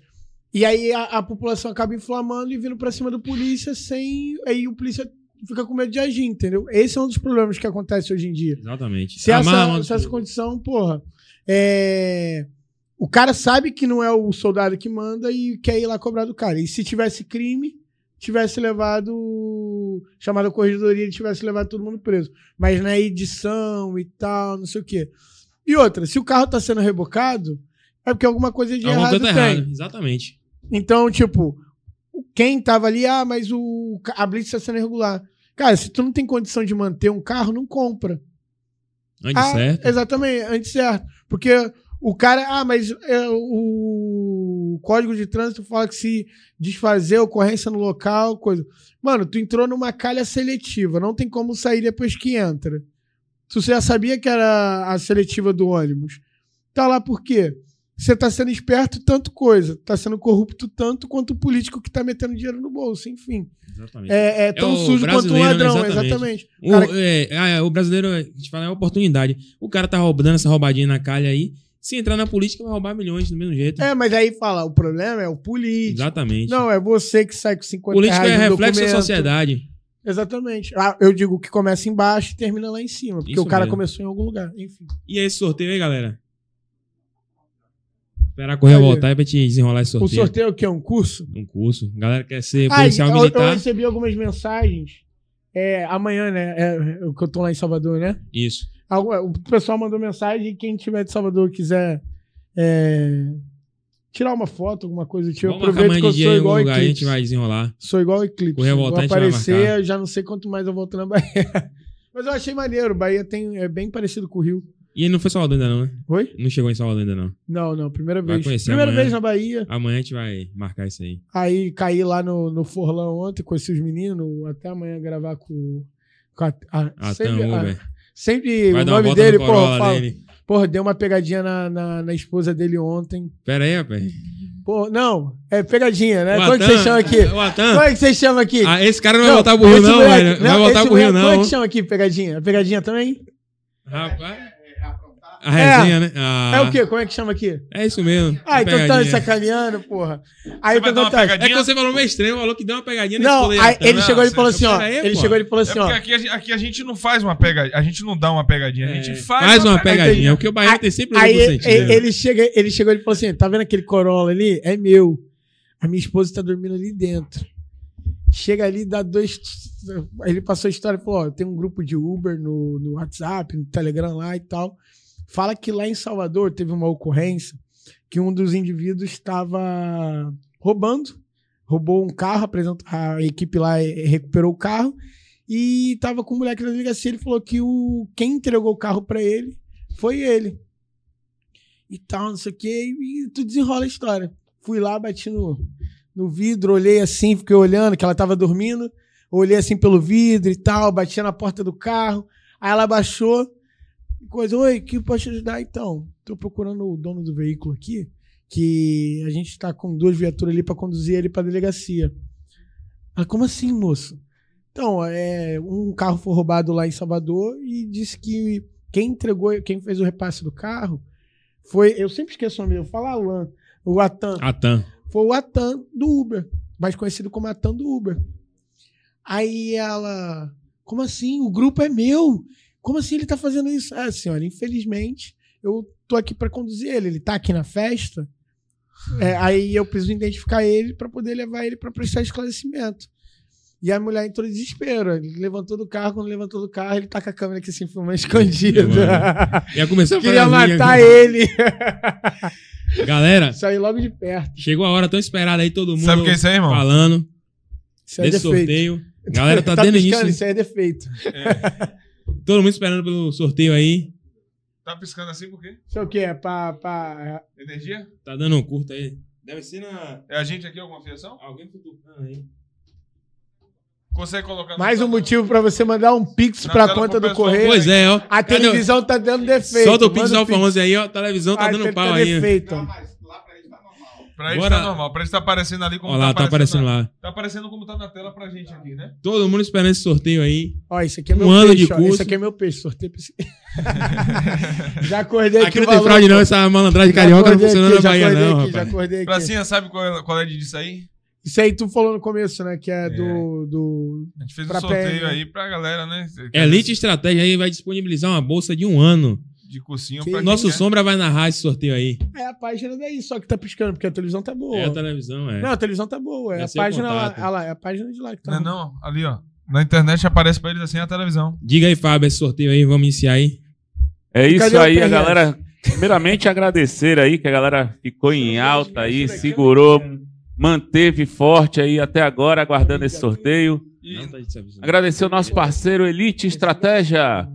E aí a, a população acaba inflamando e vindo pra cima do polícia sem. Aí o polícia fica com medo de agir, entendeu? Esse é um dos problemas que acontece hoje em dia. Exatamente. Se essa, Amarra, se essa condição, porra. É... O cara sabe que não é o soldado que manda e quer ir lá cobrar do cara. E se tivesse crime, tivesse levado. Chamado a corregedoria e tivesse levado todo mundo preso. Mas na edição e tal, não sei o quê. E outra, se o carro tá sendo rebocado, é porque alguma coisa de Alguma errado coisa tem. tá errada. Exatamente. Então, tipo, quem tava ali, ah, mas o, a blitz tá sendo irregular. Cara, se tu não tem condição de manter um carro, não compra. Antes Ah, certo. Exatamente, antes certo. Porque o cara, ah, mas é, o código de trânsito fala que se desfazer ocorrência no local, coisa. Mano, tu entrou numa calha seletiva, não tem como sair depois que entra. Você já sabia que era a seletiva do ônibus, tá lá por quê? Você tá sendo esperto tanto coisa, tá sendo corrupto tanto quanto o político que tá metendo dinheiro no bolso, enfim. Exatamente. É, é tão o sujo quanto um ladrão, Exatamente. exatamente. O, Cara- é, ah, é, o brasileiro, a gente fala, é oportunidade. O cara tá roubando essa roubadinha na calha aí. Se entrar na política, vai roubar milhões do mesmo jeito. É, mas aí fala, o problema é o político. Exatamente. Não, é você que sai com 50 Política reais é no reflexo da sociedade. Exatamente. Ah, eu digo que começa embaixo e termina lá em cima. Porque Isso o cara mesmo. começou em algum lugar. Enfim. E esse sorteio aí, galera? Esperar correr voltar aí pra te desenrolar esse O sorteio. sorteio é o quê? Um curso? Um curso. A galera quer ser Ah, policial eu, eu militar. recebi algumas mensagens. É, amanhã, né? É, que eu tô lá em Salvador, né? Isso. Algu- O pessoal mandou mensagem. Quem tiver de Salvador quiser é, tirar uma foto, alguma coisa do tipo. Eu Vamos aproveito que eu sou igual lugar, a gente Eclipse. vai desenrolar. Sou igual Eclipse. Correr, voltar, Vou aparecer, já não sei quanto mais eu volto na Bahia. <laughs> Mas eu achei maneiro. Bahia tem, é bem parecido com o Rio. E não foi Salvador ainda não, né? Oi? Não chegou em Salvador ainda não. Não, não. Primeira Vai vez. conhecer Primeira amanhã. vez na Bahia. Amanhã a gente vai marcar isso aí. Aí caí lá no, no Forlão ontem, conheci os meninos. Até amanhã gravar com, com a, a- Ah, sempre, Tam a- sempre Vai o dar uma nome dele, no porra, fala- dele. porra, deu uma pegadinha na, na, na esposa dele ontem. Pera aí, rapaz. Porra, não, é pegadinha, né? O Como é que Atan- você chama aqui? O Atan. Como é que você chama aqui? Ah, esse cara não, vai voltar pro Rio esse não, velho. Vai voltar pro Rio moleque, Como é não. que chama aqui, pegadinha? Pegadinha também? Rapaz. A resenha, né? Ah, É o quê? Como é que chama aqui? É isso mesmo. Ah, então tá sacaneando, porra. Aí o que vai dar uma acontece? É que você falou meio estranho, falou que deu uma pegadinha na Não, aí dele. ele chegou e você- falou assim, ó. aí, Ele chegou e falou É assim, ó. aqui a, gente, aqui a gente não faz uma pegadinha. A gente não dá uma pegadinha. A gente É, faz, uma pegadinha. Porque o Bahia tem sempre Aí duplo ele, chega, ele chegou e falou assim: tá vendo aquele Corolla ali? É meu. A minha esposa tá dormindo ali dentro. Chega ali, dá dois. Aí ele passou a história e falou: ó, tem um grupo de Uber no, no WhatsApp, no Telegram lá e tal. Fala que lá em Salvador teve uma ocorrência que um dos indivíduos estava roubando, roubou um carro, a equipe lá eh, recuperou o carro e tava com o moleque na delegacia. Ele falou que o, quem entregou o carro para ele foi ele e tal, não sei o quê, e tu desenrola a história. Fui lá, bati no, no vidro, olhei assim, fiquei olhando, que ela tava dormindo, olhei assim pelo vidro e tal, batia na porta do carro, aí ela baixou, coisa, oi, que pode te ajudar então? Tô procurando o dono do veículo aqui, que a gente tá com duas viaturas ali pra conduzir ele pra delegacia. Ela, como assim, moço? Então, é, um carro foi roubado lá em Salvador e disse que quem entregou, quem fez o repasse do carro foi, eu sempre esqueço o nome, eu falo Alan, o Atan. Atan. Foi o Atan do Uber, mais conhecido como Atan do Uber. Aí ela, como assim? O grupo é meu. Como assim ele tá fazendo isso? Ah, senhora, infelizmente, eu tô aqui para conduzir ele. Ele tá aqui na festa. É, aí eu preciso identificar ele para poder levar ele para prestar esclarecimento. E a mulher entrou em desespero. Ele levantou do carro, quando levantou do carro, ele tá com a câmera aqui assim, filmando escondido. Ia <laughs> começar a Queria matar aqui. ele. <laughs> Galera, Saí logo de perto. chegou a hora tão esperada aí, todo mundo Sabe o que é isso aí, irmão? falando Isso é desse defeito. sorteio. Galera, tá, <laughs> tá início. isso aí é defeito. Todo mundo esperando pelo sorteio aí. Tá piscando assim por quê? Isso é o quê? É pra, pra... Energia? Tá dando um curto aí. Deve ser na. É a gente aqui alguma fiação? Alguém futucando aí. Consegue colocar Mais um motivo pra você mandar um pix Na pra tela conta do pessoal. correio. Pois é, ó. A Cadê televisão tá dando defeito. Solta o Pix Alfa aí, ó. A televisão tá Ah, dando tá- pau tá aí. defeito. Pra ele Bora. tá normal. Pra ele tá aparecendo ali como Ó lá, tá aparecendo na- lá. Tá aparecendo como tá na tela pra gente aqui, né? Todo mundo esperando esse sorteio aí. Ó, isso aqui é Um meu ano peixe. de ó. curso. Esse aqui é meu peixe. Sorteio pra esse... <laughs> Já acordei aqui. Aqui o não tem valor, fraude, não. Essa malandragem Já carioca não acordei funciona aqui, na já Bahia, não, aqui, Já rapaz. acordei aqui. Pracinha, sabe qual é, qual é disso aí? Isso aí tu falou no começo, né? Que é, do, do... A gente fez um sorteio PM, né? aí pra galera, né? Elite Estratégia aí vai disponibilizar uma bolsa de um ano. De cursinho Que Nosso quer. Sombra vai narrar esse sorteio aí. É a página daí, só que tá piscando, porque a televisão tá boa. É a televisão, é. Não, a televisão tá boa. É a página lá, ah lá. É a página de lá que tá. Não, é não, ali ó. Na internet aparece pra eles assim a televisão. Diga aí, Fábio, esse sorteio aí, vamos iniciar aí. É isso aí, a galera. Primeiramente, agradecer aí que a galera ficou em alta aí, segurou, manteve forte aí até agora, aguardando esse sorteio. E tá. Agradecer o nosso parceiro Elite Estratégia,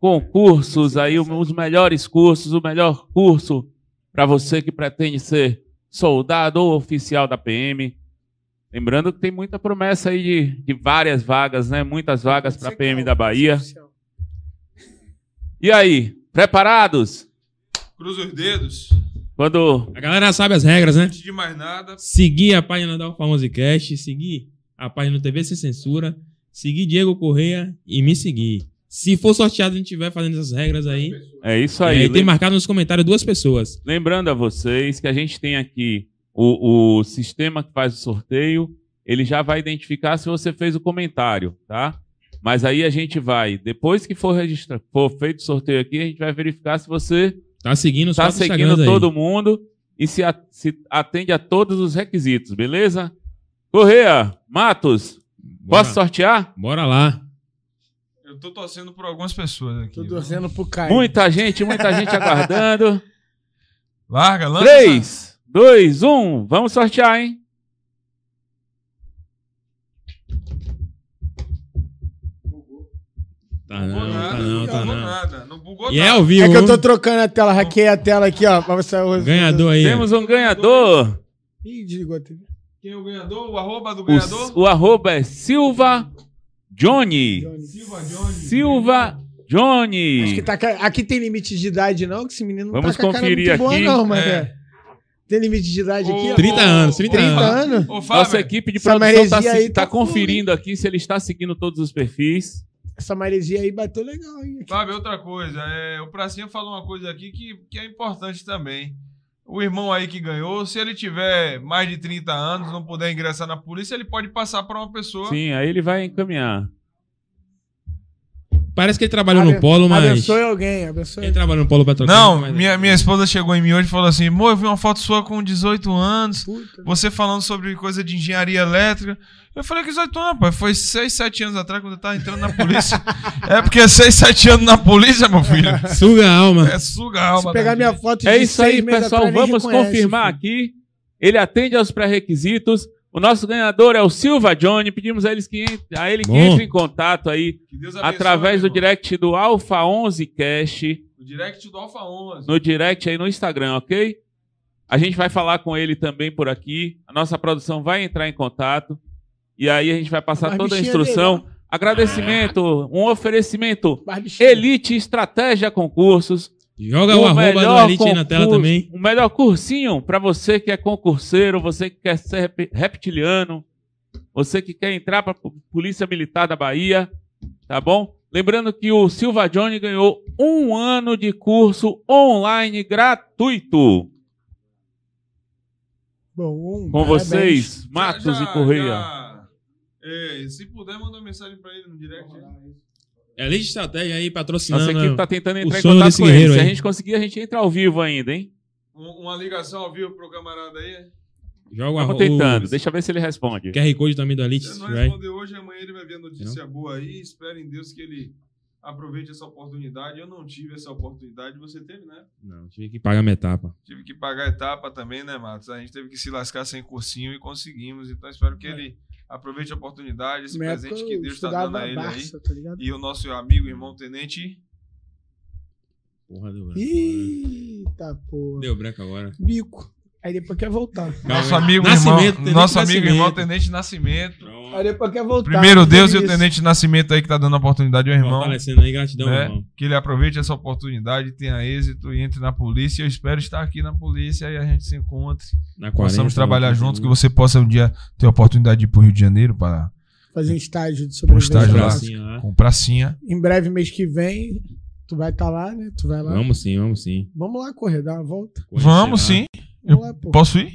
concursos aí, os melhores cursos, o melhor curso para você que pretende ser soldado ou oficial da PM. Lembrando que tem muita promessa aí de, de várias vagas, né? Muitas vagas para PM da Bahia. E aí, preparados? cruza os dedos. Quando A galera sabe as regras, né? Antes de mais nada, Seguir a página da Alfa 11 Cast, seguir a página do TV Sem Censura, seguir Diego Correia e me seguir. Se for sorteado e a gente estiver fazendo essas regras aí, é isso aí, aí. tem marcado nos comentários duas pessoas. Lembrando a vocês que a gente tem aqui o, o sistema que faz o sorteio, ele já vai identificar se você fez o comentário, tá? Mas aí a gente vai, depois que for, registra, for feito o sorteio aqui, a gente vai verificar se você Tá seguindo está quatro seguindo aí. todo mundo e se, a- se atende a todos os requisitos, beleza? Correia, Matos, Bora, posso sortear? bora lá. Eu tô torcendo por algumas pessoas aqui. Tô torcendo pro Caio. Muita gente, muita gente aguardando. <laughs> Larga, lança. 3, 2, 1. Vamos sortear, hein? Tá não, tá não, tá bugou não. nada. Não bugou E é nada. ao vivo. É que eu tô trocando a tela, hackei a tela aqui, ó. Pra você... Ganhador aí. Temos um ganhador. Ih, desligou a TV. Quem é o ganhador? O arroba do O, ganhador? o arroba é Silva Johnny. Silva Johnny. Silva Johnny. Acho que tá, aqui tem limite de idade, não? Que esse menino não Vamos tá com a cara conferir muito boa, aqui. não, mas É. é. Tem limite de idade aqui? Ô, ó? 30 anos, 30 30 anos. anos? Ô, Nossa Fábio, equipe de produção está aí tá conferindo aqui se ele está seguindo todos os perfis. Essa maresia aí bateu legal, hein? Fábio, outra coisa. É, o Pracinha falou uma coisa aqui que, que é importante também. O irmão aí que ganhou, se ele tiver mais de 30 anos, não puder ingressar na polícia, ele pode passar para uma pessoa. Sim, aí ele vai encaminhar. Parece que ele trabalhou Aben- no polo, mas. Abençoe alguém, abençoe Ele trabalhou no polo petroquímico. Não, mas- minha, minha esposa chegou em mim hoje e falou assim: Mô, eu vi uma foto sua com 18 anos, Puta. você falando sobre coisa de engenharia elétrica. Eu falei que 18 anos, rapaz. Foi 6, 7 anos atrás quando eu tava entrando na polícia. <laughs> é porque 6, 7 anos na polícia, meu filho. <laughs> Suga a alma. É suga a alma. Se pegar da minha foto de É isso aí, pessoal. Vamos reconhece, confirmar filho. aqui. Ele atende aos pré-requisitos. O nosso ganhador é o Silva Johnny. Pedimos a, eles que a ele que Bom. entre em contato aí abençoe, através do irmão. direct do Alpha 11 Cash, No direct do Alfa 11. no direct aí no Instagram, ok? A gente vai falar com ele também por aqui. A nossa produção vai entrar em contato. E aí a gente vai passar Mas toda a bichinho instrução. Agradecimento, um oferecimento. Elite Estratégia Concursos. Joga o, arroba do Elite aí na tela também. O melhor cursinho para você que é concurseiro, você que quer ser rep- reptiliano, você que quer entrar para Polícia Militar da Bahia, tá bom? Lembrando que o Silva Johnny ganhou um ano de curso online gratuito. Bom, Com parabéns. vocês, Matos Já- já- e Correia. já- É, se puder, manda uma mensagem pra ele no direct. Elite Estratégia aí Nossa patrocinando. equipe está tentando entrar em contato com ele. Se a gente conseguir, a gente entra ao vivo ainda, hein? Um- uma ligação ao vivo pro camarada aí. Joga Estamos tentando. o Deixa eu ver se ele responde. QR Code também do Elite. Se não responder hoje, amanhã ele vai ver a notícia boa aí. Espero em Deus que ele aproveite essa oportunidade. Eu não tive essa oportunidade, você teve, né? Não, tive que pagar minha etapa. Tive que pagar a etapa também, né, Matos? A gente teve que se lascar sem cursinho e conseguimos. Então espero que ele aproveite a oportunidade, esse presente que eu Deus está estudava dando a ele aí. Barça, tá ligado? E o nosso amigo, irmão tenente. Porra, deu branco. Eita, porra. Deu branco agora. Bico. Aí depois quer voltar. Nosso amigo, Nascimento, irmão, nosso amigo, Nascimento. irmão Tenente Nascimento. Pronto. Aí depois quer voltar. Primeiro Deus e o. Tenente Nascimento aí que tá dando a oportunidade ao irmão. Fortalecendo aí, gratidão, né? irmão. Que ele aproveite essa oportunidade, tenha êxito e entre na polícia. Eu espero estar aqui na polícia e a gente se encontre. Na 40, Possamos trabalhar juntos, que 31. você possa um dia ter a oportunidade de ir pro Rio de Janeiro para Fazer um estágio de sobrevivência. estágio lá. básica. Pracinha lá. com pracinha. Em breve, mês que vem, tu vai estar lá, né? Tu vai lá. Vamos sim, vamos sim. Vamos lá correr, dar uma volta. Conhecer Vamos lá. sim. Vamos lá, pô. Posso ir?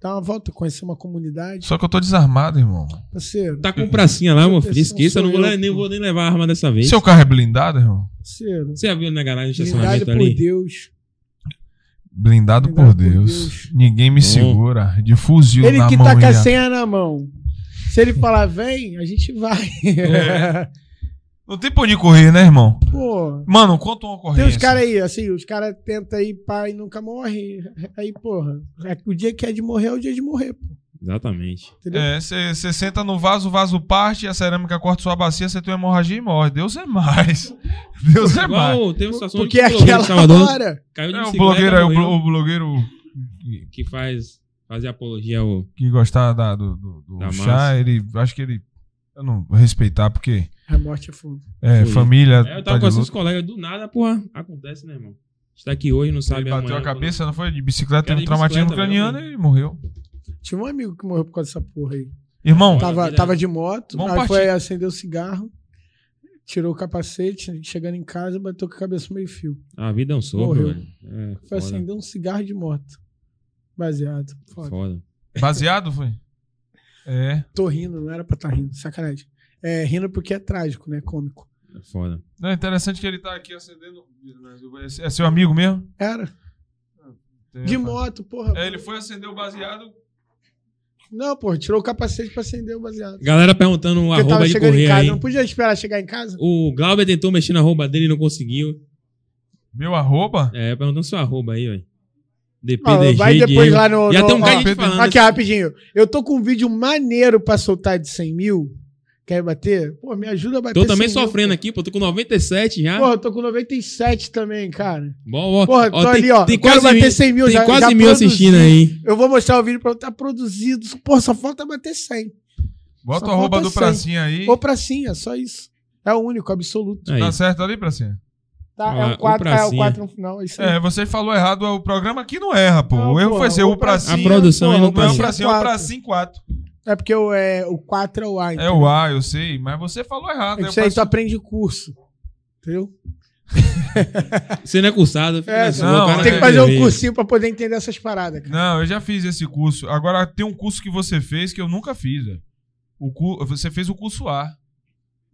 Dar uma volta, conhecer uma comunidade. Só que eu tô desarmado, irmão. Parceiro, Tá com pracinha lá, meu filho. Esqueça, eu não vou, eu, nem vou nem levar a arma dessa vez. Seu carro é blindado, irmão? parceiro. Você já viu na garagem Blindado estacionamento por ali? Deus. Blindado, Blindado por por Deus. Ninguém me segura. De fuzil Ele na que mão. tá com a senha na mão. Se ele falar vem, a gente vai. <laughs> Não tem pra onde correr, né, irmão? Pô. Mano, conta uma Tem ocorrência. os caras aí, assim, os caras tentam ir pai e nunca morre. Aí, porra, é que o dia que é de morrer é o dia de morrer, pô. Exatamente. Entendeu? É, você senta no vaso, o vaso parte, a cerâmica corta sua bacia, você tem uma hemorragia e morre. Deus é mais. <laughs> Deus é mais. Tem uma situação Porque de blogueiro aquela Salvador. hora. Caiu de É, o blogueiro, é, o, o blogueiro que faz fazer apologia ao... que gostava da- do, do, do Da chá, massa. ele. Acho que ele. Eu não vou respeitar, porque. A morte é fogo. É, Foi. família. É, eu tá tava de com esses luto. colegas do nada, porra. Acontece, né, irmão? Está aqui hoje, não sabe Ele bateu amanhã, a cabeça, não foi? De bicicleta, teve um traumatismo craniano e morreu. Tinha um amigo que morreu por causa dessa porra aí. Irmão, Tá. Tava, tava de moto, Vamos aí partir. foi acender o cigarro, tirou o capacete, chegando em casa, bateu com a cabeça no meio fio. A vida é um sopro, Morreu. velho. É, Foi foda, acender um cigarro de moto. Baseado. Foda. foda. baseado foi? É. Tô rindo, não era pra estar rindo, sacanagem. É, rindo porque é trágico, né? Cômico. É foda. Não, é interessante que ele tá aqui acendendo. É seu amigo mesmo? Era. Tem, De moto, porra. É, ele foi acender o baseado. Não, porra, tirou o capacete pra acender o baseado. Galera perguntando o arroba de em correr casa, aí. não podia esperar chegar em casa. O Glauber tentou mexer na arroba dele e não conseguiu. Meu arroba? É, perguntando seu arroba aí, velho. DPDG. vai depois Diego. lá no- Já no- tem um ó, de falando. Aqui, rapidinho. Eu tô com um vídeo maneiro pra soltar de 100 mil. Quer bater? Pô, me ajuda a bater Tô também 100 mil, sofrendo pô. aqui, pô. Tô com 97 já. Porra, eu tô com 97 também, cara. Bom, ó, Porra, ó, tô ali, ó. Tem quase bater mil, 100 mil, tem já- quase já mil produzi. assistindo aí. Eu vou mostrar o vídeo pra estar produzido. Pô, só falta bater 100. Bota Só o arroba do 100. Pracinha aí. Ou pracinha, só isso. É o único, absoluto. Aí. Tá certo ali, Pracinha? Tá, é Ah, o o 4 é o pracinha. 4 no final. É isso aí. É, você falou errado, o programa aqui não erra, pô. Não, o erro porra, foi ser o o Pracinha. A produção Porra, não o Não é o tá. Pracinha Pracinha, é o quatro. Pracinha 4. É porque o, é, o 4 é o A. É entendeu? o A, eu sei, mas você falou errado. É É isso aí, tu Pracinha- aprende curso. Entendeu? <laughs> Você não é cursado. fica É, na sua, não, cara tem que é fazer um cursinho pra poder entender essas paradas, cara. Não, eu já fiz esse curso. Agora tem um curso que você fez que eu nunca fiz. velho. O cu... Você fez o curso A.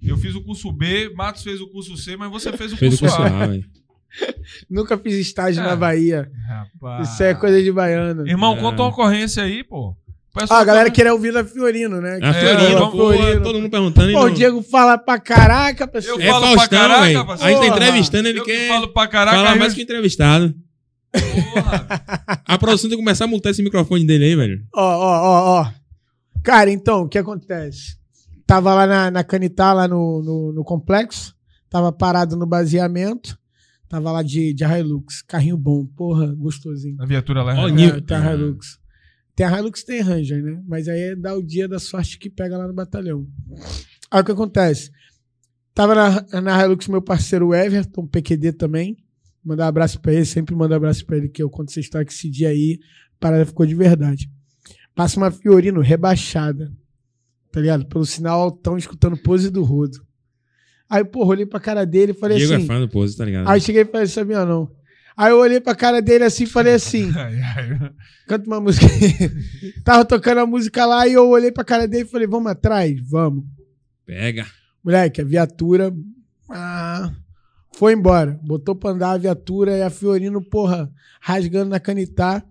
Eu fiz o curso B, Matos fez o curso C, mas você fez o Fez o curso, curso A. A, velho. <laughs> Nunca fiz estágio É. na Bahia. Rapaz. Isso é coisa de baiano. Irmão, É. conta uma ocorrência aí, pô. O Ah, pessoal a galera tá- queria ouvir da Fiorino, né? A É, Fiorino, vamos- pô, todo mundo perguntando. Pô, o não- Diego fala pra caraca, pessoal. Eu É falo pra Faustão, caraca, velho. parceiro. A gente tá entrevistando, ele Eu que quer falo pra caraca. falar mais eu- que o entrevistado. Porra. A produção tem que começar a multar esse microfone dele aí, velho. Ó, ó, ó, ó. Cara, então, o que acontece? Tava lá na, na Canitá, lá no, no, no complexo. Tava parado no baseamento. Tava lá de, de Hilux. Carrinho bom, porra, gostosinho. A viatura lá. Ó, é- Nil- É, a Hilux. Tem a Hilux tem Ranger, né? Mas aí é dar o dia da sorte que pega lá no batalhão. Aí o que acontece? Tava na, na Hilux meu parceiro Everton, PQD também. Mandar um abraço pra ele, sempre mando um abraço pra ele, que eu conto essa história que esse dia aí, a parada ficou de verdade. Passa uma Fiorino rebaixada, tá ligado? Pelo sinal tão escutando pose do rodo. Aí, porra, olhei pra cara dele e falei Diego assim. é fã do pose, tá ligado? Aí cheguei e falei, sabia não. Aí eu olhei pra cara dele assim e falei assim: <laughs> canta uma música. <laughs> Tava tocando a música lá e eu olhei pra cara dele e falei: vamos atrás? Vamos. Pega. Moleque, a viatura. ah, foi embora. Botou pra andar a viatura e a Fiorino, porra, rasgando na canitá.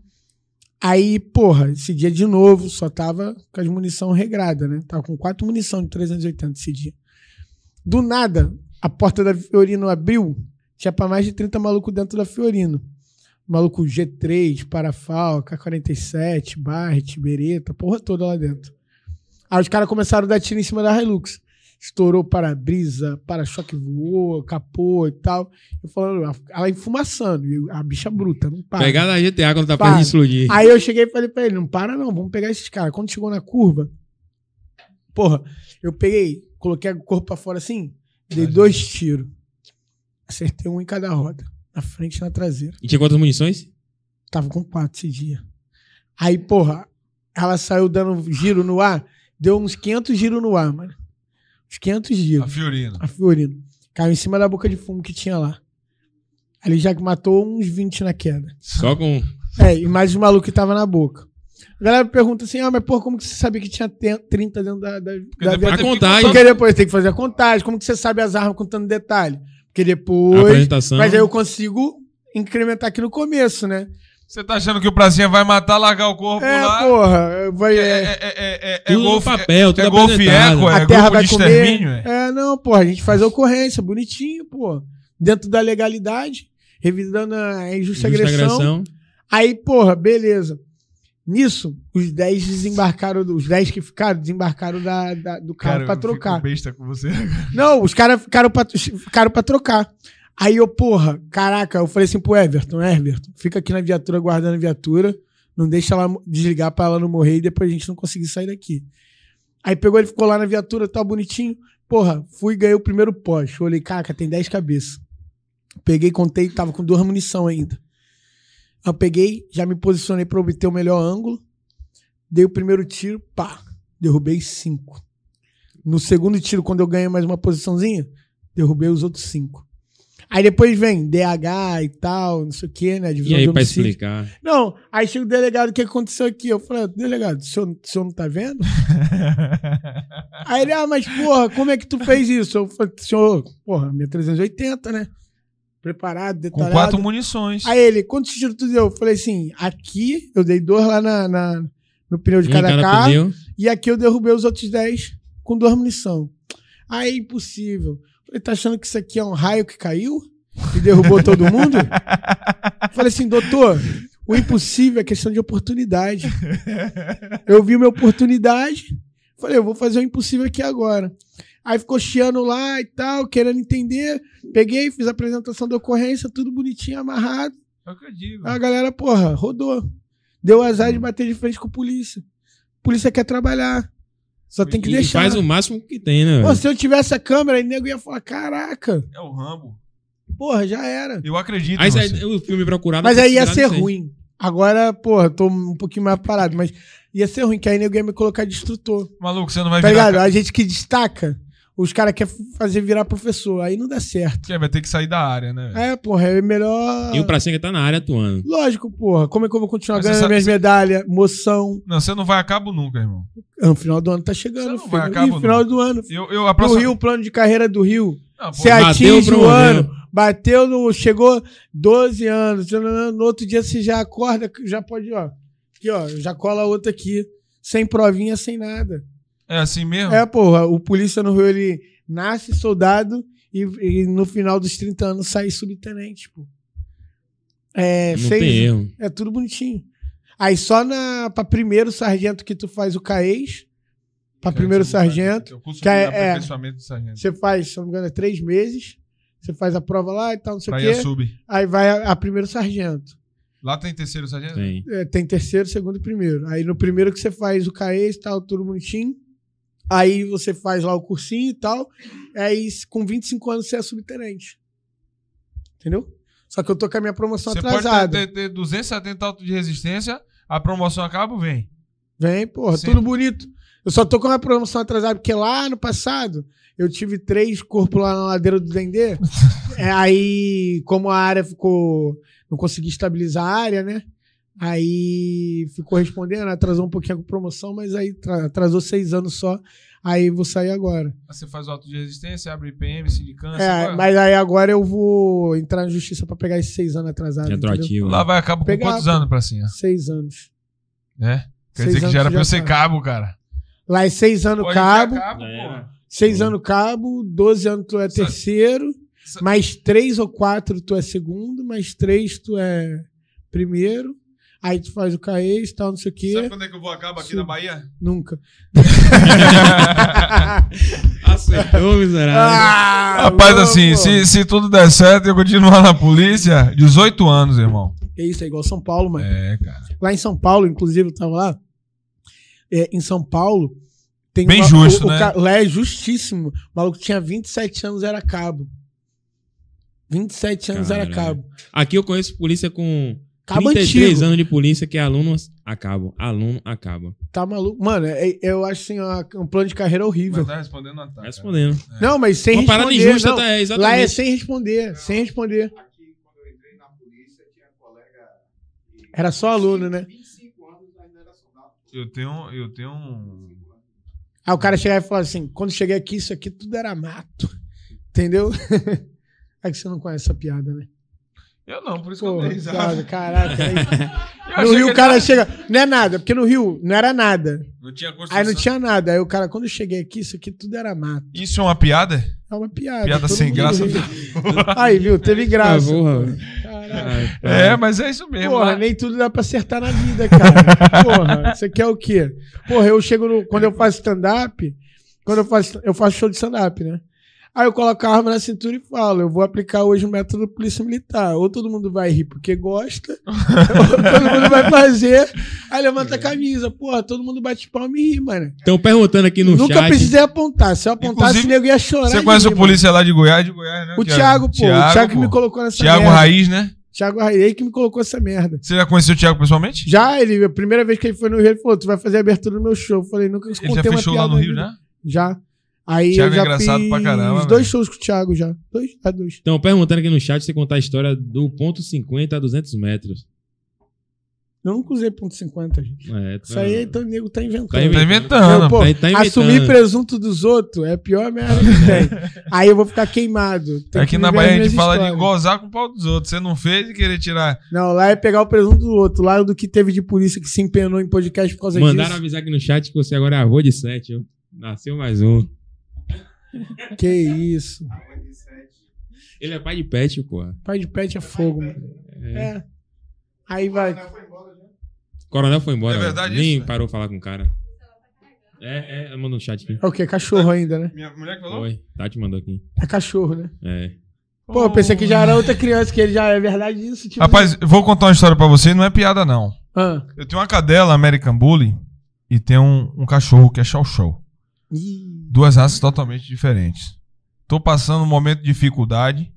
Aí, porra, esse dia de novo, só tava com as munição regrada, né? Tava com quatro munição de 380 esse dia. Do nada, a porta da Fiorino abriu, tinha pra mais de 30 malucos dentro da Fiorino. Maluco G3, Parafal, K47, Barret, Beretta, porra toda lá dentro. Aí os caras começaram a dar tiro em cima da Hilux. Estourou para-brisa, para-choque voou, capô e tal. Eu falando, ela enfumaçando, e a bicha bruta, não para. Pegar na GTA quando tá Para. pra gente explodir. Aí eu cheguei e falei pra ele, não para não, vamos pegar esses caras. Quando chegou na curva, porra, eu peguei, coloquei o corpo pra fora assim, dei dois tiros. Acertei um em cada roda, na frente e na traseira. E tinha quantas munições? Tava com quatro esse dia. Aí, porra, ela saiu dando giro no ar, deu uns 500 giros no ar, mano. Uns 500 A giros. Fiorino. A Fiorino. Caiu em cima da boca de fumo que tinha lá. Ele já matou uns 20 na queda. Só com. É, e mais os malucos que tava na boca. A galera pergunta assim: ah, mas porra, como que você sabia que tinha te- 30 dentro da, da, da depois A que contagem. Porque depois tem que fazer a contagem. Como que você sabe as armas contando detalhe? Porque depois. apresentação. Mas aí eu consigo incrementar aqui no começo, né? Você tá achando que o Pracinha vai matar, largar o corpo É, lá? porra. Vai, É, é, é, é, é, é, golfe, papel, tudo é golfe apresentado. eco, é a terra grupo vai de comer. extermínio, é. É, não, porra, a gente faz a ocorrência, bonitinho, pô. Dentro da legalidade, revisando a injusta Justa agressão. agressão. Aí, porra, beleza. Nisso, os 10 desembarcaram, os 10 que ficaram, desembarcaram da, da- do carro pra eu fico trocar. besta com você. Não, os caras ficaram pra, ficaram pra trocar. Aí eu, porra, caraca, eu falei assim pro Everton, Everton, fica aqui na viatura guardando a viatura, não deixa ela desligar pra ela não morrer e depois a gente não conseguir sair daqui. Aí pegou, ele ficou lá na viatura, tal, bonitinho. Porra, fui e ganhei o primeiro poste. Olhei, caraca, tem 10 cabeças. Peguei, contei, tava com duas munição ainda. Eu peguei, já me posicionei pra obter o melhor ângulo. Dei o primeiro tiro, pá, derrubei cinco. No segundo tiro, quando eu ganhei mais uma posiçãozinha, derrubei os outros cinco. Aí depois vem DH e tal, não sei o que, né? E Divisão aí, de pra explicar? Não, aí chega o delegado, o que aconteceu aqui? Eu falei, delegado, o senhor, o senhor não tá vendo? <laughs> aí ele, ah, mas porra, como é que tu fez isso? Eu falei, senhor, porra, minha 380, né? Preparado, Com detalhado. quatro munições. Aí ele, quantos tiros tu deu? Eu falei assim, aqui eu dei dois lá na, na- no pneu de Um cada, cada carro. pneu. E aqui eu derrubei os outros 10 com duas munição. Aí, impossível. Falei, tá achando que isso aqui é um raio que caiu? E derrubou todo mundo? <laughs> Falei assim, doutor, O impossível é questão de oportunidade. Eu vi uma oportunidade, falei, eu vou fazer o impossível aqui agora. Aí ficou chiando lá e tal, querendo entender. Peguei, fiz a apresentação da ocorrência, tudo bonitinho, amarrado. É o que eu digo. A galera, porra, rodou. Deu azar de bater de frente com a polícia. Polícia quer trabalhar. Só tem que E deixar. faz o máximo que tem, né? Pô, velho? se eu tivesse a câmera, aí nego ia falar: caraca, É o Rambo. porra, já era. Eu acredito. Aí sai- você. o filme procurado. Mas é aí ia ser aí. ruim. Agora, porra, tô um pouquinho mais parado, mas ia ser ruim, que aí nego ia me colocar de instrutor. Maluco, você não vai Tá virar. ligado? A gente que destaca, os caras querem fazer virar professor, aí não dá certo. ca- Vai ter que sair da área, né? É, porra, é melhor. E o Pracinha tá na área atuando. Lógico, porra. Como é que eu vou continuar Mas você ganhando sabe- minhas medalhas, moção? Não, você não vai a cabo nunca, irmão. Ah, No final do ano tá chegando, Você não filho. vai a cabo, Ih, final não. do ano. Eu, eu, a próxima... Rio, o plano de carreira do Rio. Não, pô, Você bateu, atinge o ano, bateu no. Chegou 12 anos. No outro dia você já acorda, já pode, ó. Aqui, ó, já cola outra aqui. Sem provinha, sem nada. É assim mesmo? É, porra, o polícia no Rio, ele nasce soldado e, e no final dos 30 anos sai subtenente, pô. É, Não seis, tem erro. é tudo bonitinho. Aí só na, pra primeiro sargento que tu faz o CAES, pra primeiro sargento, curso que é- é. aperfeiçoamento de sargento. você faz, se não me engano, é três meses, você faz a prova lá e tal, não sei o Pra ir a quê, sub. aí vai a, a primeiro sargento. Lá tem terceiro sargento? Tem. É, tem terceiro, segundo e primeiro. Aí no primeiro que você faz o CAES e tal, tudo bonitinho. Aí você faz lá o cursinho e tal. Aí com 25 anos você é subtenente. Entendeu? Só que eu tô com a minha promoção Você pode atrasada. ter, ter, ter 270 autos de resistência, a promoção acaba, vem. Vem, porra, Sim. tudo bonito. Eu só tô com a minha promoção atrasada porque lá no passado eu tive três corpos lá na ladeira do Dendê. <laughs> É, aí, como a área ficou. Não consegui estabilizar a área, né? Aí ficou respondendo, atrasou um pouquinho a promoção, mas aí tra- atrasou seis anos só. Aí vou sair agora. Aí Você faz o auto de resistência, abre IPM, sindicância. É, vai- mas aí agora eu vou entrar na justiça pra pegar esses seis anos atrasados. Retroativo. Lá vai a cabo com Pegar, quantos anos pra cima? Seis anos. Né? Quer Seis dizer que já era pra eu ser tá. cabo, cara. Lá é seis anos Pode cabo. cabo, É. Seis anos cabo, 12 anos tu é terceiro, sa- mais três ou quatro tu é segundo, mais três tu é primeiro. Aí tu faz o CAES e tal, não sei o quê. Sabe quando é que eu vou a cabo aqui Sim. na Bahia? Nunca. <laughs> Acertou, miserável. Ah, Rapaz, louco. assim, se, se tudo der certo e eu continuar na polícia, 18 anos, irmão. É isso, é igual São Paulo, mano. É, cara. Lá em São Paulo, inclusive, eu tava lá. é, em São Paulo. Tem Bem uma- justo, o- o né? ca- Lá é justíssimo. O maluco tinha 27 anos, era cabo. 27 anos era cabo. Aqui eu conheço polícia com Cabo 33 antigo. anos de polícia que é aluno acaba. Aluno acaba. Tá maluco? Mano, é- eu acho assim, um plano de carreira horrível. Mas tá respondendo a Tá respondendo. Não, mas sem Uma parada responder. injusta, não. tá? É, Lá é exatamente. sem responder, sem responder. Era só aluno, né? Eu tenho, eu tenho um... Aí o cara chegava e falava assim: quando cheguei aqui, isso aqui tudo era mato. <laughs> Entendeu? <laughs> É que você não conhece essa piada, né? Eu não, por isso que eu dei risada. caraca. aí- <laughs> Eu No Rio o cara ele- chega. Não é nada, porque no Rio não era nada. Não tinha construção. Aí não tinha nada. Aí o cara, quando eu cheguei aqui, isso aqui tudo era mato. Isso é uma piada? É uma piada. Piada todo sem graça. Aí, viu? Teve graça. Ah. Caraca. É, mas é isso mesmo. Porra, lá. nem tudo dá pra acertar na vida, cara. <laughs> Porra, você quer o quê? Porra, eu chego no. Quando eu faço stand-up, quando eu faço, eu faço show de stand-up, né? Aí eu coloco a arma na cintura e falo, eu vou aplicar hoje o método polícia militar. Ou todo mundo vai rir porque gosta, <laughs> ou todo mundo vai fazer. Aí levanta a camisa. Porra, todo mundo bate palma e ri, mano. Estão perguntando aqui no Nunca chat. precisei apontar. Se eu apontasse, Inclusive, o nego ia chorar. Você conhece rir, o polícia lá de Goiás? De Goiás, né? mano. O Que é- Thiago, pô. o Thiago que pô. me colocou nessa Thiago merda. Raiz, né? Thiago Raiz que me colocou essa merda. Você já conheceu o Thiago pessoalmente? Já, ele, a primeira vez que ele foi no Rio, ele falou: Tu vai fazer a abertura do meu show. Eu falei: Nunca Ele contei já uma fechou lá no Rio, né? Já. Aí Thiago eu é já engraçado fiz pra caramba, dois velho. shows com o Thiago já. Dois? Ah, dois. Estão perguntando aqui no chat se você contar a história do ponto 50 a 200 metros. Eu nunca usei ponto .50, gente. É, tá- Isso aí então, o nego tá inventando. Tá Tá inventando. inventando. Eu, pô, Tá- tá inventando. assumir presunto dos outros é a pior merda que tem. <laughs> aí eu vou ficar queimado. Tem Aqui que na Bahia a gente fala de gozar com o pau dos outros. Você não fez e querer tirar. Não, lá é pegar o presunto do outro. Lá do que teve de polícia que se empenou em podcast por causa Mandaram disso. avisar aqui no chat que você agora é avô de 7. Nasceu mais um. Que isso. Ele é pai de pet, porra. Pai de pet é fogo, mano. É. Aí vai. O coronel foi embora. É verdade Nem isso? parou falar com o cara. É, é, mandou no chat aqui. É o quê? Cachorro ainda, né? Minha mulher que falou? Foi. Tati mandou aqui. É cachorro, né? É. Pô, eu pensei que já era outra criança, que ele já é verdade isso. Tipo, Rapaz, eu vou contar uma história pra você, não é piada não. Ah. Eu tenho uma cadela American Bully e tem um, um cachorro que é Chow Chow. Ih, Duas raças totalmente diferentes. Tô passando um momento de dificuldade.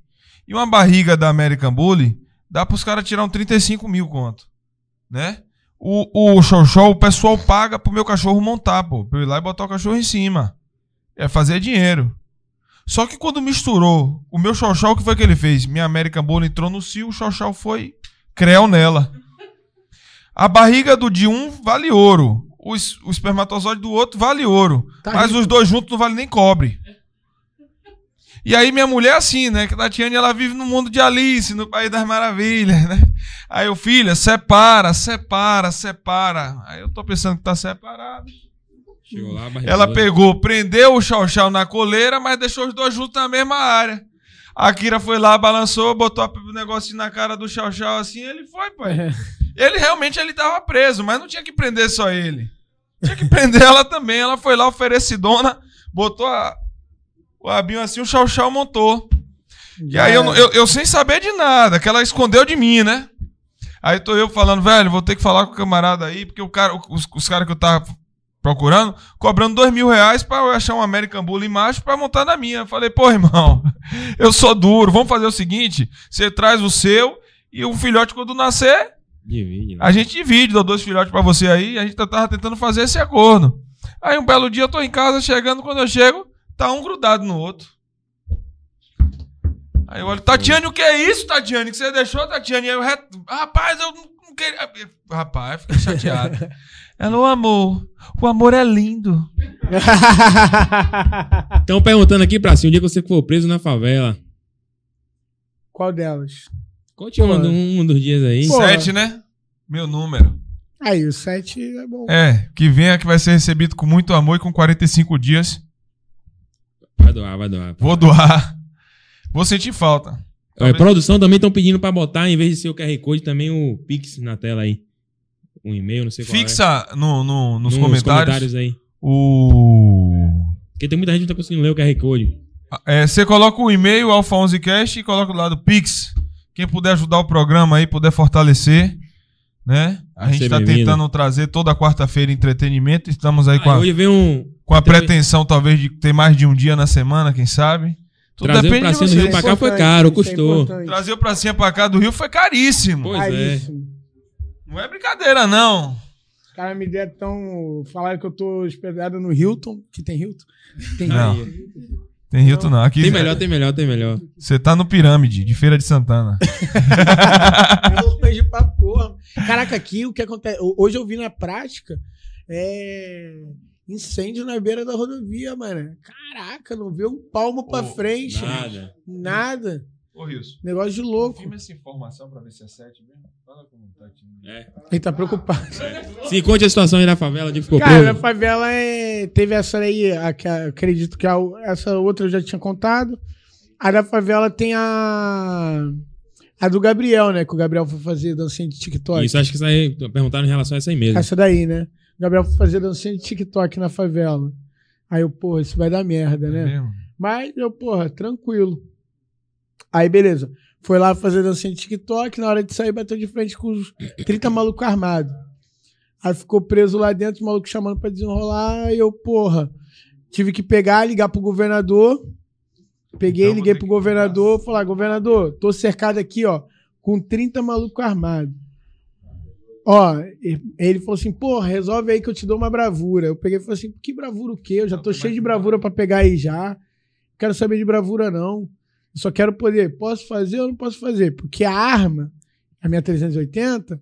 E uma barriga da American Bully dá pros caras tirar um 35 mil conto. Né? O, o Chow Chow, o pessoal paga pro meu cachorro montar, pô. Pra eu ir lá e botar o cachorro em cima. É fazer dinheiro. Só que quando misturou o meu Chow Chow, o que foi que ele fez? Minha American Bully entrou no cio, o Chow Chow foi creu nela. A barriga do de um vale ouro. O, o espermatozoide do outro vale ouro. Tá mas rico. os dois juntos não vale nem cobre. E aí minha mulher é assim, né? Que a Tatiane ela vive no mundo de Alice, no País das Maravilhas, né? Aí o filha, separa, separa, separa. Aí eu tô pensando que tá separado. Chegou lá. Ela pegou, prendeu o chau chau na coleira, mas deixou os dois juntos na mesma área. A Kira foi lá, balançou, botou o negocinho na cara do chau chau assim, ele foi, pai. Ele realmente ele tava preso, mas não tinha que prender só ele. Tinha que prender ela também. Ela foi lá oferecidona, botou a, o abinho assim, o chau chau montou. E aí eu, eu, eu sem saber de nada, que ela escondeu de mim, né? Aí tô eu falando, velho, vou ter que falar com o camarada aí, porque o cara, os, os caras que eu tava procurando, cobrando dois mil reais pra eu achar um American Bully macho pra montar na minha. Eu falei, pô, irmão, <laughs> eu sou duro, vamos fazer o seguinte, você traz o seu e o filhote quando nascer, Divide. né? a gente divide, dou dois filhotes pra você aí, a gente tava tentando fazer esse acordo. Aí um belo dia eu tô em casa, chegando, quando eu chego, tá um grudado no outro. Aí eu olho, Tatiane, o que é isso, Tatiane? Que você deixou, Tatiane? Aí eu, rapaz, eu não queria. Rapaz, fiquei chateado. <laughs> Ela, o amor, o amor é lindo. Estão perguntando aqui pra si, um dia que você for preso na favela. Qual delas? Conte um, um dos dias aí. Pô. Sete, né? Meu número. Aí, o 7 é bom. É, que venha que vai ser recebido com muito amor e com 45 dias. Vai doar, vai doar. Vou doar. Vou sentir falta. É, produção também estão pedindo pra botar, em vez de ser o QR Code, também o Pix na tela aí. Um e-mail, não sei qual Fixa no, no- é. nos, comentários, aí. o. Porque tem muita gente que não tá conseguindo ler o QR Code. É, você coloca o e-mail Alfa 11 Cast e coloca do lado Pix. Quem puder ajudar o programa aí, puder fortalecer, né? A Vai gente tá bem-vindo. tentando trazer toda quarta-feira entretenimento. Estamos aí com Ah, a, hoje vem um. com a pretensão, talvez, de ter mais de um dia na semana, quem sabe. Tudo Trazer o pracinho do. Rio pra cá foi caro, é custou. importante. Trazer o pracinha pra cá do Rio foi caríssimo. Pois é. Caríssimo. Não é brincadeira, não. Os caras me deram tão. Falaram que eu tô hospedado no Hilton. Que tem Hilton? Tem Não. Hilton. Tem Rio não. Aqui Tem melhor, tem melhor, tem melhor. Você tá no Pirâmide, de Feira de Santana. <laughs> Pra porra. Caraca, aqui o que acontece. Hoje eu vi na prática. É. Incêndio na beira da rodovia, mano. Caraca, não vê um palmo pra Ô, frente. Nada. Nada. Ô, Wilson. Negócio de louco. Confirma essa informação pra ver se é 7 mesmo. Fala com o Tati. É. Ele tá preocupado. Se conte a situação aí na favela, de ficou Cara, a preso. favela é... teve essa aí, a que a- acredito que a- essa outra eu já tinha contado. A da favela tem a. A do Gabriel, né? Que o Gabriel foi fazer dancinha de TikTok. Isso, acho que isso aí, perguntaram em relação a essa aí mesmo. Essa daí, né? O Gabriel foi fazer dancinha de TikTok na favela. Aí eu, porra, isso vai dar merda, né? Mesmo? Mas eu, porra, tranquilo. Aí, beleza. Foi lá fazer dancinha de TikTok, na hora de sair, bateu de frente com os 30 malucos armados. Aí ficou preso lá dentro, o maluco chamando pra desenrolar, e eu, porra, tive que pegar, ligar pro governador. Peguei, Então liguei pro governador, falar, governador, tô cercado aqui, ó, com 30 malucos armados. Ó, ele falou assim, porra, resolve aí que eu te dou uma bravura. Eu peguei e falei assim, que bravura o quê? Eu já tô cheio de bravura pra pegar aí já. Não quero saber de bravura, não. Só quero poder. Posso fazer ou não posso fazer? Porque a arma, a minha 380,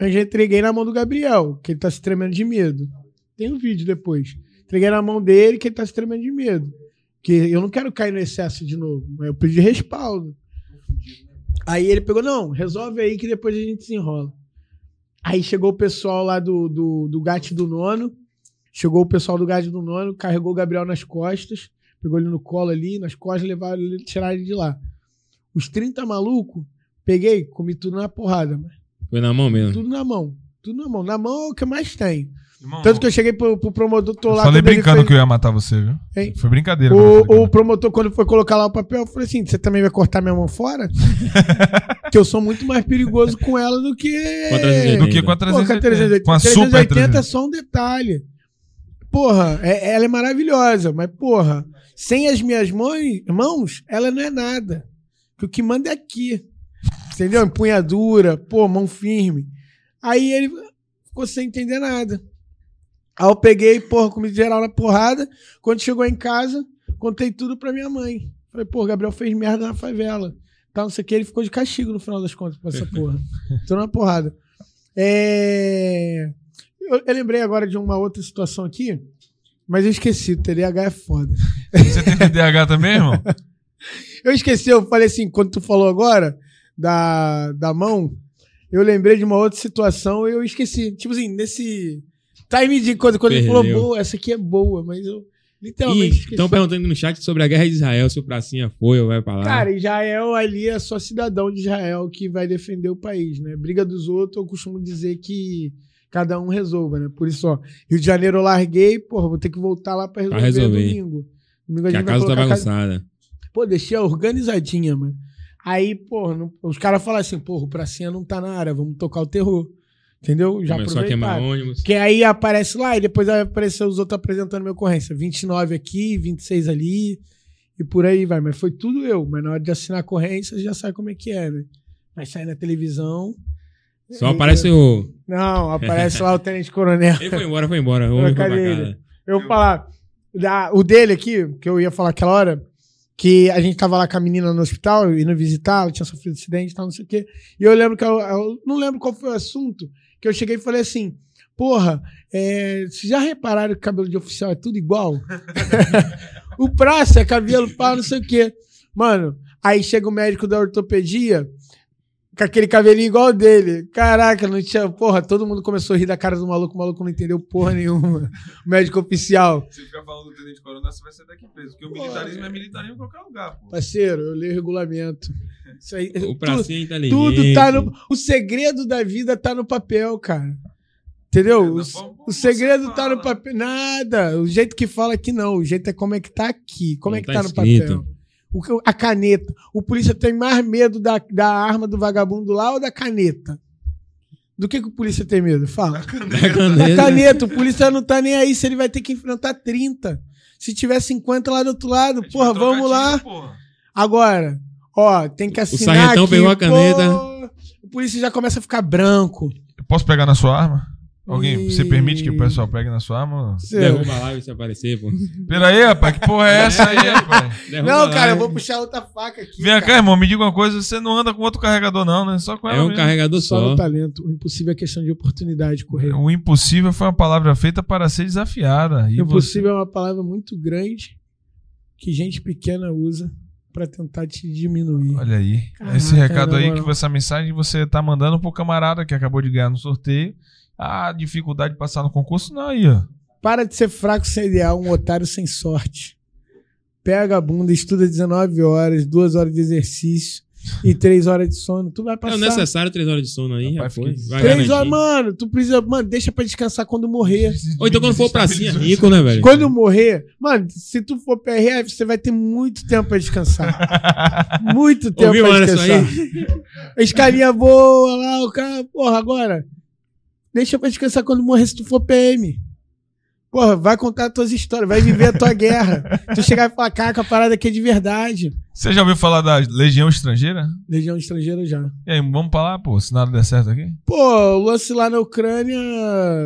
eu já entreguei na mão do Gabriel, que ele tá se tremendo de medo. Tem um vídeo depois. Entreguei na mão dele, que ele tá se tremendo de medo. Que eu não quero cair no excesso de novo. mas Eu pedi respaldo. Aí ele pegou, não, resolve aí que depois a gente se enrola. Aí chegou o pessoal lá do, do, do do nono. Chegou o pessoal do GAT do nono, carregou o Gabriel nas costas, pegou ele no colo ali, nas costas, levaram ele, tiraram ele de lá. Os 30 malucos, peguei, comi tudo na porrada, mas Foi na mão mesmo. Tudo na mão. Tudo na mão. Na mão é o que mais tem. Irmão, Tanto que eu cheguei pro, pro promotor eu lá. falei brincando fez- que eu ia matar você, viu? Hein? Foi brincadeira. O, o promotor, quando foi colocar lá o papel, eu falei assim: você também vai cortar minha mão fora? <laughs> que eu sou muito mais perigoso com ela do que. Com a 380. Do que com a Pô, com a 380. 380. Com a super 380 é 380. só um detalhe. Porra, é- ela é maravilhosa, mas porra, sem as minhas mãos, mãos, ela não é nada. Que o que manda é aqui. Entendeu? Empunhadura, pô, mão firme. Aí ele ficou sem entender nada. Aí eu peguei, porra, comi geral na porrada. Quando chegou em casa, contei tudo pra minha mãe. Falei, pô, Gabriel fez merda na favela. Tá, não sei o que, ele ficou de castigo no final das contas por essa porra. <laughs> Tô na porrada. É... Eu, eu lembrei agora de uma outra situação aqui, mas eu esqueci. O TDAH é foda. Você tem TDAH também, irmão? <laughs> Eu esqueci, eu falei assim, quando tu falou agora da, da mão, eu lembrei de uma outra situação e eu esqueci. Tipo assim, nesse time de coisa, quando ele falou, Perdeu. boa, essa aqui é boa, mas eu literalmente esqueci. Estão perguntando no chat sobre a guerra de Israel, se o Pracinha foi ou vai pra lá. Cara, Israel ali é só cidadão de Israel que vai defender o país, né? Briga dos outros, eu costumo dizer que cada um resolva, né? Por isso, ó, Rio de Janeiro eu larguei, porra, vou ter que voltar lá pra resolver, resolver. domingo. Domingo que a casa tá a casa- bagunçada. Pô, deixei organizadinha, mano. Aí, porra, não- os caras falam assim, porra, o Pracinha não tá na área, vamos tocar o terror. Entendeu? Já Começou a queimar ônibus. Porque aí aparece lá e depois vai aparecer os outros apresentando minha ocorrência. 29 aqui, 26 ali e por aí vai. Mas foi tudo eu. Mas na hora de assinar a ocorrência, já sabe como é que é, né? Vai sair na televisão. Só aparece o. Não, aparece lá o Tenente Coronel. Ele foi embora, foi embora. Casa. Eu vou falar. da- o dele aqui, que eu ia falar aquela hora, que a gente tava lá com a menina no hospital, indo visitar, ela tinha sofrido acidente e tal, não sei o quê. E eu lembro que eu, eu não lembro qual foi o assunto, que eu cheguei e falei assim: porra, é, vocês já repararam que o cabelo de oficial é tudo igual? <laughs> o praça é cabelo, pá, não sei o quê. Mano, aí chega o médico da ortopedia. Com aquele cabelinho igual o dele. Caraca, não tinha. Porra, todo mundo começou a rir da cara do maluco. O maluco não entendeu porra nenhuma. O <laughs> médico oficial. Se ficar falando do tenente coronel, você vai sair daqui preso. Porque o militarismo é militarismo em qualquer lugar, pô. Parceiro, eu leio o regulamento. Isso aí, O Pracinha é inteligente. tudo tá no. O segredo da vida tá no papel, cara. Entendeu? O, forma como o segredo tá no papel. Nada. O jeito que fala aqui não. O jeito é como é que tá aqui. Como Não é que tá tá, no escrito. papel. O a caneta. O polícia tem mais medo da, da arma do vagabundo lá ou da caneta? Do que, que o polícia tem medo? Fala. Da Da caneta. caneta. O polícia não tá nem aí se ele vai ter que enfrentar 30. Se tiver 50 lá do outro lado, porra, vamos lá. Agora, ó, tem que assinar sargentão aqui, pegou a caneta. pô, o polícia já começa a ficar branco. Eu posso pegar na sua arma? Alguém, E- você permite que o pessoal pegue na sua arma? Cê- Derruba a live se aparecer, pô. Pera aí, rapaz, que porra é essa aí, rapaz? <laughs> Derruba Não, cara, eu vou puxar outra faca aqui. Vem cá, cara. irmão, me diga uma coisa, você não anda com outro carregador não, né? Só com ela É um mesmo. carregador Só só. no talento. O impossível é questão de oportunidade, correr. O impossível foi uma palavra feita para ser desafiada. E Impossível é uma palavra muito grande que gente pequena usa pra tentar te diminuir. Você... Olha aí. Caraca, Esse recado aí, que essa mensagem você tá mandando pro camarada que acabou de ganhar no sorteio. A dificuldade de passar no concurso, não, aí, ó. Para de ser fraco sem ideal, um otário sem sorte. Pega a bunda, estuda 19 horas, 2 horas de exercício e 3 horas de sono. Tu vai É passar. o necessário três horas de sono aí, já Rapaz, foi. fiquei- Vai Três garantir. horas, mano, tu precisa. Mano, deixa pra descansar quando morrer. Ou então quando for pracinha, <laughs> rico, né, velho? Quando morrer, mano, se tu for PRF, você vai ter muito tempo pra descansar. <laughs> muito tempo Ouviu, pra descansar. Escalinha boa lá, o cara. Porra, agora. Deixa pra descansar quando morrer se tu for PM. Porra, vai contar as tuas histórias, vai viver a tua <laughs> guerra. Tu chegar e falar, caraca, a parada aqui é de verdade. Você já ouviu falar da Legião Estrangeira? Legião estrangeira já. E aí, vamos pra lá, pô, se nada der certo aqui? Pô, o lance lá na Ucrânia,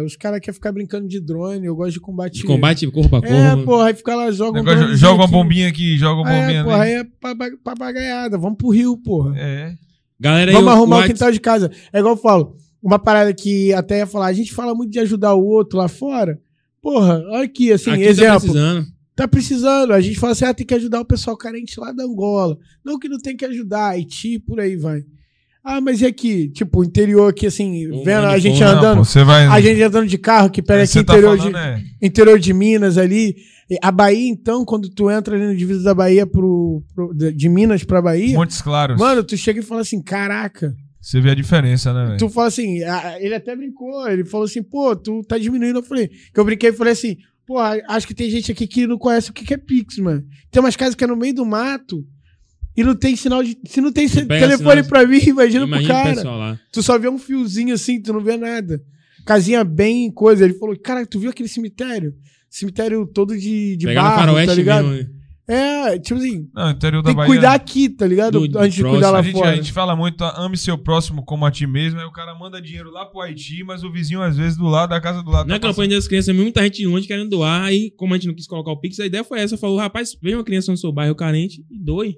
os caras querem ficar brincando de drone. Eu gosto de combate. De combate corpo a corpo. É, porra, aí fica lá, joga um dronezinho joga uma bombinha aqui, joga uma bombinha É, porra, ali. aí é papagaiada. Vamos pro Rio, porra. É. Galera aí, Vamos o arrumar o Whats- quintal de casa. É igual eu falo, uma parada que até ia falar, a gente fala muito de ajudar o outro lá fora. Porra, olha aqui, assim, Aqui tá exemplo. precisando. Tá precisando. A gente fala assim, ah, tem que ajudar o pessoal carente lá da Angola. Não que não tem que ajudar, Haiti, por aí vai. Ah, mas e aqui? Tipo, o interior aqui, assim, vendo a gente não, andando, pô, você vai. a gente andando de carro que pega aqui tá interior, falando, de, é, interior de Minas ali. A Bahia, então, quando tu entra ali no divisa da Bahia pro, pro- de de Minas pra Bahia, Montes Claros. Mano, tu chega e fala assim: caraca, Você vê a diferença, né, velho? Tu fala assim, ele até brincou, ele falou assim, pô, tu tá diminuindo. Eu falei, que eu brinquei e falei assim, pô, acho que tem gente aqui que não conhece o que que é Pix, mano. Tem umas casas que é no meio do mato e não tem sinal de. Se não tem telefone sinal pra mim, imagina, pro Imagina cara. pessoal lá. Tu só vê um fiozinho assim, tu não vê nada. Casinha bem coisa. Ele falou, cara, tu viu aquele cemitério? Cemitério todo de, de Pegar barro, faroeste tá ligado? mesmo. É, tipo assim, Não, interior da tem que Bahia. cuidar aqui, tá ligado? Do- Antes de próximo. cuidar lá a, gente, fora. a gente fala muito, ame seu próximo como a ti mesmo. Aí o cara manda dinheiro lá pro Haiti, mas o vizinho, às vezes, do lado da casa do lado. Na tá campanha das crianças, muita gente longe querendo doar. Aí, como a gente não quis colocar o Pix, a ideia foi essa. Falou, rapaz, vem uma criança no seu bairro carente e doe.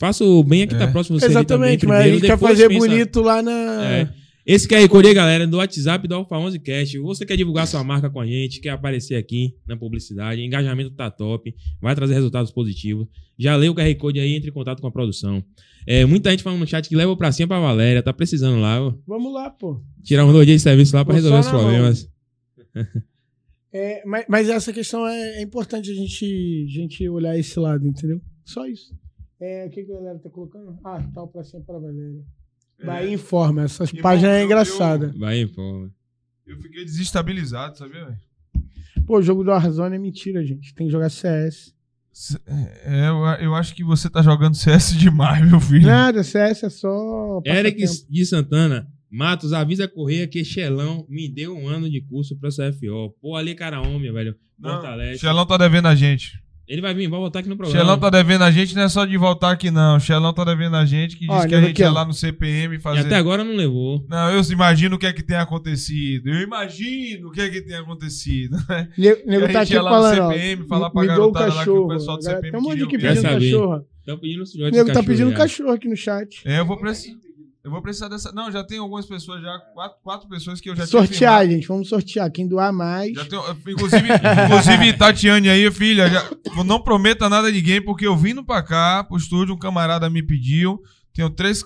Faça o bem aqui É. tá próximo você ali Exatamente, também, mas a primeiro, gente quer depois fazer pensa- bonito lá na. É. Esse QR Code aí, galera, do WhatsApp do Alfa 11 Cast. Você quer divulgar sua marca com a gente, quer aparecer aqui na publicidade, engajamento tá top, vai trazer resultados positivos. Já leu o QR Code aí, entre em contato com a produção. É, muita gente falando no chat que leva pra cima pra Valéria, tá precisando lá, ó, Vamos lá, pô. tirar uns dois dias de serviço lá pra Pô, resolver os problemas. É, mas, mas essa questão é, é importante a gente, a gente olhar esse lado, entendeu? Só isso. É, o que, que a galera tá colocando? Ah, tal pra cima para Valéria. Bahia informa, essas Irmão, páginas é eu- engraçada. Vai, pô. Eu fiquei desestabilizado, sabia, velho? Pô, o jogo do Warzone é mentira, gente. Tem que jogar CS. C- É, eu, eu acho que você tá jogando CS <laughs> demais, meu filho. Nada, CS é só. Eric passatempo. de Santana. Matos, avisa a Correia que Xelão me deu um ano de curso pra CFO. Pô, ali, cara, homem, velho. Não, Fortalece. Xelão tá devendo a gente. Ele vai vir, vai voltar aqui no programa. Xelão tá devendo a gente, não é só de voltar aqui, não. Xelão tá devendo a gente, que diz Olha, que a gente aqui, ia ó. lá no CPM E fazer. até agora não levou. Não, eu imagino o que é que tem acontecido. Eu imagino o que é que tem acontecido. <laughs> Nego E a nego tá gente aqui ia lá falando, no CPM, falar pra me dou o garotada lá que o cachorro. pessoal do Galera, CPM Tem um monte queria aqui ouvir. Quer pedindo saber? cachorro. Estão pedindo o O senhor nego tá pedindo cachorro aqui no chat. É, eu vou precisar. Eu vou precisar dessa. Não, já tem algumas pessoas já, quatro, quatro pessoas que eu já tinha Sortear, gente. Vamos sortear. Quem doar mais. Já tenho, inclusive, inclusive, Tatiane aí, filha, já- não prometa nada a ninguém, porque eu vindo pra cá, pro estúdio, um camarada me pediu. Tenho três,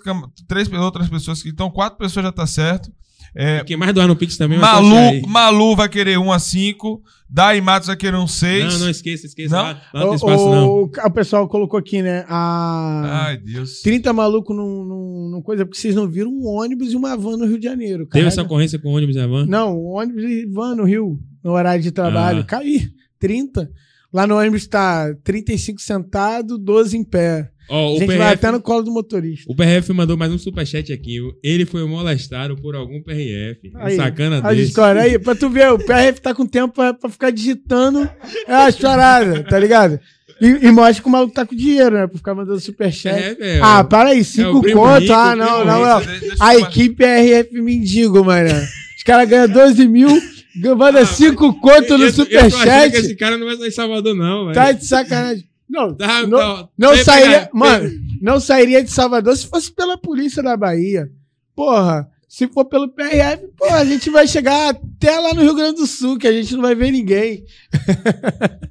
três outras pessoas que. Então, quatro pessoas já tá certo. É, Quem mais doar no Pix também. Malu, Malu vai querer um a cinco. Dai Matos vai querer um seis. Não, não esqueça, esqueça. Não? Lá, lá não tem O, espaço, não. o, o pessoal colocou aqui, né? A. Ai, Deus. 30 maluco num, num, num coisa, porque vocês não viram um ônibus e uma van no Rio de Janeiro. Teve Carrega- essa ocorrência com o ônibus e a van? Não, ônibus e van no Rio, no horário de trabalho. Ah. Caí, 30. Lá no ônibus tá 35 sentado, 12 em pé. Ó, A o gente vai até PRF, no colo do motorista. o PRF mandou mais um superchat aqui. Ele foi molestado por algum PRF. Um Aí, sacana A desse. história aí, pra tu ver, o PRF tá com tempo pra, pra ficar digitando é a chorada, tá ligado? E, e mostra que o maluco tá com dinheiro, né? Pra ficar mandando superchat. PRF é, ah, para aí, cinco primo conto. rico, ah, não, não, não. A equipe RF mendigo, mano. Os caras ganham 12 mil, <laughs> manda Ah, 5 conto no eu, eu que esse superchat. cara não vai sair em Salvador, não, velho. Tá de sacanagem. Não, Tá, não, tá, não sairia. pegar- Mano, não sairia de Salvador se fosse pela polícia da Bahia. Porra, se for pelo PRF, porra, a gente vai chegar até lá no Rio Grande do Sul, que a gente não vai ver ninguém. <laughs>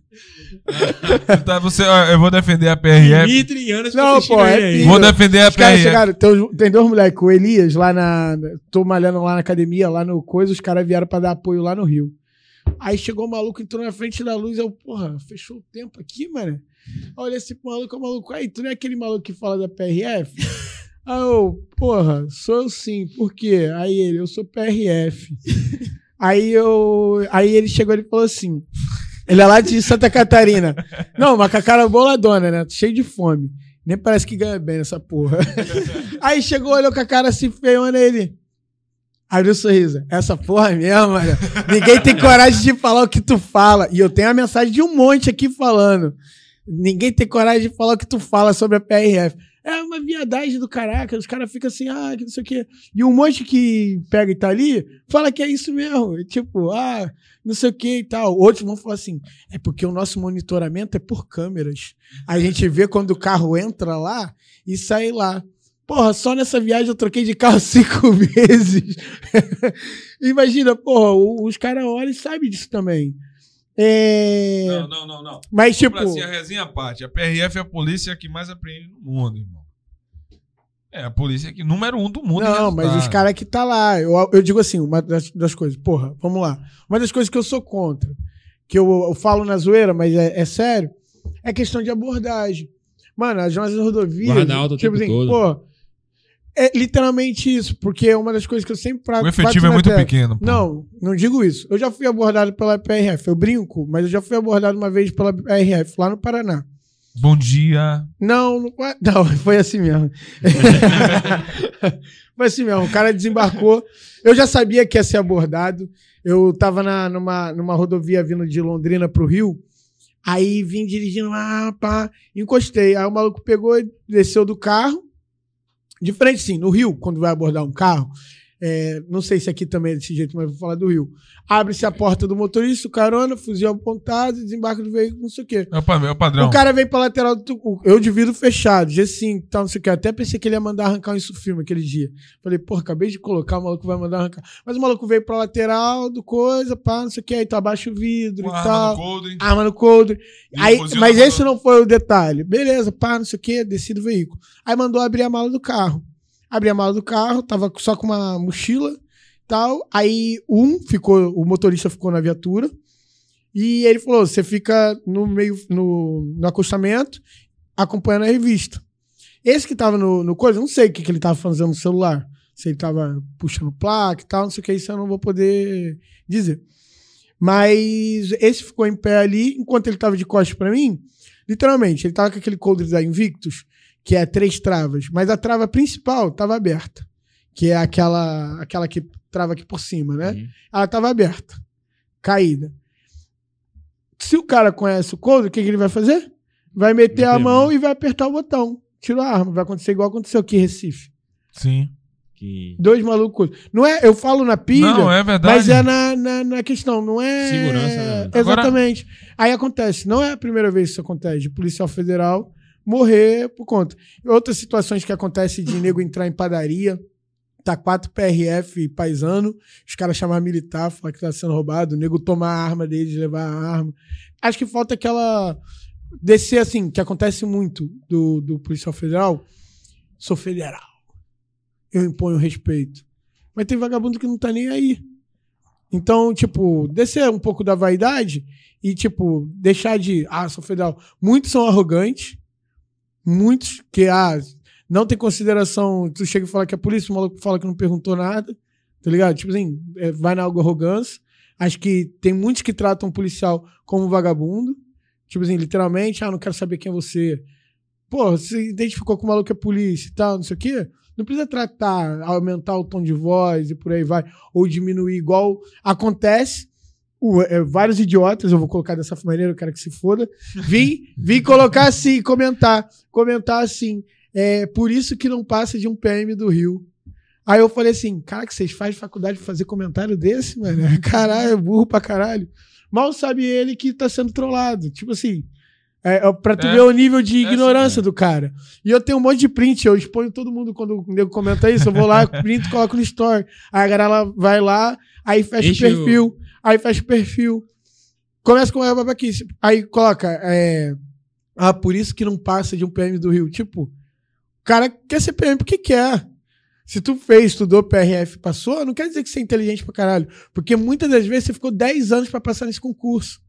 Tá, você, ó, eu vou defender a PRF. E se Não, pô, é. Vou defender a Os PRF. chegaram, tem, tem dois moleques, o Elias lá na. Tô malhando lá na academia, lá no Coisa, os caras vieram pra dar apoio lá no Rio. Aí chegou o maluco, entrou na frente da luz, eu, porra, fechou o tempo aqui, mano. Olha esse maluco, o maluco, aí, tu não é aquele maluco que fala da PRF? <laughs> Aí eu, porra, sou eu sim, por quê? Aí ele, eu sou PRF. <laughs> aí eu. Aí ele chegou e falou assim. Ele é lá de Santa Catarina. <laughs> Não, mas com a cara boladona, né? Cheio de fome. Nem parece que ganha bem nessa porra. Aí chegou, olhou com a cara assim, feiona ele. Abriu o sorriso. Essa porra mesmo, mano. Ninguém tem coragem de falar o que tu fala. E eu tenho a mensagem de um monte aqui falando. Ninguém tem coragem de falar o que tu fala sobre a PRF. É uma viadagem do caraca. Os caras ficam assim, ah, que não sei o quê. E um monte que pega e tá ali, fala que é isso mesmo. Tipo, ah, não sei o que e tal. Outros vão falar assim, é porque o nosso monitoramento é por câmeras. A gente vê quando o carro entra lá e sai lá. Porra, só nessa viagem eu troquei de carro <laughs> cinco vezes. <laughs> Imagina, porra, os caras olham e sabem disso também. É... Não, não, não, não. Mas, tipo. Assim, a resenha à parte. A PRF é a polícia que mais apreende no mundo, irmão. É a polícia que número um do mundo. Não, mas os caras que tá lá, eu, eu digo assim, uma das, das coisas, porra, vamos lá. Uma das coisas que eu sou contra, que eu, eu falo na zoeira, mas é, é sério, é questão de abordagem. Mano, as nossas rodovias. Guarda alta o tipo tempo assim, todo. pô, É literalmente isso, porque é uma das coisas que eu sempre pra- O efetivo é muito pequeno. pô. Não, não digo isso. Eu já fui abordado pela PRF, eu brinco, mas eu já fui abordado uma vez pela PRF lá no Paraná. Bom dia. Não, não, foi- não, <laughs> foi assim mesmo. <laughs> foi assim mesmo. O cara desembarcou. Eu já sabia que ia ser abordado. Eu tava na, numa, numa rodovia vindo de Londrina pro Rio. Aí vim dirigindo lá, pá, encostei. Aí o maluco pegou, desceu do carro. De frente, sim, no Rio, quando vai abordar um carro. É, não sei se aqui também é desse jeito, mas vou falar do Rio. Abre-se a porta do motorista, o carona, fuzil apontado, desembarque do veículo, não sei o quê. É o, pa- é o padrão. O cara veio pra lateral do. Eu de vidro fechado, G5, tal, não sei o que. Até pensei que ele ia mandar arrancar um isso filme aquele dia. Falei, porra, acabei de colocar, o maluco vai mandar arrancar. Mas o maluco veio pra lateral do coisa, pá, não sei o que. Aí tu abaixa o vidro Uma e arma tal. no coldre. Arma no coldre. Aí, mas na esse não foi o detalhe. Beleza, pá, não sei o que, desci do veículo. Aí mandou abrir a mala do carro. Abri a mala do carro, tava só com uma mochila tal. Aí um ficou, o motorista ficou na viatura. E ele falou: você fica no meio, no, no acostamento, acompanhando a revista. Esse que tava no, no coisa, não sei o que, que ele tava fazendo no celular. Se ele tava puxando placa e tal, não sei o que, isso eu não vou poder dizer. Mas esse ficou em pé ali, enquanto ele tava de costas pra mim, literalmente, ele tava com aquele coldre da Invictus, que é três travas, mas a trava principal tava aberta, que é aquela aquela que trava aqui por cima, né? Uhum. Ela tava aberta, caída. Se o cara conhece o coldre, o que, que ele vai fazer? Vai meter a mão e vai apertar o botão. Tirou a arma. Vai acontecer igual aconteceu aqui em Recife. Sim. Que... Dois malucos. Não é, eu falo na pilha, Não, é verdade. mas é na, na, na questão, não é. Segurança, né? Agora- Exatamente. Aí acontece, não é a primeira vez que isso acontece, de policial federal morrer por conta. Outras situações que acontecem de nego entrar em padaria, tá quatro PRF paisano, os caras chamar militar, falar que tá sendo roubado, o nego tomar a arma deles, levar a arma. Acho que falta aquela. Descer assim, que acontece muito do, do policial federal. Sou federal. Eu imponho respeito. Mas tem vagabundo que não tá nem aí. Então, tipo, descer um pouco da vaidade e, tipo, deixar de. Ah, sou federal. Muitos são arrogantes. Muitos que, ah, não tem consideração. Tu chega e fala que é polícia, o maluco fala que não perguntou nada. Tá ligado? Tipo assim, é, vai na algo arrogância. Acho que tem muitos que tratam o policial como vagabundo. Tipo assim, literalmente, ah, não quero saber quem é você. Pô, você identificou que o maluco é polícia e tal, não sei o quê. Não precisa tratar, aumentar o tom de voz e por aí vai, ou diminuir igual acontece. O- é, vários idiotas, eu vou colocar dessa maneira, eu quero que se foda. Vim, vim colocar assim, comentar, comentar assim. É por isso que não passa de um PM do Rio. Aí eu falei assim, cara, que vocês fazem faculdade de fazer comentário desse, mano? <laughs> Caralho, é burro pra caralho. Mal sabe ele que tá sendo trollado. Tipo assim, é, é pra tu É. ver o nível de É, ignorância do cara. E eu tenho um monte de print, eu exponho todo mundo quando o nego comenta isso, eu vou lá, <laughs> printo e coloco no story. Aí a galera vai lá, aí fecha Enche o perfil, aí fecha o perfil. Começa com a babaquice. Aí coloca, é, ah, por isso que não passa de um PM do Rio. Tipo, o cara quer ser PM porque quer. Se tu fez, estudou PRF, passou, não quer dizer que você é inteligente pra caralho. Porque muitas das vezes você ficou 10 anos pra passar nesse concurso.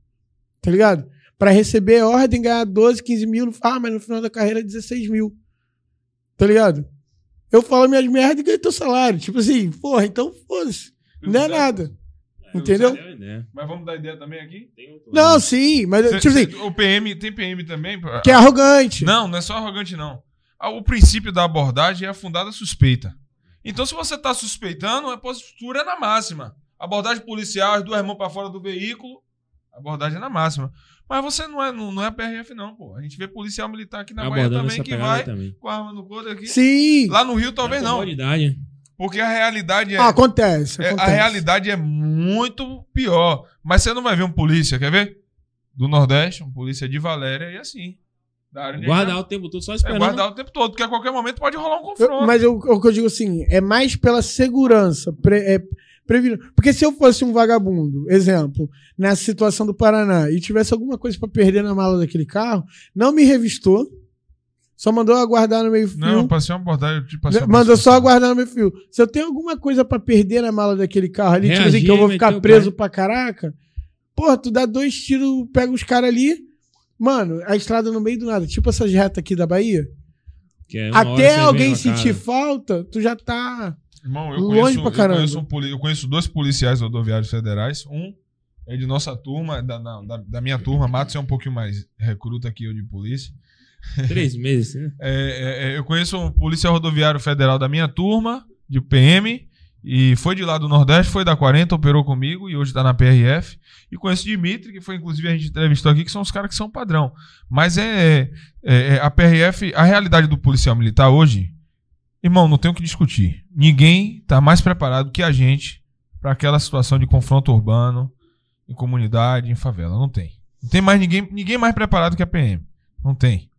Tá ligado? Pra receber ordem, ganhar 12, 15 mil. Ah, mas no final da carreira 16 mil. Tá ligado? Eu falo minhas merdas e ganho teu salário. Tipo assim, porra, então foda-se. Não é nada. Entendeu? Mas vamos dar ideia também aqui? Não, lado. sim, mas Cê- tipo assim, cê- o PM, tem PM também? que é arrogante. Não, não é só arrogante, não. Ah, O princípio da abordagem é a fundada suspeita. Então, se você está suspeitando, a postura é na máxima. Abordagem policial, as duas mãos para fora do veículo, abordagem é na máxima. Mas você não é, não, não é PRF, não, pô. A gente vê policial militar aqui na Bahia Abordando também que vai também. com a arma no couro aqui. Sim. Lá no Rio, talvez não. Porque a realidade é. Ah, acontece, É, acontece. a realidade é muito pior. Mas você não vai ver um polícia, quer ver? Do Nordeste, um polícia de Valéria e assim. Guardar o tempo todo só é, esperando. guardar o tempo todo, porque a qualquer momento pode rolar um Eu- confronto. mas eu- o que eu digo assim, é mais pela segurança. Pre, é, previno. Porque se eu fosse um vagabundo, exemplo, nessa situação do Paraná, e tivesse alguma coisa pra perder na mala daquele carro, não me revistou, só mandou aguardar no meio fio. Não, eu passei uma abordagem, eu te passei uma Mandou só aguardar no meu fio. Se eu tenho alguma coisa pra perder na mala daquele carro ali, tipo assim, Reagir, que eu vou ficar o preso pra caraca, porra, tu dá dois tiros, pega os caras ali. Mano, a estrada no meio do nada, tipo essas retas aqui da Bahia. Que é Até alguém sentir cara. falta, tu já tá. Irmão, eu Longe conheço, pra eu, caramba. conheço um eu conheço dois policiais rodoviários federais. Um é de nossa turma, da, da, da- da minha turma. Matos é um pouquinho mais recruta que eu de polícia. <laughs> Três meses, né? É, é, é, eu conheço um policial rodoviário federal da minha turma, de PM, e foi de lá do Nordeste, foi da 40, operou comigo e hoje tá na PRF. E conheço o Dimitri, que foi inclusive a gente entrevistou aqui, que são os caras que são padrão. Mas é, é- é a PRF, a realidade do policial militar hoje, irmão, não tem o que discutir. Ninguém tá mais preparado que a gente para aquela situação de confronto urbano, em comunidade, em favela. Não tem. Não tem mais ninguém, ninguém mais preparado que a PM. Não tem.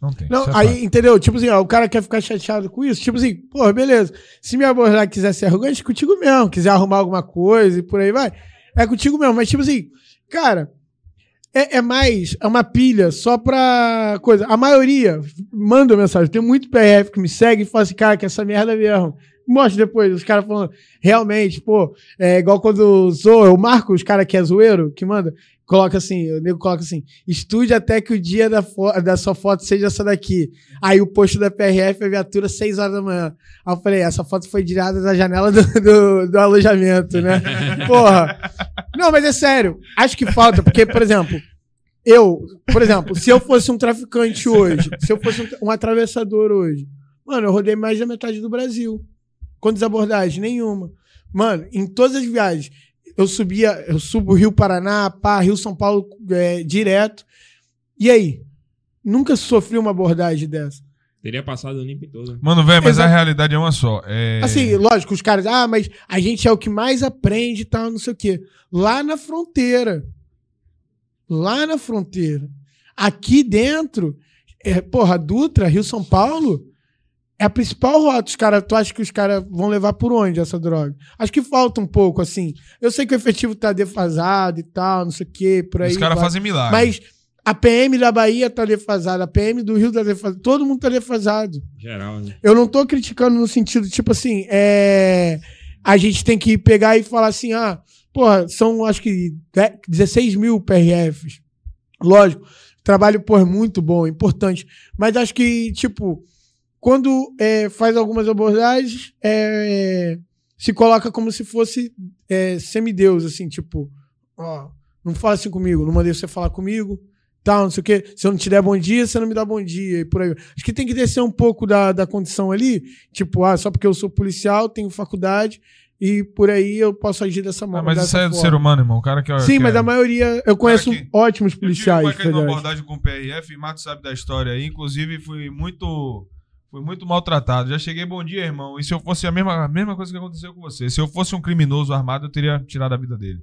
Não tem. Não, é aí, entendeu? Tipo assim, ó, o cara quer ficar chateado com isso. Tipo assim, pô, beleza. Se me abordar quiser ser arrogante, é contigo mesmo. Quiser arrumar alguma coisa e por aí vai, é contigo mesmo. Mas, tipo assim, cara, é, é mais, é uma pilha só pra coisa. A maioria manda mensagem. Tem muito PF que me segue e fala assim, cara, que essa merda mesmo. Mostra depois, os caras falando, realmente, pô, é igual quando zoa, o Marco, os caras que é zoeiro, que manda, coloca assim, o nego coloca assim, estude até que o dia da, da sua foto seja essa daqui. Aí o posto da PRF, a viatura, 6 horas da manhã. Aí eu falei, essa foto foi tirada da janela do, do, do alojamento, né? <laughs> Porra. Não, mas é sério. Acho que falta, porque, por exemplo, eu, por exemplo, se eu fosse um traficante hoje, se eu fosse um, um atravessador hoje, mano, eu rodei mais da metade do Brasil. Quantas abordagens? Nenhuma. Mano, em todas as viagens, eu subia, eu subo Rio Paraná, pá, Rio São Paulo é, direto. E aí? Nunca sofri uma abordagem dessa. Teria passado o Olimpo todo. Mano, velho, mas a Exato. realidade é uma só. É... Assim, lógico, os caras, ah, mas a gente é o que mais aprende e tal, não sei o quê. Lá na fronteira. Lá na fronteira. Aqui dentro, é, porra, Dutra, Rio São Paulo, é a principal rota. Os cara, tu acha que os caras vão levar por onde essa droga? Acho que falta um pouco, assim. Eu sei que o efetivo tá defasado e tal, não sei o quê, por aí. Os caras fazem milagre. Mas a PM da Bahia tá defasada, a PM do Rio tá defasada, todo mundo tá defasado. Geral, né? Eu não tô criticando no sentido, tipo assim, é. A gente tem que pegar e falar assim, ah, porra, são acho que 10 16 mil PRFs. Lógico, trabalho, pô, é muito bom, é importante. Mas acho que, tipo, quando é, faz algumas abordagens, é, se coloca como se fosse é, semideus, assim, tipo, ó, não fala assim comigo, não mandei você falar comigo, tal, não sei o quê. Se eu não te der bom dia, você não me dá bom dia, e por aí. Acho que tem que descer um pouco da, da condição ali, tipo, ah, só porque eu sou policial, tenho faculdade, e por aí eu posso agir dessa Ah, maneira. mas isso é do forma. ser humano, irmão. O cara que Sim, que mas é... a maioria, eu conheço que- ótimos Eu tive policiais uma abordagem com o PRF, Mato sabe da história aí. Inclusive, fui muito. Fui muito maltratado. Já cheguei, bom dia, irmão. E se eu fosse a mesma, a mesma coisa que aconteceu com você? Se eu fosse um criminoso armado, eu teria tirado a vida dele.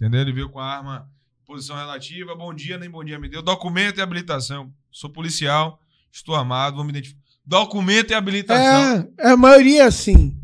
Entendeu? Ele veio com a arma posição relativa, bom dia, nem bom dia me deu. Documento e habilitação. Sou policial, estou armado, vou me identificar. Documento e habilitação. É, é, a maioria é assim.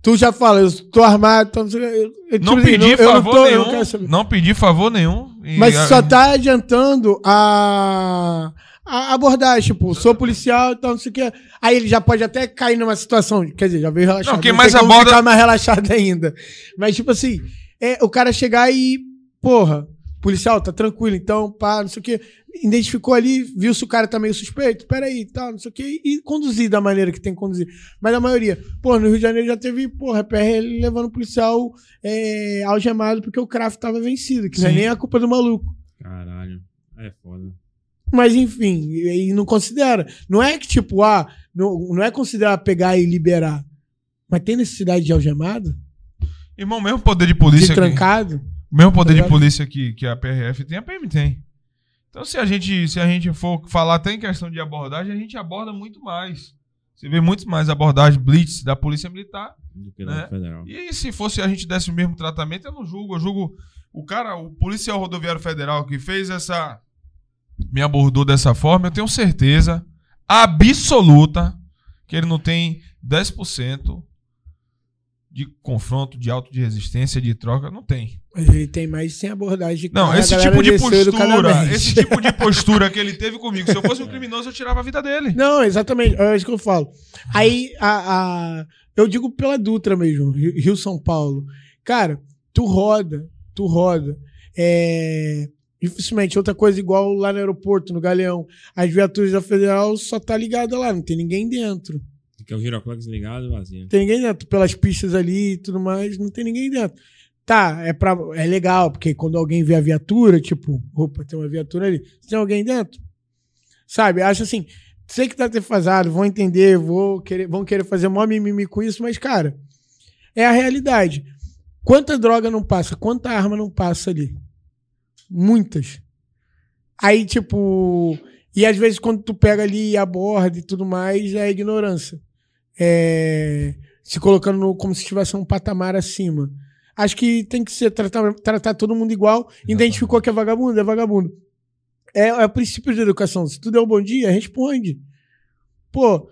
Tu já fala, eu tô armado, então, não. Eu- eu, Não tipo assim, pedi não favor tô- eu nenhum. não Não, pedi favor nenhum. e Mas só tá adiantando a, a abordagem, tipo, sou policial, então não sei o que. Aí ele já pode até cair numa situação, quer dizer, já veio relaxado. Não, quem mais aborda- ficar mais relaxado <laughs> ainda. Mas, tipo assim, é o cara chegar e, porra, policial, tá tranquilo, então, pá, não sei o que. Identificou ali, viu se o cara tá meio suspeito, peraí, tal, não sei o que, e conduzir da maneira que tem que conduzir. Mas a maioria, pô, no Rio de Janeiro já teve, porra, PRL levando o policial é, algemado porque o craft tava vencido, que não é Sim. nem a culpa do maluco. Caralho. É foda. Mas enfim, e, não considera. Não é que, tipo, ah, não, não é considerar pegar e liberar. Mas tem necessidade de algemado? Irmão, mesmo poder de De polícia. que- trancado? O mesmo poder Tá de ligado? polícia que, que a PRF tem, a PM tem. Então, se a gente, se a gente for falar até em questão de abordagem, a gente aborda muito mais. Você vê muito mais abordagem blitz da Polícia Militar. Do que Né? da federal. E se fosse a gente desse o mesmo tratamento, eu não julgo. Eu julgo o cara, o policial rodoviário federal que fez essa. Me abordou dessa forma, eu tenho certeza absoluta que ele não tem 10% de confronto, de auto de resistência, de troca. Não tem. Mas ele tem mais sem abordagem. de Não, a esse tipo de postura, esse tipo de <laughs> postura que ele teve comigo, se eu fosse um criminoso, eu tirava a vida dele. Não, exatamente. É isso que eu falo. Aí, a, a- eu digo pela Dutra mesmo, Rio Rio São Paulo. Cara, tu roda, tu roda. É, Dificilmente. Outra coisa igual lá no aeroporto, no Galeão. As viaturas da Federal só tá ligada lá, não tem ninguém dentro. Que é o giroclux ligado vazio. Tem ninguém dentro. Pelas pistas ali e tudo mais, não tem ninguém dentro. Tá, é, pra, é legal, porque quando alguém vê a viatura, tipo, opa, tem uma viatura ali. Tem alguém dentro? Sabe? Acho assim, sei que tá defasado, vão entender, vou querer, vão querer fazer mó mimimi com isso, mas, cara, é a realidade. Quanta droga não passa? Quanta arma não passa ali? Muitas. Aí, tipo. E às vezes, quando tu pega ali e aborda e tudo mais, é ignorância. É, se colocando no- como se estivesse um patamar acima. Acho que tem que ser tratar, tratar todo mundo igual. Identificou que é vagabundo, é vagabundo. É, é o princípio de educação. Se tu der um bom dia, responde. Pô,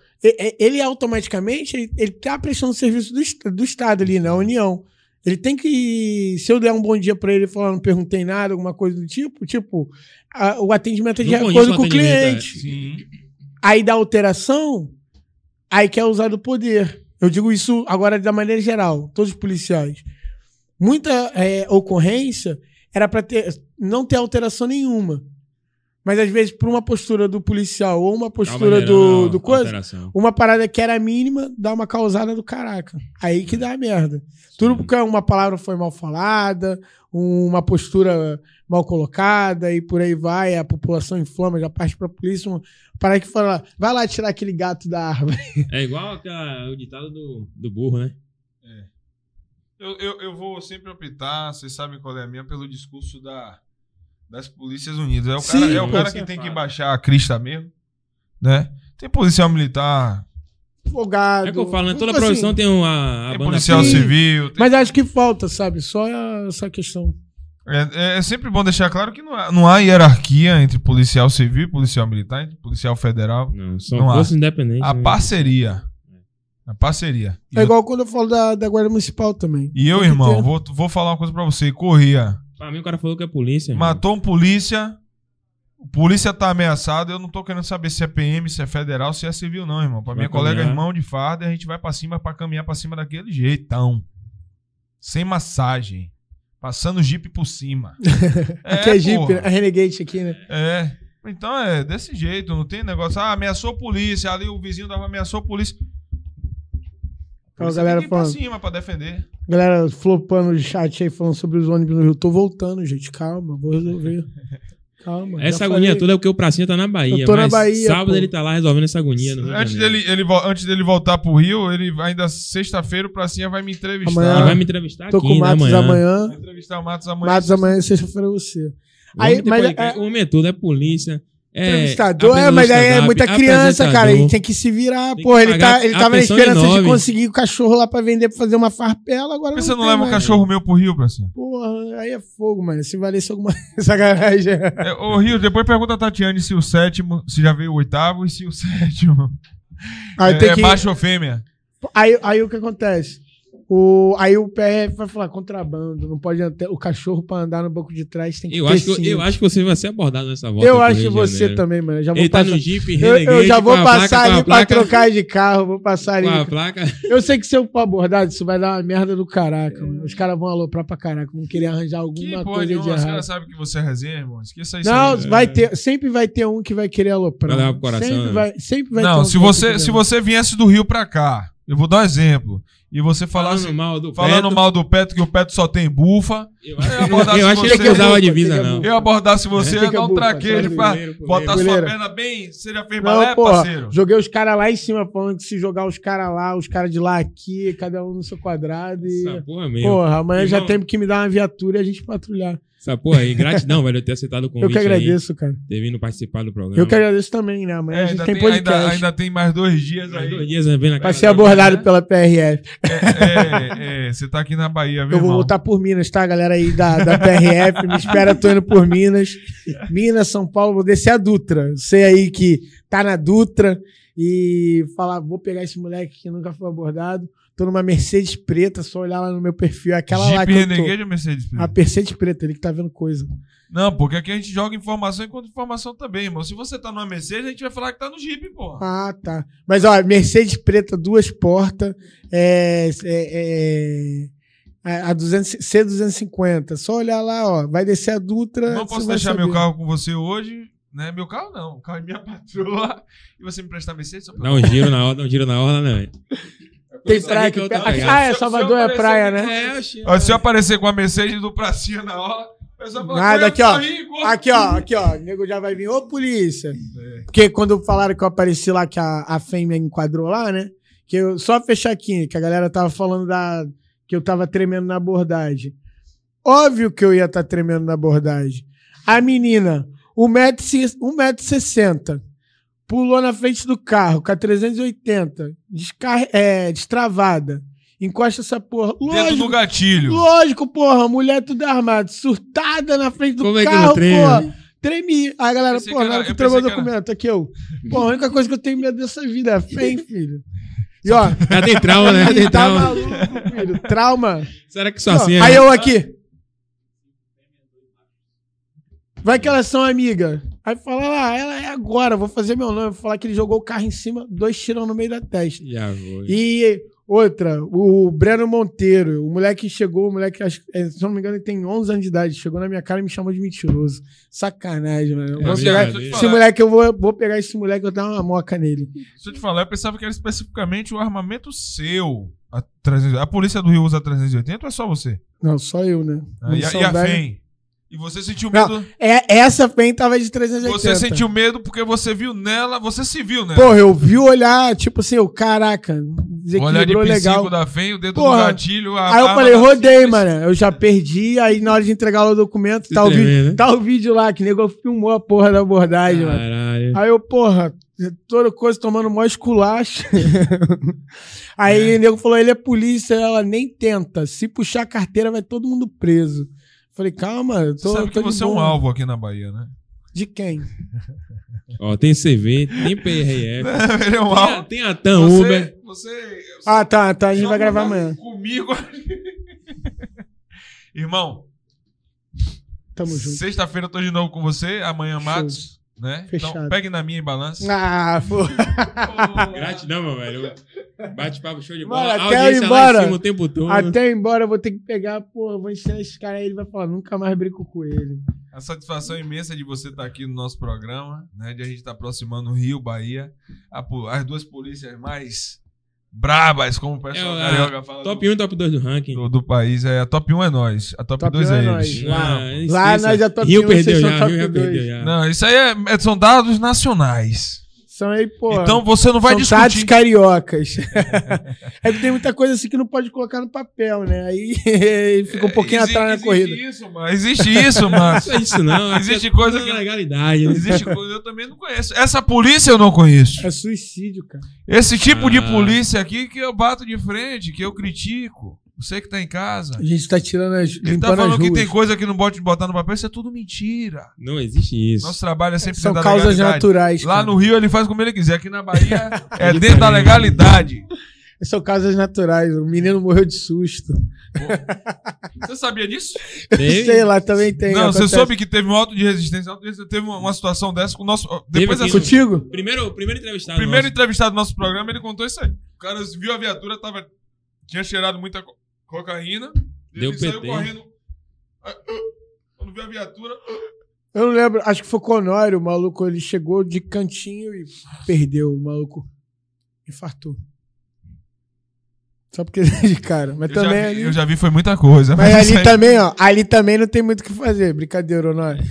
ele automaticamente ele, ele tá prestando serviço do, do Estado ali, na União. Ele tem que. Se eu der um bom dia pra ele e falar, não perguntei nada, alguma coisa do tipo, tipo, a- o atendimento é de dia, acordo com o é. cliente. Sim. Aí dá alteração, aí quer usar do poder. Eu digo isso agora da maneira geral, todos os policiais. Muita é, ocorrência era para ter, não ter alteração nenhuma. Mas às vezes, por uma postura do policial ou uma postura do, do coisa, alteração. uma parada que era mínima dá uma causada do caraca. Aí que dá a merda. Tudo porque uma palavra foi mal falada, uma postura mal colocada e por aí vai, a população inflama, já parte pra polícia, uma parada que fala, vai lá tirar aquele gato da árvore. <laughs> É igual aquela- o ditado do, do burro, né? Eu, eu, eu vou sempre optar, vocês sabem qual é a minha, pelo discurso da, das Polícias Unidas. É o Sim, cara, é o cara que é tem que baixar a crista mesmo, né? Tem policial militar, Folgado. É que eu falo, né? Toda Assim, profissão tem uma a tem policial civil. tem- Mas acho que falta, sabe? Só essa questão. É, é sempre bom deixar claro que não há, não há hierarquia entre policial civil e policial militar, entre policial federal. Não, são Não há. forças independentes. A né? parceria. A parceria. E É eu- igual quando eu falo da, da Guarda Municipal também. E eu, irmão, ter. vou, vou falar uma coisa pra você. Corria. Pra mim, o cara falou que é polícia. Matou um polícia. O polícia tá ameaçado. Eu não tô querendo saber se é PM, se é federal, se é civil, não, irmão. Pra Vai minha colega irmão de farda, a gente vai pra cima pra caminhar pra cima daquele jeitão. Sem massagem. Passando o jipe por cima. <laughs> aqui é Jeep, porra. né? a Renegade aqui, né? É. Então é desse jeito, não tem negócio. Ah, ameaçou a polícia, ali o vizinho dava ameaçou a polícia. Polícia galera tem ir pra falando. cima pra defender. Galera flopando no chat aí falando sobre os ônibus no Rio. Tô voltando, gente. Calma, vou resolver. <laughs> Calma. Essa agonia falei. toda é porque o Pracinha tá na Bahia. Eu tô na Bahia, Sábado pô. ele tá lá resolvendo essa agonia. No Rio de Antes dele, ele, antes dele voltar pro Rio, ele ainda sexta-feira o Pracinha vai me entrevistar. Amanhã. Ele vai me entrevistar Tô aqui, com o né, Matos amanhã. amanhã. Vai entrevistar o Matos amanhã. Matos amanhã, sexta-feira é você. O Aí, mas é- O homem é tudo, é polícia. É Entrevistador, é, mas aí é muita criança, cara. Ele tem que se virar. Tem Porra, ele, tá, ele tava na esperança de conseguir o cachorro lá pra vender, pra fazer uma farpela. Agora Por que não você não tem leva um cachorro meu pro Rio, Pracinha? Porra, aí é fogo, mano. Se valesse alguma <laughs> sacanagem. É, ô Rio, depois pergunta a Tatiane se o sétimo, se já veio o oitavo e se o <laughs> sétimo. Aí, é, tem é que... macho ou fêmea? aí, aí o que acontece? O, aí o PRF vai falar contrabando, não pode até, o cachorro pra andar no banco de trás tem que Eu ter acho, que, cinto. eu acho que você vai ser abordado nessa volta. Eu acho que você Janeiro. também, mano. Já vou Ele tá passar, no Jeep eu, eu Renegade já vou com a placa- passar com a ali pra placa- trocar de carro, vou passar ali. Com a placa. Eu sei que se eu for abordado, isso vai dar uma merda do caraca, mano. Os caras vão aloprar pra caraca, vão querer arranjar Que alguma porra coisa de nenhuma, os errado. caras sabem que você é resenha, irmão. Esqueça isso Não, aí. vai ter, sempre vai ter um que vai querer aloprar. Vai levar pro coração, sempre né? vai, sempre vai ter Não, um se que você, se você viesse do Rio pra cá, eu vou dar um exemplo. E você falasse, Falando mal do falando Beto. mal do Petro, que o Petro só tem bufa. Eu acho, Eu eu acho que que usava divisa, que não. Eu abordasse você, Fica ia dar um traquejo pra botar sua perna bem. Você já fez Não, balé, parceiro? joguei os caras lá em cima, falando que se jogar os caras lá, os caras de lá aqui, cada um no seu quadrado. E... Essa porra mesmo. Porra, amanhã já tem que me dar uma viatura e a gente patrulhar. Essa porra aí. Gratidão, velho, eu ter aceitado o convite Eu que agradeço, cara. aí. Ter vindo participar do programa. Eu que agradeço também, né? Amanhã É, a gente ainda, tem tem, podcast. ainda, ainda tem mais dois dias Mais aí. dois dias né, vem na Pra ser da- abordado pela PRF. É, é, é, você tá aqui na Bahia, viu, Eu vou irmão? voltar por Minas, tá, galera aí da, da PRF? Me espera, tô indo por Minas. Minas, São Paulo, vou descer a Dutra. Você aí que tá na Dutra e falar, vou pegar esse moleque que nunca foi abordado. Tô numa Mercedes preta, só olhar lá no meu perfil. é Aquela lá Jeep que eu tô. Renegade ou Mercedes? A Mercedes preta, ele que tá vendo coisa. Não, porque aqui a gente joga informação enquanto informação também, irmão. Se você tá numa Mercedes, a gente vai falar que tá no Jeep, porra. Ah, tá. Mas, ó, Mercedes preta, duas portas. É, é, é, É, A 200, C250. Só olhar lá, ó. Vai descer a Dutra. Não posso deixar meu saber. carro com você hoje, né? Meu carro não, o carro é minha <laughs> patroa. E você me prestar Mercedes? Só pra- Dá um giro na hora, dá um giro na hora, né? <laughs> Tem praia que aqui perto. Ah, é Salvador é praia, né? É, se eu aparecer com a Mercedes do Pracinha na hora, Nada, "Ué, aqui, ó. corre, corre." Aqui, ó, aqui, ó. O nego já vai vir, ô polícia. Porque quando falaram que eu apareci lá, que a, a fêmea enquadrou lá, né? Que eu, só fechar aqui, que a galera tava falando da. que eu tava tremendo na abordagem. Óbvio que eu ia estar tremendo na abordagem. A menina, 1,60m, pulou na frente do carro com a 380, descar é, destravada. Encosta essa porra. Dentro do Lógico, gatilho. lógico, porra, mulher tudo armada, surtada na frente do Como é que carro, não treme? porra. Tremi. Aí a galera, que na era- hora que eu entregou o que documento, aqui eu. Pô, a única coisa que eu tenho medo dessa vida é fé, hein, <laughs> filho. E ó, <laughs> Já tem trauma, né? Já tem tá trauma. maluco, filho. Trauma. Será que só assim é? Aí eu aqui. Vai que elas são amigas. Aí fala lá, ela é agora, vou fazer meu nome. Vou falar que ele jogou o carro em cima, dois tiram no meio da testa. Já vou. E outra, o Breno Monteiro, o moleque chegou, o moleque, acho- é, se não me engano, ele tem 11 anos de idade, chegou na minha cara e me chamou de mentiroso. Sacanagem, mano. É pegar, esse moleque, eu vou, vou pegar esse moleque e dar uma moca nele. Deixa eu te falar, eu pensava que era especificamente o armamento seu. A, 300 a polícia do Rio usa 380 ou é só você? Não, só eu, né? Ah, e, a, e a. FEM? E você sentiu Não, medo? É, essa PEN tava de 380. Você sentiu medo porque você viu nela, você se viu nela. Porra, eu vi o olhar, tipo assim, o caraca, o olhar de legal. da FEM, o dedo Porra. do gatilho. A Aí eu falei, rodei, mano. Eu já perdi, aí na hora de entregar o documento, tá o, vídeo, né? tá o vídeo lá, que o nego filmou a porra da abordagem, mano. Caralho. Aí eu, porra, toda coisa tomando mó esculacho. <laughs> Aí o nego falou, ele é polícia, ela nem tenta. Se puxar a carteira, vai todo mundo preso. Falei, calma, eu Você tô, sabe tô que você é um alvo aqui na Bahia, né? De quem? <laughs> Ó, tem CV, tem PRF. <laughs> Ele é um Tem a, alvo. tem a TAM Você, Uber. você Ah, tá, tá, a gente vai gravar amanhã. Comigo. <laughs> Irmão, Tamo junto. sexta-feira eu tô de novo com você, amanhã Show. Matos, né? Então Fechado. pegue na minha e balance. Ah, pô. <laughs> Gratidão, meu velho. Bate-papo show de Mano, bola. até A audiência eu embora. em cima o tempo todo. Até embora eu vou ter que pegar, pô, eu vou ensinar esse cara aí, ele vai falar, nunca mais brinco com ele. A satisfação imensa de você estar aqui no nosso programa, né? De a gente estar aproximando o Rio, Bahia, a as duas polícias mais brabas, como o pessoal É, a carioca fala Top do, 1 e top 2 do ranking. do, do país. É, a top 1 é nós, a top, Top 2 um é é nós. eles. Lá- Ah, lá esqueça. nós é top Rio 1, perdeu vocês são já, top Rio já perdeu já. Não, isso aí é, é- são dados nacionais. São aí, pô. Então você não vai são discutir. cariocas. <laughs> é que tem muita coisa assim que não pode colocar no papel, né? Aí <laughs> fica um pouquinho Exi- atrás na existe corrida. Isso, mano. Existe isso, mano. Não é isso não. <laughs> Existe é coisa que- legalidade. né? Existe coisa eu também não conheço. Essa polícia eu não conheço. É suicídio, cara. Esse tipo de Ah. polícia aqui que eu bato de frente, que eu critico. Você que tá em casa. A gente tá tirando as. Ele tá as falando que tem coisa que não pode botar no papel, isso é tudo mentira. Não existe isso. Nosso trabalho é sempre São dentro da causas legalidade. naturais. Lá cara. no Rio ele faz como ele quiser, aqui na Bahia <laughs> é dentro da legalidade. São causas naturais. O menino morreu de susto. Você sabia disso? Teve? Sei lá, também tem. não, você acontece. soube que teve um auto de resistência. auto de resistência teve uma, uma situação dessa com o nosso. Depois dessa, no- Contigo? Primeiro, primeiro entrevistado. primeiro nosso. entrevistado do nosso programa, ele contou isso aí. O cara viu a viatura, tava, tinha cheirado muita co- cocaína. e Deu ele saiu PT. correndo. Ah, ah, Quando viu a viatura. ah, Eu não lembro. Acho que foi com o maluco ele chegou de cantinho e perdeu. O maluco infartou. Só porque <laughs> ele é de cara. Mas eu, já também vi, ali. eu já vi, foi muita coisa. Mas <laughs> isso ali aí também, ó. Ali também não tem muito o que fazer. Brincadeira, Honório.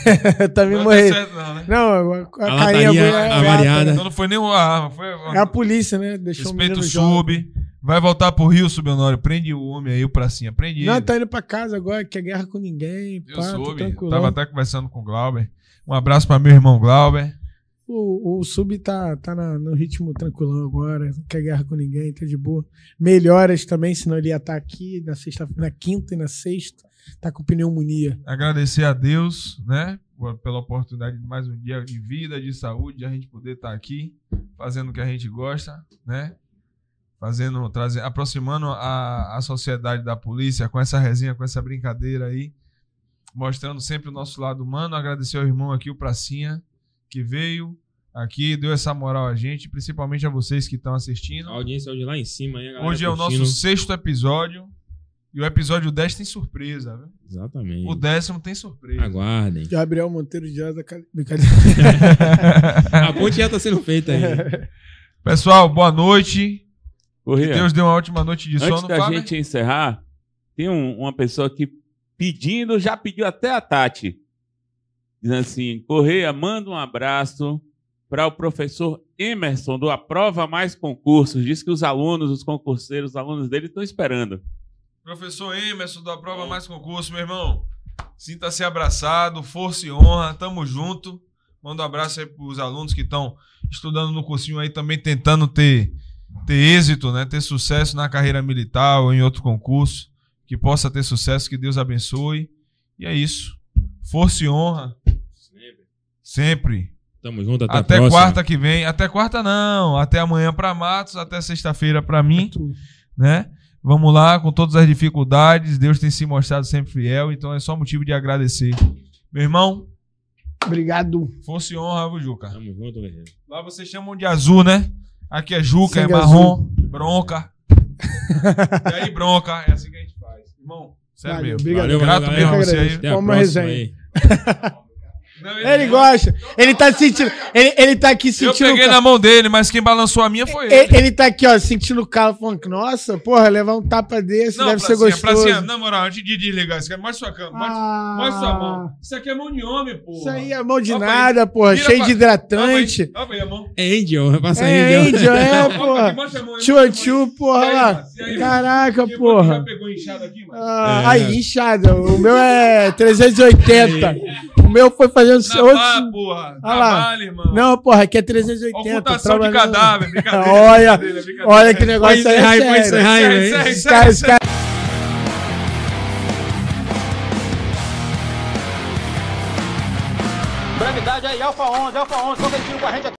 <laughs> também não certo, não, né? Não, a, a, A carinha é avariada. Então não foi nem uma arma, foi. É a polícia, né? Deixou Respeito o jovem. Vai voltar pro Rio, Subhonório. Prende o homem aí, o pracinha. Prende Não, ele. tá indo pra casa agora, quer guerra com ninguém. Eu pá, soube. Tava até conversando com o Glauber. Um abraço pra meu irmão Glauber. O, o Sub tá, tá na- no ritmo tranquilão agora, não quer guerra com ninguém, tá de boa. Melhoras também, senão ele ia estar aqui na, sexta, na quinta e na sexta. Tá com pneumonia. Agradecer a Deus, né? Pela oportunidade de mais um dia de vida, de saúde, de a gente poder estar aqui, fazendo o que a gente gosta, né? Fazendo, trazer, aproximando a, a sociedade da polícia com essa resenha, com essa brincadeira aí, mostrando sempre o nosso lado humano. Agradecer ao irmão aqui, o Pracinha, que veio aqui, deu essa moral a gente, principalmente a vocês que estão assistindo. A audiência hoje lá em cima, hein, Hoje é o nosso sexto episódio. E o episódio 10 tem surpresa, viu? Exatamente. O décimo tem surpresa. Aguardem. Gabriel Monteiro de Asa. Brincadeira. <laughs> A ponte já tá sendo feita aí. <laughs> Pessoal, boa noite. Correia, Deus dê uma ótima noite de antes sono. da Fala, gente encerrar, tem um- uma pessoa aqui pedindo, já pediu até a Tati. Dizendo assim, Correia, manda um abraço para o professor Emerson do Aprova Mais Concursos. Diz que os alunos, os concurseiros, os alunos dele estão esperando. Professor Emerson do Aprova Mais Concurso, meu irmão. Sinta-se abraçado, força e honra, tamo junto. Manda um abraço aí pros alunos que estão estudando no cursinho aí também tentando ter, ter êxito, né? Ter sucesso na carreira militar ou em outro concurso. Que possa ter sucesso, que Deus abençoe. E é isso. Força e honra. Sempre. Tamo junto, até, Até, a próxima. quarta que vem. Até quarta não. Até amanhã pra Matos, até sexta-feira pra mim né? Vamos lá, com todas as dificuldades, Deus tem se mostrado sempre fiel, então é só motivo de agradecer. Meu irmão, Obrigado. força e honra, viu, Juca? Tamo junto, guerreiro. Lá vocês chamam de azul, né? Aqui é Juca, é Sangue marrom, bronca. <laughs> e aí, bronca, é assim que a gente faz. Irmão, sério Valeu, mesmo. obrigado. Valeu, Grato valeu, mesmo a você aí. Até a Vamos próxima resenha. aí. <laughs> Não, Ele gosta. Ele tá sentindo. Ele, ele tá aqui Eu sentindo. peguei o na mão dele, mas quem balançou a minha foi ele. ele, ele tá aqui, ó, sentindo o calo, falando que, nossa, porra, levar um tapa desse deve ser gostoso. pracinha. Na moral, antes de desligar isso aqui, mostra sua cama, mostra, Ah, mostra sua mão. Isso aqui é mão de homem, porra. Isso aí é mão de pra nada, porra, Vira cheio pra- de hidratante. Olha aí a mão. É Angel, passa É, Angel. Angel, é, porra. mostra a mão aí, Tchu, mostra a mão aí. tchu, porra aí, lá. Aí, Caraca, porra. Já pegou inchado aqui, mano? Ah, É. Aí, inchada. O meu é 380. <laughs> O meu foi fazendo. Na outros- pá, porra. Olha lá. Trabalho, irmão. Não, porra, aqui é 380. Ocultação de cadáver, <laughs> brincadeira. Olha, brincadeira, brincadeira. olha que negócio aí. encerrar aí, é sério. encerrar aí, velho. segue, Os segue, caras- os segue. caras- Brevidade aí, Alfa 11, Alfa 11, qualquer tiro com a gente aqui.